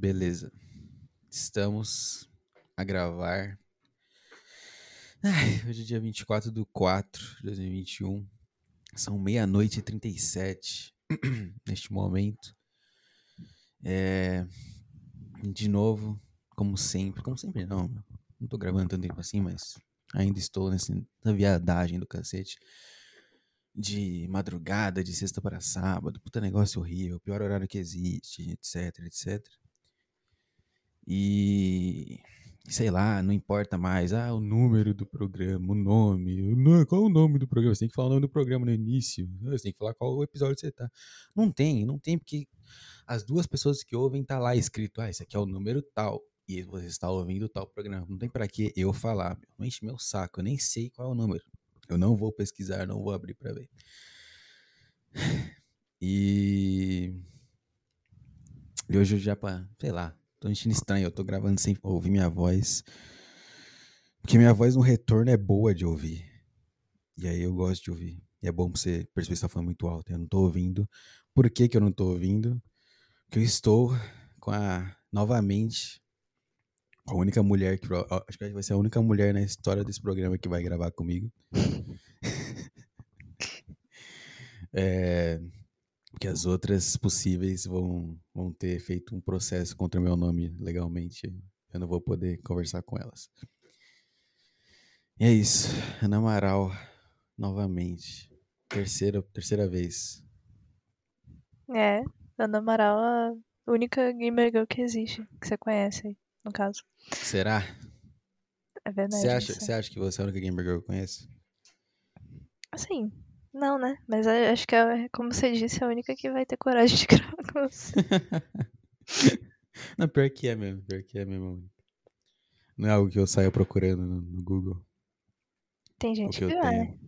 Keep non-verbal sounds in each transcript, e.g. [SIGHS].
Beleza. Estamos a gravar. Ai, hoje é dia 24 do 4 de 2021. São meia-noite e 37 [CLEARS THROAT] neste momento. É... De novo, como sempre. Como sempre, não. Não tô gravando tanto tempo assim, mas ainda estou nessa viadagem do cacete. De madrugada, de sexta para sábado. Puta negócio horrível. Pior horário que existe, etc, etc. E sei lá, não importa mais, ah, o número do programa, o nome, qual é o nome do programa? Você tem que falar o nome do programa no início, você tem que falar qual episódio você tá. Não tem, não tem, porque as duas pessoas que ouvem tá lá escrito, ah, esse aqui é o número tal, e você está ouvindo tal programa. Não tem para que eu falar, meu. enche meu saco, eu nem sei qual é o número. Eu não vou pesquisar, não vou abrir para ver. [SIGHS] E... e hoje eu já, sei lá, Tô enchendo estranho, eu tô gravando sem ouvir minha voz. Porque minha voz no retorno é boa de ouvir. E aí eu gosto de ouvir. E é bom pra você perceber se tá falando muito alto. Eu não tô ouvindo. Por que que eu não tô ouvindo? Porque eu estou com a... Novamente... A única mulher que... Acho que vai ser a única mulher na história desse programa que vai gravar comigo. [LAUGHS] é que as outras possíveis vão, vão ter feito um processo contra o meu nome legalmente. Eu não vou poder conversar com elas. E é isso. Ana Amaral, novamente. Terceira, terceira vez. É, Ana Amaral a única gamer girl que existe, que você conhece aí, no caso. Será? É verdade. Você acha, você acha que você é a única gamer girl que eu conheço? Assim, não, né? Mas acho que, é, como você disse, é a única que vai ter coragem de [LAUGHS] gravar com você. [LAUGHS] Não, pior que é mesmo, pior que é mesmo. Não é algo que eu saia procurando no, no Google. Tem gente que, que vai. Tenho.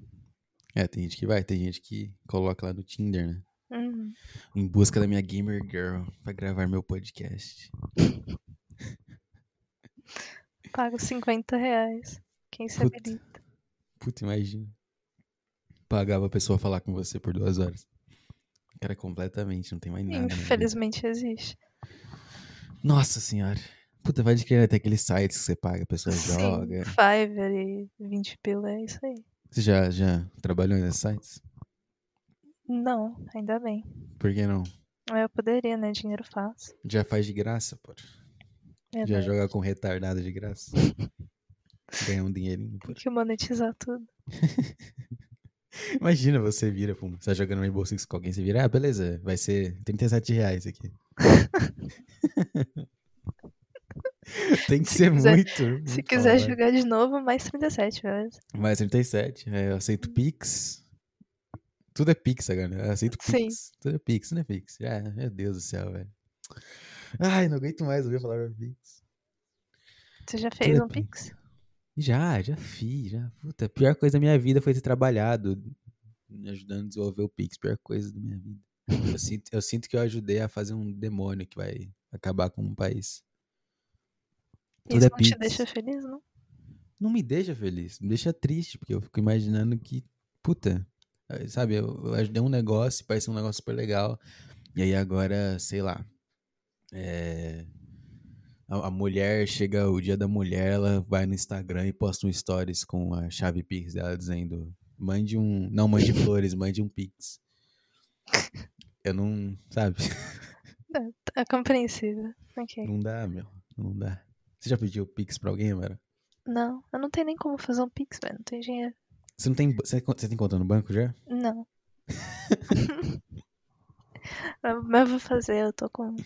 É, tem gente que vai, tem gente que coloca lá no Tinder, né? Uhum. Em busca da minha gamer girl pra gravar meu podcast. Pago 50 reais. Quem se puta, habilita? Puta, imagina pagava a pessoa falar com você por duas horas. Cara, completamente, não tem mais nada. Infelizmente existe. Nossa senhora. Puta, vai de até aqueles sites que você paga, a pessoa Sim, joga. Fiverr e 20 pila, é isso aí. Você já, já trabalhou nesses sites? Não, ainda bem. Por que não? Eu poderia, né? Dinheiro fácil. Já faz de graça, pô. É já joga com retardado de graça. [LAUGHS] Ganha um dinheirinho. Tem que monetizar tudo. [LAUGHS] [LAUGHS] Imagina você vira, pum, você tá jogando Rainbow Six com alguém, você vira, ah, beleza, vai ser 37 reais aqui. [LAUGHS] Tem que se ser quiser, muito, muito. Se quiser jogar de novo, mais 37, beleza? Mais 37, é, eu aceito Pix. Tudo é Pix agora, eu aceito Pix. Sim. Tudo é Pix, tudo é Pix. Ah, meu Deus do céu, velho. Ai, não aguento mais ouvir falar Pix. Você já fez tudo um é Pix? Já, já fiz, já. Puta, a pior coisa da minha vida foi ter trabalhado me ajudando a desenvolver o Pix, pior coisa da minha vida. Eu sinto, eu sinto que eu ajudei a fazer um demônio que vai acabar com um país. Tudo Isso é não Pix. te deixa feliz, não? Não me deixa feliz, me deixa triste, porque eu fico imaginando que, puta, sabe, eu, eu ajudei um negócio, parece um negócio super legal, e aí agora, sei lá, é, a, a, mulher chega o dia da mulher, ela vai no Instagram e posta um stories com a chave Pix dela dizendo: mande um. Não mande [LAUGHS] flores, mande um Pix. Eu não. Sabe? É, compreensível. Okay. Não dá, meu. Não dá. Você já pediu Pix pra alguém, Mara? Não, eu não tenho nem como fazer um Pix, velho. Não tem dinheiro. Você não tem. Você, você tem conta no banco já? Não. [LAUGHS] [LAUGHS] Mas eu vou fazer, eu tô com,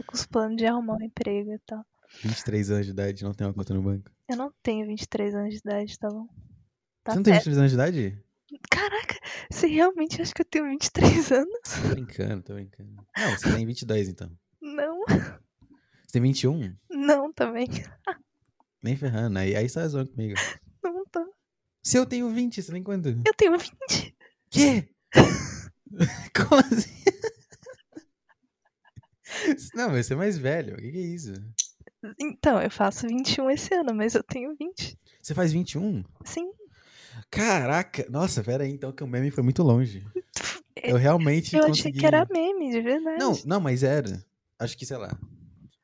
tô com os planos de arrumar um emprego e tal. 23 anos de idade, não tem uma conta no banco? Eu não tenho 23 anos de idade, tá bom? Tá você não tem 23 anos de idade? Caraca, você realmente acha que eu tenho 23 anos? Tô brincando, tô brincando. Não, você tem 22 então. Não. Você tem 21? Não, também. Nem ferrando, aí, aí você tá zoando comigo. Não tô. Se eu tenho 20, você tem quanto? Eu tenho 20. Quê? [LAUGHS] Como assim? [LAUGHS] Não, vai ser mais velho. O que, que é isso? Então, eu faço 21 esse ano, mas eu tenho 20. Você faz 21? Sim. Caraca! Nossa, pera aí, então que o meme foi muito longe. [LAUGHS] Eu realmente Eu consegui... achei que era meme, de verdade. Não, não, mas era. Acho que, sei lá.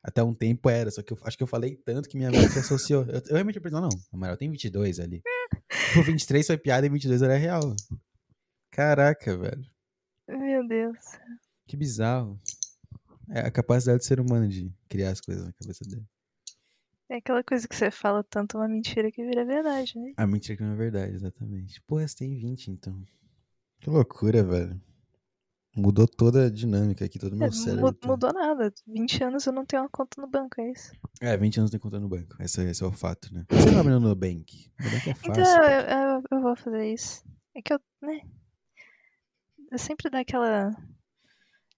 Até um tempo era, só que eu acho que eu falei tanto que minha mente se associou. Eu, eu realmente pensei, não, Amaral tem 22 ali. [LAUGHS] O 23 foi piada e 22 era real. Caraca, velho. Meu Deus. Que bizarro. É a capacidade do ser humano de criar as coisas na cabeça dele. É aquela coisa que você fala tanto uma mentira que vira verdade, né? A mentira que não é verdade, exatamente. Pô, você tem 20, então. Que loucura, velho. Mudou toda a dinâmica aqui, todo o meu É, cérebro. mu- tá- mudou nada. 20 anos eu não tenho uma conta no banco, é isso. É, 20 anos tem conta no banco. Esse, esse é o fato, né? Você não abre no Nubank. O Nubank é fácil. Então eu, eu, eu vou fazer isso. É que eu, né? Eu sempre dá aquela.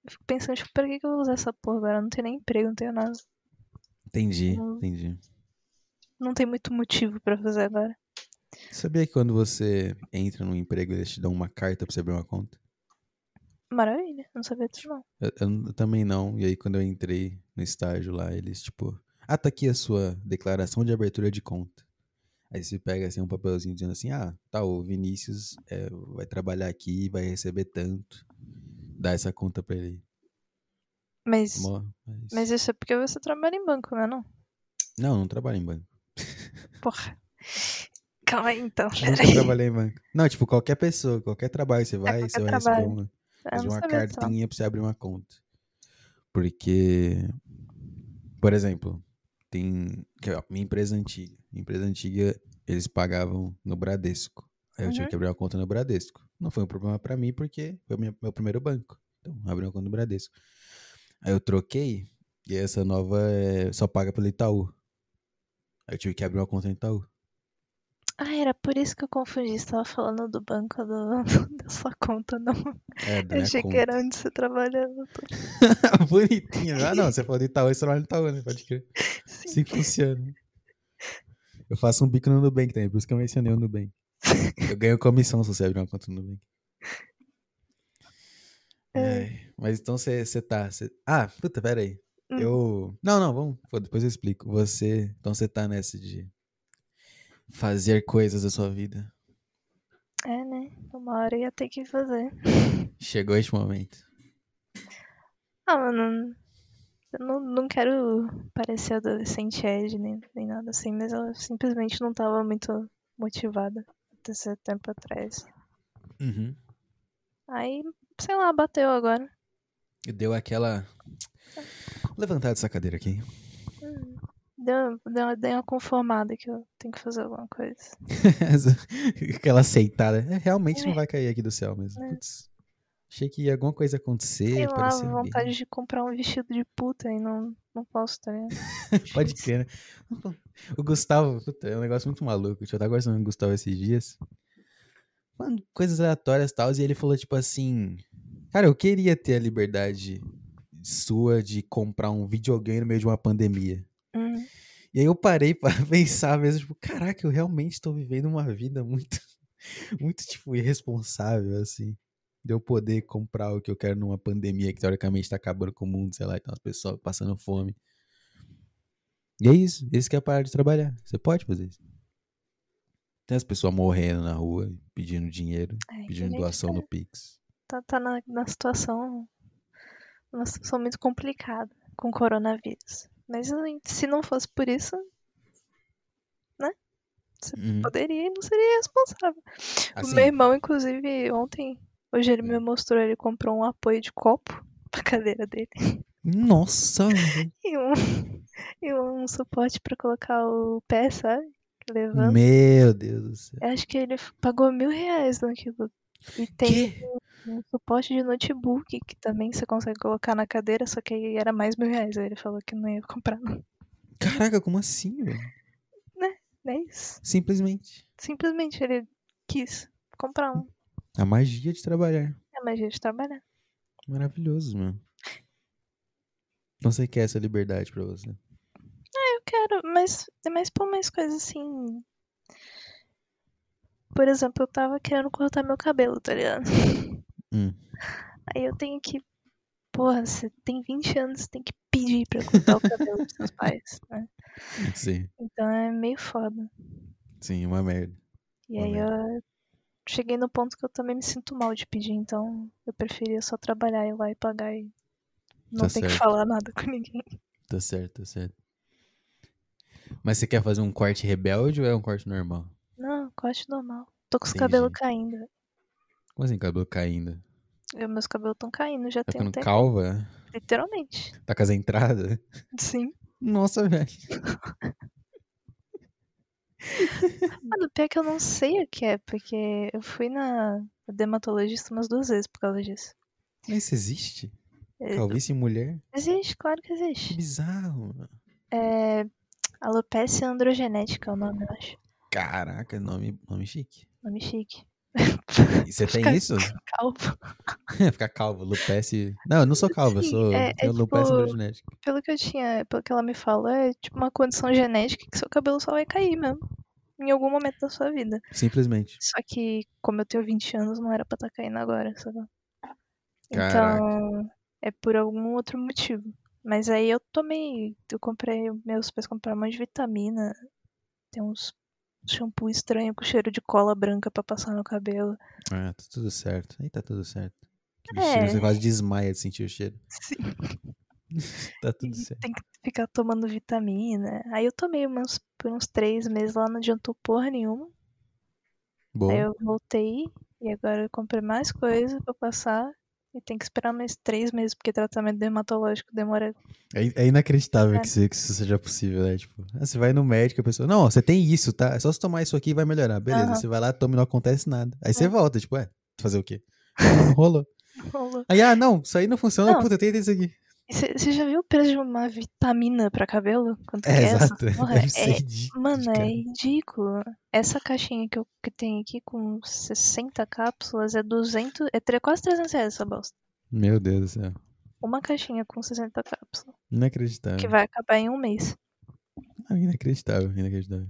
Eu fico pensando, tipo, pra que, eu vou usar essa porra agora? Eu não tenho nem emprego, não tenho nada. Entendi, Não. entendi. Não tem muito motivo pra fazer agora. Sabia que quando você entra num emprego, eles te dão uma carta pra você abrir uma conta? Maravilha, não sabia disso não. Eu, eu n- também não. E aí, quando eu entrei no estágio lá, eles, tipo, ah, tá aqui a sua declaração de abertura de conta. Aí você pega assim um papelzinho dizendo assim, ah, tá, o Vinícius é, vai trabalhar aqui, vai receber tanto. Dá essa conta pra ele. Mas, Mó- mas- mas isso é porque você trabalha em banco, né? Não? Não, não trabalho em banco. [LAUGHS] Porra. Calma aí então. Nunca trabalhei em banco. Não, tipo, qualquer pessoa, qualquer trabalho, você vai, qualquer você vai trabalho. receber uma, Eu receber uma não. cartinha pra você abrir uma conta. Porque, por exemplo, tem minha empresa antiga. Minha empresa antiga, eles pagavam no Bradesco. Aí eu Uhum. que abrir uma conta no Bradesco. Não foi um problema pra mim, porque foi o meu, primeiro banco. Então, abri uma conta no Bradesco. Aí eu troquei, e essa nova é, só paga pelo Itaú. Aí eu tive que abrir uma conta no Itaú. Ah, era por isso que eu confundi. Você tava falando do banco do, [LAUGHS] da sua conta, não. É, da Eu achei conta. que era onde você trabalhava. [LAUGHS] Bonitinho. Ah, não, você falou de Itaú, você trabalha no Itaú, né? Pode crer. [LAUGHS] Sim. Assim funciona. Eu faço um bico no Nubank também, por isso que eu mencionei o Nubank. Eu ganho comissão se você abrir uma conta no Nubank. É. Mas então você tá. Você... Ah, puta, pera aí. Hum. Eu. Não, não, vamos. pô, depois eu explico. Você. Então você tá nessa de fazer coisas da sua vida. É, né? Uma hora ia ter que fazer. Chegou este momento. Ah, mano. Eu não, não quero parecer adolescente Ed nem, nem nada assim, mas eu simplesmente não tava muito motivada esse tempo atrás. Uhum. Aí, sei lá, bateu agora. E deu aquela. Levantar dessa cadeira aqui. Hum, Deu, deu, dei uma conformada que eu tenho que fazer alguma coisa. [LAUGHS] Aquela aceitada. É, realmente não É. vai cair aqui do céu mesmo. É. Putz. Achei que ia alguma coisa acontecer. Sei lá, vontade bem. de comprar um vestido de puta e não, não posso, tá ligado? [LAUGHS] Pode crer, né? O Gustavo, puta, é um negócio muito maluco. Eu tava conversando com o Gustavo esses dias. Falando coisas aleatórias e tal. E ele falou, tipo assim. Cara, eu queria ter a liberdade sua de comprar um videogame no meio de uma pandemia. Hum, E aí eu parei pra [LAUGHS] pensar mesmo, tipo, caraca, eu realmente tô vivendo uma vida muito, [LAUGHS] muito, tipo, irresponsável, assim. De eu poder comprar o que eu quero numa pandemia que teoricamente tá acabando com o mundo, sei lá, e tem umas pessoas passando fome. E é isso, esse que é a parada de trabalhar. Você pode fazer isso. Tem as pessoas morrendo na rua, pedindo dinheiro, é, pedindo doação no Pix. tá, tá na, na situação. Uma situação muito complicada com o coronavírus. Mas assim, se não fosse por isso, né? Você Uhum. poderia e não seria responsável. O Assim, meu irmão, inclusive, ontem, hoje ele me mostrou, ele comprou um apoio de copo [LAUGHS] pra cadeira dele. nossa. [LAUGHS] E um, e um suporte pra colocar o pé, sabe? Levando. meu Deus do céu. Eu acho que ele pagou mil reais naquilo. E tem Que? um suporte de notebook que também você consegue colocar na cadeira, só que aí era mais mil reais. Aí ele falou que não ia comprar, não. Caraca, como assim, velho? É isso. Simplesmente. Simplesmente ele quis comprar um. A magia de trabalhar. É a magia de trabalhar. Maravilhoso, mano. Então você quer essa liberdade pra você. Eu quero, mas é mais por mais coisas assim. Por exemplo, eu tava querendo cortar meu cabelo, tá ligado? Hum. Aí eu tenho que. Porra, você tem 20 anos, você tem que pedir pra cortar o cabelo dos seus pais, né? Sim, Então é meio foda. sim, uma merda. E Uma aí eu cheguei no ponto que eu também me sinto mal de pedir, então eu preferia só trabalhar, ir lá e pagar e não Tá ter que certo. falar nada com ninguém. Tá certo, tá certo. Mas você quer fazer um corte rebelde ou é um corte normal? Não, corte normal. Tô com os Entendi. cabelos caindo. Como assim, cabelo caindo? E meus cabelos estão caindo já Tá tem um tempo. calva? Literalmente. Tá com as entradas? Sim. Nossa, velho. [LAUGHS] Mano, pior que eu não sei o que é, porque eu fui na dermatologista umas duas vezes por causa disso. Mas isso existe? É, Calvície em mulher? Existe, claro que Que existe. bizarro. mano. É. Alopecia androgenética é o nome, eu acho. Caraca, nome, nome chique. Nome chique. [LAUGHS] E você tem Ficar- isso? Calvo. Ficar calvo, [LAUGHS] lupece. Não, eu não sou calvo, eu Sim, sou. é- é lupece tipo-. Pelo que eu tinha, pelo que ela me falou, é tipo uma condição genética que seu cabelo só vai cair mesmo. Em algum momento da sua vida. Simplesmente. Só que, como eu tenho 20 anos, não era pra estar caindo agora, sabe? Caraca. Então, é por algum outro motivo. Mas aí eu tomei, eu comprei, meus pais compraram um monte de vitamina. Tem uns shampoo estranho com cheiro de cola branca pra passar no cabelo. Ah, tá tudo certo. Aí tá tudo certo. Que É. cheiro, você quase desmaia de sentir o cheiro. [LAUGHS] Sim. [LAUGHS] Tá tudo E certo. tem que ficar tomando vitamina. Aí eu tomei umas, por uns três meses lá, não adiantou porra nenhuma. Boa. Aí eu voltei e agora eu comprei mais coisa pra passar. E tem que esperar mais três meses, porque tratamento dermatológico demora. É, é inacreditável É. que, isso, que isso seja possível, né? Tipo, ah, você vai no médico, a pessoa, não, ó, você tem isso, tá? É só você tomar isso aqui e vai melhorar. Beleza, Aham. você vai lá, toma e não acontece nada. Aí você É. volta, tipo, ué, fazer o quê? Rolou. [LAUGHS] Rolou. Aí, ah, não, isso aí não funciona, Não. puta, tenta isso aqui. Você já viu o preço de uma vitamina pra cabelo? Quanto É, que é essa exato. porra? Deve É- ser ridículo. Mano, cara. é ridículo. Essa caixinha que, eu, que tem aqui com 60 cápsulas é 200. É quase 300 reais essa bosta. Meu Deus do céu. Uma caixinha com 60 cápsulas. Inacreditável. Que vai acabar em um mês. Ah, inacreditável, inacreditável.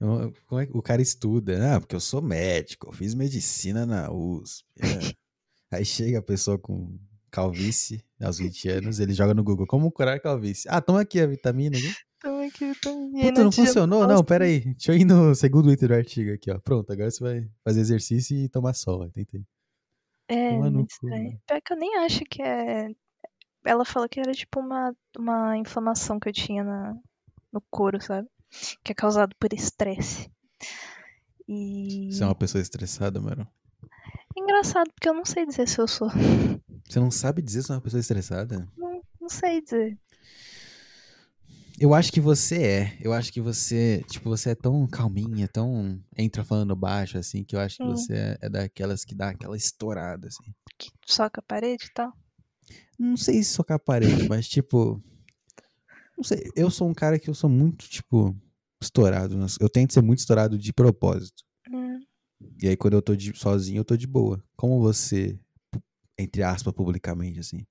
Eu- como é que o cara estuda? Ah, porque eu sou médico, eu fiz medicina na USP. é. [LAUGHS] Aí chega a pessoa com calvície aos 20 anos, ele joga no Google, como curar calvície? Ah, toma aqui a vitamina. Aqui. Toma aqui, vitamina. E aí Puta, não adianta funcionou? Não, pera aí. Deixa eu ir no segundo item do artigo aqui, ó. Pronto, agora você vai fazer exercício e tomar sol. ó, Tentei. É, no cu, mano. Pior que eu nem acho que é. Ela falou que era tipo uma, uma inflamação que eu tinha na, no couro, sabe? Que é causado por estresse. E. Você é uma pessoa estressada, mano. Engraçado, porque eu não sei dizer se eu sou. [LAUGHS] Você não sabe dizer se é uma pessoa estressada? Não, não sei dizer. Eu acho que você é. Eu acho que você, tipo, você é tão calminha, tão entra falando baixo, assim, que eu acho que Hum. você é, é daquelas que dá aquela estourada, assim. Que soca a parede e tal. Não sei se socar a parede, [LAUGHS] mas, tipo. Não sei. Eu sou um cara que eu sou muito, tipo, estourado. Eu tento ser muito estourado de propósito. E aí, quando eu tô de- sozinho, eu tô de boa. Como você, entre aspas, publicamente, assim.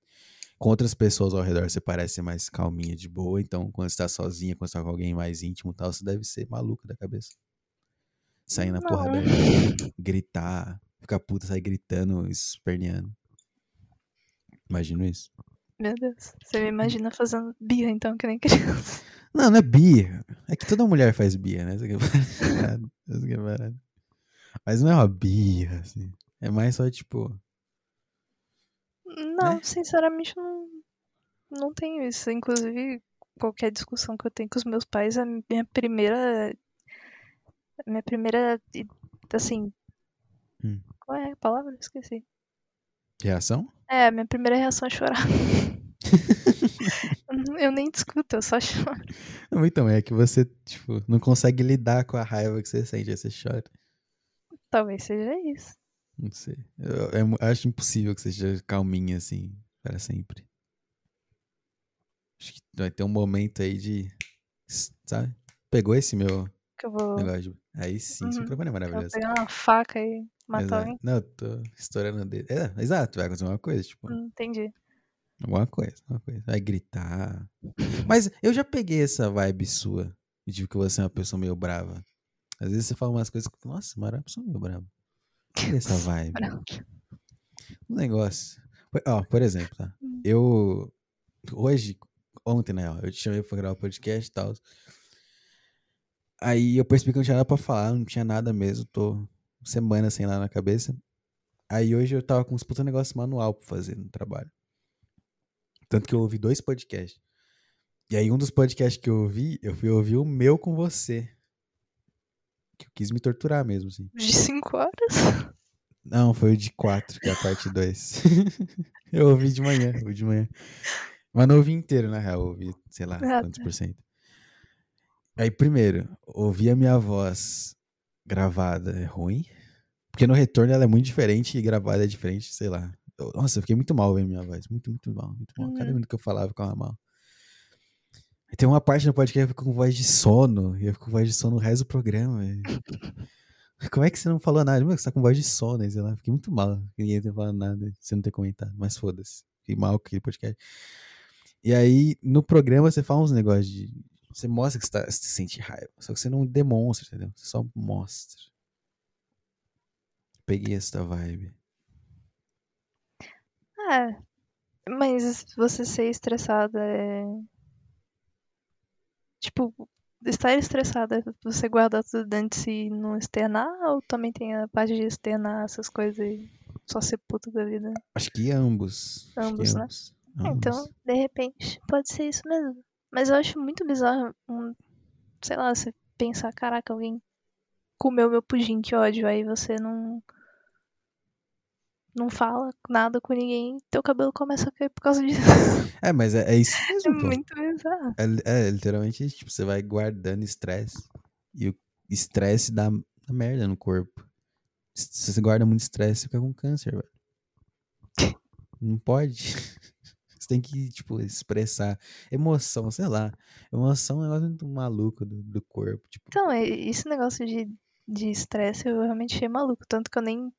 Com outras pessoas ao redor, você parece mais calminha, de boa. Então, quando você tá sozinha, quando você tá com alguém mais íntimo e tal, você deve ser maluca da cabeça. Sair na Não. porradaria, gritar, ficar puta, sair gritando, esperneando. Imagino isso. meu Deus. Você me imagina fazendo birra, então, que nem criança. Não, não é birra. É que toda mulher faz birra, né? Essa [LAUGHS] que é parada. Essa que é parada. Mas não é uma birra, assim. É mais só, tipo, Não, Né? sinceramente, não, não tenho isso. Inclusive, qualquer discussão que eu tenho com os meus pais, a minha primeira. A minha primeira. Assim. Hum. Qual é a palavra? Esqueci. reação? É, a minha primeira reação é chorar. [LAUGHS] eu nem discuto, eu só choro. Então, é que você, tipo, não consegue lidar com a raiva que você sente, aí você chora. Talvez seja isso. Não sei. Eu, eu mu- acho impossível que seja calminha, assim, para sempre. Acho que vai ter um momento aí de. Sabe? Pegou esse meu Que eu vou, negócio de. Aí sim, esse Uhum. microfone é vou maravilhoso. pegar uma faca e matar alguém. Não, eu tô estourando o dedo. É, exato, vai acontecer uma coisa, tipo, Hum, entendi. alguma coisa, alguma coisa. Vai gritar. Mas eu já peguei essa vibe sua, de que você é uma pessoa meio brava. Às vezes você fala umas coisas que, nossa, pessoa meio brava. Cadê essa [LAUGHS] vibe? Um negócio. Por- Ó, por exemplo, tá? Hum. Eu. Hoje, ontem, né? ó, Eu te chamei pra gravar o podcast e tal. Aí eu percebi que eu não tinha nada pra falar, não tinha nada mesmo. Tô semana sem lá na cabeça. Aí hoje eu tava com uns puta negócio manual pra fazer no trabalho. Tanto que eu ouvi dois podcasts. E aí, um dos podcasts que eu ouvi, eu fui ouvir o meu com você. Que eu quis me torturar mesmo, assim. De 5 horas? Não, foi o de 4, que é a parte 2. [LAUGHS] eu ouvi de manhã, ouvi de manhã. Mas não ouvi inteiro, na real. Ouvi, sei lá, Ah, quantos por cento. Aí, primeiro, ouvir a minha voz gravada é ruim. Porque no retorno ela é muito diferente e gravada é diferente, sei lá. Eu- nossa, eu fiquei muito mal ouvindo minha voz. Muito, muito mal, muito mal. Cada Uhum. minuto que eu falava, ficava mal. Tem uma parte no podcast que eu fico com voz de sono. E eu fico com voz de sono o resto do programa. [LAUGHS] Como é que você não falou nada? Você tá com voz de sono, sei lá. Fiquei muito mal. Ninguém ter falado nada. Você não ter comentado. Mas foda-se. Fiquei mal com aquele podcast. E aí, no programa, você fala uns negócios de. Você mostra que você, tá, você sente raiva. Só que você não demonstra, entendeu? Você só mostra. Peguei essa vibe. É. Mas você ser estressada é. Tipo, estar estressada é você guardar tudo dentro de si e não externar? Ou também tem a parte de externar essas coisas e só ser puto da vida? Acho que ambos. Acho que Ambos, né? ambos. É, Então, Ambos. de repente, pode ser isso mesmo. Mas eu acho muito bizarro, um, sei lá, você pensar, caraca, alguém comeu meu pudim, que ódio. Aí você não. Não fala nada com ninguém, teu cabelo começa a cair por causa disso. [LAUGHS] É, mas é, é isso É mesmo, pô. muito bizarro. É, é, literalmente, tipo, você vai guardando estresse. E o estresse dá, dá merda no corpo. Se você guarda muito estresse, você fica com câncer, velho. [LAUGHS] Não pode. [LAUGHS] Você tem que, tipo, expressar emoção, sei lá. Emoção é um negócio muito maluco do, do corpo. Tipo, Então, é- esse negócio de de estresse eu realmente achei maluco. Tanto que eu nem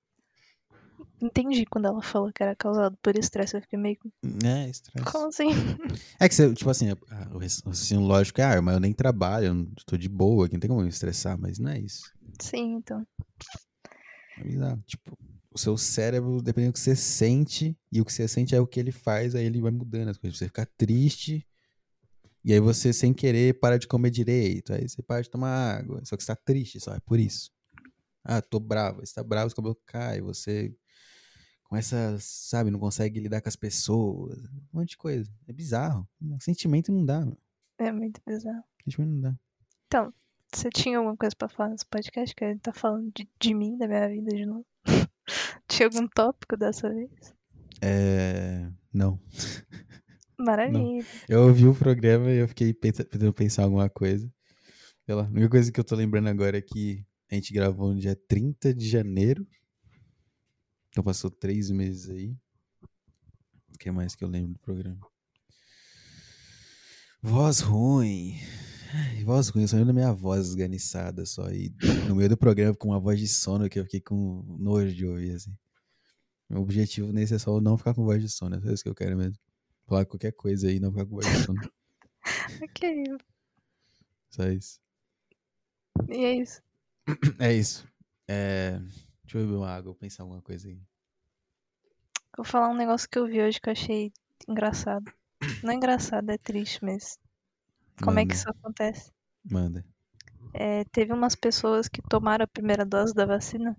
entendi quando ela falou que era causado por estresse. Eu fiquei meio. é, estresse. Como assim? [LAUGHS] É que você, tipo assim, o raciocínio lógico é, ah, mas eu nem trabalho, eu tô de boa, aqui não tem como me estressar, mas não é isso. Sim, então. É bizarro. Tipo, o seu cérebro, dependendo do que você sente, e o que você sente é o que ele faz, aí ele vai mudando as coisas. Você fica triste, e aí você, sem querer, para de comer direito. Aí você para de tomar água. Só que você tá triste, só é por isso. Ah, tô bravo. Você tá bravo, seu cabelo cai, você começa, sabe, não consegue lidar com as pessoas. Um monte de coisa. É bizarro. Sentimento não dá, meu. É muito bizarro. Sentimento não dá. Então, você tinha alguma coisa pra falar nesse podcast? Que ele tá falando de, de mim, da minha vida de novo? [LAUGHS] tinha algum tópico dessa vez? É. Não. Maravilha. Eu ouvi o programa e eu fiquei tentando pensar alguma coisa. Sei lá, a única coisa que eu tô lembrando agora é que a gente gravou no dia 30 de janeiro. Então passou três meses aí. O que mais que eu lembro do programa? Voz ruim. Ai, Voz ruim, eu só lembro da minha voz esganiçada só. E no meio do programa com uma voz de sono que eu fiquei com nojo de ouvir, assim. Meu objetivo nesse é só não ficar com voz de sono, é só isso que eu quero mesmo. Falar qualquer coisa aí e não ficar com voz de sono. [LAUGHS] Ok. Só isso. E é isso. É isso. É... Deixa eu beber uma água, vou pensar alguma coisa aí. Vou falar um negócio que eu vi hoje que eu achei engraçado. Não é engraçado, é triste, mas. Como é que Manda, isso acontece? Manda. É, teve umas pessoas que tomaram a primeira dose da vacina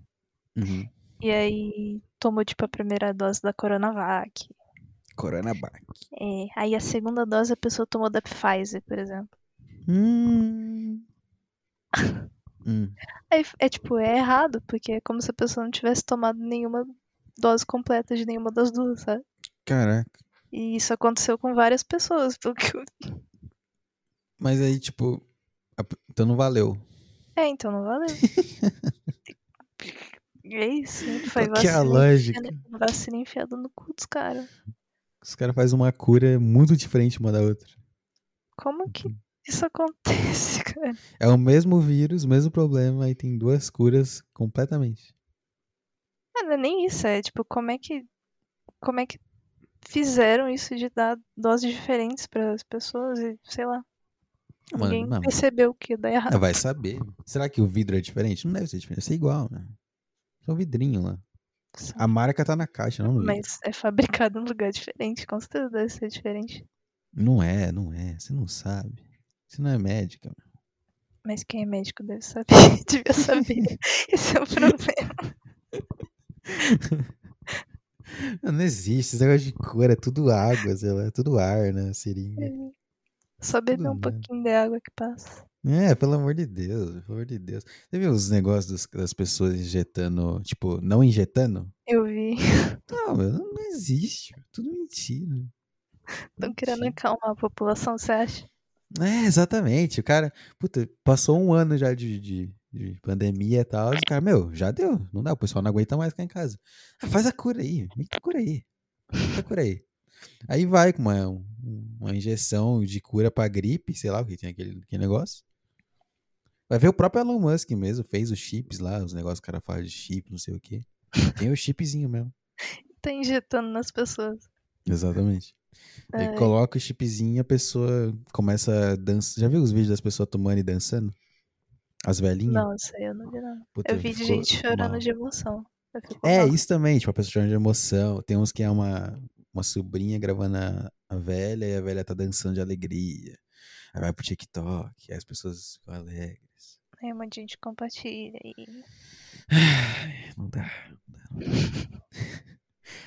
Uhum. e aí tomou tipo a primeira dose da Coronavac. Coronavac. É, aí a segunda dose a pessoa tomou da Pfizer, por exemplo. Hum. [LAUGHS] hum. Aí é tipo, é errado, porque é como se a pessoa não tivesse tomado nenhuma dose completa de nenhuma das duas, sabe? Caraca. E isso aconteceu com várias pessoas, porque [LAUGHS] Mas aí, tipo. Então não valeu. É, então não valeu. [LAUGHS] É isso, foi Qual que é a lógica? enfiada- vacina enfiada no cu dos caras. Os caras fazem uma cura muito diferente uma da outra. Como que isso acontece, [LAUGHS] cara? É o mesmo vírus, o mesmo problema, aí tem duas curas completamente. Ah, não é nem isso, é tipo, como é que. Como é que fizeram isso de dar doses diferentes para as pessoas e sei lá. Ah, mano, Ninguém não. percebeu que dar errado. Vai saber. Será que o vidro é diferente? Não deve ser diferente, deve ser igual, né? Só o vidrinho lá. sabe? A marca tá na caixa, não no vidro. Mas é fabricado em um lugar diferente, com certeza deve ser diferente. Não é, não é. Você não sabe. Você não é médica. Mas quem é médico deve saber, [LAUGHS] devia saber. Esse é o problema. [LAUGHS] Não, existe. Esse negócio de cor é tudo água, sei lá. É tudo ar, né? Seringa. Só beber Tudo um nada. pouquinho de água que passa. É, pelo amor de Deus, pelo amor de Deus. Você viu os negócios das pessoas injetando, tipo, não injetando? Eu vi. [LAUGHS] Não, não, existe. Tudo mentira. Estão querendo acalmar a população, você acha? É, exatamente. O cara, puta, passou um ano já de, de, de pandemia e tal. E o cara, meu, já deu. Não dá, o pessoal não aguenta mais ficar em casa. Ah, faz a cura aí, meta a cura aí. Meta a cura aí. Aí vai com uma, um- uma injeção de cura pra gripe, sei lá o que tem aquele, aquele negócio. Vai ver o próprio Elon Musk mesmo, fez os chips lá, os negócios que o cara fala de chip, não sei o que. Tem o chipzinho mesmo. Tá injetando nas pessoas. Exatamente. Aí Ai. coloca o chipzinho e a pessoa começa a dançar. Já viu os vídeos das pessoas tomando e dançando? As velhinhas? Não, isso aí eu não vi não. Puta, Eu vi de gente chorando mal. de emoção. É, mal. isso também, tipo, a pessoa chorando de emoção. Tem uns que é uma, uma sobrinha gravando a, a velha e a velha tá dançando de alegria. Aí vai pro TikTok, aí as pessoas ficam alegres. Aí um monte de gente compartilha e. Ai, Não dá, não dá.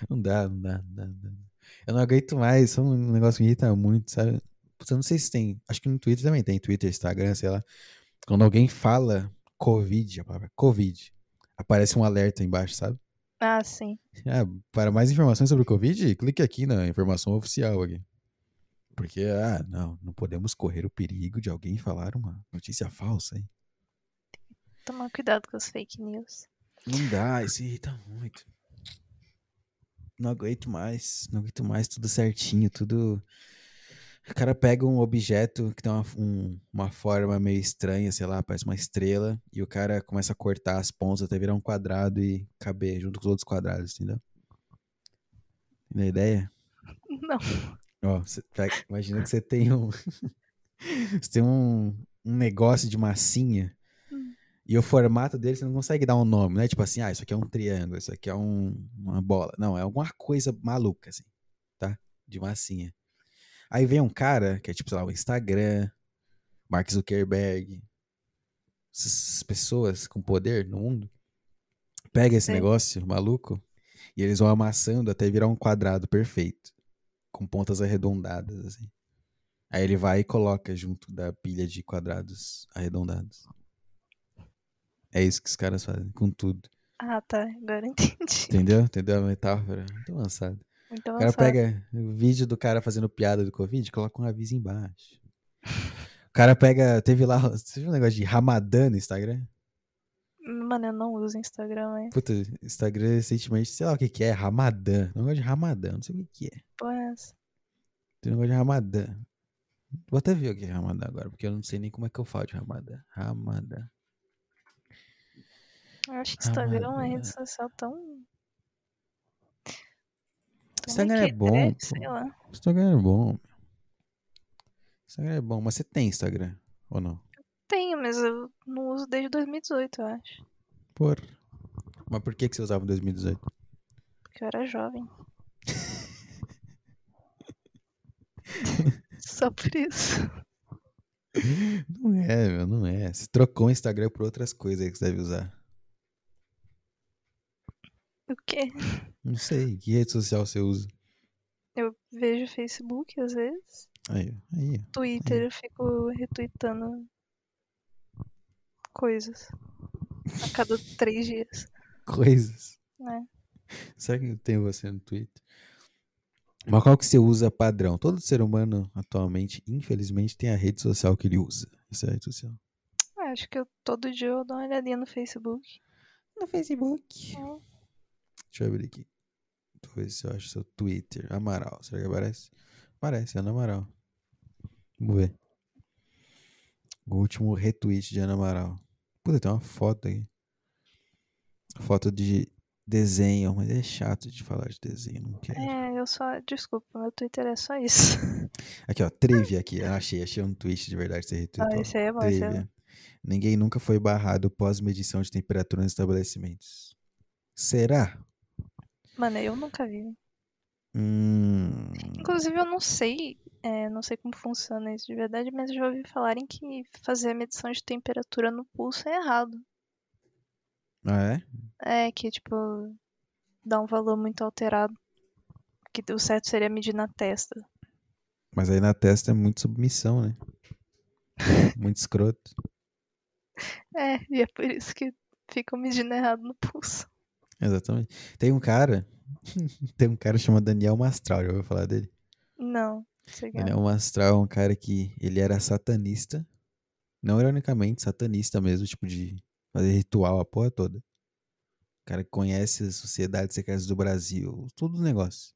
Não dá, [LAUGHS] não dá, não dá, não dá. Eu não aguento mais, isso é um negócio que me irrita muito, sabe? Putz, Eu não sei se tem. Acho que no Twitter também tem, Twitter, Instagram, sei lá. Quando alguém fala Covid, a palavra Covid, aparece um alerta embaixo, sabe? Ah, sim. Ah, para mais informações sobre o Covid, clique aqui na informação oficial aqui. Porque, ah, não, não podemos correr o perigo de alguém falar uma notícia falsa, hein? Tomar cuidado com as fake news. Não dá, isso irrita muito. Não aguento mais, não aguento mais, tudo certinho, tudo. O cara pega um objeto que tem uma, um- uma forma meio estranha, sei lá, parece uma estrela, e o cara começa a cortar as pontas até virar um quadrado e caber junto com os outros quadrados, entendeu? Entendeu a ideia? Não. Ó, pega- imagina que você tem um. [LAUGHS] você tem um, um negócio de massinha. E o formato dele você não consegue dar um nome, não é tipo assim, ah, isso aqui é um triângulo, isso aqui é um- uma bola. Não, é alguma coisa maluca, assim, tá? De massinha. Aí vem um cara, que é tipo, sei lá, o Instagram, Mark Zuckerberg, essas pessoas com poder no mundo, pega esse Sei. negócio maluco e eles vão amassando até virar um quadrado perfeito, com pontas arredondadas, assim. Aí ele vai e coloca junto da pilha de quadrados arredondados. É isso que os caras fazem com tudo. Ah, tá. Agora eu entendi. Entendeu? Entendeu a metáfora? Muito avançado. Muito O cara avançado. pega o vídeo do cara fazendo piada do Covid e coloca um aviso embaixo. O cara pega. Teve lá. Você viu um negócio de Ramadã no Instagram? Mano, eu não uso Instagram, mas. Puta, Instagram recentemente, sei lá o que que é, Ramadã. Não gosto de Ramadã, não sei o que que é. Porra, é essa? Tem um negócio de Ramadã. Vou até ver o que é Ramadã agora, porque eu não sei nem como é que eu falo de Ramadã. Ramadã. Eu acho que Instagram é uma Ramadã. rede social tão. tão Instagram é bom. Sei lá. Instagram é bom. Instagram é bom, mas você tem Instagram, ou não? Tenho, mas eu não uso desde 2018, eu acho. Por. Mas por que, que você usava em 2018? Porque eu era jovem. [LAUGHS] Só por isso. Não é, meu, não é. Você trocou o Instagram por outras coisas aí que você deve usar. O quê? Não sei, que rede social você usa? Eu vejo Facebook às vezes. Aí, aí. Twitter eu fico retweetando coisas. A cada [LAUGHS] três dias. Coisas. Né? Será que eu tenho você no Twitter? Mas qual que você usa padrão? Todo ser humano atualmente, infelizmente, tem a rede social que ele usa. Essa é a rede social. Acho que eu, todo dia eu dou uma olhadinha no Facebook. No Facebook. Hum. Deixa eu abrir aqui. Deixa eu ver se eu acho seu Twitter. Amaral. Será que aparece? Aparece, Ana Amaral. Vamos ver. O último retweet de Ana Amaral. Puta, tem uma foto aí. Foto de desenho, mas é chato de falar de desenho, não quero. É, eu só. Desculpa, meu Twitter é só isso. [LAUGHS] Aqui, ó, trivia aqui. Ah, achei, achei um tweet de verdade que você Ah, esse aí é bom, esse é bom. Ninguém nunca foi barrado pós medição de temperatura nos estabelecimentos. Será? Mano, eu nunca vi. Hum, Inclusive, eu não sei. é, não sei como funciona isso de verdade, mas eu já ouvi falarem que fazer a medição de temperatura no pulso é errado. ah, é? É, que tipo. dá um valor muito alterado. Que o certo seria medir na testa. Mas aí na testa é muito submissão, né? [LAUGHS] Muito escroto. É, e é por isso que ficam medindo errado no pulso. Exatamente. Tem um cara. [LAUGHS] tem um cara chamado Daniel Mastral, já ouviu falar dele? Não, sei lá. Daniel Mastral é um cara que ele era satanista. Não ironicamente, satanista mesmo, tipo de fazer ritual a porra toda. O cara que conhece as sociedades secretas do Brasil, tudo os negócios.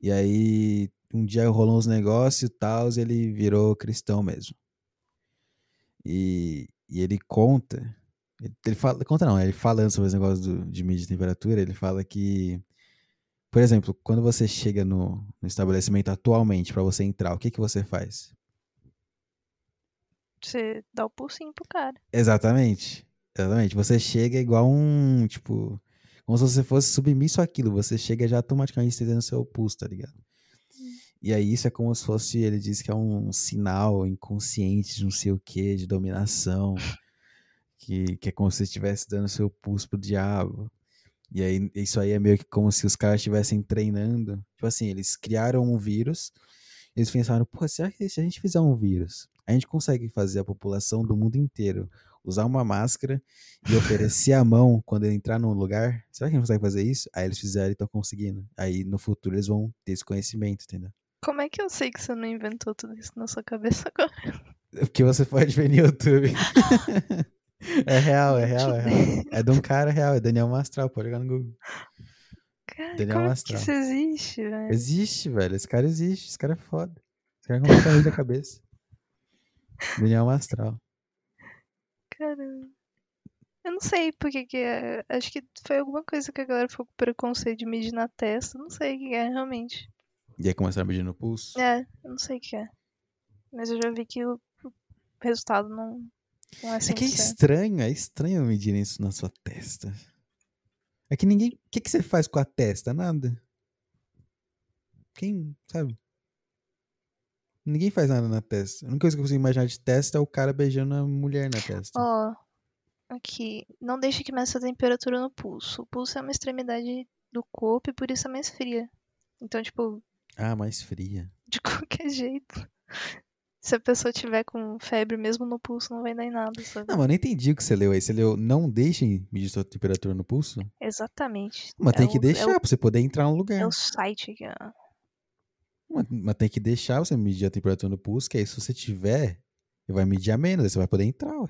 E aí, um dia rolou uns negócios e tal, e ele virou cristão mesmo. E, e ele conta, ele, fala, conta não, ele falando sobre os negócios do, de mídia e temperatura, ele fala que, por exemplo, quando você chega no, no estabelecimento atualmente para você entrar, o que que você faz? Você dá o pulsinho pro cara. Exatamente. Exatamente. Você chega igual um, tipo, como se você fosse submisso àquilo. Você chega já automaticamente estendendo seu pulso, tá ligado? E aí isso é como se fosse, ele diz que é um sinal inconsciente de não sei o que, de dominação. [LAUGHS] Que, que é como se você estivesse dando seu pulso pro diabo. E aí isso aí é meio que como se os caras estivessem treinando. Tipo assim, eles criaram um vírus. Eles pensaram, pô, será que se a gente fizer um vírus, a gente consegue fazer a população do mundo inteiro usar uma máscara e oferecer a mão quando ele entrar num lugar? Será que a gente consegue fazer isso? Aí eles fizeram e estão conseguindo. Aí no futuro eles vão ter esse conhecimento, entendeu? Como é que eu sei que você não inventou tudo isso na sua cabeça agora? [LAUGHS] Porque você pode ver no YouTube. [LAUGHS] é real, é real, é real. [LAUGHS] É de um cara real, é Daniel Mastral, pode jogar no Google. Cara, Daniel como que Mastral. isso existe, velho? Existe, velho. Esse cara existe, esse cara é foda. Esse cara é completamente da cabeça. Daniel Mastral. Caramba. Eu não sei porque que é. Acho que foi alguma coisa que a galera ficou com preconceito de medir na testa. Não sei o que é, realmente. E aí começaram a medir no pulso? É, eu não sei o que é. Mas eu já vi que o, resultado não é que é 100%. estranho, é estranho medir isso na sua testa. É que ninguém. O que, que você faz com a testa? Nada. Quem, sabe? Ninguém faz nada na testa. A única coisa que eu consigo imaginar de testa é o cara beijando a mulher na testa. Ó, aqui. Não deixe que meça a temperatura no pulso. O pulso é uma extremidade do corpo e por isso é mais fria. Então, tipo, Ah, mais fria. de [LAUGHS] qualquer jeito. Se a pessoa tiver com febre mesmo no pulso, não vai dar em nada, sabe? Não, mas eu não entendi o que você leu aí. Você leu, não deixem medir sua temperatura no pulso? Exatamente. Mas É tem que o- deixar É pra você poder entrar no o, lugar. é o site aqui, ó. Mas, mas tem que deixar você medir a temperatura no pulso, que aí se você tiver, vai medir a menos, aí você vai poder entrar, ué.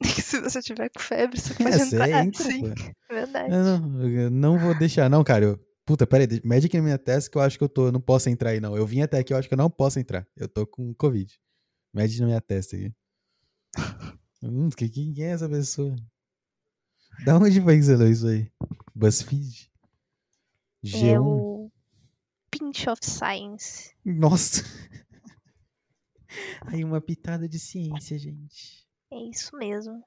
[LAUGHS] Se você tiver com febre, você É, pode você entrar. entra, Sim, pô. é verdade. Não, não, eu não vou deixar, não, cara. Eu, puta, peraí, aqui na minha testa que eu acho que eu tô, eu não posso entrar aí, não. Eu vim até aqui, eu acho que eu não posso entrar. Eu tô com Covid. Mede na minha testa aqui. Hum, que- quem é essa pessoa? Da onde foi que você leu isso aí? BuzzFeed? G1? É o Pinch of Science. Nossa! [LAUGHS] Aí uma pitada de ciência, gente. É isso mesmo.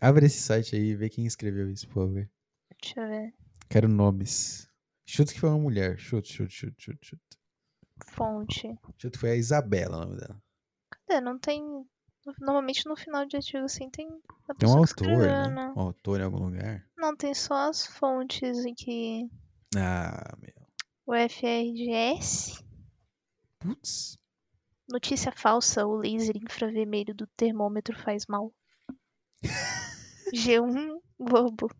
Abre esse site aí e vê quem escreveu isso, por favor. Deixa eu ver. Quero nomes. Chuto que foi uma mulher. Chuto, chuto, chuto, chuto, chuto. Fonte. Chuto que foi a Isabela o nome dela. Cadê? Não tem. Normalmente no final de artigo assim tem Tem um que autor, né? Um autor em algum lugar. Não, tem só as fontes aqui. Ah, meu. O FRGS. Putz. Notícia falsa: o laser infravermelho do termômetro faz mal. [LAUGHS] G1 Globo.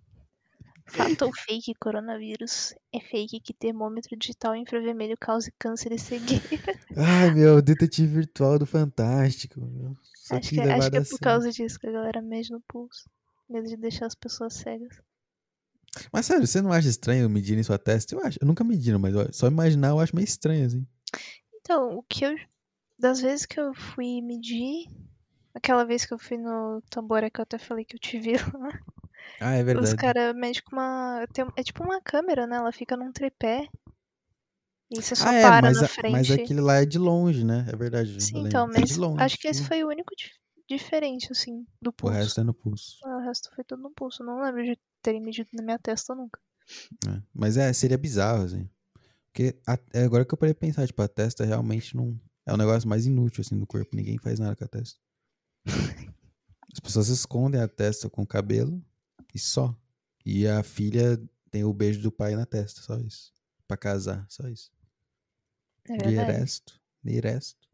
Fato ou fake coronavírus? É fake que termômetro digital infravermelho cause câncer e cegueira. [LAUGHS] Ai, meu, detetive virtual do Fantástico. meu. Só Acho que que, acho levado que é por causa disso que a galera mede no pulso. Medo de deixar as pessoas cegas. Mas sério, você não acha estranho medir em sua testa? Eu acho. Eu nunca medi, mas só imaginar eu acho meio estranho, assim. Então, o que eu. Das vezes que eu fui medir. Aquela vez que eu fui no Tambora que eu até falei que eu te vi [LAUGHS] lá. Ah, é Os verdade. caras medem com uma. tem- é tipo uma câmera, né? Ela fica num tripé. E você só Ah, é, para na a- frente. mas aquele lá é de longe, né? É verdade. Sim, então, É mas de longe. acho que esse foi o único dif- diferente, assim, do O pulso. resto é no pulso. Ah, O resto foi tudo no pulso. Não lembro de terem medido na minha testa nunca. né? Mas é, seria bizarro, assim. Porque a- é agora que eu parei de pensar, tipo, a testa realmente não. É o negócio mais inútil, assim, do corpo. Ninguém faz nada com a testa. [LAUGHS] As pessoas escondem a testa com o cabelo e só. E a filha tem o beijo do pai na testa, só isso. Pra casar, só isso. É De resto, de resto.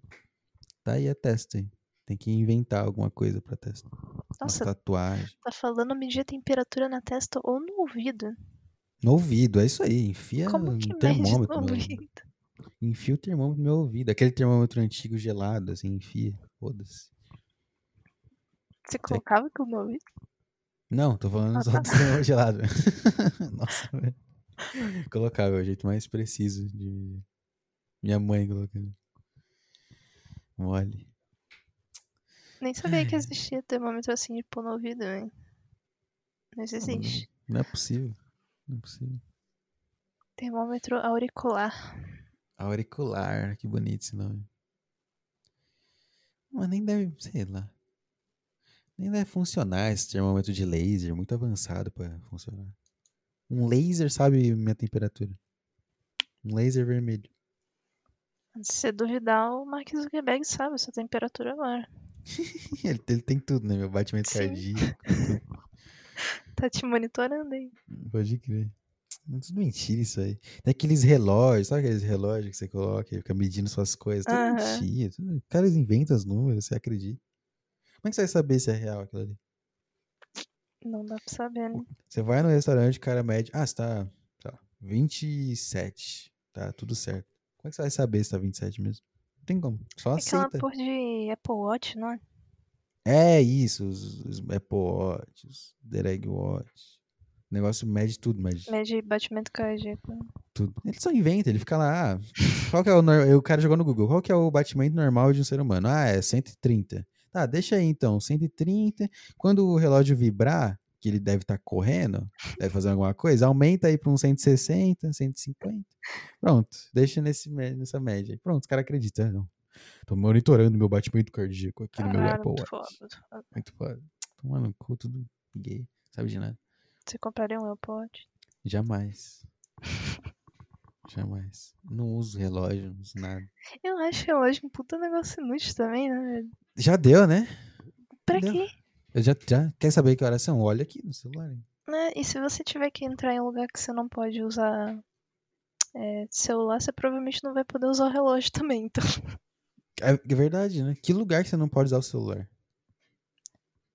Tá aí a testa aí. Tem que inventar alguma coisa pra testa. Uma Nossa, tatuagem. tá falando medir a temperatura na testa ou no ouvido. No ouvido, é isso aí. Enfia Como um que termômetro no ouvido? Enfia o termômetro no meu ouvido. Aquele termômetro antigo gelado, assim, enfia. Foda-se. Você colocava aquilo no ouvido? Não, tô falando só do [LAUGHS] termômetro gelado. [LAUGHS] Nossa, velho. Colocava, é o jeito mais preciso de. Minha mãe colocando. Mole. Nem sabia que existia termômetro assim de pôr no ouvido, velho. Mas Não, existe. Não é possível. Não é possível. Termômetro auricular. Auricular, que bonito esse nome. Mas nem deve, sei lá. Nem deve funcionar esse termômetro de laser, muito avançado pra funcionar. Um laser sabe minha temperatura. Um laser vermelho. Se você duvidar, o Mark Zuckerberg sabe essa temperatura agora. [LAUGHS] Ele, ele tem tudo, né? Meu batimento Sim. cardíaco. [LAUGHS] Tá te monitorando aí. Pode crer. É tudo mentira isso aí. Tem aqueles relógios, sabe aqueles relógios que você coloca e fica medindo suas coisas? Tudo Aham. mentira. Tudo... Os caras inventam os números, você acredita. Como é que você vai saber se é real aquilo ali? Não dá pra saber, né? Você vai no restaurante, o cara mede. Ah, você tá, tá 27. Tá tudo certo. Como é que você vai saber se tá 27 mesmo? Não tem como. Só Aquela aceita. porra de Apple Watch, não é? É isso, os, os Apple Watch, os Dereg Watch. O negócio mede tudo, mede Mede batimento cardíaco. tudo. Ele só inventa, ele fica lá. Ah, qual que é o. O cara jogou no Google. Qual que é o batimento normal de um ser humano? Ah, é 130. Tá, deixa aí então, 130. Quando o relógio vibrar, que ele deve estar correndo, deve fazer alguma coisa, aumenta aí para uns 160, 150. Pronto, deixa nesse, nessa média. aí. Pronto, os caras acreditam. ah, Não. Tô monitorando meu batimento cardíaco aqui no meu Caralho, Apple muito Watch. foda, muito foda. Muito foda. Tomando cu, tudo gay. Sabe de nada. Você compraria um Apple Watch? Jamais. Jamais. Não uso relógio, não uso nada. Eu acho relógio um puta negócio inútil também, né? velho? Já deu, né? Pra Deu. quê? Eu já, já quer saber que horas são? Olha aqui no celular. Né? E se você tiver que entrar em um lugar que você não pode usar é, celular, você provavelmente não vai poder usar o relógio [LAUGHS] também. Então, É, é verdade, né? Que lugar que você não pode usar o celular?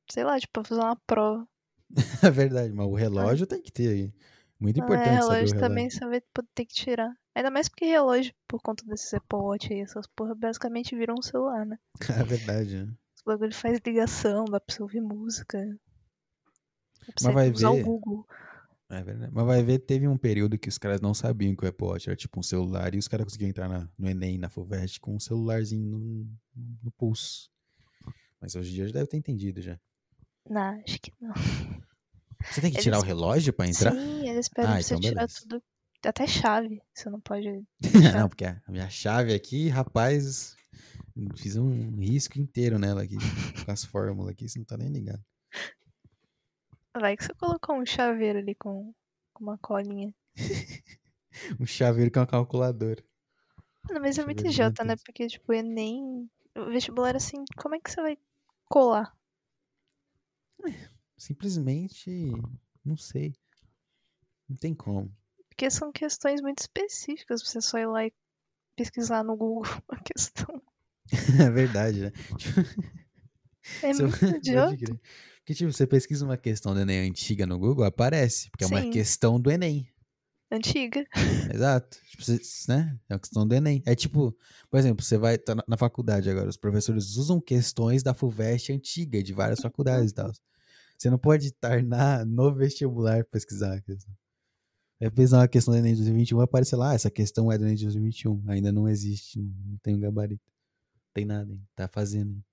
sei lá, tipo, fazer uma prova. [LAUGHS] É verdade, mas o relógio tem que ter aí. Muito Não, é, importante saber o relógio relógio. também você vai ter que tirar. Ainda mais porque relógio, por conta desses Apple aí, essas porra basicamente viram um celular, né? [LAUGHS] É verdade, né? Os bagulho faz ligação, dá pra você ouvir música. Dá pra Mas você vai usar ver- o Google. É verdade. Mas vai ver, teve um período que os caras não sabiam que o Apple Watch era tipo um celular e os caras conseguiam entrar na- no Enem, na FUVEST, com um celularzinho no, no pulso. Mas hoje em dia já deve ter entendido já. Não, acho que não. Você tem que Eles- tirar o relógio pra entrar? Sim, eles pedem Ah, pra você então tirar beleza. tudo. Até chave. Você não pode. [LAUGHS] não, porque a minha chave aqui, rapaz, fiz um risco inteiro nela aqui, com as fórmulas aqui, você não tá nem ligado. Vai que você colocou um chaveiro ali com, com uma colinha. [LAUGHS] Um chaveiro com uma calculadora. Não, mas é muito idiota, né? Porque, tipo, Enem. O vestibular, assim, como é que você vai colar? Simplesmente, não sei. Não tem como. Porque são questões muito específicas pra você só ir lá e pesquisar no Google [LAUGHS] a questão. [LAUGHS] É verdade, né? [LAUGHS] É Você- muito idiota. Porque, tipo, você pesquisa uma questão do Enem antiga no Google, aparece, porque é uma Sim. questão do Enem. Antiga. Exato. Tipo, você, né? É uma questão do Enem. É tipo, por exemplo, você vai tá na, na faculdade agora, os professores usam questões da FUVEST antiga, de várias faculdades e tal. Você não pode estar na, no vestibular pesquisar a questão. Vai pesquisar uma questão do Enem de 2021, vai aparecer lá, ah, essa questão é do Enem de 2021. Ainda não existe, não, tem um gabarito. Não tem nada, hein? Tá fazendo. Hein?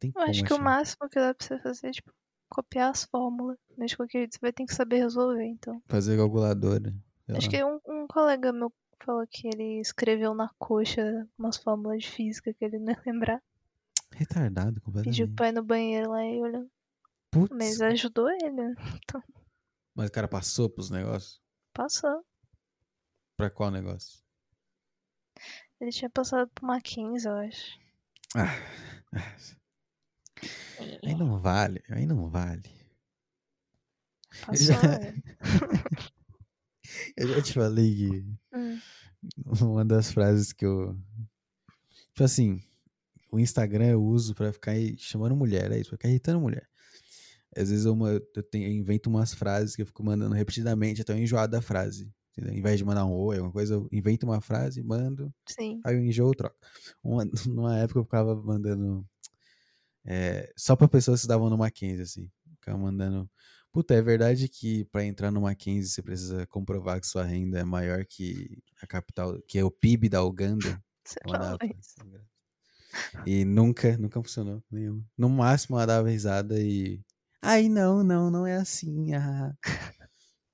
Tem Eu acho como que o achar. máximo que dá pra você fazer é, tipo, copiar as fórmulas. Mas de qualquer jeito você vai ter que saber resolver, então. Fazer calculadora. Acho lá. que um, um colega meu falou que ele escreveu na coxa umas fórmulas de física que ele [LAUGHS] não ia lembrar. Retardado completamente. Pediu pra ir no banheiro lá e olhou. Putz, Mas ajudou ele, né? [LAUGHS] mas o cara passou pros negócios? Passou. Pra qual negócio? Ele tinha passado por uma 15, eu acho. Ah, aí não vale, aí não vale. Passou. já- [LAUGHS] né? Eu já te falei que Hum. Uma das frases que eu. Tipo assim, o Instagram eu uso pra ficar aí chamando mulher, é isso, pra ficar irritando mulher. Às vezes eu, eu, tenho, eu invento umas frases que eu fico mandando repetidamente até eu enjoar da frase. Entendeu? Em vez de mandar um oi, alguma coisa, eu invento uma frase, mando. Sim. Aí eu enjoo, troco. Uma, [LAUGHS] numa época eu ficava mandando. É, só pra pessoas que davam no Mackenzie, assim. Ficava mandando. Puta, é verdade que para entrar no Mackenzie você precisa comprovar que sua renda é maior que a capital, que é o PIB da Uganda? [LAUGHS] Você isso. E nunca, nunca funcionou. Nenhuma. No máximo ela dava risada e. Ai, não, não, não é assim. Ah.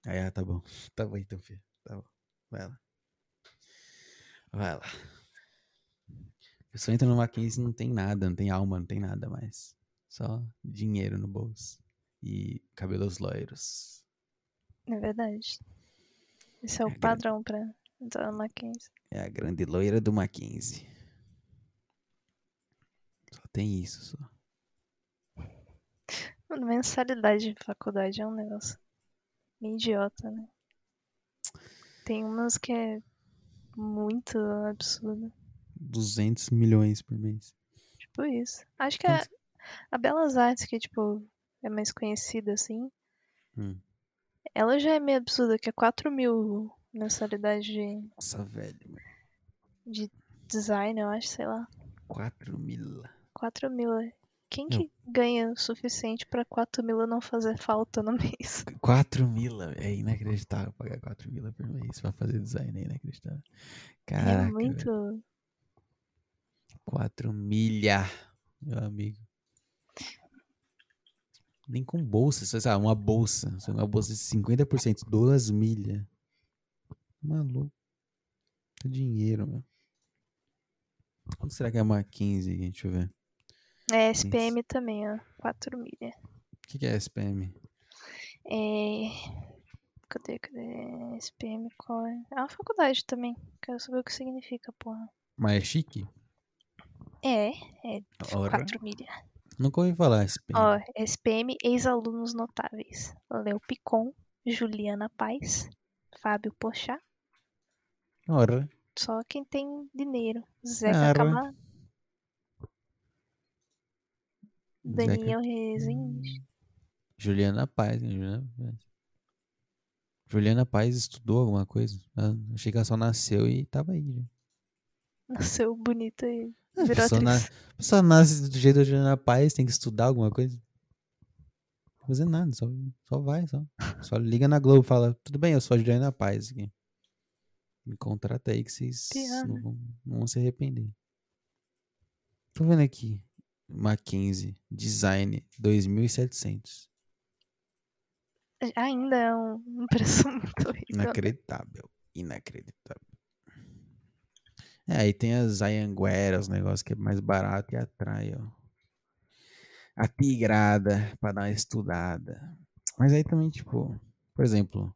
Aí, ah, tá bom. [LAUGHS] Tá bom então, filho. Tá bom. Vai lá. Vai lá. A pessoa entra no Mackenzie e não tem nada, não tem alma, não tem nada mais. Só dinheiro no bolso. E cabelos loiros. É verdade. Esse é o É grande. padrão pra entrar no Mackenzie. É a grande loira do Mackenzie. Só tem isso, só. Mano, mensalidade de faculdade é um negócio meio idiota, né? Tem umas que é muito absurdo. 200 milhões por mês. Tipo isso. Acho que a, Quanto- a Belas Artes, que tipo, é mais conhecida assim, Hum. ela já é meio absurda, que é 4 mil mensalidade de, Nossa, velho. de design, eu acho, sei lá. 4 mil. 4 mil. Quem Não. que ganha o suficiente pra 4 mil não fazer falta no [LAUGHS] mês? 4 mil. É inacreditável pagar 4 mil por mês pra fazer design. É inacreditável. Caraca. é velho. muito. 4 milha, meu amigo. Nem com bolsa, você sabe, uma bolsa. Uma bolsa de 50%, 2 milha. Maluco. Dinheiro, meu. Quanto será que é uma 15? Deixa eu ver. É SPM também, ó. 4 milha. O que, que é SPM? É. Cadê, cadê? SPM qual é? É uma faculdade também. Quero saber o que significa, porra. Mas é chique? É, é Ora. 4 milha. Nunca ouvi falar SPM. Ó, SPM, ex-alunos notáveis. Léo Picon, Juliana Paz, Fábio Pochá. Ora. Só quem tem dinheiro. Zeca. Camargo. Zeca- Daniel Rezende. Juliana Paz, né? Juliana Paz. Juliana Paz estudou alguma coisa? Ah, achei que ela só nasceu e tava aí. Já. Nasceu bonita e Ah, virou pessoa na- atriz. A pessoa nasce do jeito da Juliana Paz, tem que estudar alguma coisa. Não fazer nada, só, só vai, só. Só liga na Globo e fala, tudo bem, eu sou a Juliana Paz aqui. Me contrata aí que vocês não né? vão, não vão se arrepender. Tô vendo aqui. Mackenzie, design, 2.700. Ainda é um um preço muito [LAUGHS] horrível. né? Inacreditável. Inacreditável. É, aí tem as Anhanguera, os negócios que é mais barato e atrai, ó. A tigrada pra dar uma estudada. Mas aí também, tipo, por exemplo,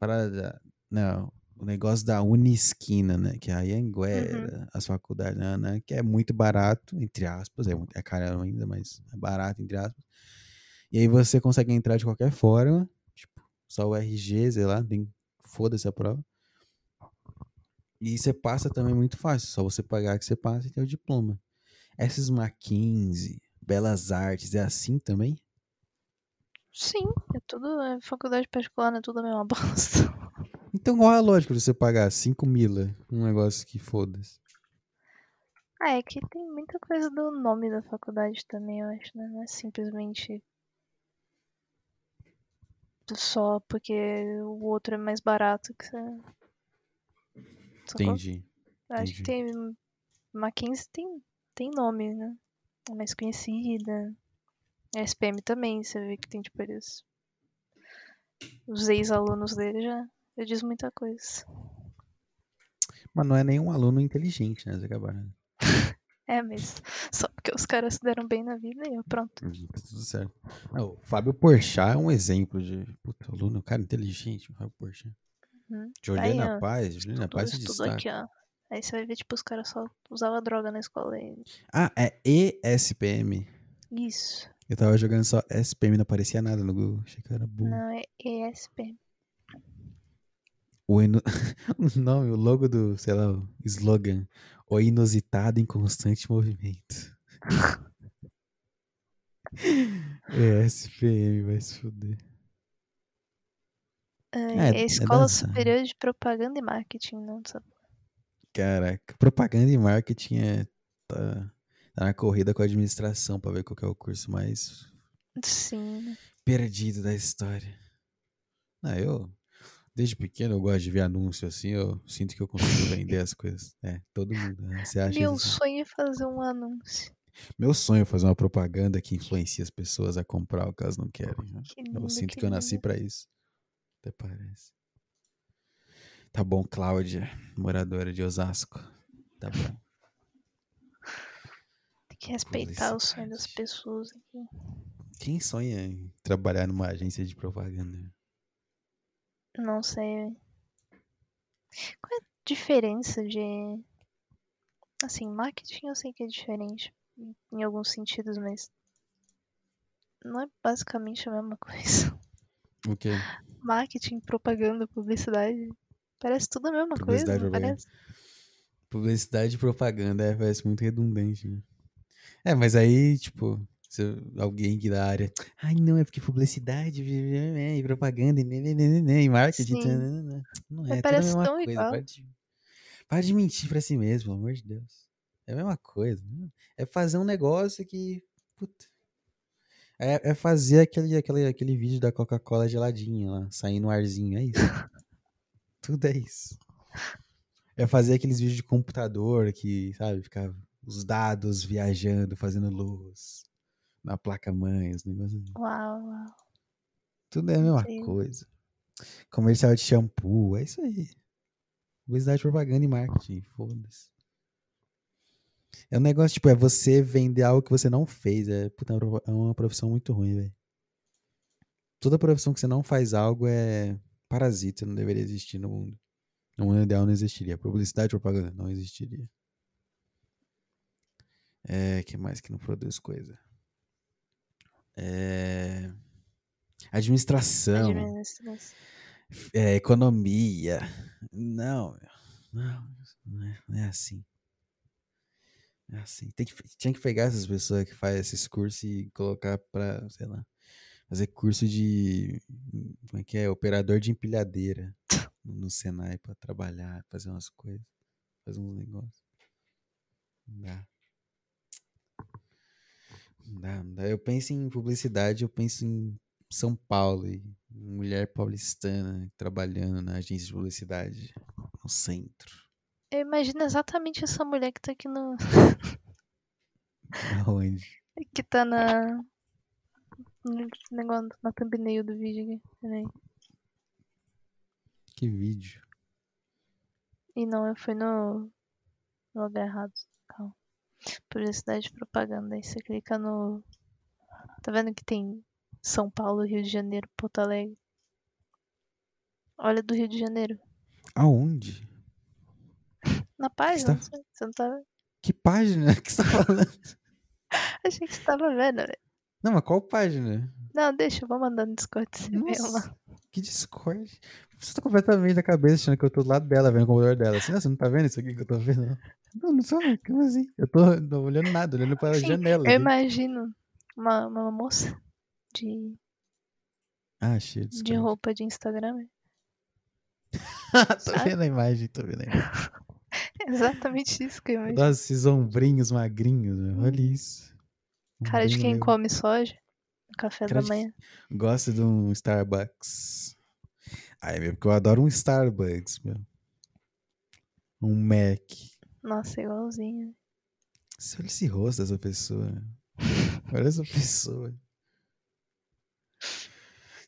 parada, não, o negócio da Unisquina, né? Que é a Anhanguera, as faculdades, né, né, que é muito barato, entre aspas, é, é caro ainda, mas é barato, entre aspas. E aí você consegue entrar de qualquer forma, tipo, só o RG, sei lá, tem, foda-se a prova. E você passa também muito fácil, só você pagar que você passa e tem o diploma. Essas Mackenzie, Belas Artes, é assim também? Sim, é tudo. É faculdade particular, não é tudo a mesma bosta. Então qual é a lógica de você pagar 5 mila um negócio que foda-se? Ah, é que tem muita coisa do nome da faculdade também, eu acho, né? Não é simplesmente só porque o outro é mais barato que você. Entendi. Acho que tem. Mackenzie tem, tem nome, né? É mais conhecida. A SPM também, você vê que tem tipo eles. Os ex-alunos dele já, já diz muita coisa. Mas não é nenhum aluno inteligente, né, Zé Cabarana? [LAUGHS] É, mas só porque os caras se deram bem na vida e eu, pronto. Uhum, Tá tudo certo. Ah, o Fábio Porchat é um exemplo de puta, aluno, cara inteligente, o Fábio Porchat. Uhum. Juliana Aí, ó, Paz, Juliana Tudo, Paz se destaca. aqui, ó. Aí você vai ver, tipo, os caras só usavam droga na escola. E... Ah, é ESPM. Isso. Eu tava jogando só SPM, não aparecia nada no Google. Achei que eu era burro. Não, é ESPM. O, inu... [LAUGHS] o nome, o logo do, sei lá, o slogan. O inusitado em constante movimento. [LAUGHS] é, SPM, vai se fuder. É, É, é Escola dançar. Superior de Propaganda e Marketing, não sabe? Caraca, propaganda e marketing é. Tá, tá na corrida com a administração pra ver qual é o curso mais Sim. perdido da história. Ah, eu. Desde pequeno eu gosto de ver anúncio assim, eu sinto que eu consigo vender as coisas. É, todo mundo. né? Você acha Meu isso? sonho é fazer um anúncio. Meu sonho é fazer uma propaganda que influencia as pessoas a comprar o que elas não querem. né? Que Eu lindo, sinto que que eu nasci pra isso. Até parece. Tá bom, Cláudia, moradora de Osasco. Tá bom. Tem que respeitar o sonho das pessoas aqui. Quem sonha em trabalhar numa agência de propaganda? Não sei. Qual é a diferença de. Assim, marketing eu sei que é diferente em- alguns sentidos, mas. Não é basicamente a mesma [LAUGHS] coisa. O quê? Marketing, propaganda, publicidade. Parece tudo a mesma coisa, Publicidade, não propaganda. parece? Publicidade e propaganda, é, parece muito redundante, né? É, mas aí, tipo, alguém que da área. Ai, não, é porque publicidade e propaganda e e marketing. Sim. tanana", Não é, parece tão coisa. igual. Para de, para de mentir pra si mesmo, pelo amor de Deus. É a mesma coisa. né? É fazer um negócio que. Puta. É, é fazer aquele, aquele, aquele vídeo da Coca-Cola geladinha lá, saindo um arzinho, é isso. Tudo é isso. É fazer aqueles vídeos de computador que, sabe, ficava os dados viajando, fazendo luz na placa-mãe, os negócios. Uau, uau. Tudo é a mesma Incrível. coisa. Comercial de shampoo, é isso aí. Publicidade, propaganda e marketing, foda-se. É um negócio, tipo, é você vender algo que você não fez. É, puta, é uma é uma profissão muito ruim, velho. Toda profissão que você não faz algo é parasita, não deveria existir no mundo. No mundo ideal não existiria. Publicidade propaganda não existiria. É, que mais que não produz coisa? É, administração, Administração. é, economia. Não, não, não é, não é assim. É assim. Tem que, tinha que pegar essas pessoas que fazem esses cursos e colocar pra, sei lá, fazer curso de. Como é que é? Operador de empilhadeira no Senai pra trabalhar, fazer umas coisas, fazer uns negócios. Não dá. Não dá, não dá. Eu penso em publicidade, eu penso em São Paulo e mulher paulistana trabalhando na agência de publicidade no centro. Eu imagino exatamente essa mulher que tá aqui no. [LAUGHS] Aonde? que tá na. No negócio, na thumbnail do vídeo aqui. Peraí. Que vídeo? E não, eu fui no. no lugar errado. Publicidade e propaganda. Aí você clica no. Tá vendo que tem São Paulo, Rio de Janeiro, Porto Alegre? Olha do Rio de Janeiro. Aonde? Na página, tá- não sei. Você não tá. Que página que você tá falando? [LAUGHS] Achei que você tava vendo, velho. Não, mas qual página? Não, deixa, eu vou mandar no Discord. Você vê lá. Que Discord. Você tá completamente da cabeça achando que eu tô do lado dela, vendo o computador dela. Assim, "Ah, você não tá vendo isso aqui que eu tô vendo? Não, não, sou, como assim? Eu tô não olhando nada, olhando pra Sim, janela. Eu aqui. imagino uma, uma moça de, Ah, achei o de Discord. roupa de Instagram. [LAUGHS] tô vendo a imagem, tô vendo a imagem. É [LAUGHS] exatamente isso que eu imagino. Nossa, esses ombrinhos magrinhos, meu. olha isso. Cara de quem meu. come soja café da manhã. Gosto de um Starbucks. Ai, meu, porque eu adoro um Starbucks, meu. Um Mac. Nossa, igualzinho. Você olha esse rosto dessa pessoa. Olha essa pessoa.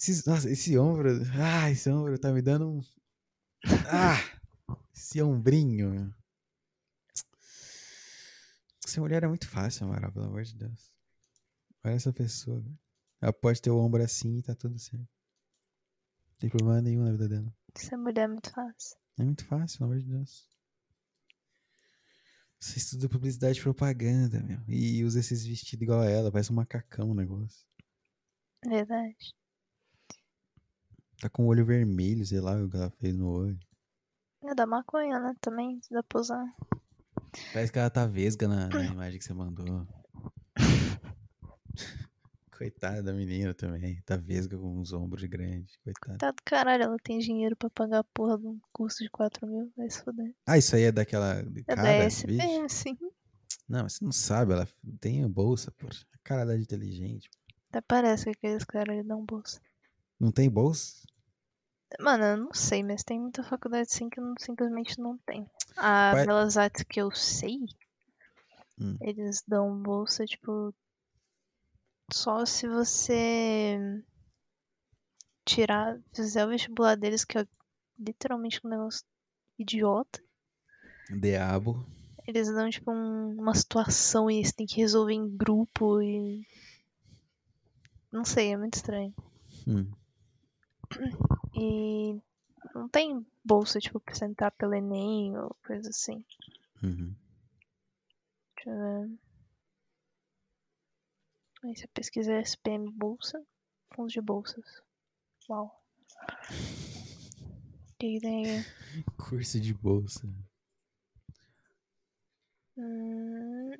Esses- nossa, esse ombro. Ah, esse ombro tá me dando um. Ah! Esse ombrinho. meu. Ser mulher é muito fácil, Amaral, pelo amor de Deus. Olha essa pessoa. velho. Ela pode ter o ombro assim e tá tudo certo. Não tem problema nenhum na vida dela. Ser mulher é muito fácil. É muito fácil, pelo amor de Deus. Você estuda publicidade e propaganda, meu. E usa esses vestidos igual a ela, parece um macacão o negócio. Verdade. Tá com o olho vermelho, sei lá o que ela fez no olho. É da maconha, né? Também dá pra usar. Parece que ela tá vesga na, na [LAUGHS] imagem que você mandou. [LAUGHS] Coitada da menina também. Tá vesga com uns ombros grandes. Coitada. Tá do caralho, ela tem dinheiro pra pagar a porra de um curso de 4 mil. Vai se foder. Ah, isso aí é daquela. É cara, da? SPM, sim. Não, mas você não sabe, ela tem bolsa, pô. A cara dela é inteligente. Até parece que aqueles caras eles dão bolsa. Não tem bolsa? Mano, eu não sei, mas tem muita faculdade sim que não- simplesmente não tem. A Vai- Belas Artes que eu sei, Hum. eles dão bolsa, tipo, só se você tirar, fizer o vestibular deles, que é literalmente um negócio idiota. Diabo. Eles dão, tipo, um- uma situação e você tem que resolver em grupo e. Não sei, é muito estranho. Hum. E não tem bolsa, tipo, pra você entrar pelo Enem ou coisa assim. Uhum. Deixa eu ver. Aí você pesquisa SPM Bolsa, fundos de bolsas. Uau. O que que tem aqui? Curso de bolsa. Hum...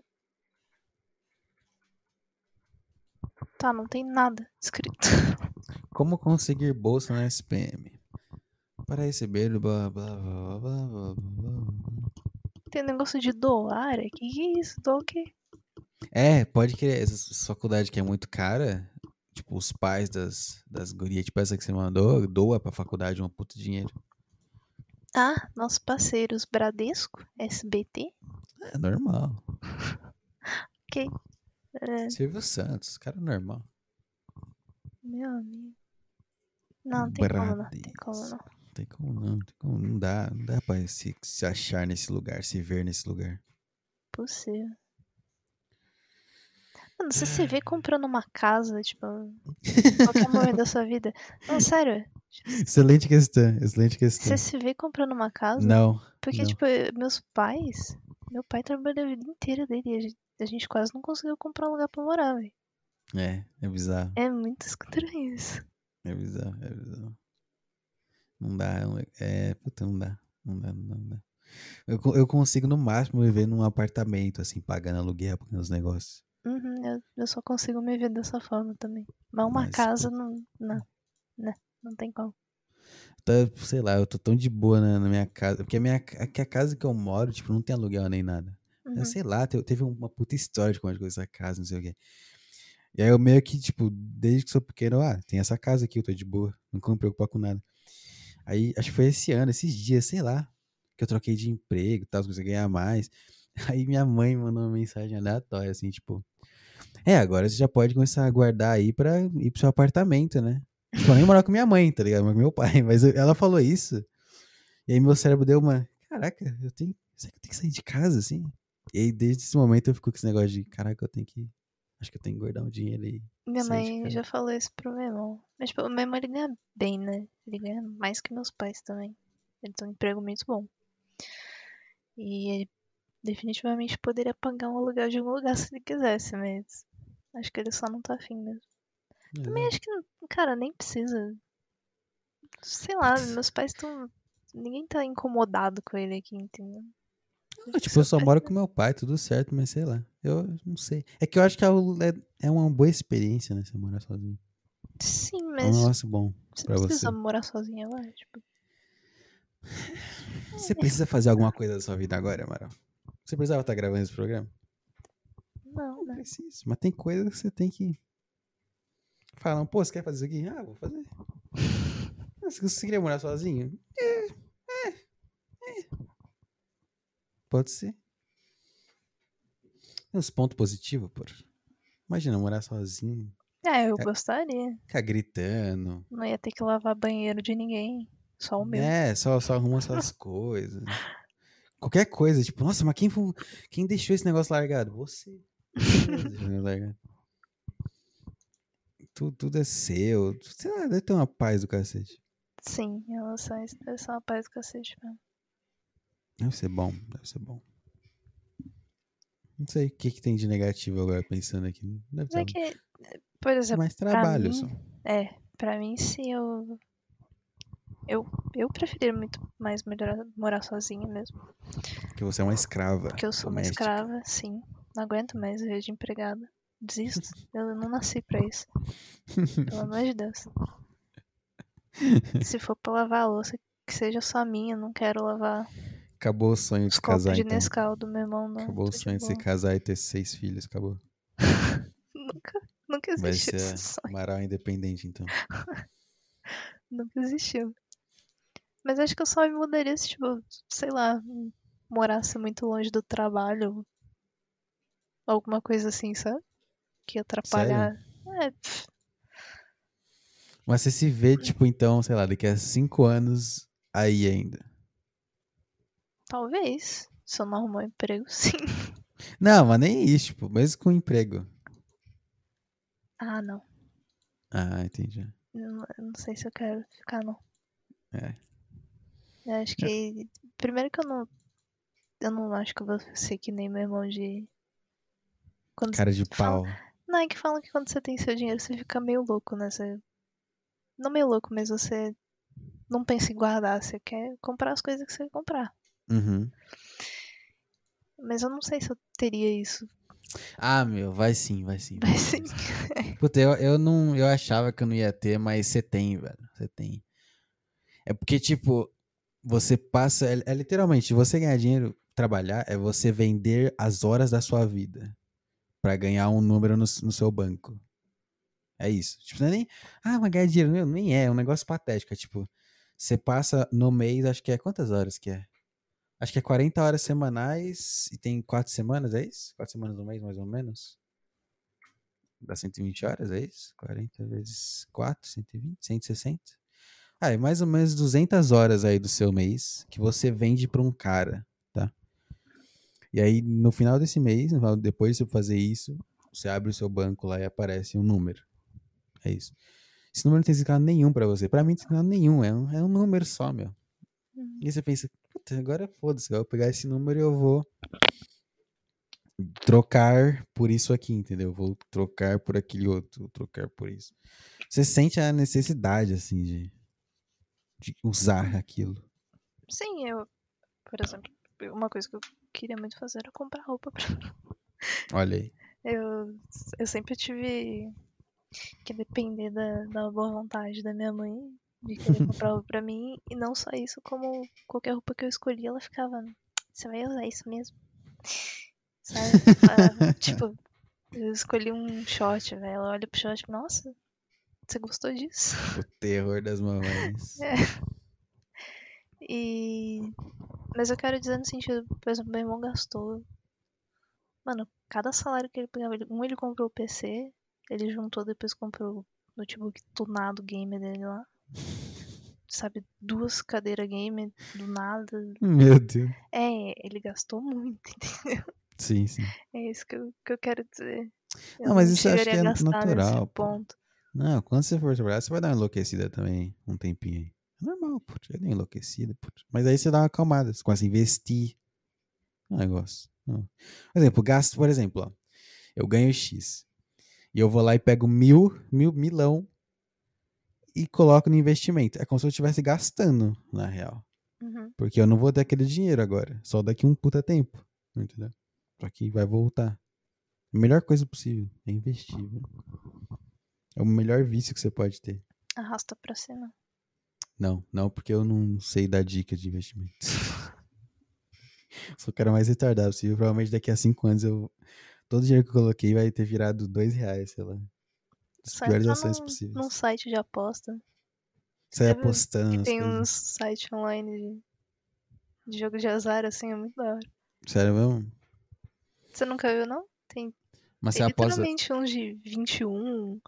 Tá, não tem nada escrito. [LAUGHS] Como conseguir bolsa na SPM? Para receber blá blá blá blá blá blá. Tem negócio de doar. Que que é isso? Doar o quê? É, pode crer. Essa faculdade que é muito cara, tipo, os pais das, das gurias, tipo essa que você mandou, doa pra faculdade um puto dinheiro. Ah, nossos parceiros Bradesco, SBT. É normal. [LAUGHS] Ok. É, Silvio Santos, cara normal. meu amigo. Não, não tem como não. Tem como não. Não tem como não, tem como, não dá, não dá pra se, se achar nesse lugar, se ver nesse lugar. Possível. Mano, você se vê comprando uma casa, tipo, em [LAUGHS] qualquer momento da sua vida. Não, sério. Excelente questão, excelente questão. Você se vê comprando uma casa? Não, Porque, não. tipo, meus pais. Meu pai trabalhou a vida inteira dele e a gente, a gente quase não conseguiu comprar um lugar pra morar, velho. é, é bizarro, É muito estranho isso. é bizarro, é bizarro. Não dá, não- é, puta, não dá, não dá, não dá, não dá. Eu, eu consigo no máximo viver num apartamento, assim, pagando aluguel, pagando os negócios. Uhum, eu, eu só consigo me ver dessa forma também. Mas uma Mas, casa não. Não. Né? Não tem como. Tá, sei lá, eu tô tão de boa na, na minha casa, porque a minha, ca- que a casa que eu moro, tipo, não tem aluguel nem nada. Eu Uhum. sei lá, te- teve uma puta história de como é essa casa, não sei o quê. E aí eu meio que, tipo, desde que sou pequeno, ah, tem essa casa aqui, eu tô de boa, não vou me preocupar com nada. Aí, acho que foi esse ano, esses dias, sei lá, que eu troquei de emprego e tal, a ganhar mais. [LAUGHS] Aí minha mãe mandou uma mensagem aleatória, assim, tipo, é, agora você já pode começar a guardar aí pra ir pro seu apartamento, né? Tipo, eu nem morar com minha mãe, tá ligado? Mas com meu pai. [LAUGHS] Mas eu- ela falou isso. E aí meu cérebro deu uma. Caraca, eu tenho. Será que eu tenho que sair de casa, assim? E aí, desde esse momento, eu fico com esse negócio de. Caraca, eu tenho que. Acho que eu tenho que guardar um dinheiro aí. Minha mãe já falou isso pro meu irmão. Mas, tipo, o meu irmão ele ganha bem, né? Ele ganha mais que meus pais também. Ele tem um emprego muito bom. E ele definitivamente poderia pagar um aluguel de algum lugar se ele quisesse, mas acho que ele só não tá afim mesmo. Também É. acho que, cara, nem precisa. Sei lá, meus pais estão. Ninguém tá incomodado com ele aqui, entendeu? Não, tipo, eu só moro com meu pai, tudo certo, mas sei lá. Eu não sei. É que eu acho que é, é- é uma boa experiência, né? Você morar sozinho. Sim, É um mas negócio bom. você pra precisa você. morar sozinha, acho. Tipo, Você precisa fazer alguma coisa da sua vida agora, Amaral? Você precisava estar gravando esse programa? não, Não né? precisa. Mas tem coisa que você tem que. Falar, pô, você quer fazer isso aqui? Ah, vou fazer. [LAUGHS] Ah, Você queria morar sozinho? É, é, é. Pode ser. Tem uns pontos positivos, pô. Imagina morar sozinho, É, eu É. gostaria. ficar gritando. Não ia ter que lavar banheiro de ninguém. Só o meu. É, só, só arruma suas coisas. Qualquer coisa, tipo, nossa, mas quem, quem deixou esse negócio largado? Você. Você mesmo deixou o negócio largado. Tudo, tudo é seu. Sei lá, deve ter uma paz do cacete. Sim, isso, deve ser uma paz do cacete mesmo. Deve ser bom, deve ser bom. Não sei o que, que tem de negativo agora pensando aqui. Deve é ter que, por exemplo, mais trabalho mim, só. é, pra mim, se eu. Eu eu preferia muito mais melhor, morar sozinha mesmo. Porque você é uma escrava. Porque eu sou uma doméstica. escrava, sim. Não aguento mais viver de empregada. Desisto. [LAUGHS] eu não nasci pra isso. Pelo amor de Deus. Se for pra lavar a louça, que seja só minha. Não quero lavar Acabou o sonho de copos casar, de então. Nescau do meu irmão, não. Acabou o Tô de sonho de se casar e ter seis filhos, acabou. [LAUGHS] Nunca, nunca Vai existiu ser esse sonho. Amaral independente, então. [LAUGHS] Nunca existiu. Mas acho que eu só me mudaria se, tipo, sei lá, morasse muito longe do trabalho. Alguma coisa assim, sabe? Que atrapalhar. É, pff, Mas você se vê, tipo, então, sei lá, daqui a cinco anos aí ainda. talvez. Se eu não arrumar um emprego, [LAUGHS] sim. Não, mas nem isso, tipo, mesmo com emprego. Ah, não. Ah, entendi. Eu não, eu não sei se eu quero ficar, não. É. Eu acho que. Primeiro que eu não. Eu não acho que eu vou ser que nem meu irmão de. Quando Cara de fala- pau. Não, é que falam que quando você tem seu dinheiro você fica meio louco, né? Você... Não meio louco, mas você não pensa em guardar, você quer comprar as coisas que você quer comprar. Uhum. Mas eu não sei se eu teria isso. Ah, meu, vai sim, vai sim. Mas sim. [LAUGHS] Puta, eu, eu não. Eu achava que eu não ia ter, mas você tem, velho. Você tem. É porque, tipo, você passa. É, é literalmente, você ganhar dinheiro, trabalhar, é você vender as horas da sua vida pra ganhar um número no, no seu banco. É isso. Tipo, não é nem. Ah, mas ganhar dinheiro. Meu, nem é. É um negócio patético. É tipo, você passa no mês, acho que é. Quantas horas que é? Acho que é 40 horas semanais e tem quatro semanas, é isso? Quatro semanas no mês, mais ou menos? Dá 120 horas, é isso? 40 vezes 4, 120, 160. Ah, é mais ou menos 200 horas aí do seu mês que você vende pra um cara, tá? E aí, no final desse mês, depois de você fazer isso, você abre o seu banco lá e aparece um número. É isso. Esse número não tem significado nenhum pra você. Pra mim, não tem significado nenhum. É um, é um número só, meu. Uhum. E você pensa, puta, agora foda-se, eu vou pegar esse número e eu vou trocar por isso aqui, entendeu? Vou trocar por aquele outro, vou trocar por isso. Você sente a necessidade, assim, de, de usar aquilo. Sim, eu. Por exemplo, uma coisa que eu queria muito fazer era comprar roupa pra mim. [LAUGHS] Olha aí. Eu, eu sempre tive que depender da, da boa vontade da minha mãe de querer [LAUGHS] comprar roupa pra mim. E não só isso, como qualquer roupa que eu escolhi, ela ficava. Você vai usar isso mesmo? Sabe? Tipo, eu escolhi um short, velho. Ela olha pro short, nossa, você gostou disso? O terror das mamães. [LAUGHS] É. E. Mas eu quero dizer no sentido, por exemplo, meu irmão gastou. Mano, cada salário que ele pegava, um ele comprou o PC, ele juntou, depois comprou o notebook tunado gamer dele lá. Sabe, duas cadeiras gamer do nada. Meu Deus. É, ele gastou muito, [LAUGHS] entendeu? Sim, sim. É isso que eu, que eu quero dizer. Eu Não, mas isso eu acho que é natural, ponto. Não, quando você for trabalhar, você vai dar uma enlouquecida também, um tempinho aí. É normal. Já deu enlouquecida, pô. Mas aí você dá uma acalmada, você começa a investir no negócio. Não. Por exemplo, gasto, por exemplo, ó. Eu ganho X. E eu vou lá e pego mil, mil, milão e coloco no investimento. É como se eu estivesse gastando, na real. Uhum. Porque eu não vou ter aquele dinheiro agora. Só daqui um puta tempo. Entendeu? Só que vai voltar. A melhor coisa possível é investir. viu? É o melhor vício que você pode ter. Arrasta pra cima. Não, não, porque eu não sei dar dica de investimento. [LAUGHS] Sou o cara mais retardado possível. Provavelmente daqui a cinco anos eu. Todo o dinheiro que eu coloquei vai ter virado dois reais, sei lá. As piores ações num, possíveis. num site de aposta. Sai apostando. Que tem coisas. uns sites online de, de jogo de azar, assim, é muito da hora. Sério mesmo? Você nunca viu, não? Tem, Mas você tem aposta. literalmente uns de 21.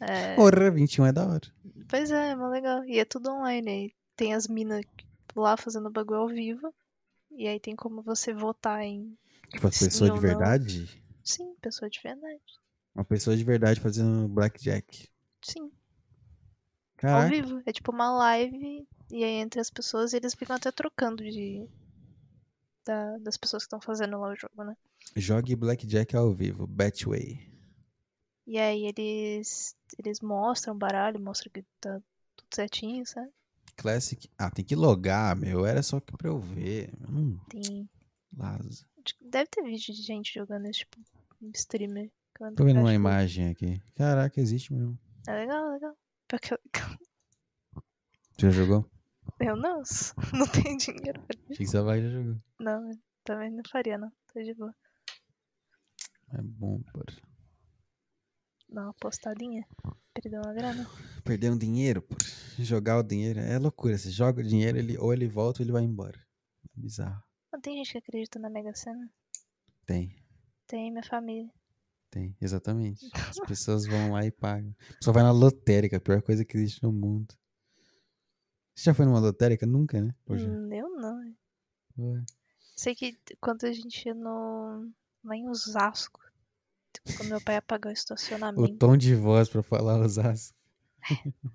É, Porra, 21 é da hora. pois é, é mó legal. E é tudo online. Aí tem as minas lá fazendo bagulho ao vivo. E aí tem como você votar em. Tipo, pessoa de ou não. verdade. Sim, pessoa de verdade. Uma pessoa de verdade fazendo blackjack. Sim, ao Caraca. vivo. É tipo uma live. E aí entre as pessoas eles ficam até trocando de. da- das pessoas que estão fazendo lá o jogo, né? Jogue blackjack ao vivo. Betway. E aí eles, eles mostram o baralho, mostram que tá tudo certinho, sabe? Classic. Ah, tem que logar, meu. Era só que pra eu ver. Hum, Tem. Laza. Deve ter vídeo de gente jogando esse tipo um streamer. Tô vendo uma imagem aqui. Caraca, existe mesmo. É legal, legal. Pior que eu, Tu já jogou? eu não, [LAUGHS] não tenho dinheiro pra Achei que você já jogou. Não, também não faria, não. Tô de boa. É bom, pô. Dá uma postadinha. Perder uma grana. Perder um dinheiro, pô. Jogar o dinheiro é loucura. Você joga o dinheiro, ele, ou ele volta ou ele vai embora. É bizarro. Não tem gente que acredita na Mega Sena? Tem, Tem minha família. tem, exatamente. As [LAUGHS] pessoas vão lá e pagam. Só vai na lotérica, a pior coisa que existe no mundo. Você já foi numa lotérica? Nunca, né? Já? Hum, Eu não. é. Ué. Sei que quando a gente ia no. lá em Osasco. Quando meu pai ia pagar o O estacionamento. tom de voz pra falar Osasco.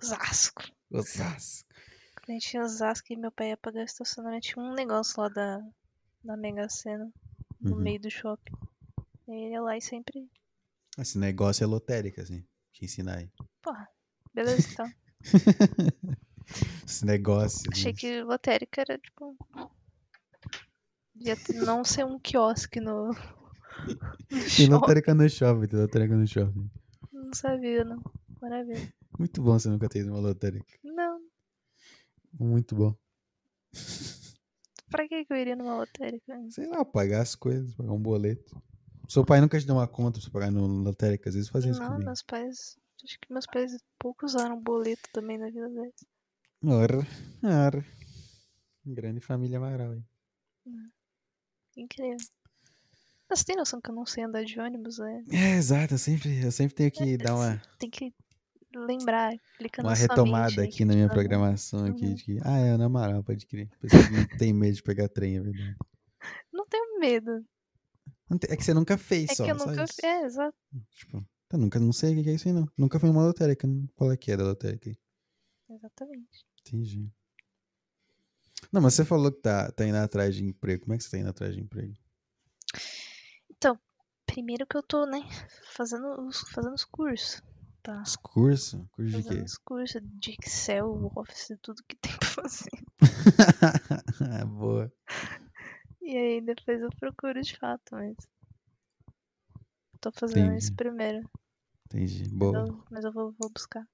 Osasco. [LAUGHS] Osasco. Quando a gente em Osasco e meu pai ia pagar o estacionamento, tinha um negócio lá da, da Mega Sena. No Uhum. meio do shopping. E ele ia lá e sempre. Esse negócio é lotérica, assim. Te ensinar aí. Porra, beleza então. [LAUGHS] Esse negócio. Achei né? que lotérica era tipo. Devia ter- não ser um quiosque no. Shopping. lotérica no shopping, lotérica no shopping. Não sabia, não. Maravilha. Muito bom você nunca ter ido numa lotérica. Não, Muito bom. pra que que eu iria numa lotérica? Sei lá, pagar as coisas, pagar um boleto. Seu pai nunca te deu uma conta pra você pagar no lotérica, às vezes fazia isso Não, comigo. meus pais. Acho que meus pais pouco usaram boleto também na vida deles. Ora, ora. Grande família Amaral, hein? Incrível. Você tem noção que eu não sei andar de ônibus, né? É, exato, eu sempre, eu sempre tenho que dar uma, Tem que lembrar, clica uma na retomada mente aqui na minha tipo, programação aqui Uhum. de que, ah, é Ana Amaral, pode crer. Pessoa que tem medo de pegar trem, é verdade. [LAUGHS] Não tenho medo. Não É que você nunca fez É só, que eu nunca. isso. É, exato. Tipo, eu nunca, não sei o que é isso aí, não. Nunca fui numa lotérica, não. qual é que é da lotérica aí? Exatamente. Entendi. Não, mas você falou que tá, tá indo atrás de emprego. Como é que você tá indo atrás de emprego? Então, primeiro que eu tô, né, fazendo os, fazendo os cursos. Tá. Os cursos? Curso de quê? os cursos de Excel, Office, tudo que tem [LAUGHS] pra fazer. Ah, [LAUGHS] Boa. E aí depois eu procuro de fato, mas. Tô fazendo isso Entendi. primeiro. Entendi. Mas Boa. eu, mas eu vou, vou buscar.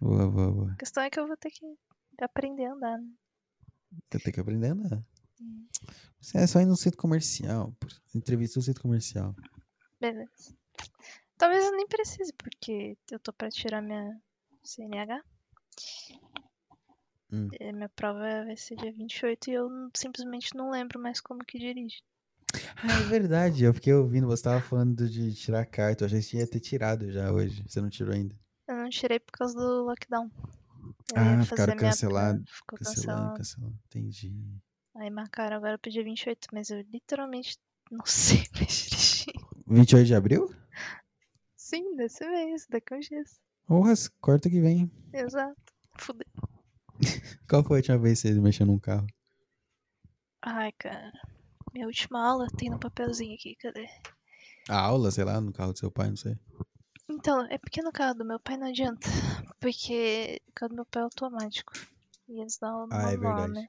Boa, boa, boa. A questão é que eu vou ter que aprender a andar, né? Eu tenho que aprender a andar. É só ir no centro comercial. Entrevista no centro comercial. Beleza. Talvez eu nem precise, porque eu tô pra tirar minha CNH. Hum. E minha prova vai ser dia 28 e eu simplesmente não lembro mais como que dirige. Ah, é verdade. Eu fiquei ouvindo, você tava falando de tirar carta. Eu achei que ia ter tirado já hoje. Você não tirou ainda. Eu não tirei por causa do lockdown. Eu Ah, ficaram minha cancelado. prova, Ficou cancelado. cancelando. Entendi. Aí marcaram agora pro dia 28, mas eu literalmente não [LAUGHS] sei mais dirigir. 28 de abril? Sim, desse mês, daqui a uns dias. Porra, corta que vem. Exato. Fudeu. [LAUGHS] Qual foi a última vez que você mexeu num carro? Ai, cara. Minha última aula tem no papelzinho aqui, cadê? A aula, sei lá, no carro do seu pai, não sei. Então, é porque no carro do meu pai não adianta. Porque o carro do meu pai é automático. E eles dão aula Ah, é manual, verdade. né?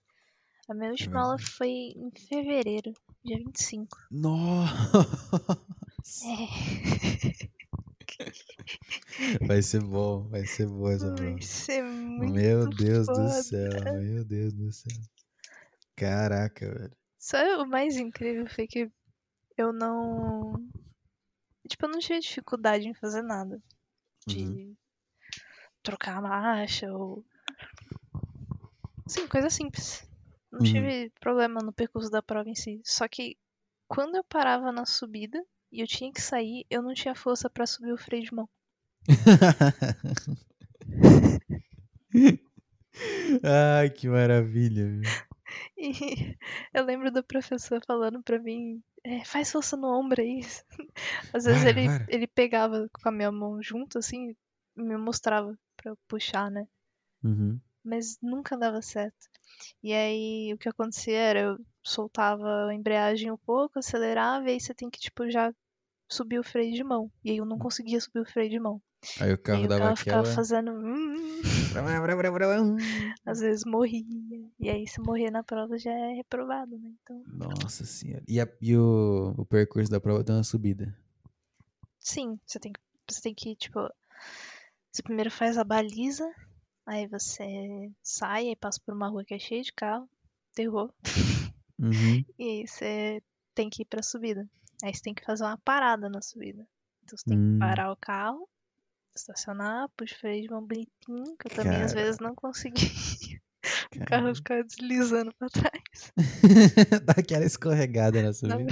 A minha última aula verdade. foi em fevereiro, dia 25. Nossa! É. [LAUGHS] Vai ser bom, vai ser boa essa prova. Vai ser muito Meu Deus do foda. céu, meu Deus do céu. Caraca, velho. Sabe o mais incrível foi que eu não. Tipo, eu não tive dificuldade em fazer nada. De Uhum. trocar a marcha ou. Sim, coisa simples. Não Uhum. tive problema no percurso da prova em si. Só que quando eu parava na subida e eu tinha que sair, eu não tinha força pra subir o freio de mão. [LAUGHS] Ai, que maravilha. [LAUGHS] E eu lembro do professor falando pra mim, é, faz força no ombro aí. [LAUGHS] Às vezes Vara, ele, vara. ele pegava com a minha mão junto, assim, e me mostrava pra eu puxar, né? Uhum. Mas nunca dava certo. E aí o que acontecia era eu soltava a embreagem um pouco, acelerava, e aí você tem que, tipo, já subir o freio de mão. E aí eu não conseguia subir o freio de mão. Aí o carro aí o dava carro aquela. ficava fazendo. hum, [LAUGHS] às vezes morria. E aí, se morrer na prova, já é reprovado, né? Então, Nossa senhora. E, a- e o, o percurso da prova tem uma subida. sim, você tem que, você tem que, tipo. Você primeiro faz a baliza, aí você sai, aí passa por uma rua que é cheia de carro, terror. Uhum. [LAUGHS] E aí você tem que ir pra subida. Aí você tem que fazer uma parada na subida. Então você tem que Hum. parar o carro, estacionar, puxa o freio de mão bonitinho, que eu também às Cara. vezes não consegui. [LAUGHS] O Cara. carro ficava deslizando pra trás. [LAUGHS] Dá aquela escorregada na subida.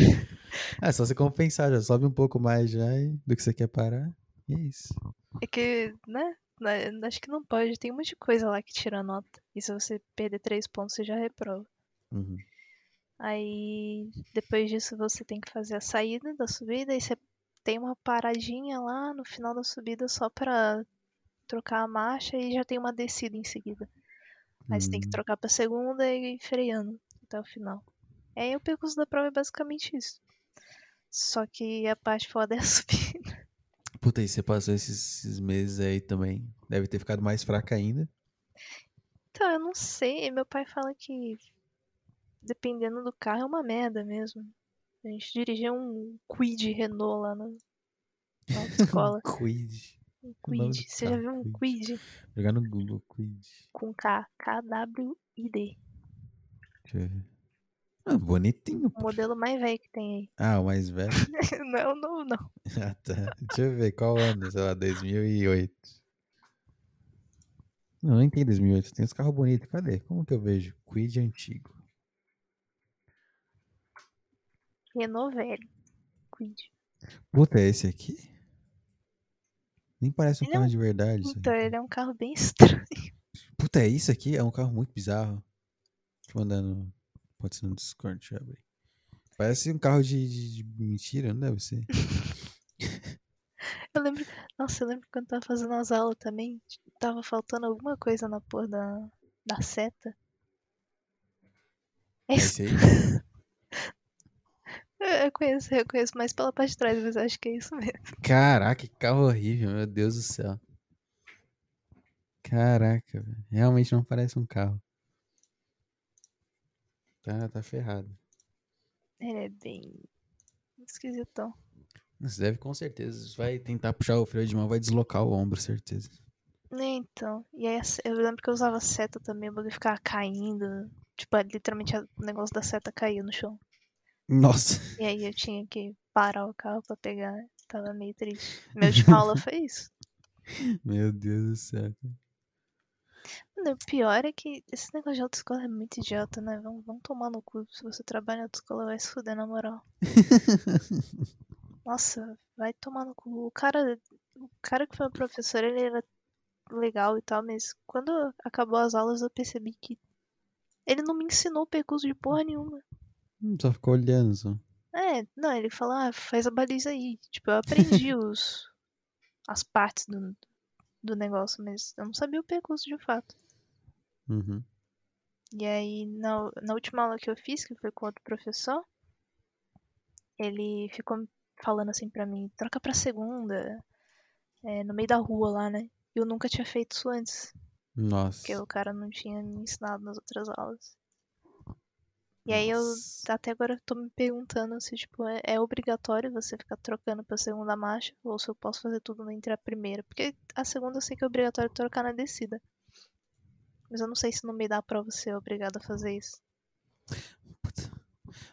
É só você compensar, já sobe um pouco mais já e- do que você quer parar. E é isso. É que, né? Na- Acho que não pode. Tem um monte de coisa lá que tira nota. E se você perder três pontos, você já reprova. Uhum. Aí depois disso você tem que fazer a saída da subida e você tem uma paradinha lá no final da subida só pra trocar a marcha e já tem uma descida em seguida. Aí você tem que Hum. trocar pra segunda e ir freando até o final. E aí o percurso da prova é basicamente isso. Só que a parte foda é a [LAUGHS] subida. Puta, e você passou esses, esses meses aí também. Deve ter ficado mais fraca ainda. Então, eu não sei. Meu pai fala que dependendo do carro é uma merda mesmo. A gente dirigia um Quid Renault lá na, na [LAUGHS] autoescola. Quid. Um Quid. Você já carro, viu um Quid. Quid Jogar no Google Quid. com K? K-W-I-D. Deixa eu ver. Ah, bonitinho. O modelo mais velho que tem aí. Ah, o mais velho. [LAUGHS] não, não, não. [LAUGHS] Ah, tá. Deixa eu ver qual ano, sei lá, 2008. Não, nem tem 2008. Tem uns carros bonitos. Cadê? Como que eu vejo? Quid antigo. Renault velho. Quid. Puta, é esse aqui? Nem parece um Ele é carro um- de verdade. Então, aqui. ele é um carro bem [LAUGHS] estranho. Puta, é isso aqui? É um carro muito bizarro. Deixa eu mandar no. Pode ser no Discord, deixa eu abrir. Parece um carro de, de- de mentira, não deve ser? [LAUGHS] Eu lembro. Nossa, eu lembro quando tava fazendo as aulas também. Tava faltando alguma coisa na porra da, da seta. É Esse- esse aí? Eu eu conheço, eu conheço mais pela parte de trás, mas acho que é isso mesmo. Caraca, que carro horrível, meu Deus do céu. Caraca, velho. Realmente não parece um carro. Tá, tá ferrado. Ele é bem esquisitão. Você deve com certeza. Vai tentar puxar o freio de mão, vai deslocar o ombro, certeza. Né, então. E aí eu lembro que eu usava seta também, o bagulho ficava caindo. Tipo, literalmente o negócio da seta caiu no chão. Nossa. E aí eu tinha que parar o carro pra pegar. Tava meio triste. Minha última aula foi isso. [LAUGHS] Meu Deus do céu. Mano, o pior é que esse negócio de autoescola é muito idiota, né? Vamos, vamos tomar no cu. Se você trabalha em autoescola, vai se fuder, na moral. [LAUGHS] Nossa, vai tomar no cu. O cara, o cara que foi meu professor, ele era legal e tal, mas quando acabou as aulas eu percebi que ele não me ensinou o percurso de porra nenhuma. Só ficou olhando só. É, não, ele falou, ah, faz a baliza aí. Tipo, eu aprendi [LAUGHS] os, as partes do, do negócio, mas eu não sabia o percurso de fato. Uhum. E aí, na, na última aula que eu fiz, que foi com outro professor, ele ficou falando assim pra mim, troca pra segunda, é, no meio da rua lá, né? Eu nunca tinha feito isso antes, Nossa. porque o cara não tinha me ensinado nas outras aulas. E aí eu até agora tô me perguntando se tipo é, é obrigatório você ficar trocando pra segunda marcha ou se eu posso fazer tudo entre a primeira, porque a segunda eu sei que é obrigatório trocar na descida. Mas eu não sei se no meio da prova você é obrigado a fazer isso. Puta.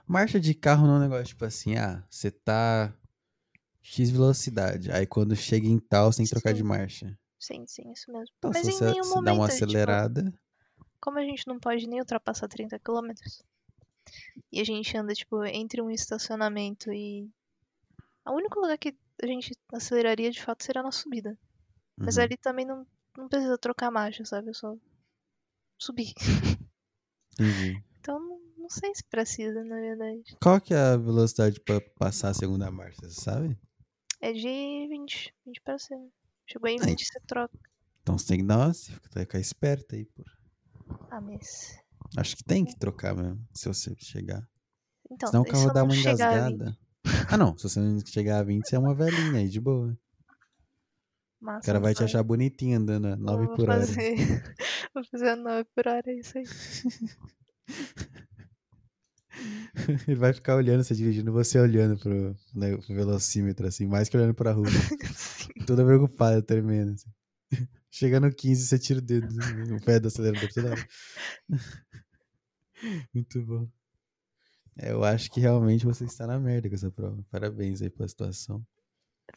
Marcha de carro não é um negócio tipo assim, ah, você tá X velocidade. Aí quando chega em tal, você tem que trocar de marcha. Sim, sim, isso mesmo. Então, Mas se em você, você momento, dá uma tipo, acelerada. como a gente não pode nem ultrapassar 30 km, e a gente anda, tipo, entre um estacionamento e. O único lugar que a gente aceleraria de fato seria na subida. Mas Uhum. ali também não, não precisa trocar marcha, sabe? Eu só subir. Entendi. Então não, sei se precisa, na verdade. Qual que é a velocidade pra passar a segunda marcha, você sabe? É de 20, 20 pra cima. Chegou em Aí. 20, você troca. Então você tem que dar uma. Você tem que ficar esperto aí, pô. Ah, mas. Acho que tem que trocar mesmo, se você chegar. Então, Senão o carro dá uma chegar a 20? engasgada. Ah, não. Se você não chegar a 20, você é uma velhinha aí, de boa. O Massa. cara vai te achar bonitinho andando a 9 Vou por hora. fazer. [LAUGHS] Vou fazer a 9 por hora, é isso aí. [LAUGHS] Ele vai ficar olhando você dirigindo, você olhando pro, né, pro velocímetro, assim, mais que olhando pra rua. [LAUGHS] Toda preocupada, tremendo. Assim. Chega no 15, você tira o dedo, o pé do acelerador toda hora. Muito bom. É, eu acho que realmente você está na merda com essa prova. Parabéns aí pela situação.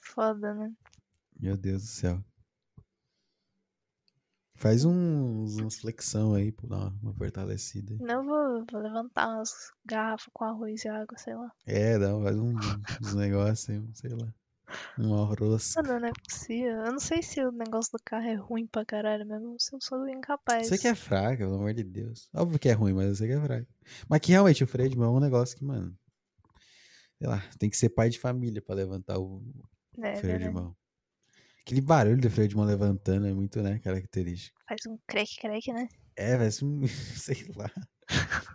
Foda, né? Meu Deus do céu. Faz uns, uns flexão aí pra dar uma, uma fortalecida. aí. Não vou, vou levantar umas garrafas com arroz e água, sei lá. É, dá, faz um, uns negócios aí, sei lá. Um arroz. Mano, não é possível. Eu não sei se o negócio do carro é ruim pra caralho mesmo. Se eu sou incapaz. Você que é fraca, pelo amor de Deus. Óbvio que é ruim, mas você que é fraca. Mas que realmente o freio de mão é um negócio que, mano. Sei lá, tem que ser pai de família pra levantar o É, freio de mão. Aquele barulho do freio de mão levantando é muito, né, característico. Faz um crack, crack, né? É, parece um. [LAUGHS] sei lá.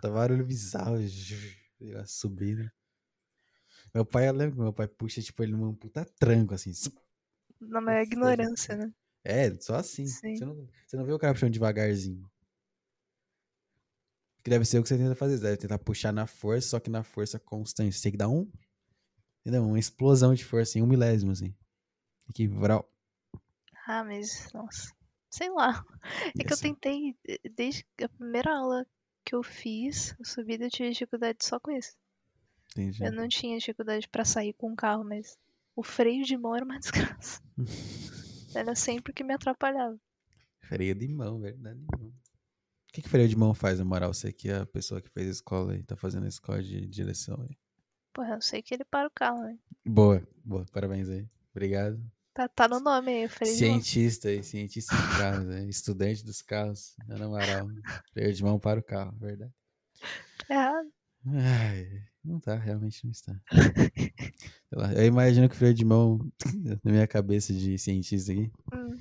Tá barulho bizarro. Subindo. Meu pai, eu lembro que meu pai puxa, tipo, ele num puta tranco, assim. Na maior ignorância, né? É, só assim. Sim. Você não, você não vê o cara puxando devagarzinho. Que deve ser o que você tenta fazer. Você deve tentar puxar na força, só que na força constante. Você tem que dar um. Entendeu? Uma explosão de força, em um milésimo, assim. Tem que vral. Ah, mas, nossa. Sei lá. É que eu assim. tentei, eh, desde a primeira aula que eu fiz, a subida, eu tive dificuldade só com isso. Entendi. Eu não tinha dificuldade pra sair com o carro, mas o freio de mão era uma [LAUGHS] desgraça. Era sempre o que me atrapalhava. Freio de mão, verdade. O que, que freio de mão faz, na moral? Você que é a pessoa que fez a escola aí, tá fazendo a escola de direção aí. Porra, eu sei que ele para o carro, né? Boa, boa. Parabéns aí. Obrigado. Tá, tá no nome aí, mão. Cientista aí, cientista de carros, aí. estudante dos carros. Ana Amaral. Freio de mão para o carro, verdade. É errado. Ai, não tá, realmente não está. Eu imagino que o freio de mão, [LAUGHS] na minha cabeça de cientista aqui, Hum,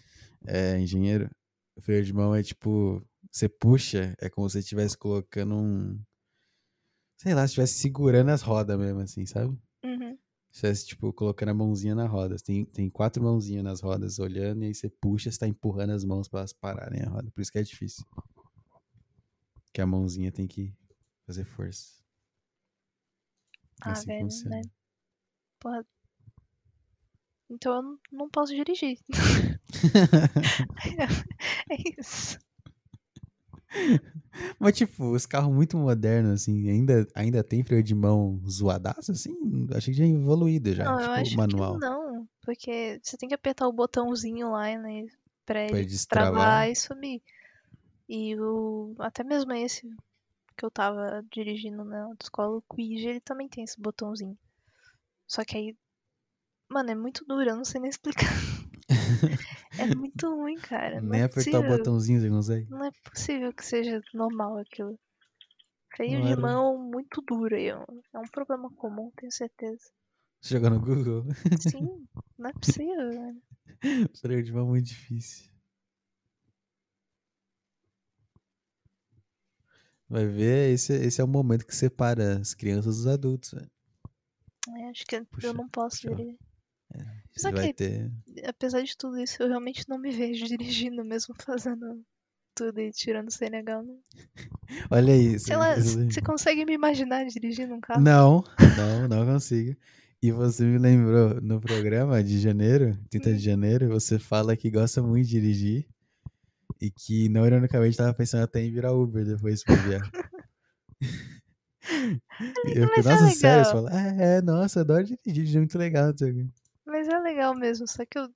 é engenheiro, o freio de mão é tipo, você puxa, é como se você estivesse colocando um, sei lá, se estivesse segurando as rodas mesmo, assim, sabe? Estivesse, tipo, colocando a mãozinha na roda. Tem, tem quatro mãozinhas nas rodas olhando, e aí você puxa, você tá empurrando as mãos pra elas pararem a roda. Por isso que é difícil. Que a mãozinha tem que fazer força. Ah, assim velho, funciona. né? Porra. Então eu não posso dirigir. [LAUGHS] [LAUGHS] é isso. [LAUGHS] [LAUGHS] Mas, tipo, os carros muito modernos, assim, ainda, ainda tem freio de mão zoadaço, assim? Achei que já evoluído já, Não, tipo, eu acho manual. que não. Porque você tem que apertar o botãozinho lá, né? Pra Pra ele destravar. travar e subir. E o. Até mesmo esse que eu tava dirigindo na autoescola, o Quid, ele também tem esse botãozinho. Só que aí. Mano, é muito duro, eu não sei nem [LAUGHS] explicar. [LAUGHS] é muito ruim, cara. Não Nem é apertar o botãozinho você consegue. Não é possível que seja normal aquilo. Freio de mão muito duro aí. É um problema comum, tenho certeza. Você jogou no Google? Sim, não é possível, velho. freio de mão é muito difícil. Vai ver, esse, esse é o momento que separa as crianças dos adultos, velho. É, acho que Puxa, eu não posso puxa. dirigir. Você Só que- ter... Apesar de tudo isso, eu realmente não me vejo [LAUGHS] dirigindo, mesmo fazendo tudo e tirando CNH. Não. [LAUGHS] Olha isso. Sei lá, você consegue me imaginar dirigindo um carro? Não, [LAUGHS] não, não consigo. E você me lembrou, no programa de janeiro, 30 de janeiro, você fala que gosta muito de dirigir e que, não ironicamente, tava pensando até em virar Uber depois pra viajar. Eu fiquei, é nossa, sério? Você legal. fala, é, é, nossa, adoro dirigir, dirigir é muito legal. quê." Mas é legal mesmo, só que eu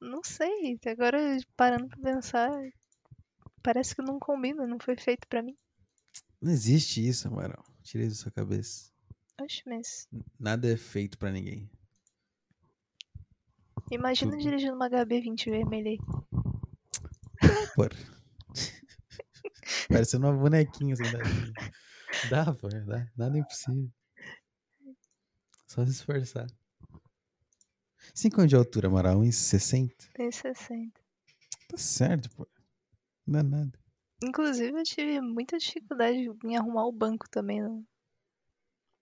não sei. Agora, parando pra pensar, parece que não combina, não foi feito pra mim. Não existe isso, Amaral. Tira isso da sua cabeça. Oxe, mas Nada é feito pra ninguém. imagina Tudo. dirigindo uma HB20 vermelha aí. Porra. [LAUGHS] Parecendo uma bonequinha assim. Dá, dá pô, dá. Nada é impossível. Só se esforçar. 5 anos de altura, Amaral, 1,60? Tem 60. Tá certo, pô. Não é nada. Inclusive, eu tive muita dificuldade em arrumar o banco também. No,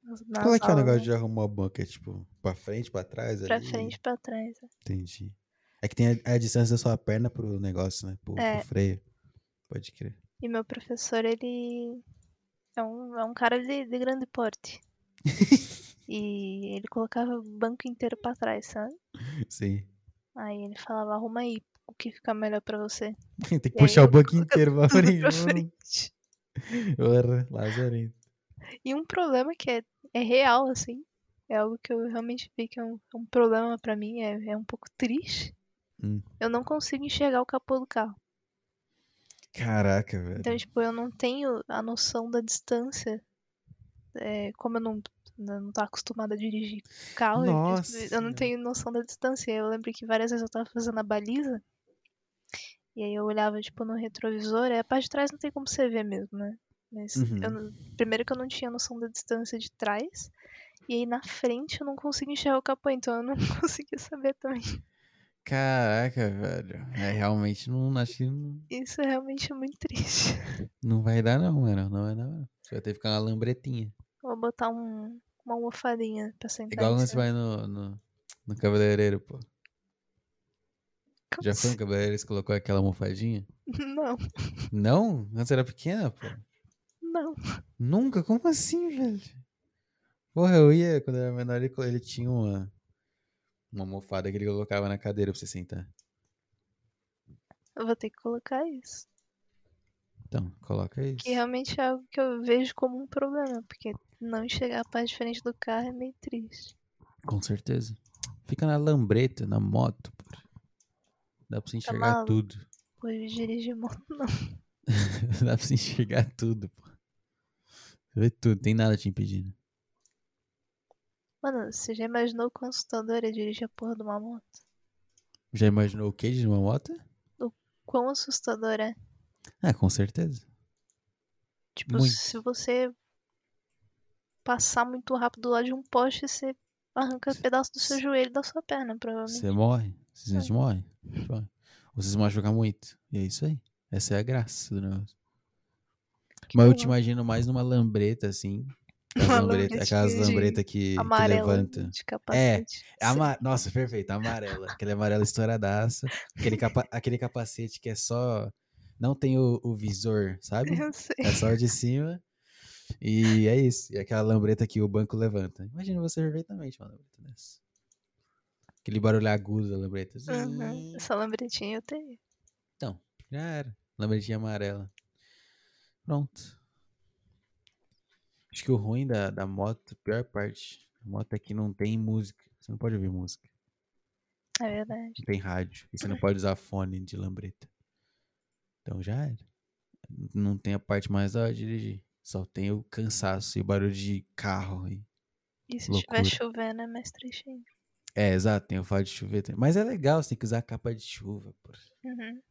nas, Qual é que é o negócio né? de arrumar a banca? É tipo, pra frente, pra trás? Pra ali? frente e pra trás. né? Entendi. É que tem a, a distância da sua perna pro negócio, né? Pro, É. pro freio. Pode crer. E meu professor, ele é um, é um cara de, de grande porte. [LAUGHS] e ele colocava o banco inteiro pra trás, sabe? Sim. Aí ele falava, arruma aí o que fica melhor pra você. [LAUGHS] Tem que E puxar o banco inteiro pra frente. pra frente. [LAUGHS] Porra, lazarento. E um problema que é, é real, assim. É algo que eu realmente vi que é um, é um problema pra mim, é, é um pouco triste. Hum. Eu não consigo enxergar o capô do carro. Caraca, velho. Então, tipo, eu não tenho a noção da distância. É, como eu não, não tô acostumada a dirigir carro, eu, Nossa eu não tenho noção da distância. Eu lembro que várias vezes eu tava fazendo a baliza. E aí eu olhava, tipo, no retrovisor, e a parte de trás não tem como você ver mesmo, né? Mas Uhum. eu primeiro que eu não tinha noção da distância de trás. E aí na frente eu não consigo enxergar o capô, então eu não [LAUGHS] conseguia saber também. Caraca, velho. É, realmente não, acho que não, Isso é realmente muito triste. não vai dar não, mano. Não vai dar não. Você vai ter que ficar uma lambretinha. Vou botar um, uma almofadinha pra sentar. Igual quando você vai no, no, no cabeleireiro, pô. Como Já foi assim? no cabeleireiro e você colocou aquela almofadinha? [LAUGHS] Não, Não? Você era pequena, pô. não. Nunca? Como assim, velho? Porra, eu ia, quando eu era menor, ele, ele tinha uma, uma almofada que ele colocava na cadeira pra você sentar. Eu vou ter que colocar isso. Então, coloca isso. Que realmente é algo que eu vejo como um problema, porque não enxergar a parte de frente do carro é meio triste. Com certeza. Fica na lambreta, na moto, pô. Dá pra você enxergar maluco? tudo. Pois dirigir moto não. [LAUGHS] Dá pra você enxergar tudo, pô. Você vê tudo, tem nada te impedindo. Mano, você já imaginou o quão assustador é dirigir a porra de uma moto? Já imaginou o que de uma moto? Quão assustador é? Ah, com certeza. Tipo, Muito. se você passar muito rápido do lado de um poste, você arranca pedaço do seu se- joelho e da sua perna, provavelmente. Você morre. Você simplesmente morre. Morre. Ou você se machuca muito. E é isso aí. Essa é a graça do negócio. Que Mas eu te imagino mais numa lambreta, assim. [LAUGHS] Aquelas Uma lambreta, lambretinha aquelas lambreta que, que levanta. É ama- Nossa, perfeito, amarela. Aquele amarelo estouradaço. Aquele, capa... aquele capacete que é só. Não tem o, o visor, sabe? Eu sei. É só o de cima. E é isso. E aquela lambreta que o banco levanta. Imagina você perfeitamente uma lambreta dessa. Aquele barulho agudo da lambreta. Uhum. Essa lambretinha eu tenho. Então, já era. Lambretinha amarela. Pronto. Acho que o ruim da, da moto, a pior parte, a moto é que não tem música. Você não pode ouvir música. É verdade. Não tem rádio. E você não pode usar fone de lambreta. Então já era. Não tem a parte mais da hora de dirigir. Só tem o cansaço e o barulho de carro. E... E se estiver chovendo é mais tristinho. É, exato, tem o fato de chover também. Mas é legal, você tem que usar capa de chuva, pô. Uhum.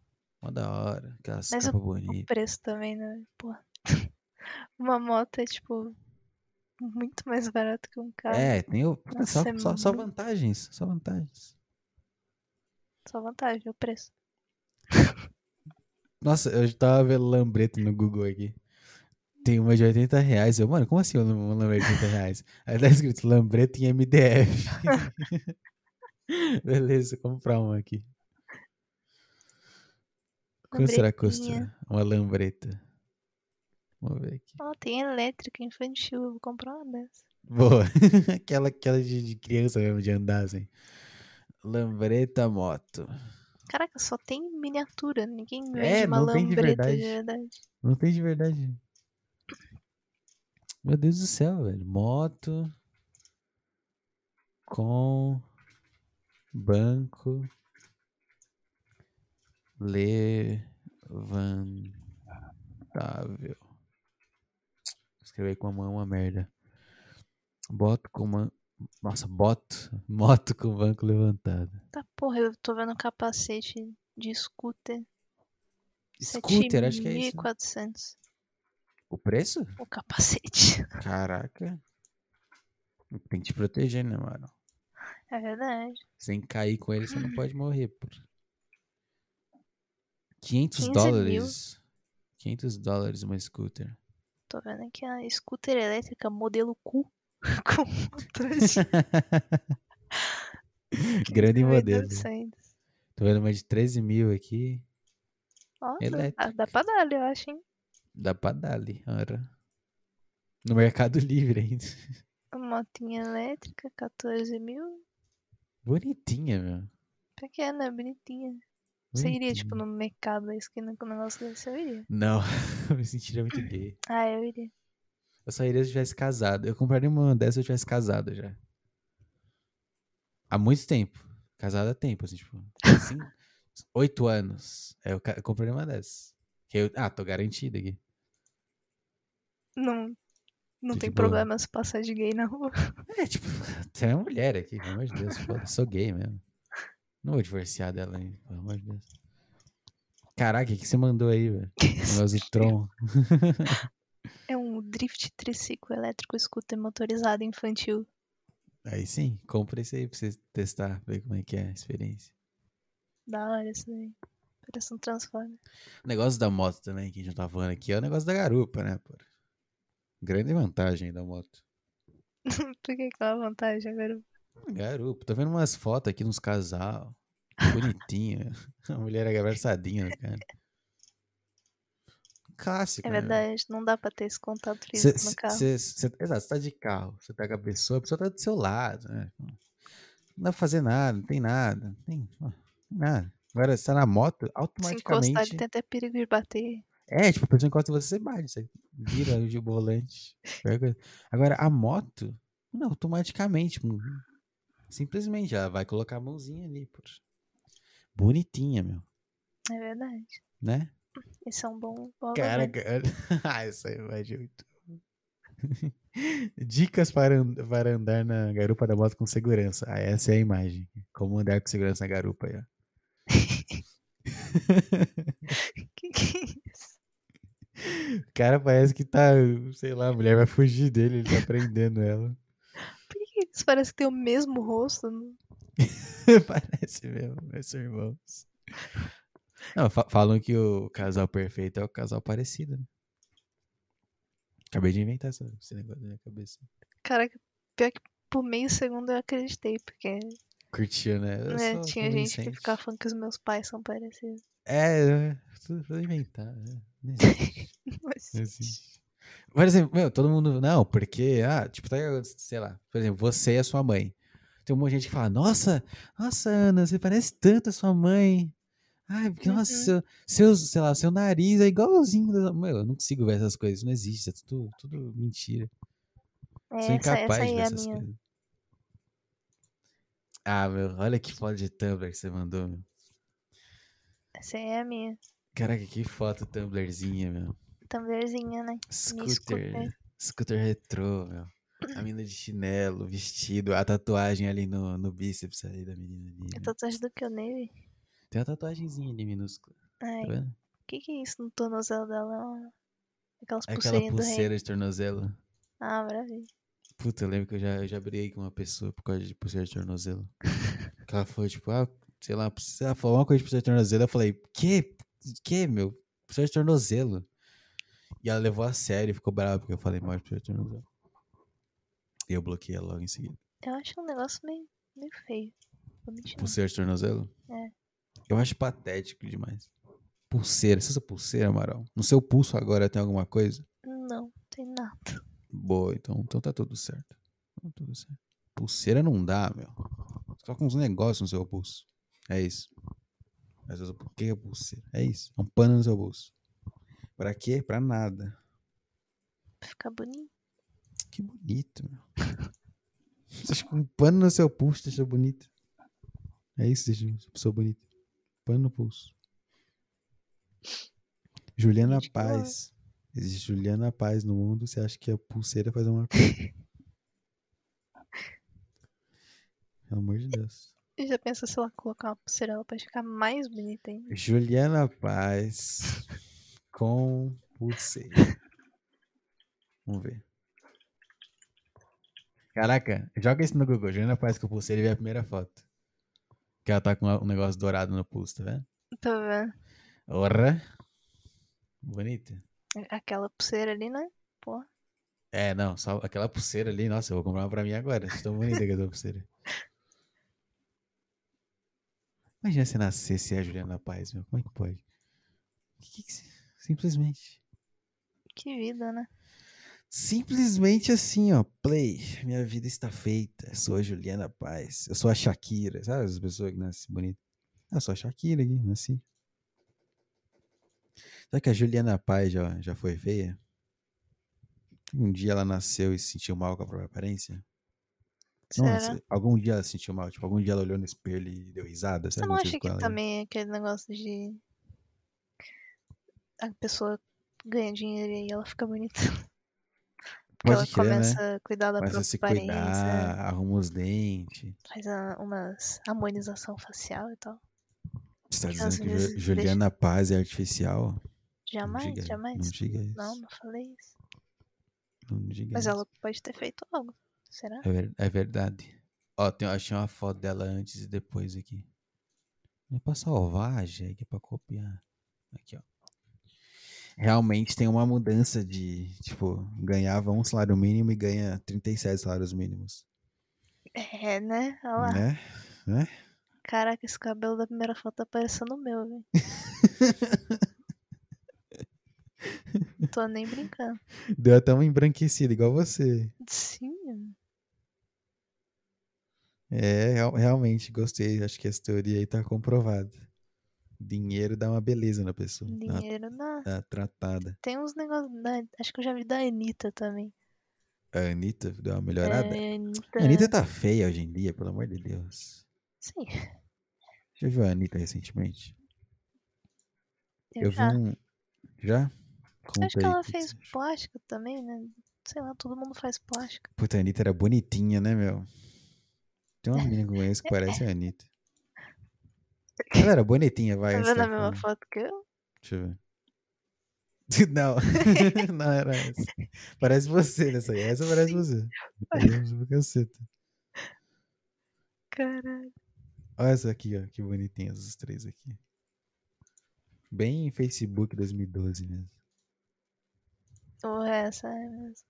Mó da hora. Aquelas Mas capas O bonitas. preço também, né? Pô. [LAUGHS] Uma moto é, tipo, muito mais barato que um carro. É, tem o. Só, é só, só muito- vantagens. Só vantagens. Só vantagem, o preço. Nossa, eu tava vendo lambreta no Google aqui. Tem uma de 80 reais. Eu, mano, como assim uma lambreta de 80 reais? Aí tá escrito lambreta em MDF. [LAUGHS] Beleza, comprar uma aqui. Quanto será que custa uma lambreta? Vamos ver aqui. Ó, tem elétrica infantil, eu vou comprar uma dessa. Boa. [LAUGHS] aquela aquela de, de criança mesmo, de andar assim. Lambreta moto. Caraca, só tem miniatura, ninguém vende É, uma de lambreta verdade. de verdade. Não tem de verdade. Meu Deus do céu, velho. Moto com banco levantável. Escrever com a mão é uma merda. Boto com man... Nossa, boto. [LAUGHS] Moto com banco levantado. Tá, porra, eu tô vendo capacete de scooter. Scooter, acho que é isso. 7.400 O preço? o capacete. [LAUGHS] Caraca. Tem que te proteger, né, mano? É verdade. Sem cair com ele, você não pode morrer, pô. 500 15 dólares. 500 dólares uma scooter. Tô vendo aqui a scooter elétrica modelo Q. [LAUGHS] com motores [LAUGHS] Grande modelo. 15.900. Tô vendo uma de 13 mil aqui. Ó, dá, Elétrica. dá pra dar, eu acho, hein? Dá pra dar ali, ora. No Mercado [LAUGHS] Livre ainda. Uma motinha elétrica, 14 mil. Bonitinha, meu. Pequena, bonitinha. Você iria, tipo, Bonitinha. no mercado da esquina com um negócio desse? Eu iria. Não, eu me sentiria muito [CLEARS THROAT] gay. Ah, eu iria. Eu só iria se eu tivesse casado. Eu compraria uma dessa se eu tivesse casado já. Há muito tempo. Casado há tempo, assim, tipo. Cinco, oito anos. Aí eu, eu compraria uma dessas. Que eu, ah, tô garantido aqui. Não, não tem problema se passar de gay na rua. [LAUGHS] É, tipo, tem uma mulher aqui, pelo amor de Deus. foda, sou gay mesmo. Não vou divorciar dela ainda, pelo amor de Deus. Caraca, o que você mandou aí, velho? [LAUGHS] Negócio do Tron. [LAUGHS] É drift triciclo elétrico scooter motorizado infantil. Aí sim, compra esse aí pra você testar, ver como é que é a experiência. Da hora isso daí. Parece um Transformer. O negócio da moto também, que a gente não tá falando aqui, é o negócio da garupa, né, pô? Grande vantagem da moto. [LAUGHS] Por que que é uma vantagem agora? Garupa, tô vendo umas fotos aqui nos casal. Bonitinha. [LAUGHS] A mulher abraçadinha, cara. Clássico. É né? verdade, não dá pra ter esse contato Cê, físico no carro. cê- cê- exato, você tá de carro, você com a pessoa, a pessoa tá do seu lado, né? Não dá pra fazer nada, não tem nada, não tem, tem nada. Agora, você tá na moto, Se encostar, automaticamente. ele tem até perigo de bater. É, tipo, a pessoa encosta em você, você bate, você vira o volante. Agora, a moto, não, automaticamente. hum, Simplesmente, ela vai colocar a mãozinha ali, pô. Bonitinha, meu, É verdade. né? Esse é um bom, bom Cara, argumento. cara. [LAUGHS] Ah, isso aí vai de muito. [LAUGHS] Dicas para, para andar na garupa da moto com segurança. Ah, essa é a imagem. Como andar com segurança na garupa aí, ó. [LAUGHS] Que que é isso? O cara parece que tá, sei lá, a mulher vai fugir dele, ele tá prendendo ela. Por que eles parecem que tem o mesmo rosto? Parece mesmo, meus irmãos. Não, fa- falam que o casal perfeito é o casal parecido, né? Acabei de inventar essa- esse negócio na minha cabeça. Cara, pior que por meio segundo eu acreditei, porque Curtiu, né? Né, tinha gente que ficava falando que os meus pais são parecidos. É, é, tudo inventado. né? [LAUGHS] Não existe, Mas, não existe. Por exemplo, meu, todo mundo. Não, porque, ah, tipo, tá, sei lá, por exemplo, você e a sua mãe. Tem um monte de gente que fala, nossa, nossa, Ana, você parece tanto a sua mãe. Ai, porque, nossa, Uhum. seu, seu, sei lá, seu nariz é igualzinho. Meu, eu não consigo ver essas coisas, não existe, é tudo, tudo mentira. Sou essa, incapaz essa de aí ver é a essas minha. coisas. Ah, meu, olha que foto de Tumblr que você mandou, meu. Essa aí é a minha. Caraca, que foto Tumblrzinha, meu. Tumblerzinha, né? Scooter. scooter. Scooter retrô, meu. A menina de chinelo, vestido, a tatuagem ali no, no bíceps ali da menina ali. É meu. tatuagem do que eu nele. Tem uma tatuagemzinha ali minúscula, Ai, tá o vendo? que que é isso no tornozelo dela? É Aquelas Aquela do rei. pulseira de tornozelo. Ah, maravilha. Puta, eu lembro que eu já, eu já briguei com uma pessoa por causa de pulseira de tornozelo. [LAUGHS] que ela falou, tipo, ah, sei lá, ela falou uma coisa de pulseira de tornozelo, eu falei, que? Que, meu? Pulseira de tornozelo. E ela levou a sério e ficou brava porque eu falei mal de pulseira de tornozelo. E eu bloqueei ela logo em seguida. Eu acho um negócio meio, meio feio. Vou mentir, não. Pulseira de tornozelo? É. Eu acho patético demais. Pulseira. Usa pulseira, Amaral? No seu pulso agora tem alguma coisa? Não, tem nada. Boa, então, então tá tudo certo. Tá tudo certo. Pulseira não dá, meu. Só com uns negócios no seu pulso. É isso. Mas usa- o que é pulseira? É isso. É um pano no seu pulso. Pra quê? Pra nada. Pra ficar bonito. Que bonito, meu. Você acha que um pano no seu pulso deixa bonito? É isso, deixa uma pessoa bonita. Pano no pulso. Juliana Paz. Existe Juliana Paz no mundo. Você acha que a pulseira faz uma coisa? [LAUGHS] Pelo amor de Deus. E já pensa se ela colocar uma pulseira, ela pode ficar mais bonita ainda. Juliana Paz com pulseira. Vamos ver. Caraca, joga isso no Google. Juliana Paz com pulseira e vê a primeira foto. Que ela tá com um negócio dourado no pulso, tá vendo? Tô vendo. Ora. Bonita. Aquela pulseira ali, né? Pô. É, não, só aquela pulseira ali. Nossa, eu vou comprar uma pra mim agora. Tão bonita aquela pulseira. Imagina se nascesse a Juliana Paz, meu. Como é que pode? Que que se- Simplesmente. Que vida, né? Simplesmente assim, ó. Play. Minha vida está feita. Sou a Juliana Paz. Eu sou a Shakira. Sabe as pessoas que nascem bonitas? Eu sou a Shakira aqui, nasci. Será que a Juliana Paz já, já foi feia? Um dia ela nasceu e se sentiu mal com a própria aparência? Será? Nossa, algum dia ela se sentiu mal. Tipo, algum dia ela olhou no espelho e deu risada. Você Sabe não aconteceu acha com que ela? também é aquele negócio de. A pessoa ganha dinheiro e aí ela fica bonita? [LAUGHS] Ela Pode crer, né? começa a cuidar da Começa a se própria cuidar, aparência, arruma os dentes. faz a, umas harmonização facial e tal. Você tá dizendo que vezes Juliana Paz é artificial? Não Jamais, diga, jamais. Não diga isso. Não, não falei isso. Não diga Mas isso. ela pode ter feito algo. Será? É, ver- é verdade. Ó, tem, eu achei uma foto dela antes e depois aqui. Não é pra salvagem, é que é pra copiar. Aqui, ó. Realmente tem uma mudança de, tipo, ganhava um salário mínimo e ganha 37 salários mínimos. É, né? Olha lá. Né? Né? Caraca, esse cabelo da primeira foto tá parecendo o meu, velho. Não [LAUGHS] tô nem brincando. Deu até uma embranquecida, igual você. Sim, É, real- realmente gostei. Acho que essa teoria aí tá comprovada. Dinheiro dá uma beleza na pessoa. Dinheiro dá uma tratada. Tem uns negócios. Acho que eu já vi da Anitta também. A Anitta deu uma melhorada. É, Anitta. A Anitta tá feia hoje em dia, pelo amor de Deus. Sim, Já viu a Anitta recentemente? eu, Eu, já. vi um. Já? Conta Acho que ela que fez plástica também, né? Sei lá, todo mundo faz plástica. Puta, a Anitta era bonitinha, né, meu? Tem uma menina que eu conheço que parece a Anitta. Ela [LAUGHS] era bonitinha, vai. Tá essa vendo a tá mesma foto que eu? Deixa eu ver. [LAUGHS] Não, [LAUGHS] não era essa. Parece você nessa aí. Essa parece você. Caceta. Caralho. Olha essa aqui, ó. Que bonitinha essas três aqui. Bem Facebook 2012 mesmo. Ou essa é mesmo.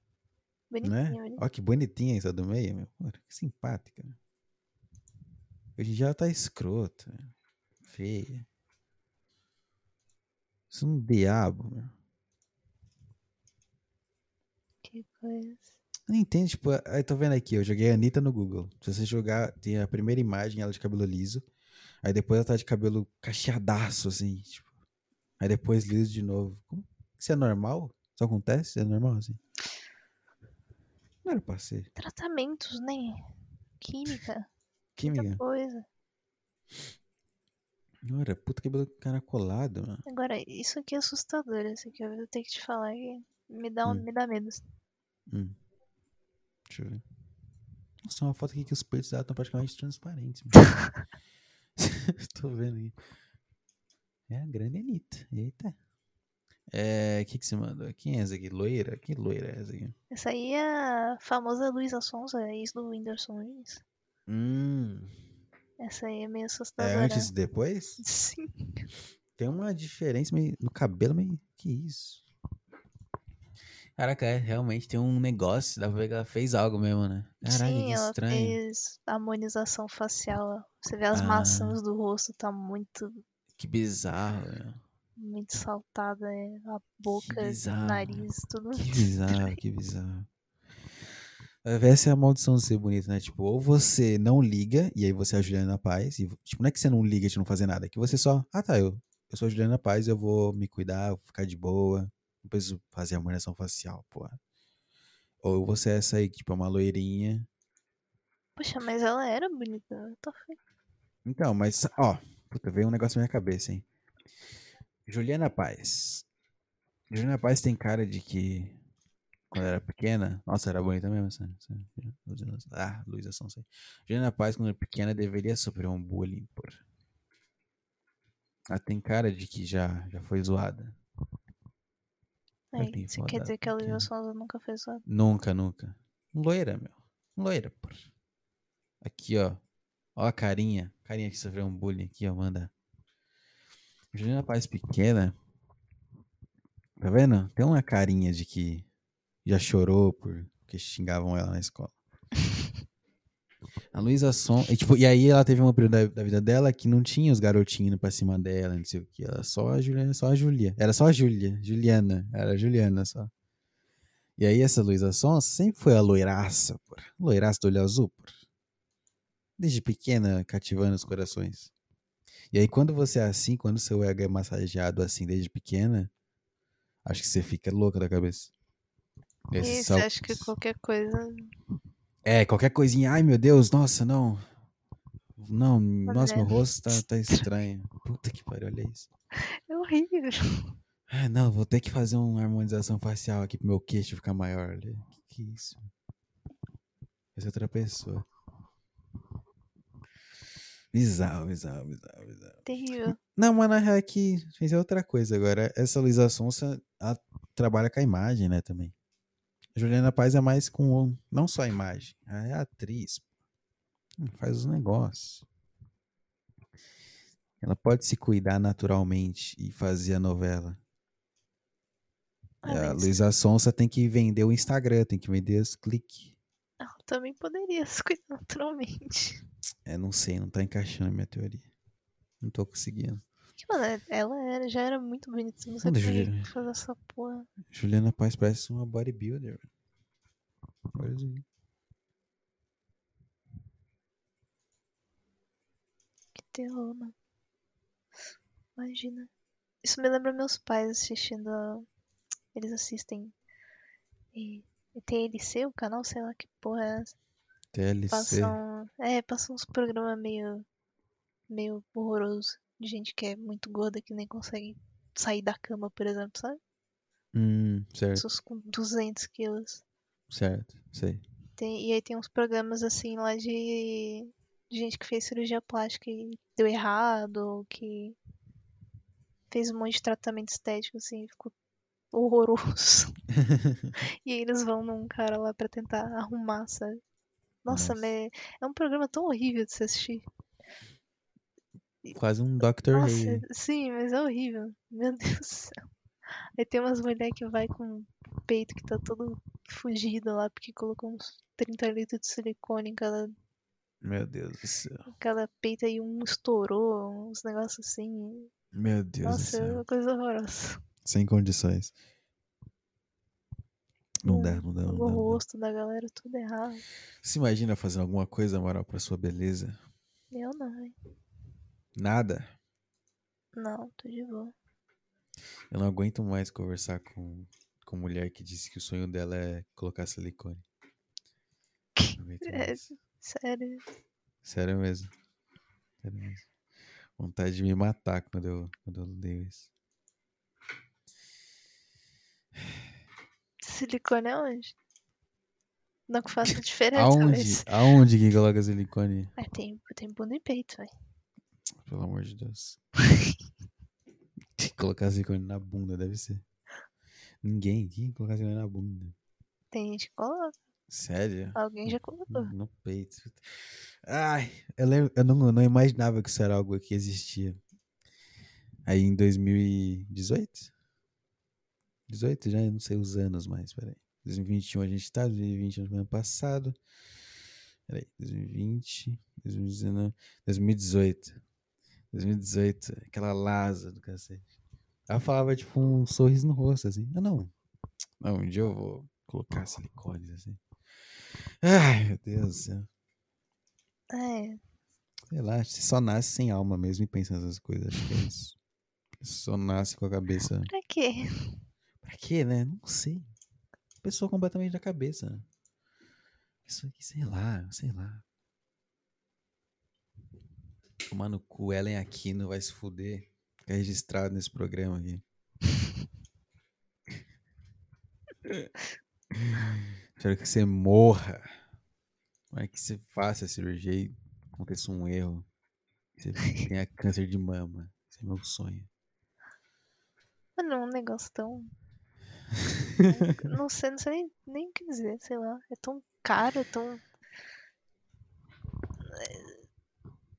Bonitinha, Né? bonitinha. Olha que bonitinha essa do meio, meu. Olha, que simpática. Hoje em dia ela tá escrota. meu. Feia. Isso é um diabo, meu. Que coisa. Eu não entendo, tipo, aí tô vendo aqui, eu joguei a Anitta no Google. Se você jogar, tem a primeira imagem, ela de cabelo liso. Aí depois ela tá de cabelo cacheadaço, assim, tipo. Aí depois liso de novo. Como? Isso é normal? Isso acontece? Isso é normal, assim? Não era pra ser. Tratamentos, né? Química. Muita Química. coisa. Não era puta cabelo caracolado, mano. Agora, isso aqui é assustador. Isso aqui eu vou ter que te falar que me dá, um, Hum. me dá medo. Hum. Deixa eu ver. Nossa, tem uma foto aqui que os peitos dela estão praticamente transparentes. [LAUGHS] Tô vendo aí. É a grande Anitta. Eita. É, o que que você mandou? Quem é essa aqui? Loira? Que loira é essa aqui? Essa aí é a famosa Luísa Sonza, ex do Whindersson Nunes. Hum. Essa aí é meio É assustadora. antes e depois? Sim. Tem uma diferença meio, no cabelo, meio. Que isso? Caraca, é, realmente tem um negócio. Dá pra ver que ela fez algo mesmo, né? Sim, que ela estranho. fez harmonização facial. Você vê as Ah. maçãs do rosto, tá muito, Que bizarro, meu. muito saltada. é, A boca, bizarro. nariz, tudo. Que bizarro, que bizarro. Essa é a maldição de ser bonito, né? Tipo, ou você não liga, e aí você é a Juliana Paz, e, tipo, não é que você não liga de não fazer nada, é que você só, ah tá, eu, eu sou a Juliana Paz, eu vou me cuidar, vou ficar de boa, não preciso fazer harmonização facial, pô. Ou você é essa aí, que, tipo, é uma loirinha. Poxa, mas ela era bonita. eu tô fe- Então, mas, ó, puta, veio um negócio na minha cabeça, hein? Juliana Paz. Juliana Paz tem cara de que quando era pequena, nossa, era bonita mesmo. Essa, essa, ah, Luísa Sonsa. Juliana Paz, quando era pequena, deveria sofrer um bullying por. Ela tem cara de que já, já foi zoada. Aí, tem você quer dizer que a Luísa. Sonza nunca fez nada? Nunca, nunca. Loira, meu. Loira, por. Aqui, ó. Ó a carinha. Carinha que sofreu um bullying aqui, ó. Manda. Juliana Paz pequena. Tá vendo? Tem uma carinha de que já chorou porque xingavam ela na escola. [LAUGHS] A Luísa Son. E, tipo, e aí ela teve um período da, da vida dela que não tinha os garotinhos pra cima dela, não sei o que. Ela só a Juliana, só a Julia. Era só a Júlia. Juliana. Era a Juliana só. E aí essa Luísa Sonsa sempre foi a loiraça, porra. Loiraça do olho azul, porra. Desde pequena, cativando os corações. E aí quando você é assim, quando seu ego é massageado assim desde pequena, acho que você fica louca da cabeça. Esse Isso, acho que qualquer coisa. É, qualquer coisinha, ai meu Deus, nossa, não. Não, nossa, meu rosto tá, tá [LAUGHS] estranho. Puta que pariu, olha isso. É horrível. Ah, não, vou ter que fazer uma harmonização facial aqui pro meu queixo ficar maior. Olha, que que é isso? Essa é outra pessoa. Bizarro, bizarro, bizarro, bizarro. Terrível. Não, mas na real é que fez outra coisa agora. Essa Luísa Sonsa, ela trabalha com a imagem, né, também. Juliana Paz é mais com, não só a imagem, ela é atriz. Hum, Faz os negócios. Ela pode se cuidar naturalmente e fazer a novela. Ah, a Luísa Sonsa tem que vender o Instagram, tem que vender os cliques. ela também poderia [LAUGHS] se cuidar naturalmente. É, não sei, não tá encaixando a minha teoria. Não tô conseguindo. Mano, ela era, já era muito bonita. Não Juliana. fazer essa porra. Juliana Paz parece uma bodybuilder. Que terror, mano. Imagina. Isso me lembra meus pais assistindo. a- Eles assistem. E, e TLC, o canal, sei lá que porra é essa. TLC. Passam. É, passam uns programas meio. meio horroroso. De gente que é muito gorda que nem consegue sair da cama, por exemplo, sabe? Hum, certo, Pessoas com 200 quilos. certo, sei. Tem, e aí tem uns programas assim lá de, de gente que fez cirurgia plástica e deu errado, ou que fez um monte de tratamento estético assim, ficou horroroso. [LAUGHS] [LAUGHS] e aí eles vão num cara lá pra tentar arrumar, sabe? Nossa, Nossa. é um programa tão horrível de se assistir. Quase um Dr. Nossa, Hay. sim, mas é horrível. [LAUGHS] Meu Deus do céu. Aí tem umas mulheres que vai com o peito que tá todo fugido lá, porque colocou uns 30 litros de silicone em cada Meu Deus do céu. cada peito aí um estourou, uns negócios assim. Meu Deus do Nossa, é céu. uma coisa horrorosa. Sem condições. Não O- dá, não dá, não O dá. não dá. rosto da galera, tudo errado. Se imagina fazendo alguma coisa, moral, pra sua beleza? Nada. Não, tô de boa. Eu não aguento mais conversar com, com mulher que disse que o sonho dela é colocar silicone. [LAUGHS] É. Sério. Sério mesmo. Sério mesmo. Vontade de me matar quando eu, quando eu leio isso. Silicone aonde? Não que faça [LAUGHS] diferença, Aonde? mas. Aonde que coloca silicone? É, tem, tem bunda e peito, velho. Pelo amor de Deus. Tem [LAUGHS] que colocar silicone na bunda, deve ser. Ninguém aqui colocar silicone na bunda. Tem gente que coloca. Sério? Alguém já colocou. No peito. Ai, eu, lembro, eu não, eu não imaginava que isso era algo que existia. Aí em 2018? 18 já, eu não sei os anos mais, peraí. 2021 a gente tá, 2020 no ano passado. Peraí, 2020, 2019, 2018. 2018, aquela Lasa do cacete. Ela falava tipo um sorriso no rosto, assim. Ah, não. Não, um dia eu vou colocar silicones, assim. Ai, meu Deus do céu. É, Sei lá, você só nasce sem alma mesmo e pensa nessas coisas. Acho que é isso. Só nasce com a cabeça. pra quê? Pra quê, né? Não sei. Pessoa completamente da cabeça. Isso aqui, sei lá, sei lá. Tomar no cu, Ellen Aquino vai se fuder. Fica registrado nesse programa aqui. [LAUGHS] Espero que você morra. Não é que você faça a cirurgia e aconteça um erro. Você tenha câncer de mama. Esse é meu sonho. Mano, é um negócio tão. [LAUGHS] não sei, não sei nem, nem o que dizer, sei lá. É tão caro, é tão. É,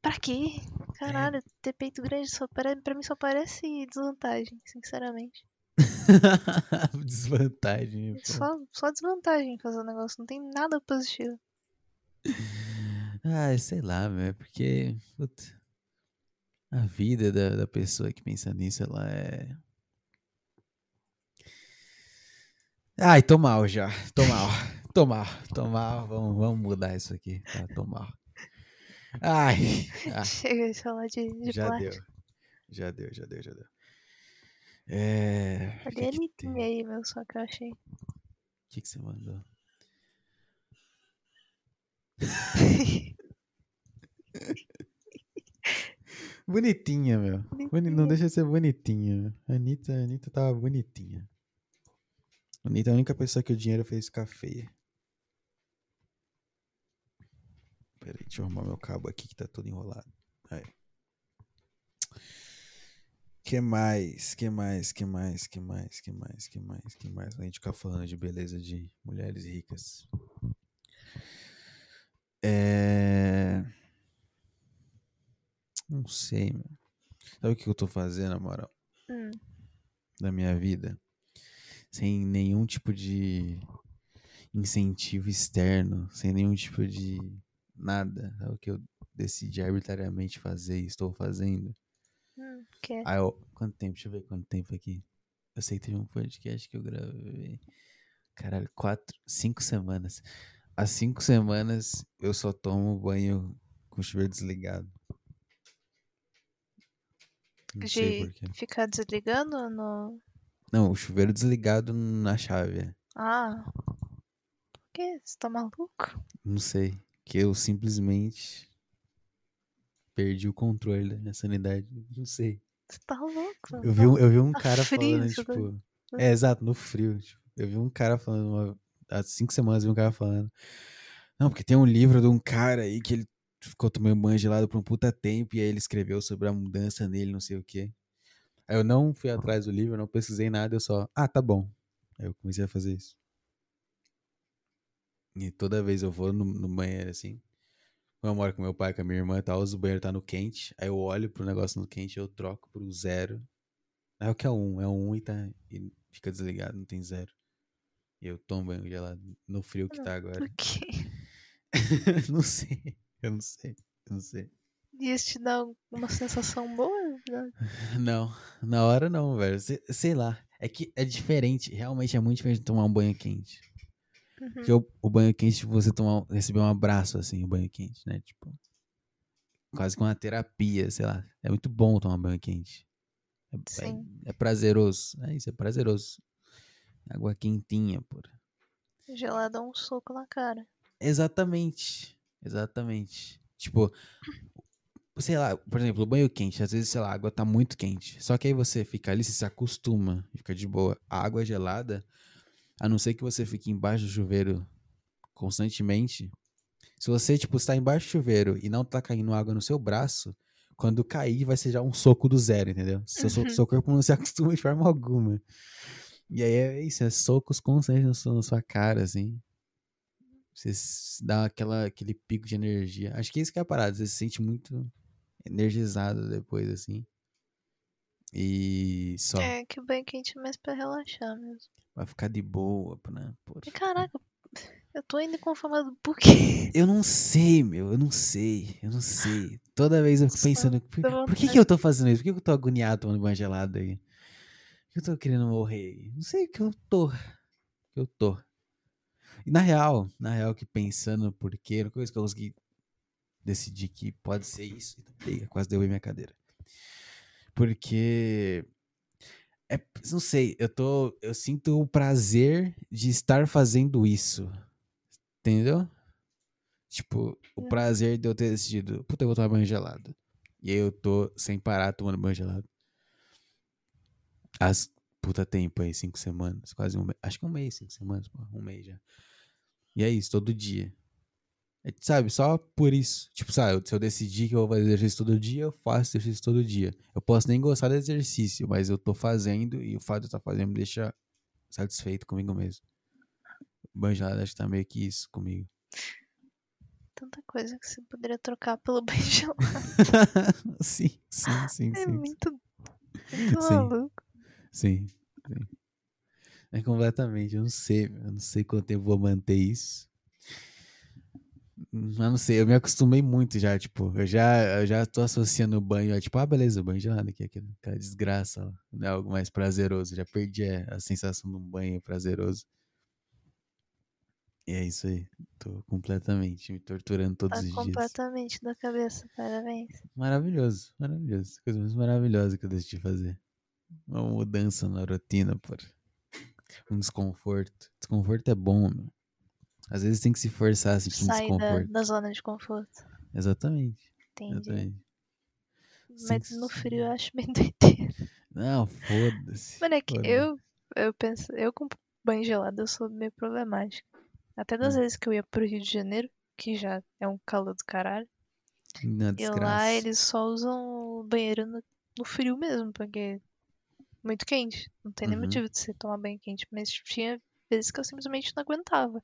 Pra quê? Caralho, ter peito grande só pare... pra mim só parece desvantagem, sinceramente. [LAUGHS] Desvantagem. pô. Só, só desvantagem fazer o negócio, não tem nada positivo. Ah, sei lá, meu, é porque puta, a vida da, da pessoa que pensa nisso, ela é. Ai, tô mal já. Tô mal. Tô mal. Tô mal. Vamos, vamos mudar isso aqui. Tá, tô mal. Ai. [LAUGHS] ah, Chega de falar de, de já plástico. deu. Já deu, já deu, já deu. É. Cadê a que Anitinha tem? aí, meu? Só que eu achei. O que, que você mandou? [LAUGHS] Bonitinha, meu. Boni- Não deixa de ser bonitinha. A Anitta, a Anitta tava bonitinha. A Anitta é a única pessoa que o dinheiro fez ficar feia. Peraí, deixa eu arrumar meu cabo aqui que tá todo enrolado. Aí. Que mais? Que mais? Que mais? Que mais? Que mais? Que mais? Que mais? A gente ficar falando de beleza de mulheres ricas. É. Não sei, meu. Sabe o que eu tô fazendo, na moral? Hum, da minha vida sem nenhum tipo de incentivo externo, sem nenhum tipo de nada. É o que eu decidi arbitrariamente fazer e estou fazendo. hum, que? Aí eu, quanto tempo? Deixa eu ver quanto tempo aqui. Eu sei que teve um podcast que eu gravei. Caralho, quatro, cinco semanas. Há cinco semanas eu só tomo banho com o chuveiro desligado. Não sei De ficar desligando no. Não, o chuveiro desligado na chave. é. Ah. Por quê? Você tá maluco? Não sei. Que eu simplesmente perdi o controle da minha sanidade. Não sei. Você tá louco? Eu vi um, eu vi um Tá cara frio, falando, daí. tipo. É, exato, no frio. tipo, eu vi um cara falando. Uma, há cinco semanas eu vi um cara falando. Não, porque tem um livro de um cara aí que ele ficou tomando banho gelado por um puta tempo e aí ele escreveu sobre a mudança nele, não sei o quê. Aí eu não fui atrás do livro, não pesquisei nada, eu só, ah, tá bom. Aí eu comecei a fazer isso. E toda vez eu vou no, no banheiro assim. Quando eu moro com meu pai, com a minha irmã e tal, o banheiro tá no quente. Aí eu olho pro negócio no quente e eu troco pro zero. Aí o que é um? É um e, tá, e fica desligado, não tem zero. E eu tomo banho gelado no frio que tá agora. Por [LAUGHS] quê? não sei. Eu não sei. Eu não sei. E isso te dá uma sensação boa? né? [LAUGHS] Não, na hora não, velho. Sei, sei lá. É que é diferente. Realmente é muito diferente de tomar um banho quente. Uhum. Porque o, o banho quente, tipo, você tomar, receber um abraço, assim, o banho quente, né? Tipo, quase que uma terapia, sei lá. É muito bom tomar banho quente. É, é- Sim. é prazeroso. É isso, é prazeroso. Água quentinha, pô. Gelado é um soco na cara. Exatamente. Exatamente. Tipo, sei lá, por exemplo, o banho quente, às vezes, sei lá, a água tá muito quente. Só que aí você fica ali, você se acostuma e fica de boa. A água gelada, a não ser que você fique embaixo do chuveiro constantemente. Se você, tipo, está embaixo do chuveiro e não tá caindo água no seu braço, quando cair vai ser já um soco do zero, entendeu? Seu, Uhum. seu corpo não se [LAUGHS] acostuma de forma alguma. E aí é isso, é socos constantes na sua, cara, assim. Você dá aquela, aquele pico de energia. Acho que isso que é a parada. Você se sente muito energizado depois, assim. E só. É que o banho quente é mais pra relaxar mesmo. Vai ficar de boa, né? Poxa. Caraca, eu tô ainda conformado por quê? [LAUGHS] Eu não sei, meu. Eu não sei. Eu não sei. Toda vez eu fico pensando. Por, por que, que eu tô fazendo isso? Por que que eu tô agoniado tomando banho gelado aí? Por que eu tô querendo morrer? Não sei o que eu tô. Que eu tô. E na real, na real, que pensando por quê, a coisa que eu consegui decidir que pode ser isso. Eita, quase derrubei minha cadeira. Porque. É, não sei, eu tô. Eu sinto o prazer de estar fazendo isso. Entendeu? Tipo, o Hum. prazer de eu ter decidido, puta, eu vou tomar banho gelado. E aí eu tô sem parar tomando banho gelado. As puta tempo aí, cinco semanas, quase um mês. Acho que um mês, cinco semanas, pô, um mês já. E é isso, todo dia. Sabe, só por isso. Tipo, sabe, se eu decidir que eu vou fazer exercício todo dia, eu faço exercício todo dia. Eu posso nem gostar do exercício, mas eu tô fazendo e o fato de eu estar fazendo me deixa satisfeito comigo mesmo. Banho gelado acho que tá meio que isso comigo. Tanta coisa que você poderia trocar pelo [LAUGHS] banho gelado. [LAUGHS] sim, sim, sim, É sim. muito, muito Sim. maluco. Sim, sim. É completamente, eu não sei, eu não sei quanto tempo eu vou manter isso. Mas não sei, eu me acostumei muito já, tipo, eu já, eu já tô associando o banho tipo, ah, beleza, o banho gelado aqui, aquela desgraça, ó, não é algo mais prazeroso, já perdi a, a sensação de um banho prazeroso. E é isso aí, tô completamente me torturando todos Tá os dias. completamente da cabeça, parabéns. Maravilhoso, maravilhoso, coisa mais maravilhosa que eu decidi fazer. Uma mudança na rotina, por um desconforto. Desconforto é bom, meu. Às vezes tem que se forçar a sentir um Sair da, desconforto. da zona de conforto. Exatamente, Entendi. exatamente. Mas Sim, no frio eu [LAUGHS] acho [LAUGHS] bem doideira. Não, foda-se. Mano, é que foda-se. eu, eu penso, eu com banho gelado eu sou meio problemática. Até das Hum. vezes que eu ia pro Rio de Janeiro, que já é um calor do caralho, e lá eles só usam banheiro no, no frio mesmo, porque é muito quente. Não tem nem Uhum. motivo de você tomar banho quente, mas tinha vezes que eu simplesmente não aguentava.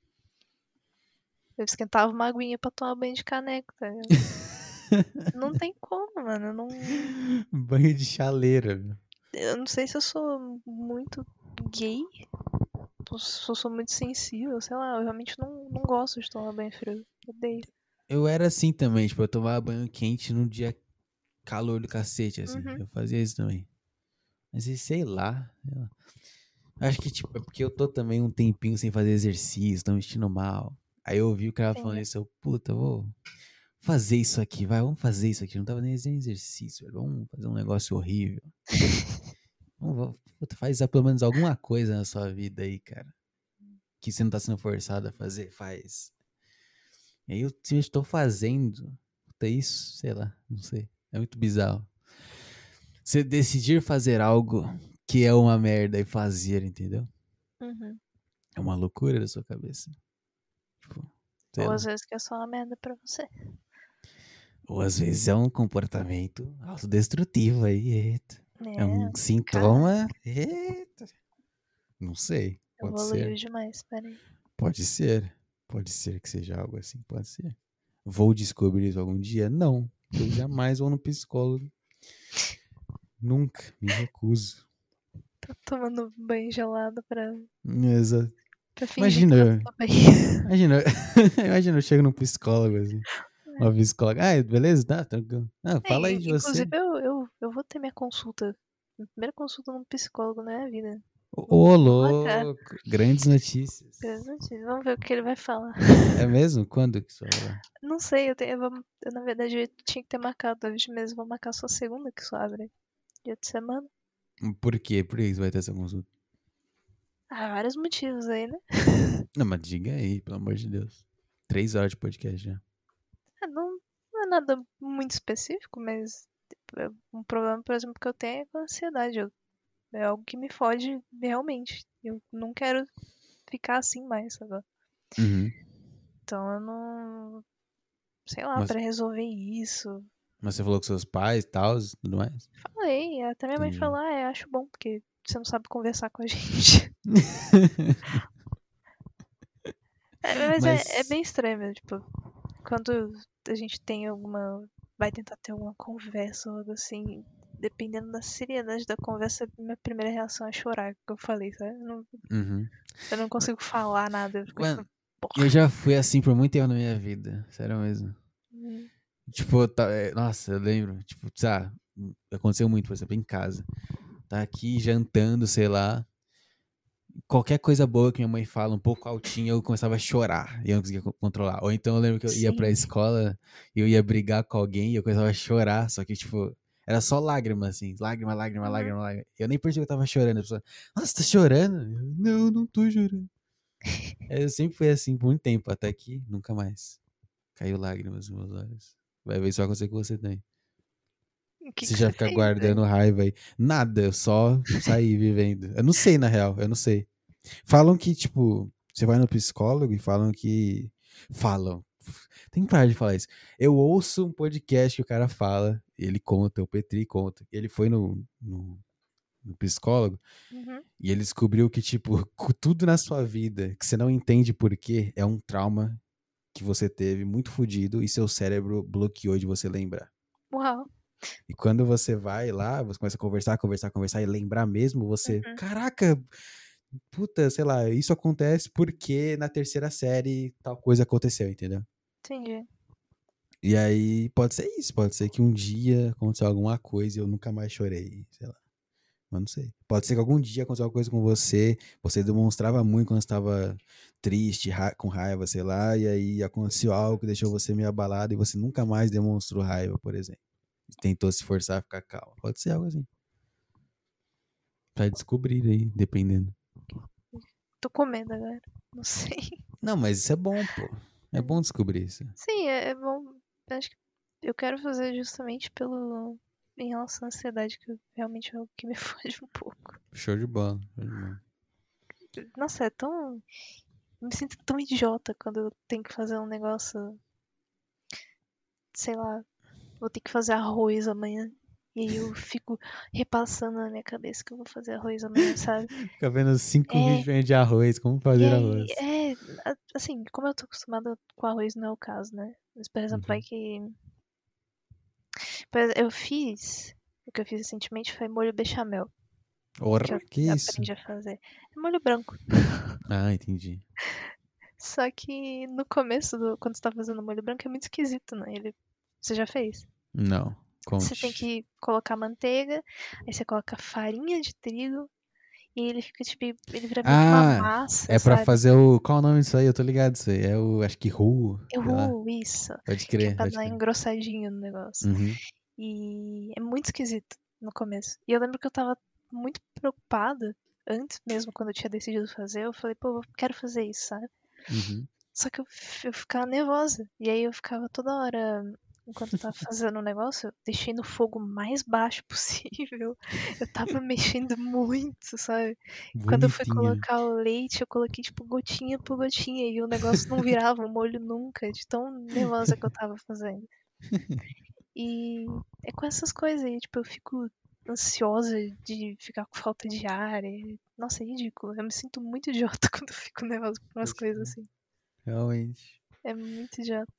Eu esquentava uma aguinha pra tomar banho de caneca, tá? [LAUGHS] Não tem como, mano. Não, Banho de chaleira, eu não sei se eu sou muito gay, se eu sou muito sensível, sei lá. Eu realmente não, não gosto de tomar banho frio. Odeio. Eu era assim também, tipo, eu tomava banho quente no dia calor do cacete, assim. Uhum. Eu fazia isso também. Mas sei lá, sei lá. Acho que, tipo, é porque eu tô também um tempinho sem fazer exercício, tô me sentindo mal. Aí eu ouvi o cara falando isso, eu, puta, vou fazer isso aqui, vai, vamos fazer isso aqui. Não tava nem fazendo exercício, velho. Vamos fazer um negócio horrível. [LAUGHS] Vamos, puta, faz pelo menos alguma coisa na sua vida aí, cara. Que você não tá sendo forçado a fazer, faz. E aí eu estou fazendo. Puta, isso, sei lá, não sei. É muito bizarro. Você decidir fazer algo que é uma merda e fazer, entendeu? Uhum. É uma loucura da sua cabeça. Tipo, Ou às vezes que é só uma merda pra você. Ou às vezes é um comportamento autodestrutivo aí, eita. É, É um sintoma, eita. Não sei, pode evoluiu ser. demais, peraí. Pode ser. Pode ser que seja algo assim, pode ser. Vou descobrir isso algum dia? Não. Eu jamais vou no psicólogo. Nunca. Me recuso. Tô tomando banho gelado pra, Exato. Imagina, [LAUGHS] imagina, [LAUGHS] imagina, eu chego num psicólogo assim. Uma psicóloga. Ah, beleza? Tá, tranquilo. Ah, fala É, aí de você. Inclusive, eu, eu, eu vou ter minha consulta. Minha primeira consulta num psicólogo na minha vida. Ô, cara. louco. Grandes notícias. Interessante. Vamos ver o que ele vai falar. É mesmo? Quando que isso vai? Não sei, eu, tenho, eu, vou- eu, na verdade eu tinha que ter marcado hoje mesmo. Vou marcar só segunda que só abre. Dia de semana. Por quê? Por que você vai ter essa consulta? Ah, vários motivos aí, né? [LAUGHS] Não, mas diga aí, pelo amor de Deus. Três horas de podcast já. Ah, Não, não é nada muito específico, mas tipo, é um problema, por exemplo, que eu tenho é com a ansiedade. Eu- é algo que me fode realmente. Eu não quero ficar assim mais, sabe? Uhum. Então eu não. Sei lá, Mas- pra resolver isso. Mas você falou com seus pais e tal, tudo mais? Falei, até minha mãe Entendi. falou, ah, eu acho bom, porque você não sabe conversar com a gente. É, mas, Mas- É, é bem estranho mesmo, tipo, quando a gente tem alguma. Vai tentar ter alguma conversa ou algo assim, dependendo da seriedade da conversa, minha primeira reação é chorar, que eu falei, sabe? Eu não, Uhum. eu não consigo falar nada. Eu Mano, porra. Eu já fui assim por muito tempo na minha vida, sério mesmo. Hum, Tipo, tá, é, nossa, eu lembro, tipo, sabe, aconteceu muito, por exemplo, em casa. Tá aqui jantando, sei lá. Qualquer coisa boa que minha mãe fala, um pouco altinho, eu começava a chorar e eu não conseguia co- controlar. Ou então eu lembro que eu ia pra Sim. escola e eu ia brigar com alguém e eu começava a chorar, só que, tipo, era só lágrima, assim, lágrima, lágrima, lágrima, lágrima. Eu nem percebi que eu tava chorando. A pessoa, nossa, tá chorando? Eu, não, não tô chorando. [LAUGHS] Eu sempre fui assim por muito tempo, até que nunca mais. Caiu lágrimas nos meus olhos. Vai ver se vai acontecer com você também. Que você que já fica fez, né? guardando raiva aí. Nada, eu só saí vivendo. Eu não sei, na real, eu não sei. Falam que, tipo, você vai no psicólogo e falam que. Falam. Tem que parar de falar isso. Eu ouço um podcast que o cara fala, ele conta, o Petri conta. Ele foi no, no, no psicólogo Uhum. e ele descobriu que, tipo, tudo na sua vida que você não entende por quê, é um trauma que você teve muito fodido e seu cérebro bloqueou de você lembrar. Uau. E quando você vai lá, você começa a conversar, conversar, conversar e lembrar mesmo, você, Uhum. caraca, puta, sei lá, isso acontece porque na terceira série tal coisa aconteceu, entendeu? Entendi. E aí pode ser isso, pode ser que um dia aconteceu alguma coisa e eu nunca mais chorei, sei lá. Mas não sei. Pode ser que algum dia aconteceu alguma coisa com você, você demonstrava muito quando estava triste, ra com raiva, sei lá, e aí aconteceu algo que deixou você meio abalado e você nunca mais demonstrou raiva, por exemplo. Tentou se forçar a ficar calmo. Pode ser algo assim. Pra descobrir aí, dependendo. Tô com medo agora. Não sei. Não, mas isso é bom, pô. É bom descobrir isso. Sim, é, é bom. Acho que eu quero fazer justamente pelo. Em relação à ansiedade, que realmente é o que me [LAUGHS] foge um pouco. Show de bola. Show de bola. Nossa, é tão. Eu me sinto tão idiota quando eu tenho que fazer um negócio. Sei lá. Vou ter que fazer arroz amanhã. E aí eu fico repassando na minha cabeça que eu vou fazer arroz amanhã, sabe? [LAUGHS] Fica vendo cinco É. vídeos de arroz, como fazer arroz. é, assim, como eu tô acostumada com arroz, não é o caso, né? Mas, por exemplo, Uhum. vai que. Eu fiz. O que eu fiz recentemente foi molho bechamel. Que Ora, eu que isso? aprendi a fazer. É molho branco. [LAUGHS] Ah, entendi. Só que no começo, do, quando você tá fazendo molho branco, é muito esquisito, né? Ele, você já fez? Não, conte. Você tem que colocar manteiga, aí você coloca farinha de trigo, e ele fica tipo. Ele vira meio que uma Ah, massa. É pra sabe? fazer o. Qual o nome disso aí? Eu tô ligado isso aí. É o. Acho que Ru. Lá. uh, isso. Pode Que é crer, pra dar crer. engrossadinho no negócio. Uhum. E é muito esquisito no começo. E eu lembro que eu tava muito preocupada, antes mesmo, quando eu tinha decidido fazer, eu falei, pô, eu quero fazer isso, sabe? Uhum. Só que eu, eu ficava nervosa. E aí eu ficava toda hora, enquanto eu tava fazendo o negócio, eu deixei no fogo mais baixo [LAUGHS] possível. Eu tava mexendo muito, sabe? Quando eu fui colocar o leite, eu coloquei tipo gotinha por gotinha e o negócio não virava o molho nunca, de tão nervosa que eu tava fazendo. E é com essas coisas aí, tipo, eu fico ansiosa de ficar com falta de ar. e- Nossa, é ridículo. Eu me sinto muito [LAUGHS] idiota quando eu fico nervosa por umas coisas assim. Realmente. É muito idiota.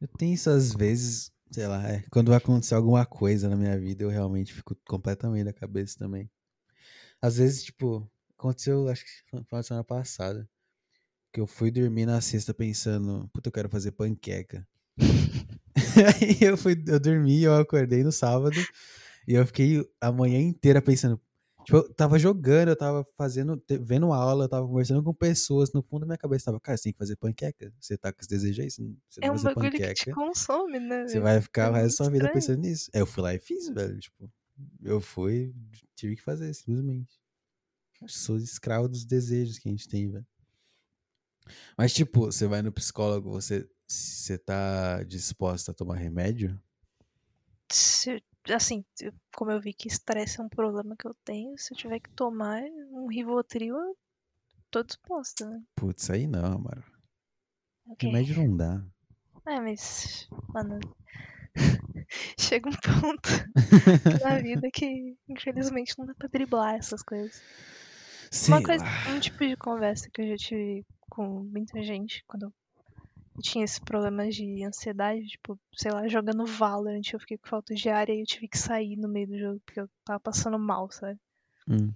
Eu tenho isso às vezes, sei lá, é, quando vai acontecer alguma coisa na minha vida, eu realmente fico completamente da cabeça também. Às vezes, tipo, aconteceu, acho que foi na semana passada, que eu fui dormir na sexta pensando, puta, eu quero fazer panqueca. [LAUGHS] Aí eu fui, eu dormi, eu acordei no sábado e eu fiquei a manhã inteira pensando. Tipo, eu tava jogando, eu tava fazendo, vendo aula, eu tava conversando com pessoas. No fundo da minha cabeça tava, cara, você tem que fazer panqueca. Você tá com esse desejo aí? Você não você É um fazer bagulho que te panqueca. consome, né? Você vai ficar É o resto da sua vida pensando nisso. Aí eu fui lá e fiz, velho. Tipo, eu fui, tive que fazer, simplesmente. Eu sou escravo dos desejos que a gente tem, velho. Mas, tipo, você vai no psicólogo, você, você tá disposta a tomar remédio? Se- assim, como eu vi que estresse é um problema que eu tenho, se eu tiver que tomar um Rivotril, eu tô disposta, né? Putz, aí não, mano. Ok. Remédio não dá. É, mas, mano, [LAUGHS] chega um ponto [LAUGHS] na vida que, infelizmente, não dá pra driblar essas coisas. Sei Uma coisa, lá. um tipo de conversa que eu já tive com muita gente quando eu tinha esse problema de ansiedade, tipo, sei lá, jogando Valorant, eu fiquei com falta de ar e eu tive que sair no meio do jogo porque eu tava passando mal, sabe? Hum,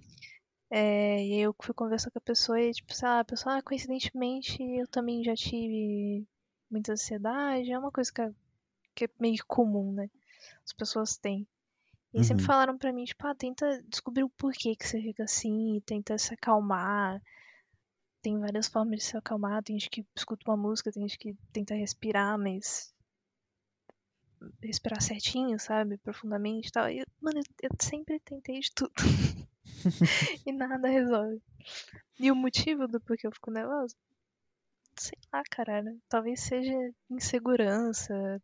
É, e aí eu fui conversar com a pessoa e, tipo, sei lá, a pessoa, ah, coincidentemente, eu também já tive muita ansiedade, é uma coisa que é, que é meio comum, né? As pessoas têm. E aí sempre Uhum. falaram pra mim, tipo, ah, tenta descobrir o porquê que você fica assim, tenta se acalmar. Tem várias formas de se acalmar, tem gente que escuta uma música, tem gente que tenta respirar, mas respirar certinho, sabe? Profundamente e tal. E, mano, eu, eu sempre tentei de tudo. [LAUGHS] e nada resolve. E o motivo do porquê eu fico nervosa? Sei lá, caralho. Talvez seja insegurança.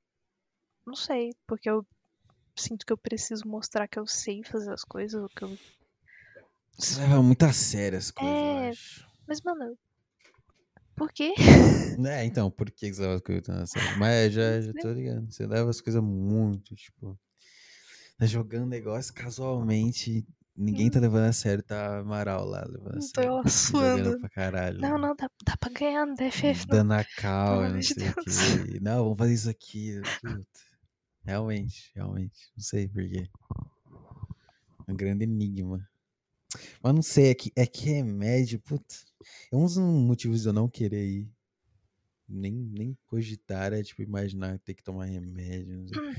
Não sei, porque eu sinto que eu preciso mostrar que eu sei fazer as coisas, ou que eu Você leva muito a sério as coisas, É. eu acho. Mas, mano, por quê? [LAUGHS] É, então, por que você leva as coisas sério? Mas já, já tô ligado. Você leva as coisas muito, tipo. Tá jogando negócio casualmente. Ninguém tá levando a sério, tá Amaral lá levando a tô sério. [LAUGHS] eu suando. Pra caralho. Não, não, dá, dá pra ganhar no DFF. Dando a cal, Pelo e não sei o quê. Não, vamos fazer isso aqui. Puta. Realmente, realmente. Não sei por quê. Um grande enigma. Mas não sei, é que, é que remédio, puta. É um dos motivos de eu não querer ir. nem, nem cogitar é, tipo, imaginar ter que tomar remédio. Sei.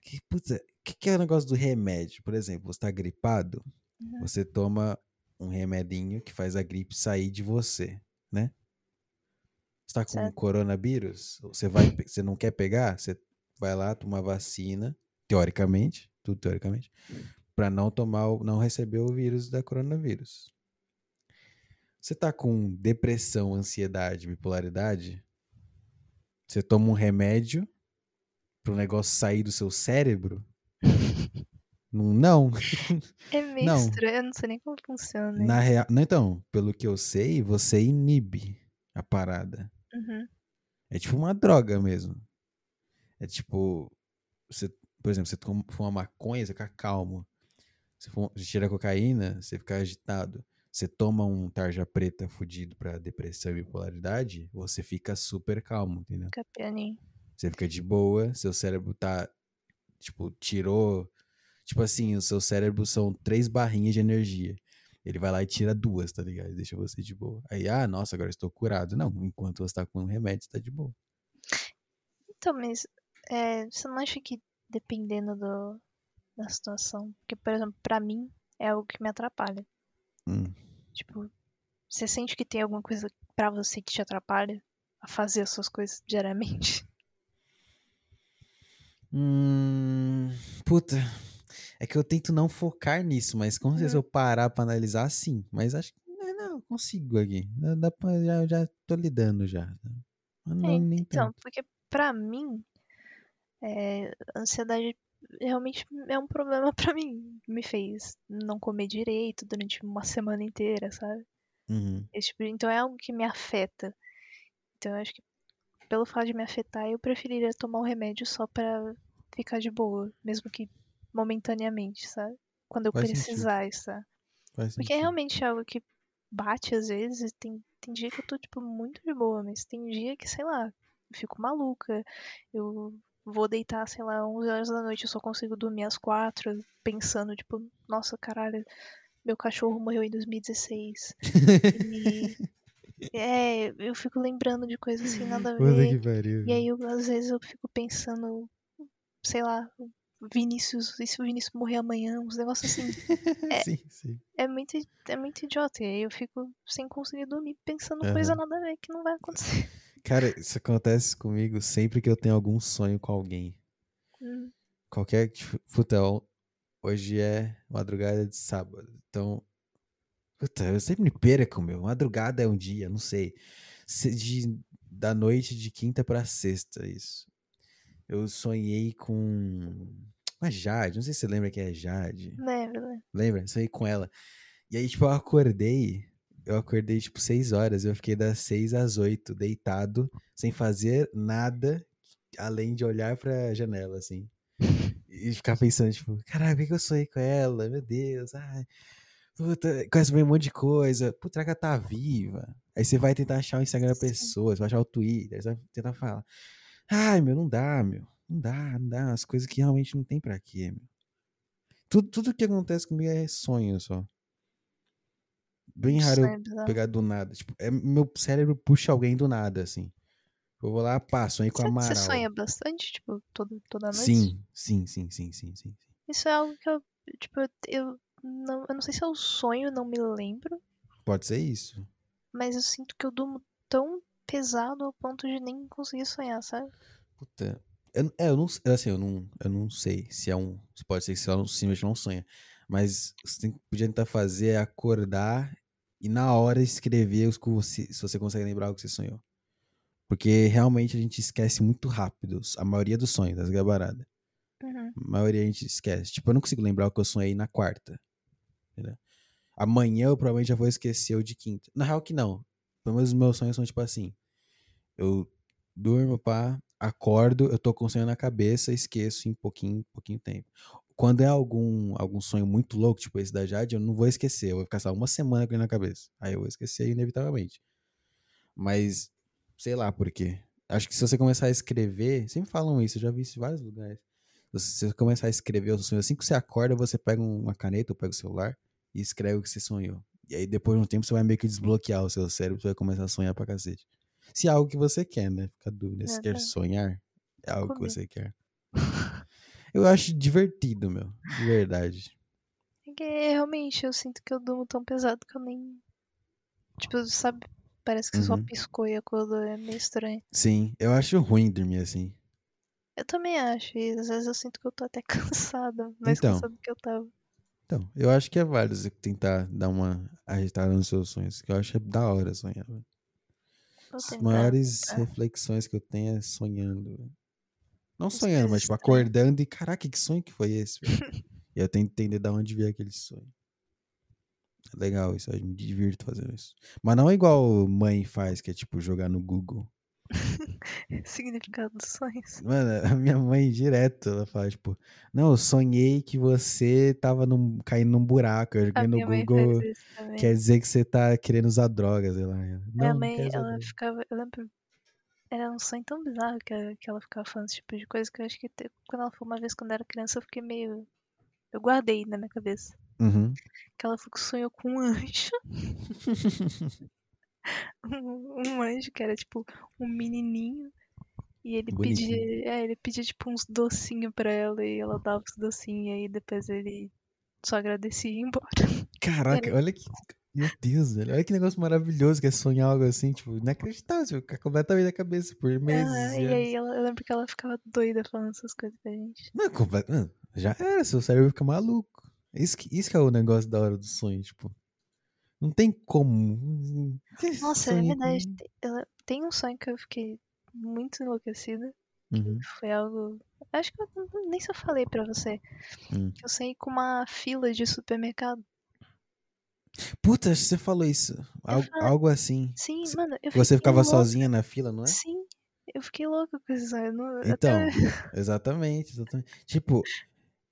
Que, putz, o que, que é o negócio do remédio? Por exemplo, você tá gripado, Uhum. você toma um remedinho que faz a gripe sair de você, né? Você tá com Certo. coronavírus, você, vai, você não quer pegar, você vai lá tomar vacina, teoricamente, tudo teoricamente, pra não tomar, não receber o vírus da coronavírus. Você tá com depressão, ansiedade, bipolaridade, você toma um remédio pro negócio sair do seu cérebro? [LAUGHS] Não, não. É meio Não. estranho, eu não sei nem como funciona. Na real, não, então, pelo que eu sei, você inibe a parada. Uhum. É tipo uma droga mesmo. É tipo, você, por exemplo, você toma- fuma maconha, você fica calmo. Você, fuma, você tira cocaína, você fica agitado. Você toma um tarja preta fudido pra depressão e bipolaridade, você fica super calmo, entendeu? Fica pianinho. Você fica de boa, seu cérebro tá, tipo, tirou. Tipo assim, o seu cérebro são três barrinhas de energia. Ele vai lá e tira duas, tá ligado? Deixa você de boa. Aí, ah, nossa, agora estou curado. Não, enquanto você tá com um remédio, você tá de boa. Então, mas é, você não acha que dependendo do, da situação, porque, por exemplo, pra mim é algo que me atrapalha. Hum. Tipo, você sente que tem alguma coisa pra você que te atrapalha a fazer as suas coisas diariamente? Hum, puta. É que eu tento não focar nisso, mas com certeza se Uhum. eu parar pra analisar, sim. Mas acho que não, não, eu consigo aqui. Dá, pra, já, já tô lidando já. Não, É, então, tanto. porque pra mim, é, ansiedade realmente é um problema [LAUGHS] pra mim. Me fez não comer direito durante uma semana inteira, sabe? Uhum. Tipo, então é algo que me afeta. Então eu acho que pelo fato de me afetar, eu preferiria tomar um remédio só pra ficar de boa, mesmo que momentaneamente, sabe? Quando eu Faz sentido. precisar estar. Faz Porque é sentido. realmente algo que bate às vezes. Tem, tem dia que eu tô, tipo, muito de boa, mas tem dia que, sei lá, eu fico maluca. Eu vou deitar, sei lá, 11 horas da noite, eu só consigo dormir às 4, pensando, tipo, nossa, caralho, meu cachorro morreu em 2016. [LAUGHS] E. É, eu fico lembrando de coisas assim, nada a ver. E aí, eu, às vezes, eu fico pensando, sei lá, Vinícius, e se o Vinícius morrer amanhã? Uns negócios assim. [LAUGHS] é- sim, sim. É muito, é muito idiota. E aí eu fico sem conseguir dormir pensando coisa Aham. nada a ver que não vai acontecer. Cara, isso acontece comigo sempre que eu tenho algum sonho com alguém. Hum, Qualquer. Tipo, puta, hoje é madrugada de sábado. Então. Puta, eu sempre me perco, meu. Madrugada é um dia, não sei. Se- De, da noite de quinta pra sexta, isso. Eu sonhei com. Com a Jade. Não sei se você lembra quem é Jade. lembra, né? Lembra? Sonhei com ela. E aí, tipo, eu acordei. Eu acordei, tipo, seis horas. Eu fiquei das seis às oito, deitado, sem fazer nada, além de olhar pra janela, assim. E ficar pensando, tipo, caralho, por que eu sonhei com ela? Meu Deus, ai. Puta, conhece bem um monte de coisa. Puta, ela tá viva? Aí você vai tentar achar o Instagram da pessoa, você vai achar o Twitter, você vai tentar falar. Ai, meu, não dá, meu. Não dá, não dá. As coisas que realmente não tem pra quê, meu. Tudo, tudo que acontece comigo é sonho só. Bem raro eu bizarro. pegar do nada. Tipo, é, meu cérebro puxa alguém do nada, assim. Eu vou lá, pá, sonhei com a Você, você Amaral. sonha bastante, tipo, todo, toda noite? Sim, sim, sim, sim, sim, sim. Isso é algo que eu, tipo, eu, não, eu não sei se é o sonho, não me lembro, Pode ser isso. mas eu sinto que eu durmo tão pesado ao ponto de nem conseguir sonhar, sabe? Puta. Eu, é, eu não, assim, eu não, eu não sei se é um. se Pode ser que você não, simplesmente não sonha. Mas você tem, podia tentar fazer é acordar e na hora escrever os que você, se você consegue lembrar o que você sonhou. Porque realmente a gente esquece muito rápido. A maioria dos sonhos, das gabaradas. Uhum. A maioria a gente esquece. Tipo, eu não consigo lembrar o que eu sonhei na quarta. Entendeu? Amanhã eu provavelmente já vou esquecer o de quinta. Na real que não. Pelo menos os meus sonhos são tipo assim. Eu durmo, pá, acordo, eu tô com o sonho na cabeça, esqueço em pouquinho, pouquinho tempo. Quando é algum, algum sonho muito louco, tipo esse da Jade, eu não vou esquecer. Eu vou ficar só uma semana com ele na cabeça. Aí eu vou esquecer inevitavelmente. Mas, sei lá por quê. Acho que se você começar a escrever, sempre falam isso, eu já vi isso em vários lugares. Se você começar a escrever os sonhos, assim que você acorda, você pega uma caneta ou pega o celular e escreve o que você sonhou. E aí depois de um tempo você vai meio que desbloquear o seu cérebro, você vai começar a sonhar pra cacete. Se é algo que você quer, né? Fica a dúvida. Se É, quer sonhar, é algo que você quer. [LAUGHS] Eu acho divertido, meu. De verdade. Porque realmente eu sinto que eu durmo tão pesado que eu nem. Tipo, sabe? Parece que só Uhum. piscou e acordou. É meio estranho. Sim, eu acho ruim dormir assim. Eu também acho. E às vezes eu sinto que eu tô até [LAUGHS] cansada. Mais Então. cansada do que eu tava. Então, eu acho que é válido você tentar dar uma agitada nos seus sonhos. Que eu acho é da hora sonhar. As maiores tentar. reflexões que eu tenho é sonhando. Não sonhando, mas tipo, estranhas. acordando e caraca, que sonho que foi esse? velho? [LAUGHS] e eu tento entender de onde veio aquele sonho. É legal isso, eu me divirto fazendo isso. Mas não é igual mãe faz, que é tipo jogar no Google. [LAUGHS] Significado dos sonhos. Mano, a minha mãe direto, ela fala, tipo, não, eu sonhei que você tava num, caindo num buraco. Eu joguei no minha Google, quer dizer que você tá querendo usar drogas, sei lá. Minha Não, não mãe, ela ficava. Eu lembro. Era um sonho tão bizarro que, ela- que ela ficava falando esse tipo de coisa que eu acho que te- quando ela foi uma vez quando eu era criança eu fiquei meio. Eu guardei na minha cabeça. Uhum. Que ela sonhou com um anjo. [LAUGHS] um, um anjo que era tipo um menininho. E ele Bonitinho. pedia. É, ele pedia tipo uns docinhos pra ela e ela dava os docinhos e aí depois ele só agradecia e ia embora. [LAUGHS] Caraca, olha que. Meu Deus, velho. Olha que negócio maravilhoso que é sonhar algo assim, tipo, inacreditável, tipo, fica completamente da cabeça por meses. Ah, e e aí ela, eu lembro que ela ficava doida falando essas coisas pra gente. Não, comple- mano, já era, seu cérebro fica maluco. Isso que, isso que é o negócio da hora do sonho, tipo. Não tem como. Nossa, é Sonhei verdade. ela- Tem um sonho que eu fiquei muito enlouquecida. Uhum. Foi algo. Acho que eu nem se eu falei pra você. Hum. Que eu sonhei com uma fila de supermercado. Puta, acho que você falou isso. Al- falei- algo assim. Sim, Se- mano, você ficava louca. sozinha na fila, não é? Sim, eu fiquei louca com esse sonho. eu Não, Então, até- exatamente, exatamente. Tipo,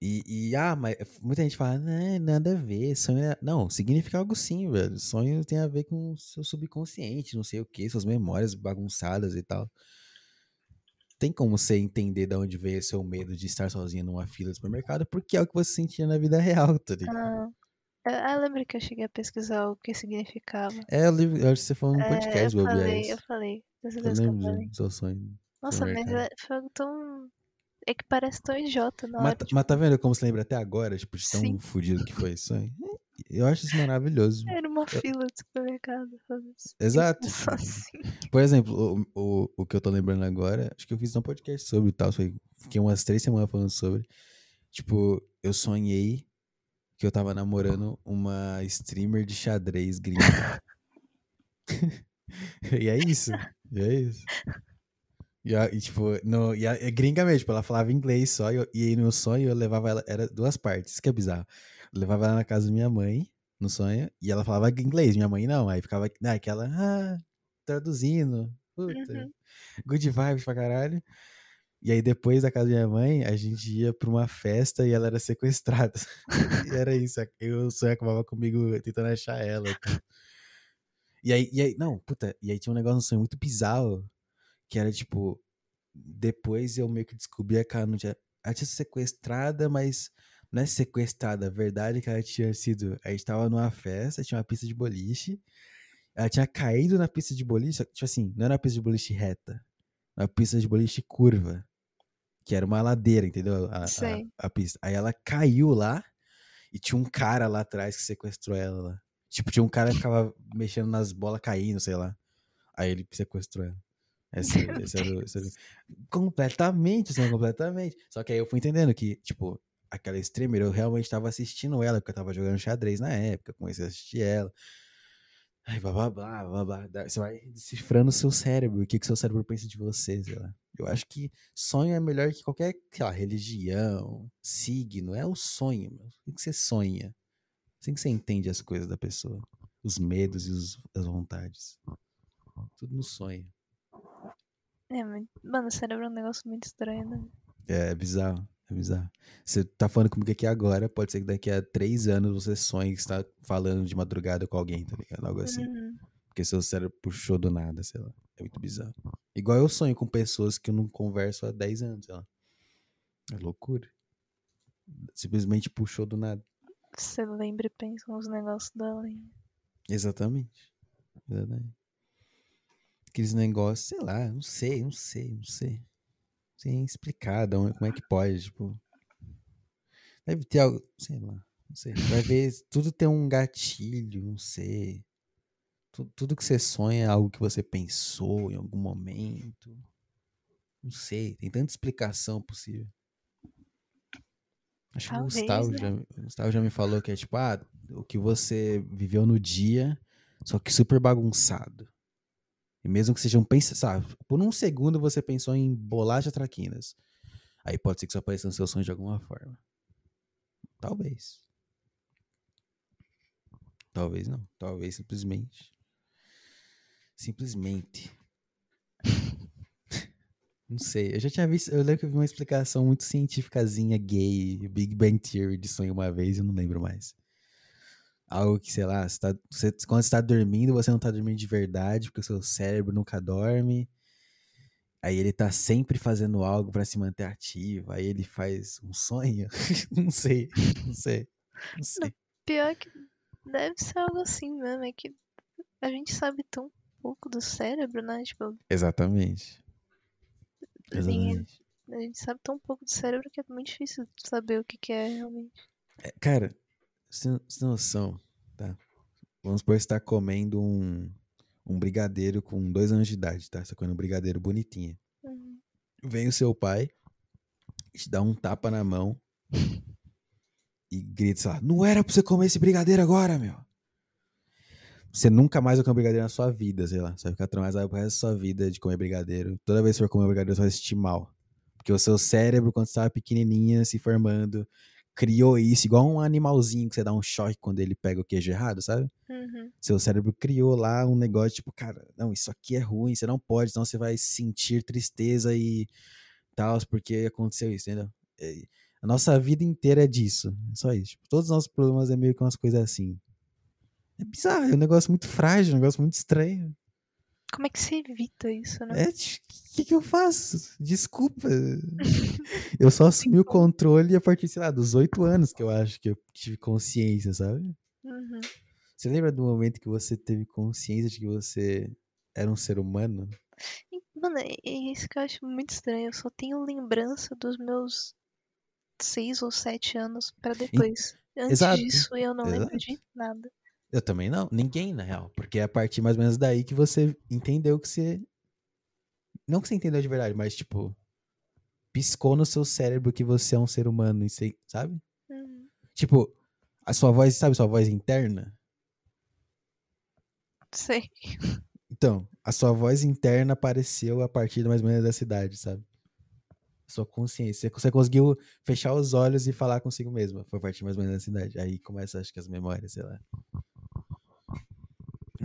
e, e, ah, mas muita gente fala, não, nada a ver, sonho é... Não, significa algo sim, velho. Sonho tem a ver com o seu subconsciente, não sei o que, suas memórias bagunçadas e tal. Tem como você entender de onde veio seu medo de estar sozinha numa fila de supermercado, porque é o que você sentia na vida real, tá ligado? Ah, ah, eu lembro que eu cheguei a pesquisar o que significava. É, eu eu acho que você falou no É, podcast, eu bobear falei, eu falei. Eu eu lembro do seu sonho. Nossa, mas é, foi tão. É que parece tão idiota na Mas, hora. tá- tipo, mas tá vendo como você lembra até agora, tipo, de tão Sim. fudido que foi isso aí? Eu acho isso maravilhoso. [LAUGHS] Era uma fila de supermercado. Exato. [LAUGHS] Assim. Por exemplo, o, o, o que eu tô lembrando agora, acho que eu fiz um podcast sobre e tal. Fiquei umas três semanas falando sobre. Tipo, eu sonhei que eu tava namorando uma streamer de xadrez gringa. [LAUGHS] e é isso. E é isso. E, e, tipo, no, e é gringa mesmo, tipo, ela falava inglês só, e, eu- e aí no sonho eu levava ela, era duas partes, isso que é bizarro. Eu levava ela na casa da minha mãe, no sonho, e ela falava inglês, minha mãe não, aí ficava ah, aquela, ah, traduzindo, puta, Uhum. good vibes pra caralho. E aí depois da casa da minha mãe, a gente ia pra uma festa e ela era sequestrada. [LAUGHS] e era isso, eu sonho acabava comigo tentando achar ela. e aí, e aí, não, puta, e aí tinha um negócio no sonho muito bizarro, que era tipo, depois eu meio que descobri que ela não tinha, ela tinha sido sequestrada, mas não é sequestrada, a verdade é que ela tinha sido, a gente tava numa festa, tinha uma pista de boliche, ela tinha caído na pista de boliche, tipo assim, não era uma pista de boliche reta, uma pista de boliche curva, que era uma ladeira, entendeu? A, a, a pista. Aí ela caiu lá e tinha um cara lá atrás que sequestrou ela lá. Tipo, tinha um cara que ficava mexendo nas bolas caindo, sei lá. Aí ele sequestrou ela. Esse, esse era, esse era Completamente, assim, completamente. Só que aí eu fui entendendo que, tipo, aquela streamer, eu realmente tava assistindo ela, porque eu tava jogando xadrez na época, comecei a assistir ela. Aí, blá, blá, blá, blá, blá. Você vai decifrando o seu cérebro, o que, que o seu cérebro pensa de você, sei lá. Eu acho que sonho é melhor que qualquer, sei lá, religião, signo. É o sonho, meu. O que você sonha? Assim que você entende as coisas da pessoa. Os medos e os- as vontades. Tudo no sonho. É, mas, mano, o cérebro é um negócio muito estranho, né? É, é bizarro. É bizarro. Você tá falando comigo aqui agora, pode ser que daqui a três anos você sonhe que está falando de madrugada com alguém, tá ligado? Algo assim. Uhum. Porque seu cérebro puxou do nada, sei lá. É muito bizarro. Igual eu sonho com pessoas que eu não converso há 10 anos, sei lá. É loucura. Simplesmente puxou do nada. Você lembra e pensa uns negócios da além. Exatamente. Exatamente. aqueles negócios, sei lá, não sei, não sei, não sei. Sem explicar de onde- como é que pode, tipo. Deve ter algo, sei lá, não sei. Vai ver, tudo tem um gatilho, não sei. Tu- Tudo que você sonha é algo que você pensou em algum momento. Não sei, tem tanta explicação possível. Acho que o Talvez, Gustavo, né? já, o Gustavo já me falou que é tipo, ah, o que você viveu no dia, só que super bagunçado. E mesmo que seja pensa, sabe, por um segundo você pensou em bolacha traquinas. Aí pode ser que isso apareça no seu sonho de alguma forma. Talvez. Talvez não. Talvez simplesmente. Simplesmente. [LAUGHS] Não sei. Eu já tinha visto. Eu lembro que eu vi uma explicação muito científicazinha gay, Big Bang Theory de sonho uma vez, eu não lembro mais. Algo que, sei lá, você tá, você- quando você tá dormindo, você não tá dormindo de verdade, porque o seu cérebro nunca dorme. Aí ele tá sempre fazendo algo pra se manter ativo. Aí ele faz um sonho. [LAUGHS] não sei. Não sei. Não sei. Pior que deve ser algo assim mesmo, é que a gente sabe tão pouco do cérebro, né? Tipo, Exatamente. Sim. Exatamente. a gente sabe tão pouco do cérebro que é muito difícil saber o que, que é realmente. É, Cara, você tem- você noção, tá? Vamos supor que você tá comendo um, um brigadeiro com dois anos de idade, tá? Você tá comendo um brigadeiro bonitinho. Uhum. Vem o seu pai, te dá um tapa na mão e grita, sei lá, não era pra você comer esse brigadeiro agora, meu. Você nunca mais vai comer brigadeiro na sua vida, sei lá. Você vai ficar traumatizado pro resto da sua vida de comer brigadeiro. Toda vez que for comer brigadeiro, você vai se sentir mal. Porque o seu cérebro, quando você tava pequenininha, se formando, criou isso, igual um animalzinho que você dá um choque quando ele pega o queijo errado, sabe? Uhum. Seu cérebro criou lá um negócio tipo, cara, não, isso aqui é ruim, você não pode, senão você vai sentir tristeza e tal, porque aconteceu isso, entendeu? É, A nossa vida inteira é disso, é só isso. Tipo, todos os nossos problemas é meio que umas coisas assim. É bizarro, é um negócio muito frágil, um negócio muito estranho. Como é que se evita isso, né? É, o que, que eu faço? Desculpa. [LAUGHS] eu só assumi o controle a partir, sei lá, dos oito anos que eu acho que eu tive consciência, sabe? Uhum. Você lembra do momento que você teve consciência de que você era um ser humano? Mano, é é isso que eu acho muito estranho. Eu só tenho lembrança dos meus seis ou sete anos pra depois. Antes exato, disso, eu não lembro exato. de nada. Eu também não, ninguém na real, porque é a partir mais ou menos daí que você entendeu que você não que você entendeu de verdade, mas tipo piscou no seu cérebro que você é um ser humano, sabe? Uhum. Tipo, a sua voz, sabe sua voz interna? Sei. Então, a sua voz interna apareceu a partir mais ou menos dessa idade, sabe? Sua consciência. Você, conseguiu fechar os olhos e falar consigo mesma. Foi a partir mais ou menos dessa idade. Aí começa, acho que as memórias, sei lá.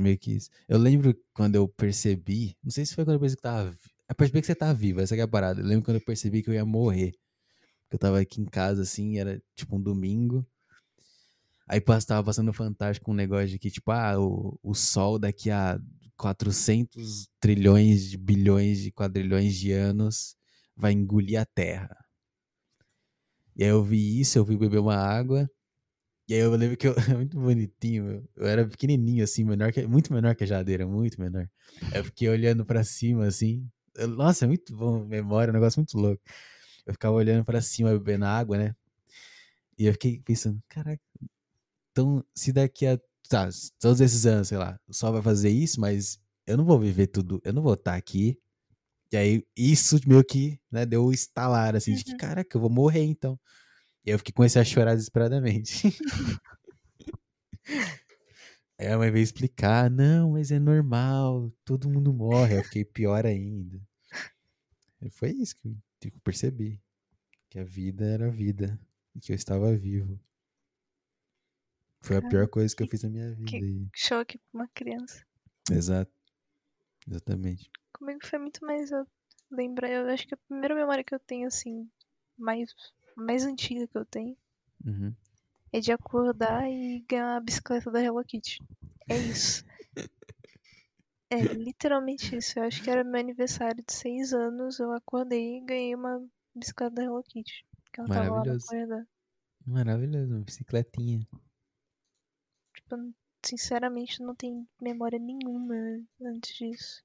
Meio que isso. Eu lembro quando eu percebi. Não sei se foi quando eu percebi que tava. vi- percebi que você tava viva, essa é a parada. Eu lembro quando eu percebi que eu ia morrer. Eu tava aqui em casa, assim, era tipo um domingo. Aí tava passando no Fantástico um negócio de que, tipo, ah, o, o Sol daqui a 400 trilhões de bilhões de quadrilhões de anos vai engolir a Terra. E aí eu vi isso, eu fui beber uma água. E aí eu lembro que eu. [LAUGHS] É muito bonitinho, meu. Eu era pequenininho, assim, menor que, muito menor que a jadeira, muito menor. Eu fiquei olhando pra cima, assim. Eu- nossa, é muito bom, memória, é um negócio muito louco. Eu ficava olhando pra cima, bebendo água, né? E eu fiquei pensando, caraca, então se daqui a tá, todos esses anos, sei lá, o sol vai fazer isso, mas eu não vou viver tudo, eu não vou estar aqui. E aí, isso meio que, né, deu o estalar, assim, de que, Uhum. caraca, eu vou morrer então. E aí eu fiquei comecei a chorar desesperadamente. [LAUGHS] Aí a mãe veio explicar, não, mas é normal, todo mundo morre. Aí eu fiquei pior ainda. E foi isso que eu percebi. Que a vida era vida. E que eu estava vivo. Foi a pior coisa que eu que- fiz na minha vida. que- Choque pra uma criança. Exato. Exatamente. Comigo foi muito mais. Eu lembro, eu acho que a primeira memória que eu tenho, assim, mais, mais antiga que eu tenho, Uhum. é de acordar e ganhar a bicicleta da Hello Kitty. É isso. É literalmente isso. Eu acho que era meu aniversário de seis anos. Eu acordei e ganhei uma bicicleta da Hello Kitty. Que ela tava lá no Maravilhoso. corredor. Maravilhoso, uma bicicletinha. Tipo, sinceramente, não tenho memória nenhuma antes disso.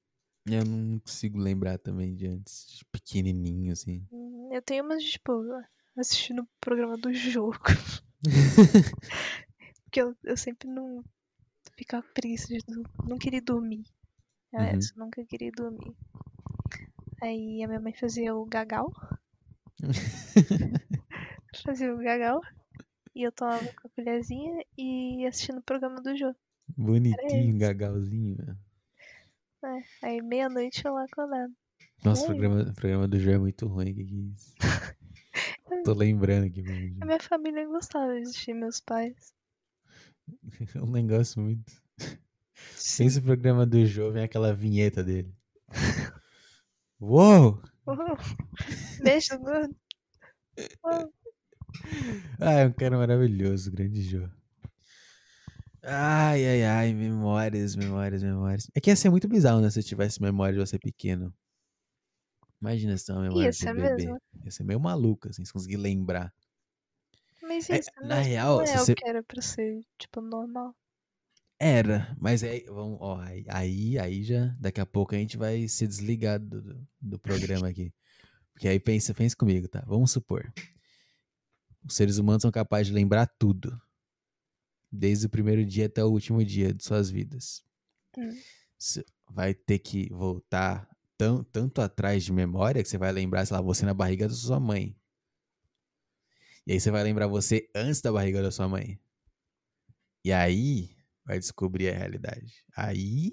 Eu não consigo lembrar também de antes. Pequenininho, assim. Hum, Eu tenho umas, tipo, assistindo o programa do jogo. [LAUGHS] Porque eu, eu sempre não ficava preguiça de não queria dormir. Era Uhum. essa, nunca queria dormir. Aí a minha mãe fazia o gagal. [LAUGHS] fazia o gagal. E eu tomava com a colherzinha e assistindo o programa do jogo. Bonitinho, gagalzinho. né? É, aí meia-noite eu lá acordado. Nossa, o programa, programa do João é muito ruim. Que que é isso? [LAUGHS] Tô lembrando aqui. mano. A minha família gostava de assistir meus pais. É [LAUGHS] um negócio muito. Sim. Pensa o programa do João, vem aquela vinheta dele. Uou! Beijo. Uau. Ah, é um cara maravilhoso, grande Jô. Ai, ai, ai, memórias, memórias, memórias. É que ia ser muito bizarro, né, se eu tivesse memória de você pequeno. Imagina se tem uma memória Ia de ser bebê. mesmo. Ia ser meio maluco, assim, se conseguir lembrar. Mas É, isso na não, real, não é se o você- que era pra ser, tipo, normal. Era, mas aí, vamos, ó, aí, aí, já, daqui a pouco a gente vai se desligar do, do, programa aqui. Porque aí pensa, pensa comigo, tá? Vamos supor. Os seres humanos são capazes de lembrar tudo. Desde o primeiro dia até o último dia de suas vidas. Hum. Você vai ter que voltar tão, tanto atrás de memória que você vai lembrar, sei lá, você na barriga da sua mãe. E aí você vai lembrar você antes da barriga da sua mãe. E aí vai descobrir a realidade. Aí.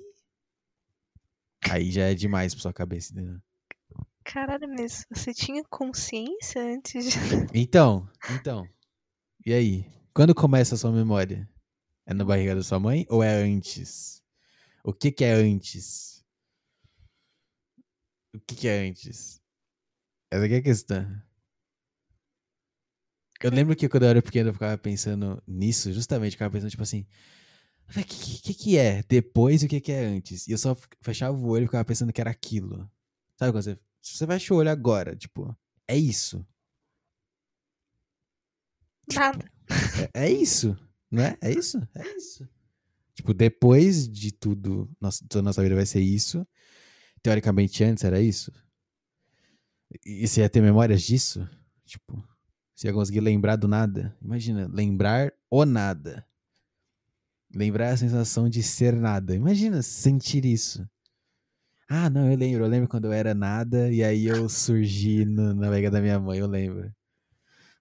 Aí já é demais pra sua cabeça, entendeu? Caralho, mas você tinha consciência antes de. [LAUGHS] Então, então. E aí? Quando começa a sua memória? É na barriga da sua mãe ou é antes? O que que é antes? O que que é antes? Essa aqui é a questão. Eu lembro que quando eu era pequeno eu ficava pensando nisso, justamente, ficava pensando tipo assim, o que, que, que é depois e o que que é antes? E eu só fechava o olho e ficava pensando que era aquilo. Sabe quando você, você fecha o olho agora, tipo, é isso. Nada. É, é isso, não é? É isso? É isso. Tipo, depois de tudo, nossa, toda a nossa vida vai ser isso. Teoricamente, antes era isso. E você ia ter memórias disso? Tipo, você ia conseguir lembrar do nada? Imagina, lembrar o nada. Lembrar a sensação de ser nada. Imagina sentir isso. Ah, não, eu lembro. Eu lembro quando eu era nada e aí eu surgi no- na barriga da minha mãe, eu lembro.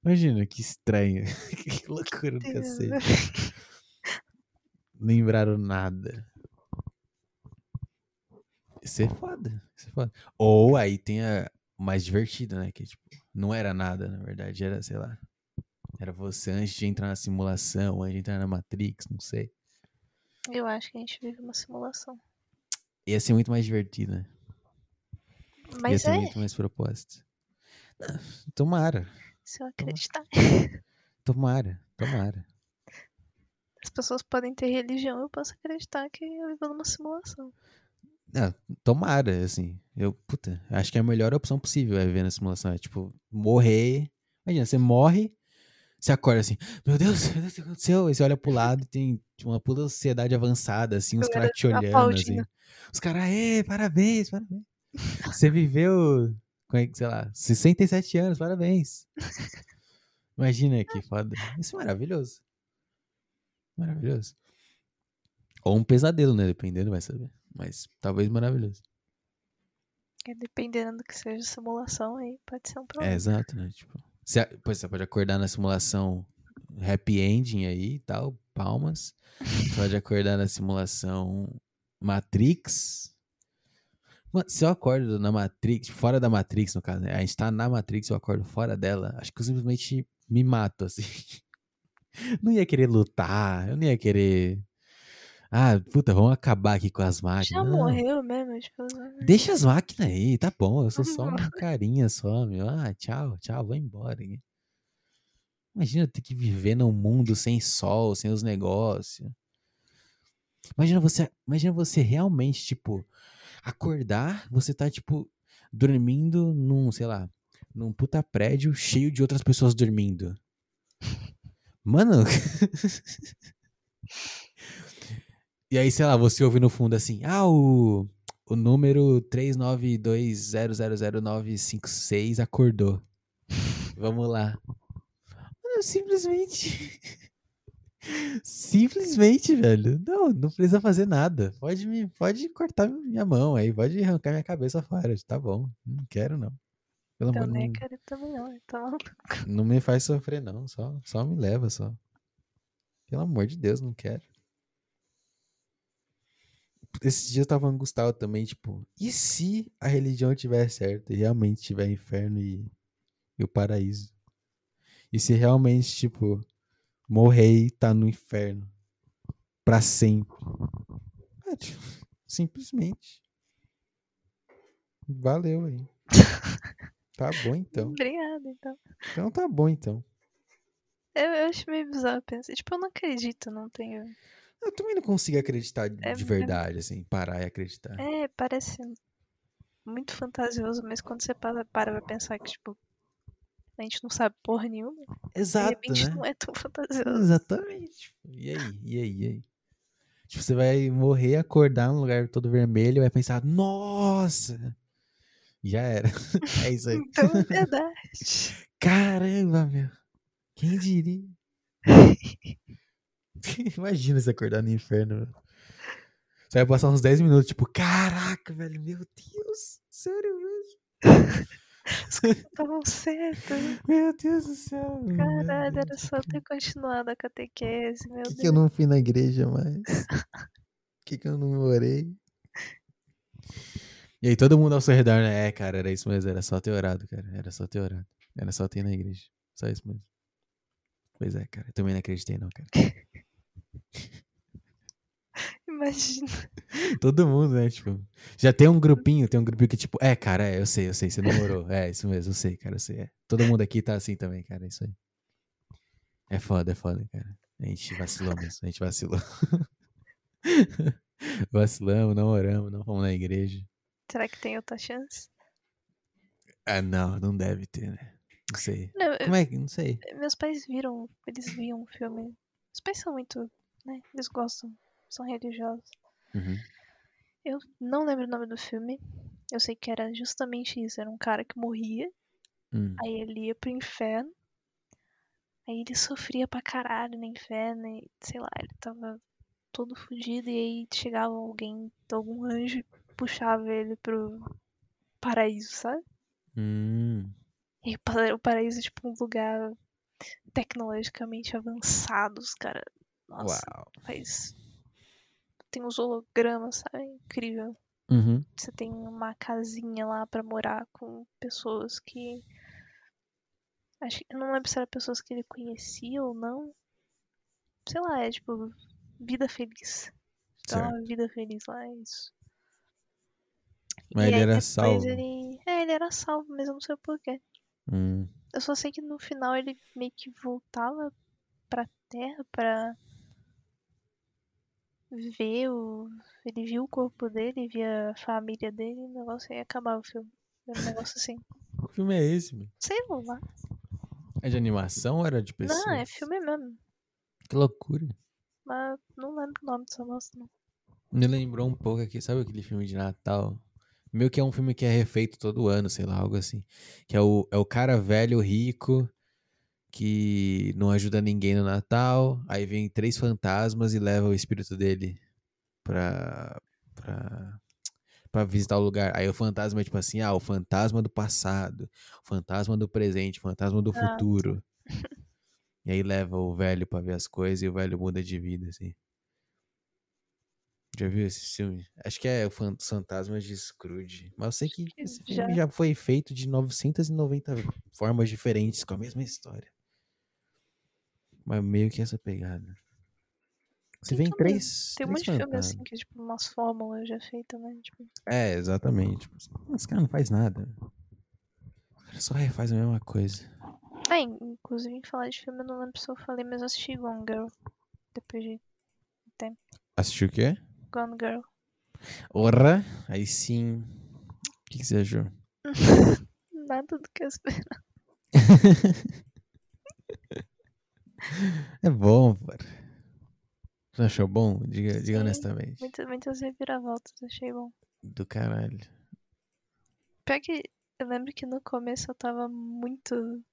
Imagina, que estranho. [LAUGHS] que loucura do cacete. Lembraram nada. Isso é foda. Isso é foda. Ou aí tem a mais divertido, né? Que tipo, não era nada, na verdade. Era, sei lá. Era você antes de entrar na simulação, antes de entrar na Matrix, não sei. Eu acho que a gente vive uma simulação. Ia ser muito mais divertido, né? Ia Mas ter é, muito mais propósito. Tomara, se eu acreditar. tomara, tomara. As pessoas podem ter religião, eu posso acreditar que eu vivo numa simulação. Tomara, assim. Eu, puta, acho que é a melhor opção possível é viver na simulação. É tipo, morrer. Imagina, você morre, você acorda assim, meu Deus, meu Deus, o que aconteceu? Aí você olha pro lado e tem uma puta sociedade avançada, assim, os caras te olhando, assim. Os caras, ê, parabéns, parabéns. Você viveu, como é que, sei lá, 67 anos, parabéns. Imagina que foda. Isso é maravilhoso. Maravilhoso. Ou um pesadelo, né? Dependendo, vai saber. Mas talvez maravilhoso. É, dependendo do que seja simulação, aí pode ser um É, problema. exato, né? Tipo, você, pois você pode acordar na simulação happy ending aí e tal, palmas. Você pode acordar na simulação Matrix. Mano, se eu acordo na Matrix, fora da Matrix, no caso, né? A gente tá na Matrix, eu acordo fora dela, acho que eu simplesmente me mato, assim. [LAUGHS] Não ia querer lutar, eu não ia querer. Ah, puta, vamos acabar aqui com as Já máquinas. Não. morreu mesmo? Tipo, Deixa as máquinas aí, tá bom. Eu sou só um [LAUGHS] carinha só, meu. Ah, tchau, tchau, vou embora. Imagina ter que viver num mundo sem sol, sem os negócios. Imagina você, imagina você realmente, tipo, acordar, você tá, tipo, dormindo num, sei lá, num puta prédio cheio de outras pessoas dormindo. Mano. [LAUGHS] e aí, sei lá, você ouve no fundo assim, ah, o, o número 392000956 acordou. Vamos lá. Mano, simplesmente. Simplesmente, velho. Não, não precisa fazer nada. Pode me, pode cortar minha mão aí, pode arrancar minha cabeça fora. Tá bom. Não quero, não. Pelo Eu amor nem não, quero também não, então. não me faz sofrer, não. Só, só me leva, só. Pelo amor de Deus, não quero. Esses dias eu tava com o Gustavo também, tipo, e se a religião tiver certa e realmente tiver inferno e, e o paraíso? E se realmente, tipo, morrer e tá no inferno pra sempre? É, tipo, simplesmente. Valeu aí. [LAUGHS] Tá bom então. Obrigada, então. Então tá bom então. Eu, eu acho meio bizarro pensar. Tipo, eu não acredito, não tenho. Eu também não consigo acreditar de É, de verdade, assim, parar e acreditar. É, parece muito fantasioso, mas quando você para, para pra pensar que, tipo, a gente não sabe porra nenhuma, de Exato, repente né? não é tão fantasioso. Exatamente. E aí? E aí? E aí? Tipo, você vai morrer, acordar num lugar todo vermelho e vai pensar, nossa! Já era. [LAUGHS] É isso aí. Então é verdade. Caramba, meu. Quem diria? [LAUGHS] [LAUGHS] Imagina você acordar no inferno. Você vai passar uns 10 minutos, tipo, caraca, velho, meu Deus, sério mesmo? [LAUGHS] Estavam certos. [LAUGHS] Meu Deus do céu. Caralho, era só ter continuado a catequese, meu Por que, Deus. que eu não fui na igreja mais? Por que, que eu não orei? E aí todo mundo ao seu redor, né? É, cara, era isso mesmo, era só ter orado, cara. Era só ter orado. Era só ter na igreja. Só isso mesmo. Pois é, cara. Eu também não acreditei, não, cara. [LAUGHS] Imagina. Todo mundo, né? Tipo, já tem um grupinho, tem um grupinho que, tipo, é, cara, é, eu sei, eu sei, você não orou. É, isso mesmo, eu sei, cara, eu sei. É. Todo mundo aqui tá assim também, cara, é isso aí. É foda, é foda, cara. A gente vacilou mesmo, a gente vacilou. [LAUGHS] Vacilamos, não oramos, não fomos na igreja. Será que tem outra chance? Ah, não, não deve ter, né? Não sei. Não, Como é que. Não sei. meus pais viram, eles viam o filme. Os pais são muito, né? Eles gostam, são religiosos. Uhum. Eu não lembro o nome do filme. Eu sei que era justamente isso. Era um cara que morria, Hum. aí ele ia pro inferno. Aí ele sofria pra caralho no inferno e, sei lá, ele tava todo fudido e aí chegava alguém, algum anjo puxava ele pro paraíso, sabe? Hum. E o pa- o paraíso é tipo um lugar tecnologicamente avançado, os caras. Nossa, Uau. faz. Tem uns hologramas, sabe? Incrível. Uhum. Você tem uma casinha lá pra morar com pessoas que. Acho que. eu Não lembro se eram pessoas que ele conhecia ou não. Sei lá, é tipo. Vida feliz. Então, Certo. uma vida feliz lá, é isso. Mas E ele aí era salvo. Ele... É, ele era salvo, mas eu não sei porquê. Hum. Eu só sei que no final ele meio que voltava pra terra pra ver o. Ele viu o corpo dele, via a família dele e o negócio aí acabava o filme. Era um negócio assim. Que filme é esse, meu? Sei lá. É de animação ou era de pessoas? Não, é filme mesmo. Que loucura. Mas não lembro o nome dessa moça, não. Me lembrou um pouco aqui, sabe aquele filme de Natal? Meio que é um filme que é refeito todo ano, sei lá, algo assim. Que é o, é o cara velho, rico, que não ajuda ninguém no Natal. Aí vem três fantasmas e leva o espírito dele pra, pra, pra visitar o lugar. Aí o fantasma é tipo assim, ah, o fantasma do passado, o fantasma do presente, o fantasma do Ah. futuro. [LAUGHS] E aí leva o velho pra ver as coisas e o velho muda de vida, assim. Já viu esse filme? Acho que é o Fantasmas de Scrooge. Mas eu sei que esse já. filme já foi feito de 990 formas diferentes, com a mesma história. Mas meio que essa pegada. Você Tem vê em também- três. Tem um três monte de filme fantasmas. assim que é tipo umas fórmulas já feitas, né? Tipo, É, exatamente. Esse cara não faz nada. Só refaz a mesma coisa. Ah, in- inclusive em falar de filme, eu não lembro se eu falei, mas eu assisti Gone Girl. Depois de Assistiu o quê? Gone Girl. Ora, aí sim. O que, que você achou? [LAUGHS] Nada do que eu esperava. [LAUGHS] É bom, cara. Você achou bom? Diga, diga honestamente. Muitas, muitas reviravoltas, achei bom. Do caralho. Pior que eu lembro que no começo eu tava muito.